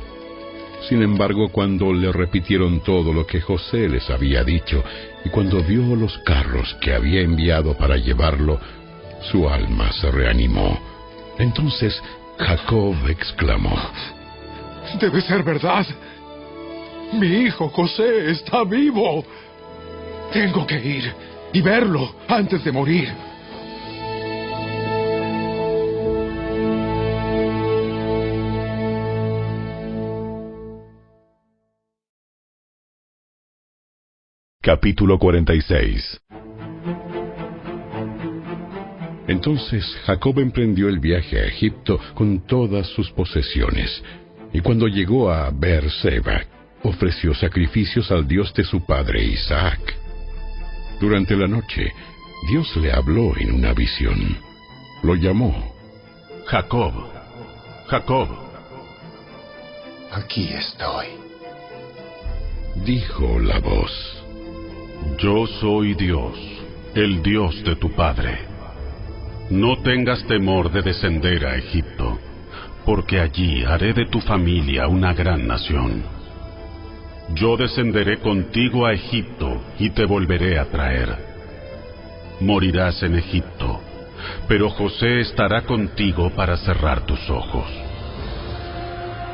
Sin embargo, cuando le repitieron todo lo que José les había dicho y cuando vio los carros que había enviado para llevarlo, su alma se reanimó. Entonces Jacob exclamó, Debe ser verdad. Mi hijo José está vivo. Tengo que ir y verlo antes de morir. Capítulo 46 Entonces Jacob emprendió el viaje a Egipto con todas sus posesiones, y cuando llegó a Beerseba, ofreció sacrificios al Dios de su padre Isaac. Durante la noche, Dios le habló en una visión. Lo llamó. Jacob, Jacob. Aquí estoy. Dijo la voz. Yo soy Dios, el Dios de tu padre. No tengas temor de descender a Egipto, porque allí haré de tu familia una gran nación. Yo descenderé contigo a Egipto y te volveré a traer. Morirás en Egipto, pero José estará contigo para cerrar tus ojos.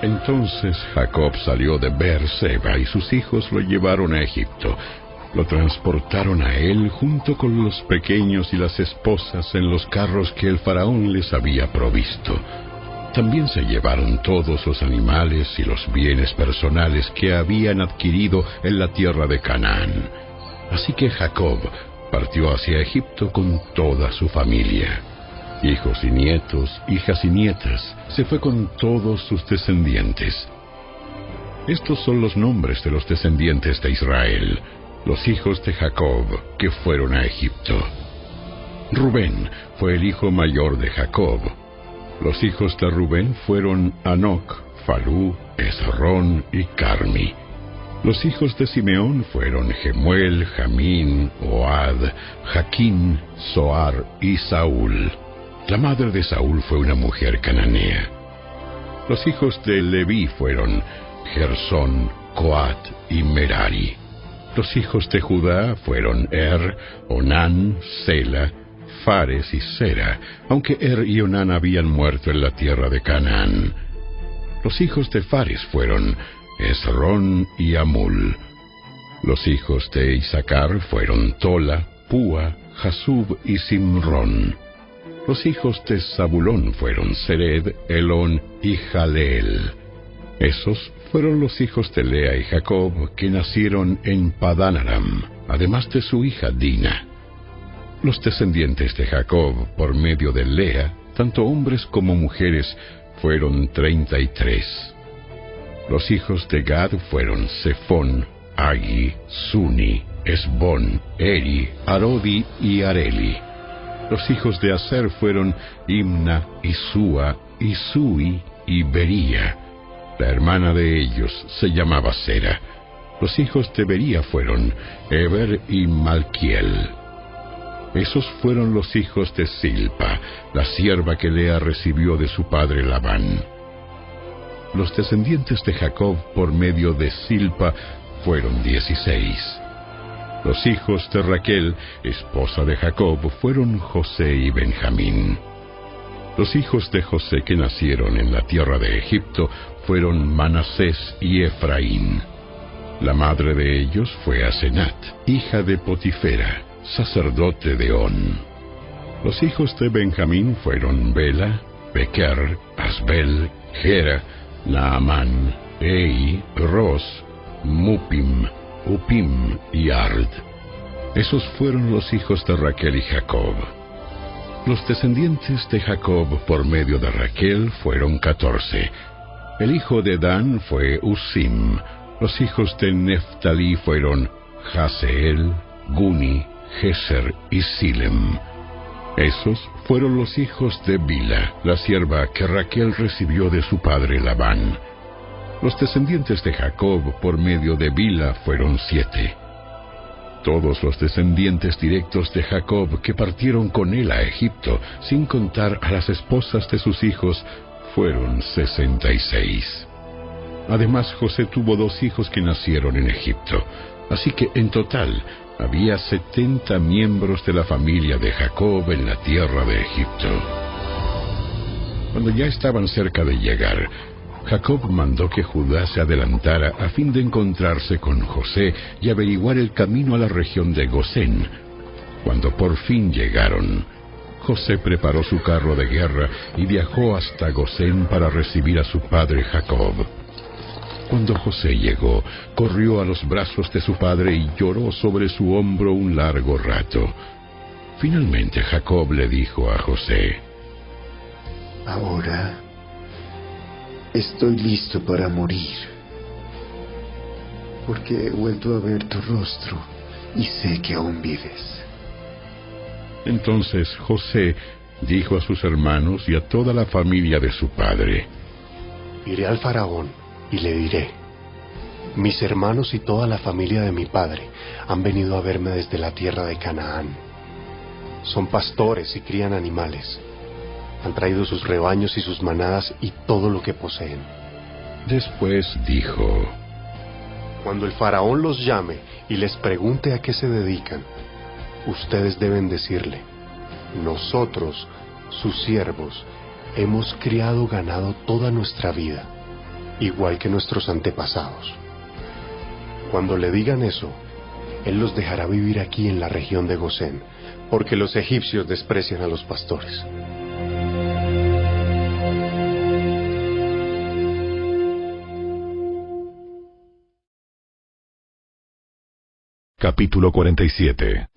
Entonces Jacob salió de Beerseba y sus hijos lo llevaron a Egipto. Lo transportaron a él junto con los pequeños y las esposas en los carros que el faraón les había provisto. También se llevaron todos los animales y los bienes personales que habían adquirido en la tierra de Canaán. Así que Jacob partió hacia Egipto con toda su familia. Hijos y nietos, hijas y nietas, se fue con todos sus descendientes. Estos son los nombres de los descendientes de Israel, los hijos de Jacob que fueron a Egipto. Rubén fue el hijo mayor de Jacob. Los hijos de Rubén fueron Anoc, Falú, Esrón y Carmi. Los hijos de Simeón fueron Gemuel, Jamín, Oad, Jaquín, Soar y Saúl. La madre de Saúl fue una mujer cananea. Los hijos de Leví fueron Gersón, Coat y Merari. Los hijos de Judá fueron Er, Onán, Sela, Fares y Sera, aunque Er y Onán habían muerto en la tierra de Canaán. Los hijos de Fares fueron Esrón y Amul. Los hijos de Isaacar fueron Tola, Púa, Jasub y Simrón. Los hijos de Zabulón fueron Sered, Elón y Jaleel. Esos fueron los hijos de Lea y Jacob que nacieron en Padanaram, además de su hija Dina. Los descendientes de Jacob por medio de Lea, tanto hombres como mujeres, fueron treinta y tres. Los hijos de Gad fueron Sefón, Agi, Suni, Esbón, Eri, Arodi y Areli. Los hijos de Aser fueron Imna, Isúa, Isui y Bería. La hermana de ellos se llamaba Sera. Los hijos de Bería fueron Eber y Malquiel. Esos fueron los hijos de Silpa, la sierva que Lea recibió de su padre Labán. Los descendientes de Jacob por medio de Silpa fueron dieciséis. Los hijos de Raquel, esposa de Jacob, fueron José y Benjamín. Los hijos de José que nacieron en la tierra de Egipto fueron Manasés y Efraín. La madre de ellos fue Asenat, hija de Potifera, sacerdote de On. Los hijos de Benjamín fueron Bela, Bequer, Asbel, Gera, Naamán, Ei, Ros, Mupim, Upim y Ard. Esos fueron los hijos de Raquel y Jacob. Los descendientes de Jacob por medio de Raquel fueron catorce. El hijo de Dan fue Usim. Los hijos de Neftalí fueron Haseel, Guni, Geser y Silem. Esos fueron los hijos de Bila, la sierva que Raquel recibió de su padre Labán. Los descendientes de Jacob por medio de Bila fueron siete. Todos los descendientes directos de Jacob que partieron con él a Egipto, sin contar a las esposas de sus hijos, fueron sesenta y seis. Además, José tuvo dos hijos que nacieron en Egipto, así que en total había setenta miembros de la familia de Jacob en la tierra de Egipto. Cuando ya estaban cerca de llegar, Jacob mandó que Judá se adelantara a fin de encontrarse con José y averiguar el camino a la región de Gosén. Cuando por fin llegaron, José preparó su carro de guerra y viajó hasta Gosén para recibir a su padre Jacob. Cuando José llegó, corrió a los brazos de su padre y lloró sobre su hombro un largo rato. Finalmente Jacob le dijo a José, Ahora estoy listo para morir, porque he vuelto a ver tu rostro y sé que aún vives. Entonces José dijo a sus hermanos y a toda la familia de su padre, Iré al faraón y le diré, mis hermanos y toda la familia de mi padre han venido a verme desde la tierra de Canaán. Son pastores y crían animales. Han traído sus rebaños y sus manadas y todo lo que poseen. Después dijo, Cuando el faraón los llame y les pregunte a qué se dedican, ustedes deben decirle, nosotros, sus siervos, hemos criado ganado toda nuestra vida, igual que nuestros antepasados. Cuando le digan eso, él los dejará vivir aquí en la región de Gosén, porque los egipcios desprecian a los pastores. Capítulo 47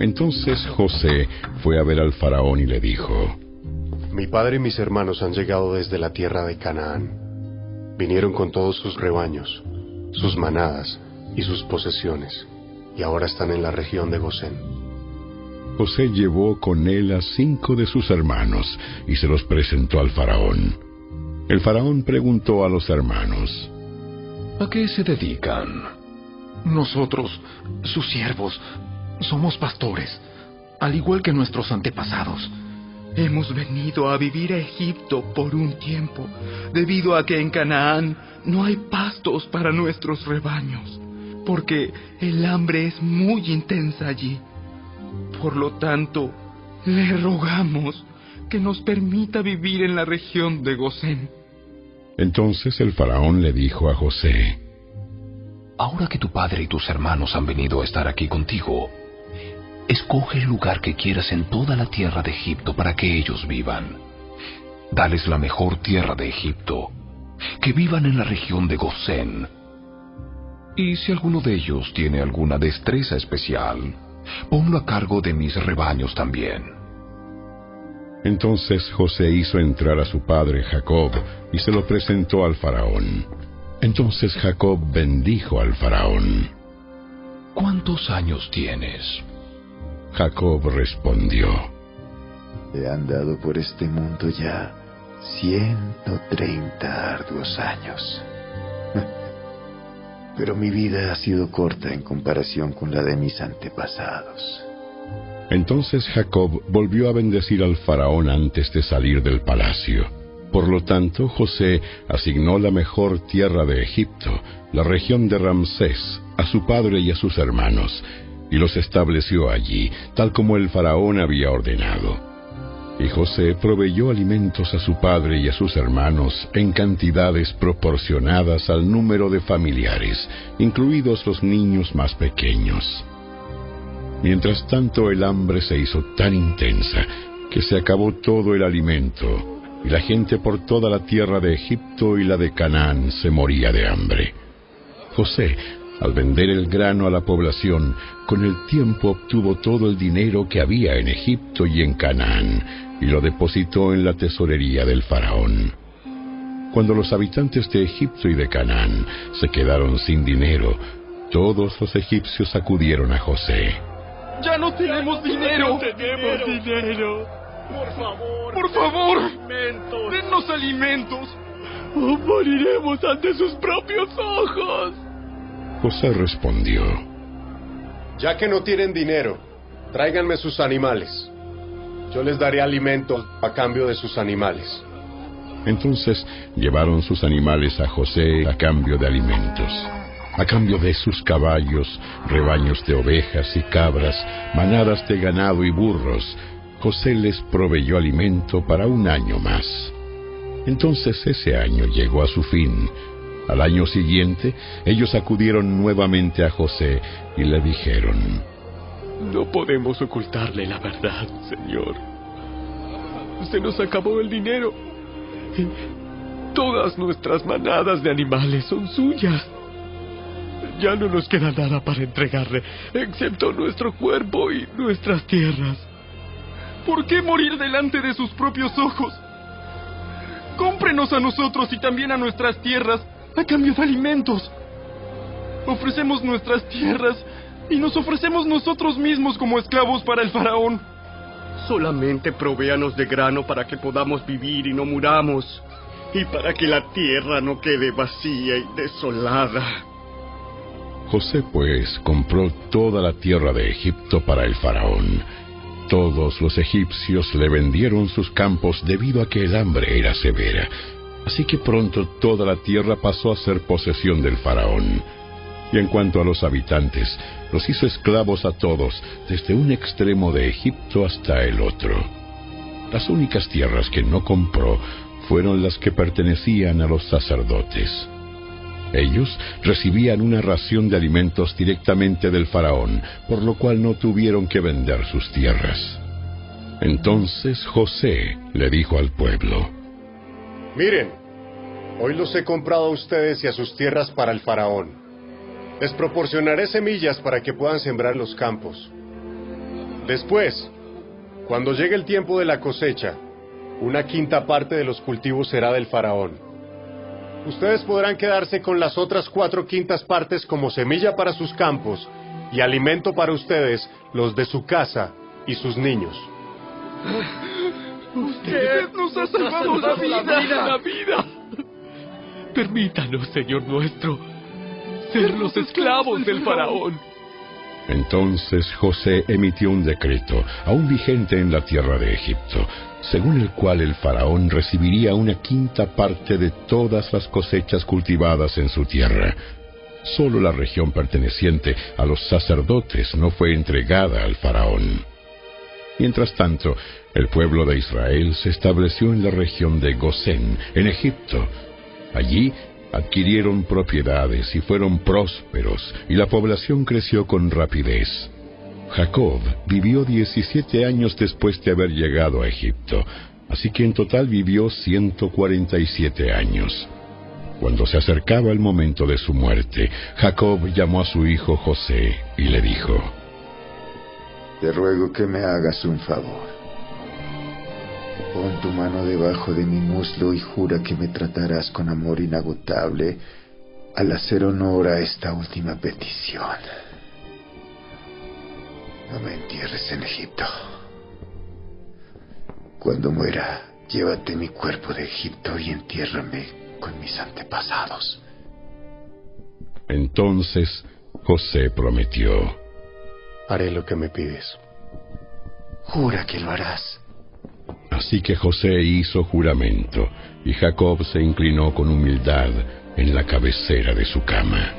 Entonces José fue a ver al faraón y le dijo, Mi padre y mis hermanos han llegado desde la tierra de Canaán. Vinieron con todos sus rebaños, sus manadas y sus posesiones, y ahora están en la región de Gosén. José llevó con él a cinco de sus hermanos y se los presentó al faraón. El faraón preguntó a los hermanos, ¿A qué se dedican? Nosotros, sus siervos, somos pastores, al igual que nuestros antepasados. Hemos venido a vivir a Egipto por un tiempo, debido a que en Canaán no hay pastos para nuestros rebaños, porque el hambre es muy intensa allí. Por lo tanto, le rogamos que nos permita vivir en la región de Gosén. Entonces el faraón le dijo a José, Ahora que tu padre y tus hermanos han venido a estar aquí contigo, escoge el lugar que quieras en toda la tierra de Egipto para que ellos vivan. dales la mejor tierra de Egipto, que vivan en la región de Gosén. Y si alguno de ellos tiene alguna destreza especial, ponlo a cargo de mis rebaños también. Entonces José hizo entrar a su padre Jacob y se lo presentó al faraón. Entonces Jacob bendijo al faraón. ¿Cuántos años tienes? Jacob respondió. He andado por este mundo ya ciento treinta arduos años. Pero mi vida ha sido corta en comparación con la de mis antepasados. Entonces Jacob volvió a bendecir al faraón antes de salir del palacio. Por lo tanto, José asignó la mejor tierra de Egipto, la región de Ramsés, a su padre y a sus hermanos, y los estableció allí, tal como el faraón había ordenado. Y José proveyó alimentos a su padre y a sus hermanos en cantidades proporcionadas al número de familiares, incluidos los niños más pequeños. Mientras tanto el hambre se hizo tan intensa que se acabó todo el alimento, y la gente por toda la tierra de Egipto y la de Canaán se moría de hambre. José, al vender el grano a la población, con el tiempo obtuvo todo el dinero que había en Egipto y en Canaán, y lo depositó en la tesorería del faraón. Cuando los habitantes de Egipto y de Canaán se quedaron sin dinero, todos los egipcios acudieron a José. ¡Ya no tenemos dinero! ¡No tenemos dinero! ¡Por favor! ¡Por favor! ¡Alimentos! ¡Dennos alimentos! ¡O moriremos ante sus propios ojos! José respondió. Ya que no tienen dinero, tráiganme sus animales. Yo les daré alimento a cambio de sus animales. Entonces llevaron sus animales a José a cambio de alimentos, a cambio de sus caballos, rebaños de ovejas y cabras, manadas de ganado y burros. José les proveyó alimento para un año más. Entonces ese año llegó a su fin. Al año siguiente, ellos acudieron nuevamente a José y le dijeron, No podemos ocultarle la verdad, Señor. Se nos acabó el dinero. Todas nuestras manadas de animales son suyas. Ya no nos queda nada para entregarle, excepto nuestro cuerpo y nuestras tierras. ¿Por qué morir delante de sus propios ojos? Cómprenos a nosotros y también a nuestras tierras a cambio de alimentos. Ofrecemos nuestras tierras y nos ofrecemos nosotros mismos como esclavos para el faraón. Solamente provéanos de grano para que podamos vivir y no muramos, y para que la tierra no quede vacía y desolada. José pues compró toda la tierra de Egipto para el faraón. Todos los egipcios le vendieron sus campos debido a que el hambre era severa. Así que pronto toda la tierra pasó a ser posesión del faraón. Y en cuanto a los habitantes, los hizo esclavos a todos, desde un extremo de Egipto hasta el otro. Las únicas tierras que no compró fueron las que pertenecían a los sacerdotes. Ellos recibían una ración de alimentos directamente del faraón, por lo cual no tuvieron que vender sus tierras. Entonces José le dijo al pueblo, Miren, hoy los he comprado a ustedes y a sus tierras para el faraón. Les proporcionaré semillas para que puedan sembrar los campos. Después, cuando llegue el tiempo de la cosecha, una quinta parte de los cultivos será del faraón. Ustedes podrán quedarse con las otras cuatro quintas partes como semilla para sus campos y alimento para ustedes, los de su casa y sus niños. Usted nos ha salvado la vida, la vida. Permítanos, Señor nuestro, ser los esclavos del faraón. Entonces José emitió un decreto, aún vigente en la tierra de Egipto, según el cual el faraón recibiría una quinta parte de todas las cosechas cultivadas en su tierra. Solo la región perteneciente a los sacerdotes no fue entregada al faraón. Mientras tanto, el pueblo de Israel se estableció en la región de Gosén, en Egipto. Allí adquirieron propiedades y fueron prósperos, y la población creció con rapidez. Jacob vivió 17 años después de haber llegado a Egipto, así que en total vivió 147 años. Cuando se acercaba el momento de su muerte, Jacob llamó a su hijo José y le dijo, Te ruego que me hagas un favor. Pon tu mano debajo de mi muslo y jura que me tratarás con amor inagotable al hacer honor a esta última petición. No me entierres en Egipto. Cuando muera, llévate mi cuerpo de Egipto y entiérrame con mis antepasados. Entonces José prometió, Haré lo que me pides. Jura que lo harás. Así que José hizo juramento, y Jacob se inclinó con humildad en la cabecera de su cama.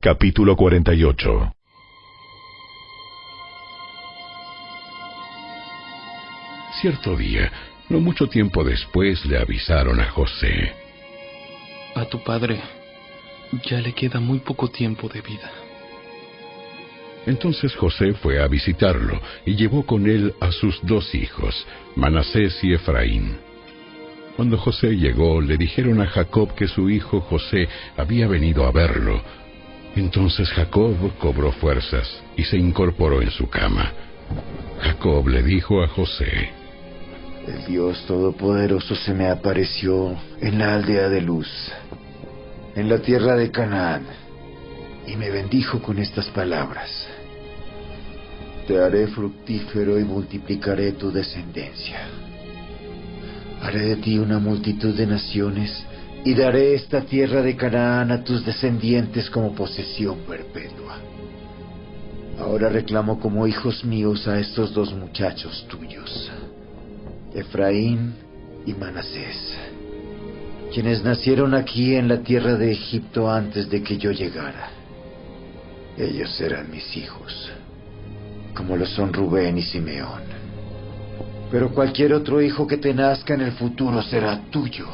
Capítulo 48 Cierto día, no mucho tiempo después, le avisaron a José. A tu padre ya le queda muy poco tiempo de vida. Entonces José fue a visitarlo y llevó con él a sus dos hijos, Manasés y Efraín. Cuando José llegó, le dijeron a Jacob que su hijo José había venido a verlo. Entonces Jacob cobró fuerzas y se incorporó en su cama. Jacob le dijo a José, El Dios Todopoderoso se me apareció en la aldea de Luz, en la tierra de Canaán, y me bendijo con estas palabras. Te haré fructífero y multiplicaré tu descendencia. Haré de ti una multitud de naciones y daré esta tierra de Canaán a tus descendientes como posesión perpetua. Ahora reclamo como hijos míos a estos dos muchachos tuyos, Efraín y Manasés, quienes nacieron aquí en la tierra de Egipto antes de que yo llegara. Ellos serán mis hijos, como lo son Rubén y Simeón. Pero cualquier otro hijo que te nazca en el futuro será tuyo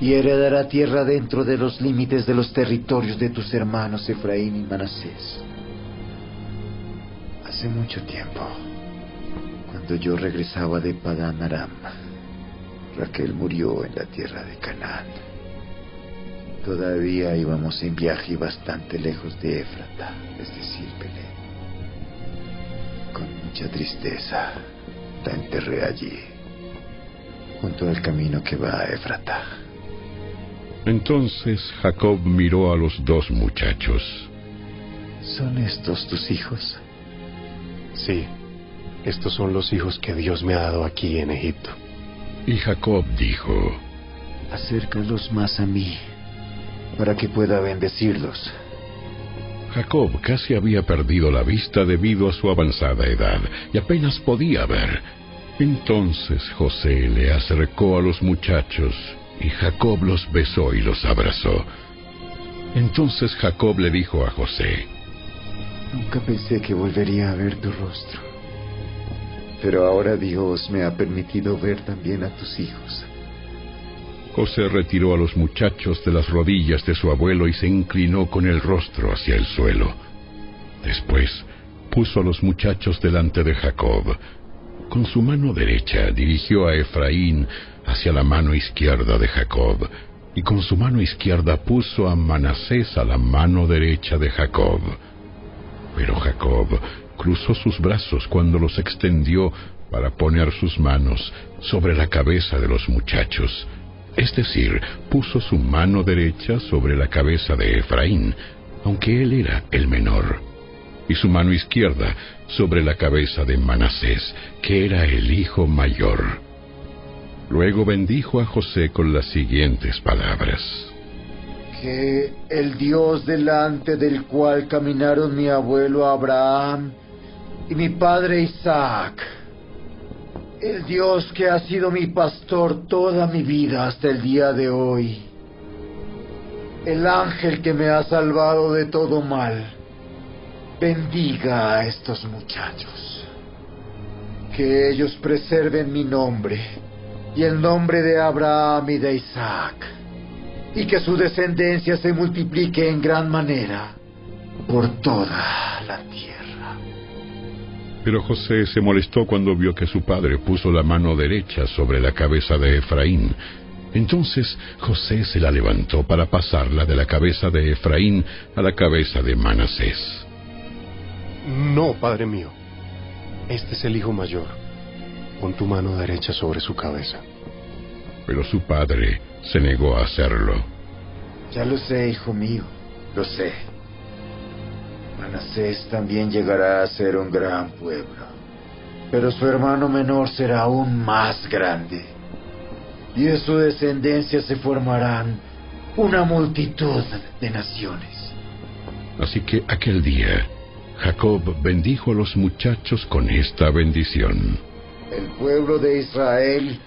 y heredará tierra dentro de los límites de los territorios de tus hermanos Efraín y Manasés. Hace mucho tiempo, cuando yo regresaba de Padán Aram, Raquel murió en la tierra de Canaán. Todavía íbamos en viaje bastante lejos de Éfrata, es decir, Belén. Con mucha tristeza, la enterré allí, junto al camino que va a Éfrata. Entonces Jacob miró a los dos muchachos. ¿Son estos tus hijos? Sí, estos son los hijos que Dios me ha dado aquí en Egipto. Y Jacob dijo, Acércalos más a mí, para que pueda bendecirlos. Jacob casi había perdido la vista debido a su avanzada edad y apenas podía ver. Entonces José le acercó a los muchachos y Jacob los besó y los abrazó. Entonces Jacob le dijo a José, Nunca pensé que volvería a ver tu rostro. Pero ahora Dios me ha permitido ver también a tus hijos. José retiró a los muchachos de las rodillas de su abuelo y se inclinó con el rostro hacia el suelo. Después puso a los muchachos delante de Jacob. Con su mano derecha dirigió a Efraín hacia la mano izquierda de Jacob, y con su mano izquierda puso a Manasés a la mano derecha de Jacob. Pero Jacob cruzó sus brazos cuando los extendió para poner sus manos sobre la cabeza de los muchachos. Es decir, puso su mano derecha sobre la cabeza de Efraín, aunque él era el menor, y su mano izquierda sobre la cabeza de Manasés, que era el hijo mayor. Luego bendijo a José con las siguientes palabras. Que el Dios delante del cual caminaron mi abuelo Abraham y mi padre Isaac, el Dios que ha sido mi pastor toda mi vida hasta el día de hoy, el ángel que me ha salvado de todo mal, bendiga a estos muchachos. Que ellos preserven mi nombre y el nombre de Abraham y de Isaac, y que su descendencia se multiplique en gran manera por toda la tierra. Pero José se molestó cuando vio que su padre puso la mano derecha sobre la cabeza de Efraín. Entonces José se la levantó para pasarla de la cabeza de Efraín a la cabeza de Manasés. No, padre mío. Este es el hijo mayor. Pon tu mano derecha sobre su cabeza. Pero su padre se negó a hacerlo. Ya lo sé, hijo mío, lo sé. Manasés también llegará a ser un gran pueblo, pero su hermano menor será aún más grande. Y de su descendencia se formarán una multitud de naciones. Así que aquel día, Jacob bendijo a los muchachos con esta bendición. El pueblo de Israel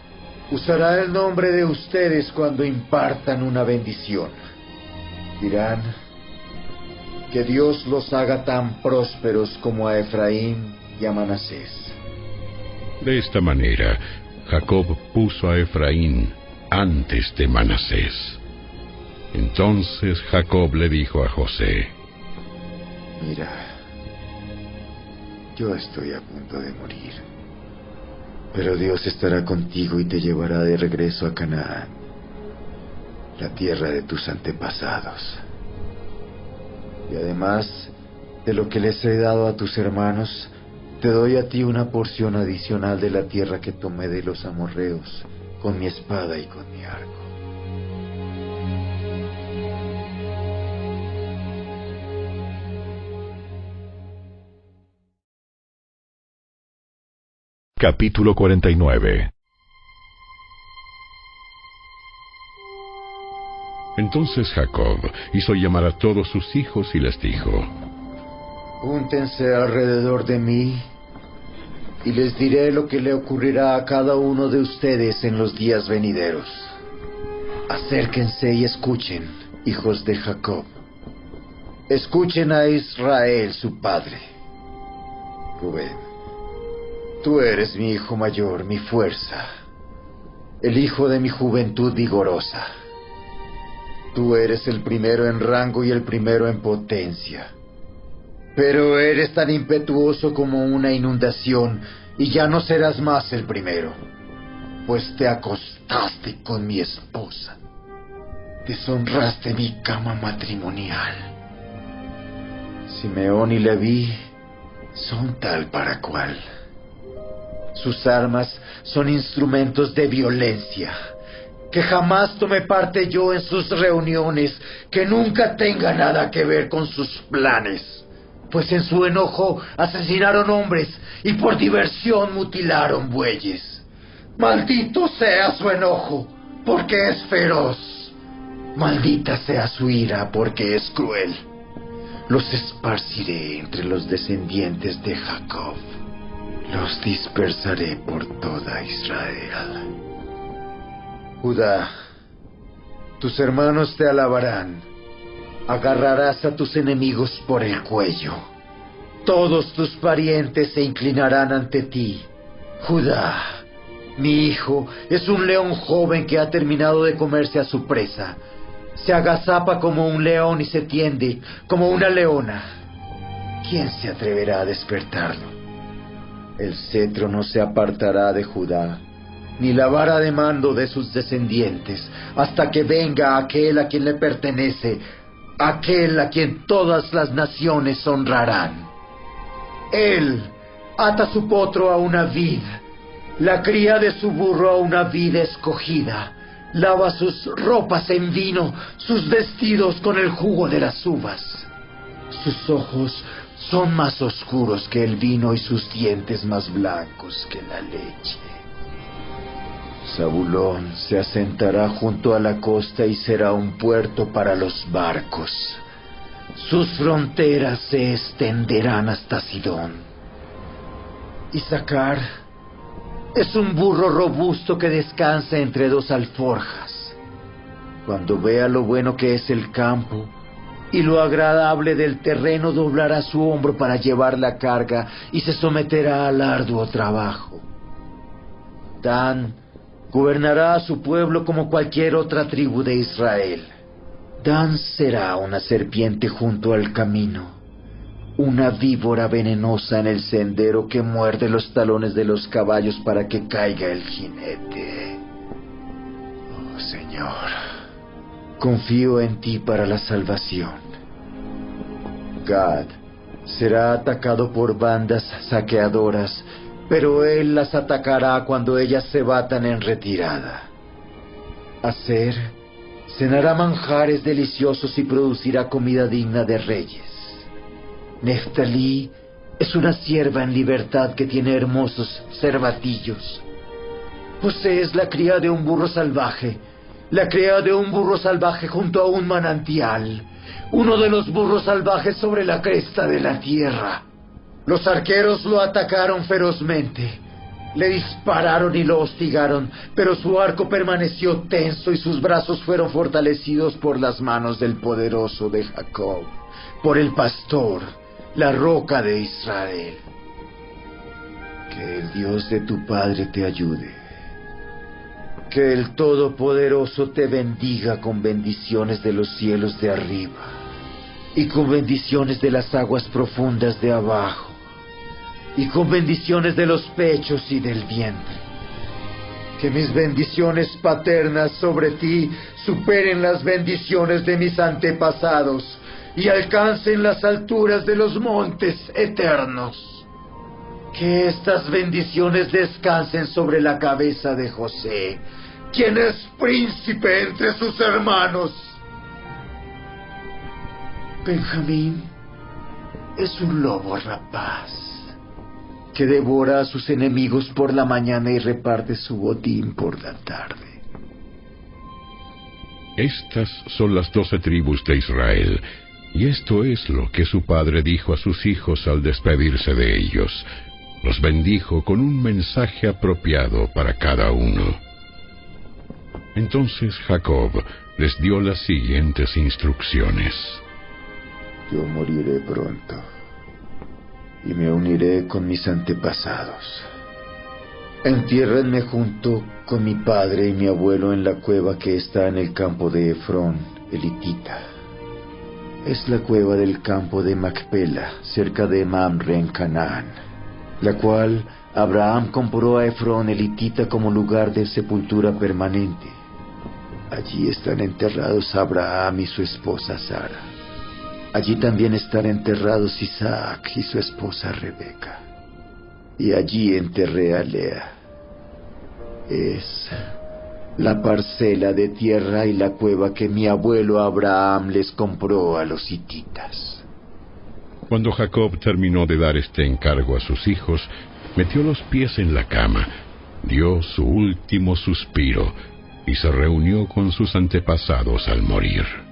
usará el nombre de ustedes cuando impartan una bendición. Dirán, que Dios los haga tan prósperos como a Efraín y a Manasés. De esta manera, Jacob puso a Efraín antes de Manasés. Entonces Jacob le dijo a José, Mira, yo estoy a punto de morir, pero Dios estará contigo y te llevará de regreso a Canaán, la tierra de tus antepasados. Y además de lo que les he dado a tus hermanos, te doy a ti una porción adicional de la tierra que tomé de los amorreos, con mi espada y con mi arco. Capítulo 49 Entonces Jacob hizo llamar a todos sus hijos y les dijo, Júntense alrededor de mí y les diré lo que le ocurrirá a cada uno de ustedes en los días venideros. Acérquense y escuchen, hijos de Jacob. Escuchen a Israel, su padre. Rubén, tú eres mi hijo mayor, mi fuerza, el hijo de mi juventud vigorosa. Tú eres el primero en rango y el primero en potencia. Pero eres tan impetuoso como una inundación y ya no serás más el primero, pues te acostaste con mi esposa. Deshonraste mi cama matrimonial. Simeón y Leví son tal para cual. Sus armas son instrumentos de violencia que jamás tome parte yo en sus reuniones, que nunca tenga nada que ver con sus planes, pues en su enojo asesinaron hombres y por diversión mutilaron bueyes. Maldito sea su enojo, porque es feroz. Maldita sea su ira, porque es cruel. Los esparciré entre los descendientes de Jacob. Los dispersaré por toda Israel. Judá, tus hermanos te alabarán. Agarrarás a tus enemigos por el cuello. Todos tus parientes se inclinarán ante ti. Judá, mi hijo es un león joven que ha terminado de comerse a su presa. Se agazapa como un león y se tiende como una leona. ¿Quién se atreverá a despertarlo? El cetro no se apartará de Judá ni la vara de mando de sus descendientes, hasta que venga aquel a quien le pertenece, aquel a quien todas las naciones honrarán. Él ata su potro a una vid, la cría de su burro a una vid escogida, lava sus ropas en vino, sus vestidos con el jugo de las uvas. Sus ojos son más oscuros que el vino y sus dientes más blancos que la leche. Zabulón se asentará junto a la costa y será un puerto para los barcos. Sus fronteras se extenderán hasta Sidón. Isaacar es un burro robusto que descansa entre dos alforjas. Cuando vea lo bueno que es el campo y lo agradable del terreno, doblará su hombro para llevar la carga y se someterá al arduo trabajo. Dan gobernará a su pueblo como cualquier otra tribu de Israel. Dan será una serpiente junto al camino, una víbora venenosa en el sendero que muerde los talones de los caballos para que caiga el jinete. Oh Señor, confío en ti para la salvación. Gad será atacado por bandas saqueadoras, pero él las atacará cuando ellas se batan en retirada. Hacer cenará manjares deliciosos y producirá comida digna de reyes. Neftalí es una sierva en libertad que tiene hermosos cervatillos. José es la cría de un burro salvaje, la cría de un burro salvaje junto a un manantial, uno de los burros salvajes sobre la cresta de la tierra. Los arqueros lo atacaron ferozmente. Le dispararon y lo hostigaron, pero su arco permaneció tenso y sus brazos fueron fortalecidos por las manos del poderoso de Jacob, por el pastor, la roca de Israel. Que el Dios de tu Padre te ayude. Que el Todopoderoso te bendiga con bendiciones de los cielos de arriba y con bendiciones de las aguas profundas de abajo y con bendiciones de los pechos y del vientre. Que mis bendiciones paternas sobre ti superen las bendiciones de mis antepasados y alcancen las alturas de los montes eternos. Que estas bendiciones descansen sobre la cabeza de José, quien es príncipe entre sus hermanos. Benjamín es un lobo rapaz que devora a sus enemigos por la mañana y reparte su botín por la tarde. Estas son las doce tribus de Israel, y esto es lo que su padre dijo a sus hijos al despedirse de ellos. Los bendijo con un mensaje apropiado para cada uno. Entonces Jacob les dio las siguientes instrucciones. Yo moriré pronto y me uniré con mis antepasados. Entiérrenme junto con mi padre y mi abuelo en la cueva que está en el campo de Efrón, elitita. Es la cueva del campo de Macpela, cerca de Mamre en Canaán, la cual Abraham compró a Efrón, elitita, como lugar de sepultura permanente. Allí están enterrados Abraham y su esposa Sara. Allí también están enterrados Isaac y su esposa Rebeca. Y allí enterré a Lea. Es la parcela de tierra y la cueva que mi abuelo Abraham les compró a los hititas. Cuando Jacob terminó de dar este encargo a sus hijos, metió los pies en la cama, dio su último suspiro y se reunió con sus antepasados al morir.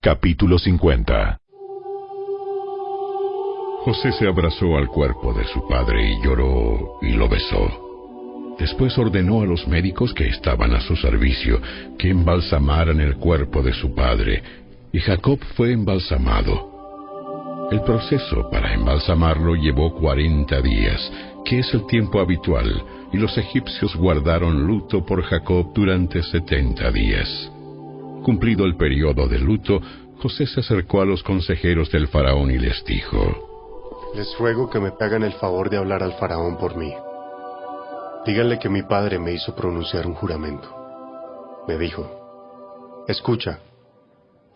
Capítulo 50 José se abrazó al cuerpo de su padre y lloró y lo besó. Después ordenó a los médicos que estaban a su servicio que embalsamaran el cuerpo de su padre, y Jacob fue embalsamado. El proceso para embalsamarlo llevó cuarenta días, que es el tiempo habitual, y los egipcios guardaron luto por Jacob durante setenta días. Cumplido el periodo de luto, José se acercó a los consejeros del faraón y les dijo, Les ruego que me hagan el favor de hablar al faraón por mí. Díganle que mi padre me hizo pronunciar un juramento. Me dijo, Escucha,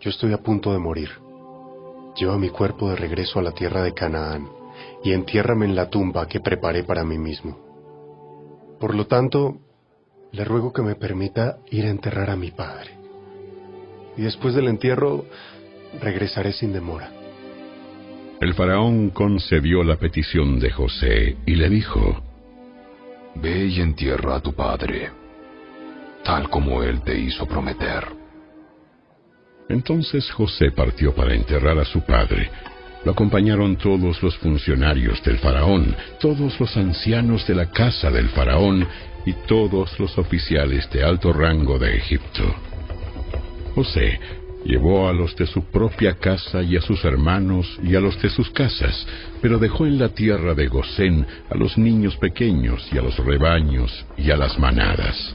yo estoy a punto de morir. Lleva mi cuerpo de regreso a la tierra de Canaán y entiérrame en la tumba que preparé para mí mismo. Por lo tanto, le ruego que me permita ir a enterrar a mi padre y después del entierro regresaré sin demora. El faraón concedió la petición de José y le dijo, Ve y entierra a tu padre, tal como él te hizo prometer. Entonces José partió para enterrar a su padre. Lo acompañaron todos los funcionarios del faraón, todos los ancianos de la casa del faraón y todos los oficiales de alto rango de Egipto. José Llevó a los de su propia casa y a sus hermanos y a los de sus casas, pero dejó en la tierra de Gosén a los niños pequeños y a los rebaños y a las manadas.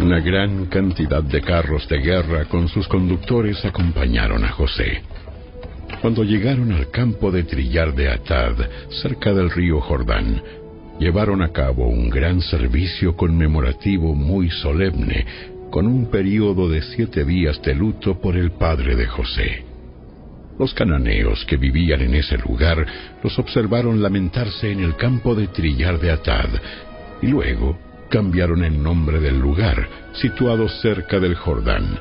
Una gran cantidad de carros de guerra con sus conductores acompañaron a José. Cuando llegaron al campo de trillar de Atad, cerca del río Jordán, llevaron a cabo un gran servicio conmemorativo muy solemne, con un período de siete días de luto por el padre de José. Los cananeos que vivían en ese lugar los observaron lamentarse en el campo de trillar de Atad, y luego cambiaron el nombre del lugar, situado cerca del Jordán.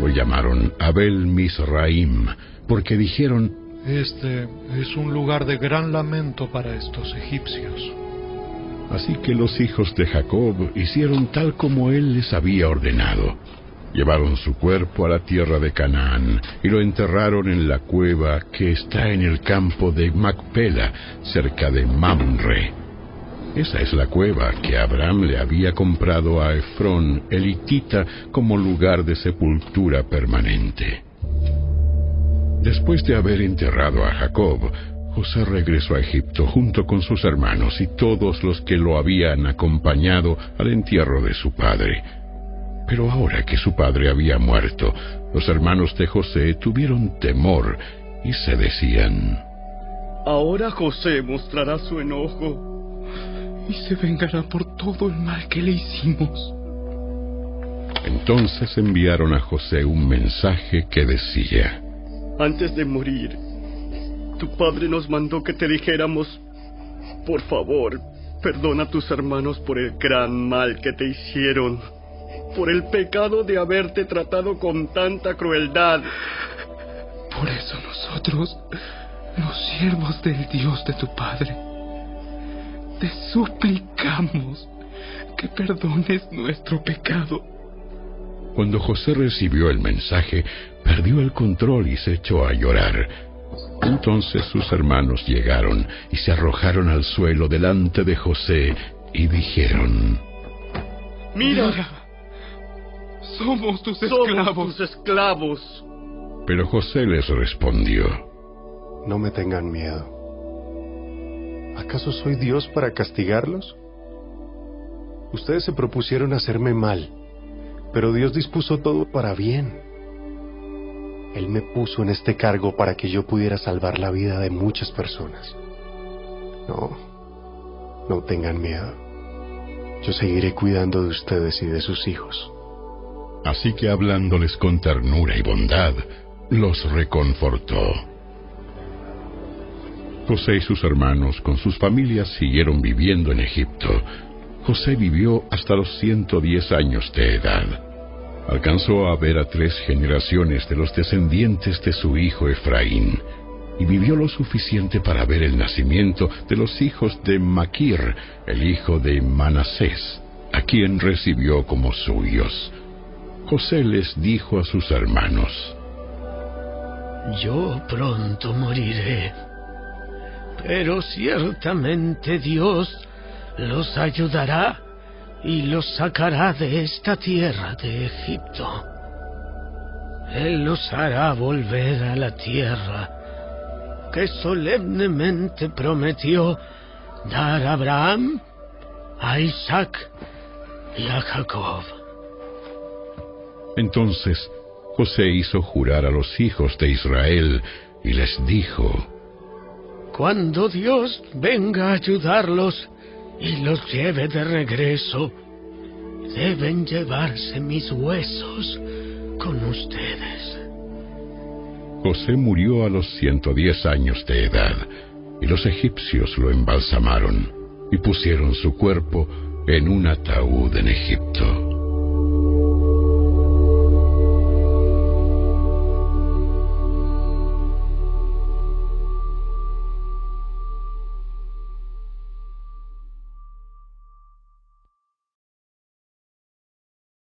Lo llamaron Abel Misraim, porque dijeron, Este es un lugar de gran lamento para estos egipcios. Así que los hijos de Jacob hicieron tal como él les había ordenado. Llevaron su cuerpo a la tierra de Canaán y lo enterraron en la cueva que está en el campo de Macpela, cerca de Mamre. Esa es la cueva que Abraham le había comprado a Efrón, el hitita, como lugar de sepultura permanente. Después de haber enterrado a Jacob, José regresó a Egipto junto con sus hermanos y todos los que lo habían acompañado al entierro de su padre. Pero ahora que su padre había muerto, los hermanos de José tuvieron temor y se decían, Ahora José mostrará su enojo y se vengará por todo el mal que le hicimos. Entonces enviaron a José un mensaje que decía, Antes de morir, tu padre nos mandó que te dijéramos, por favor, perdona a tus hermanos por el gran mal que te hicieron, por el pecado de haberte tratado con tanta crueldad. Por eso nosotros, los siervos del Dios de tu Padre, te suplicamos que perdones nuestro pecado. Cuando José recibió el mensaje, perdió el control y se echó a llorar. Entonces sus hermanos llegaron y se arrojaron al suelo delante de José y dijeron, Mira, somos tus somos esclavos. tus esclavos. Pero José les respondió, No me tengan miedo. ¿Acaso soy Dios para castigarlos? Ustedes se propusieron hacerme mal, pero Dios dispuso todo para bien. Él me puso en este cargo para que yo pudiera salvar la vida de muchas personas. No, no tengan miedo. Yo seguiré cuidando de ustedes y de sus hijos. Así que hablándoles con ternura y bondad, los reconfortó. José y sus hermanos con sus familias siguieron viviendo en Egipto. José vivió hasta los 110 años de edad. Alcanzó a ver a tres generaciones de los descendientes de su hijo Efraín, y vivió lo suficiente para ver el nacimiento de los hijos de Maquir, el hijo de Manasés, a quien recibió como suyos. José les dijo a sus hermanos, Yo pronto moriré, pero ciertamente Dios los ayudará y los sacará de esta tierra de Egipto. Él los hará volver a la tierra que solemnemente prometió dar a Abraham, a Isaac y a Jacob. Entonces José hizo jurar a los hijos de Israel y les dijo, Cuando Dios venga a ayudarlos y los lleve de regreso, deben llevarse mis huesos con ustedes. José murió a los 110 años de edad, y los egipcios lo embalsamaron y pusieron su cuerpo en un ataúd en Egipto.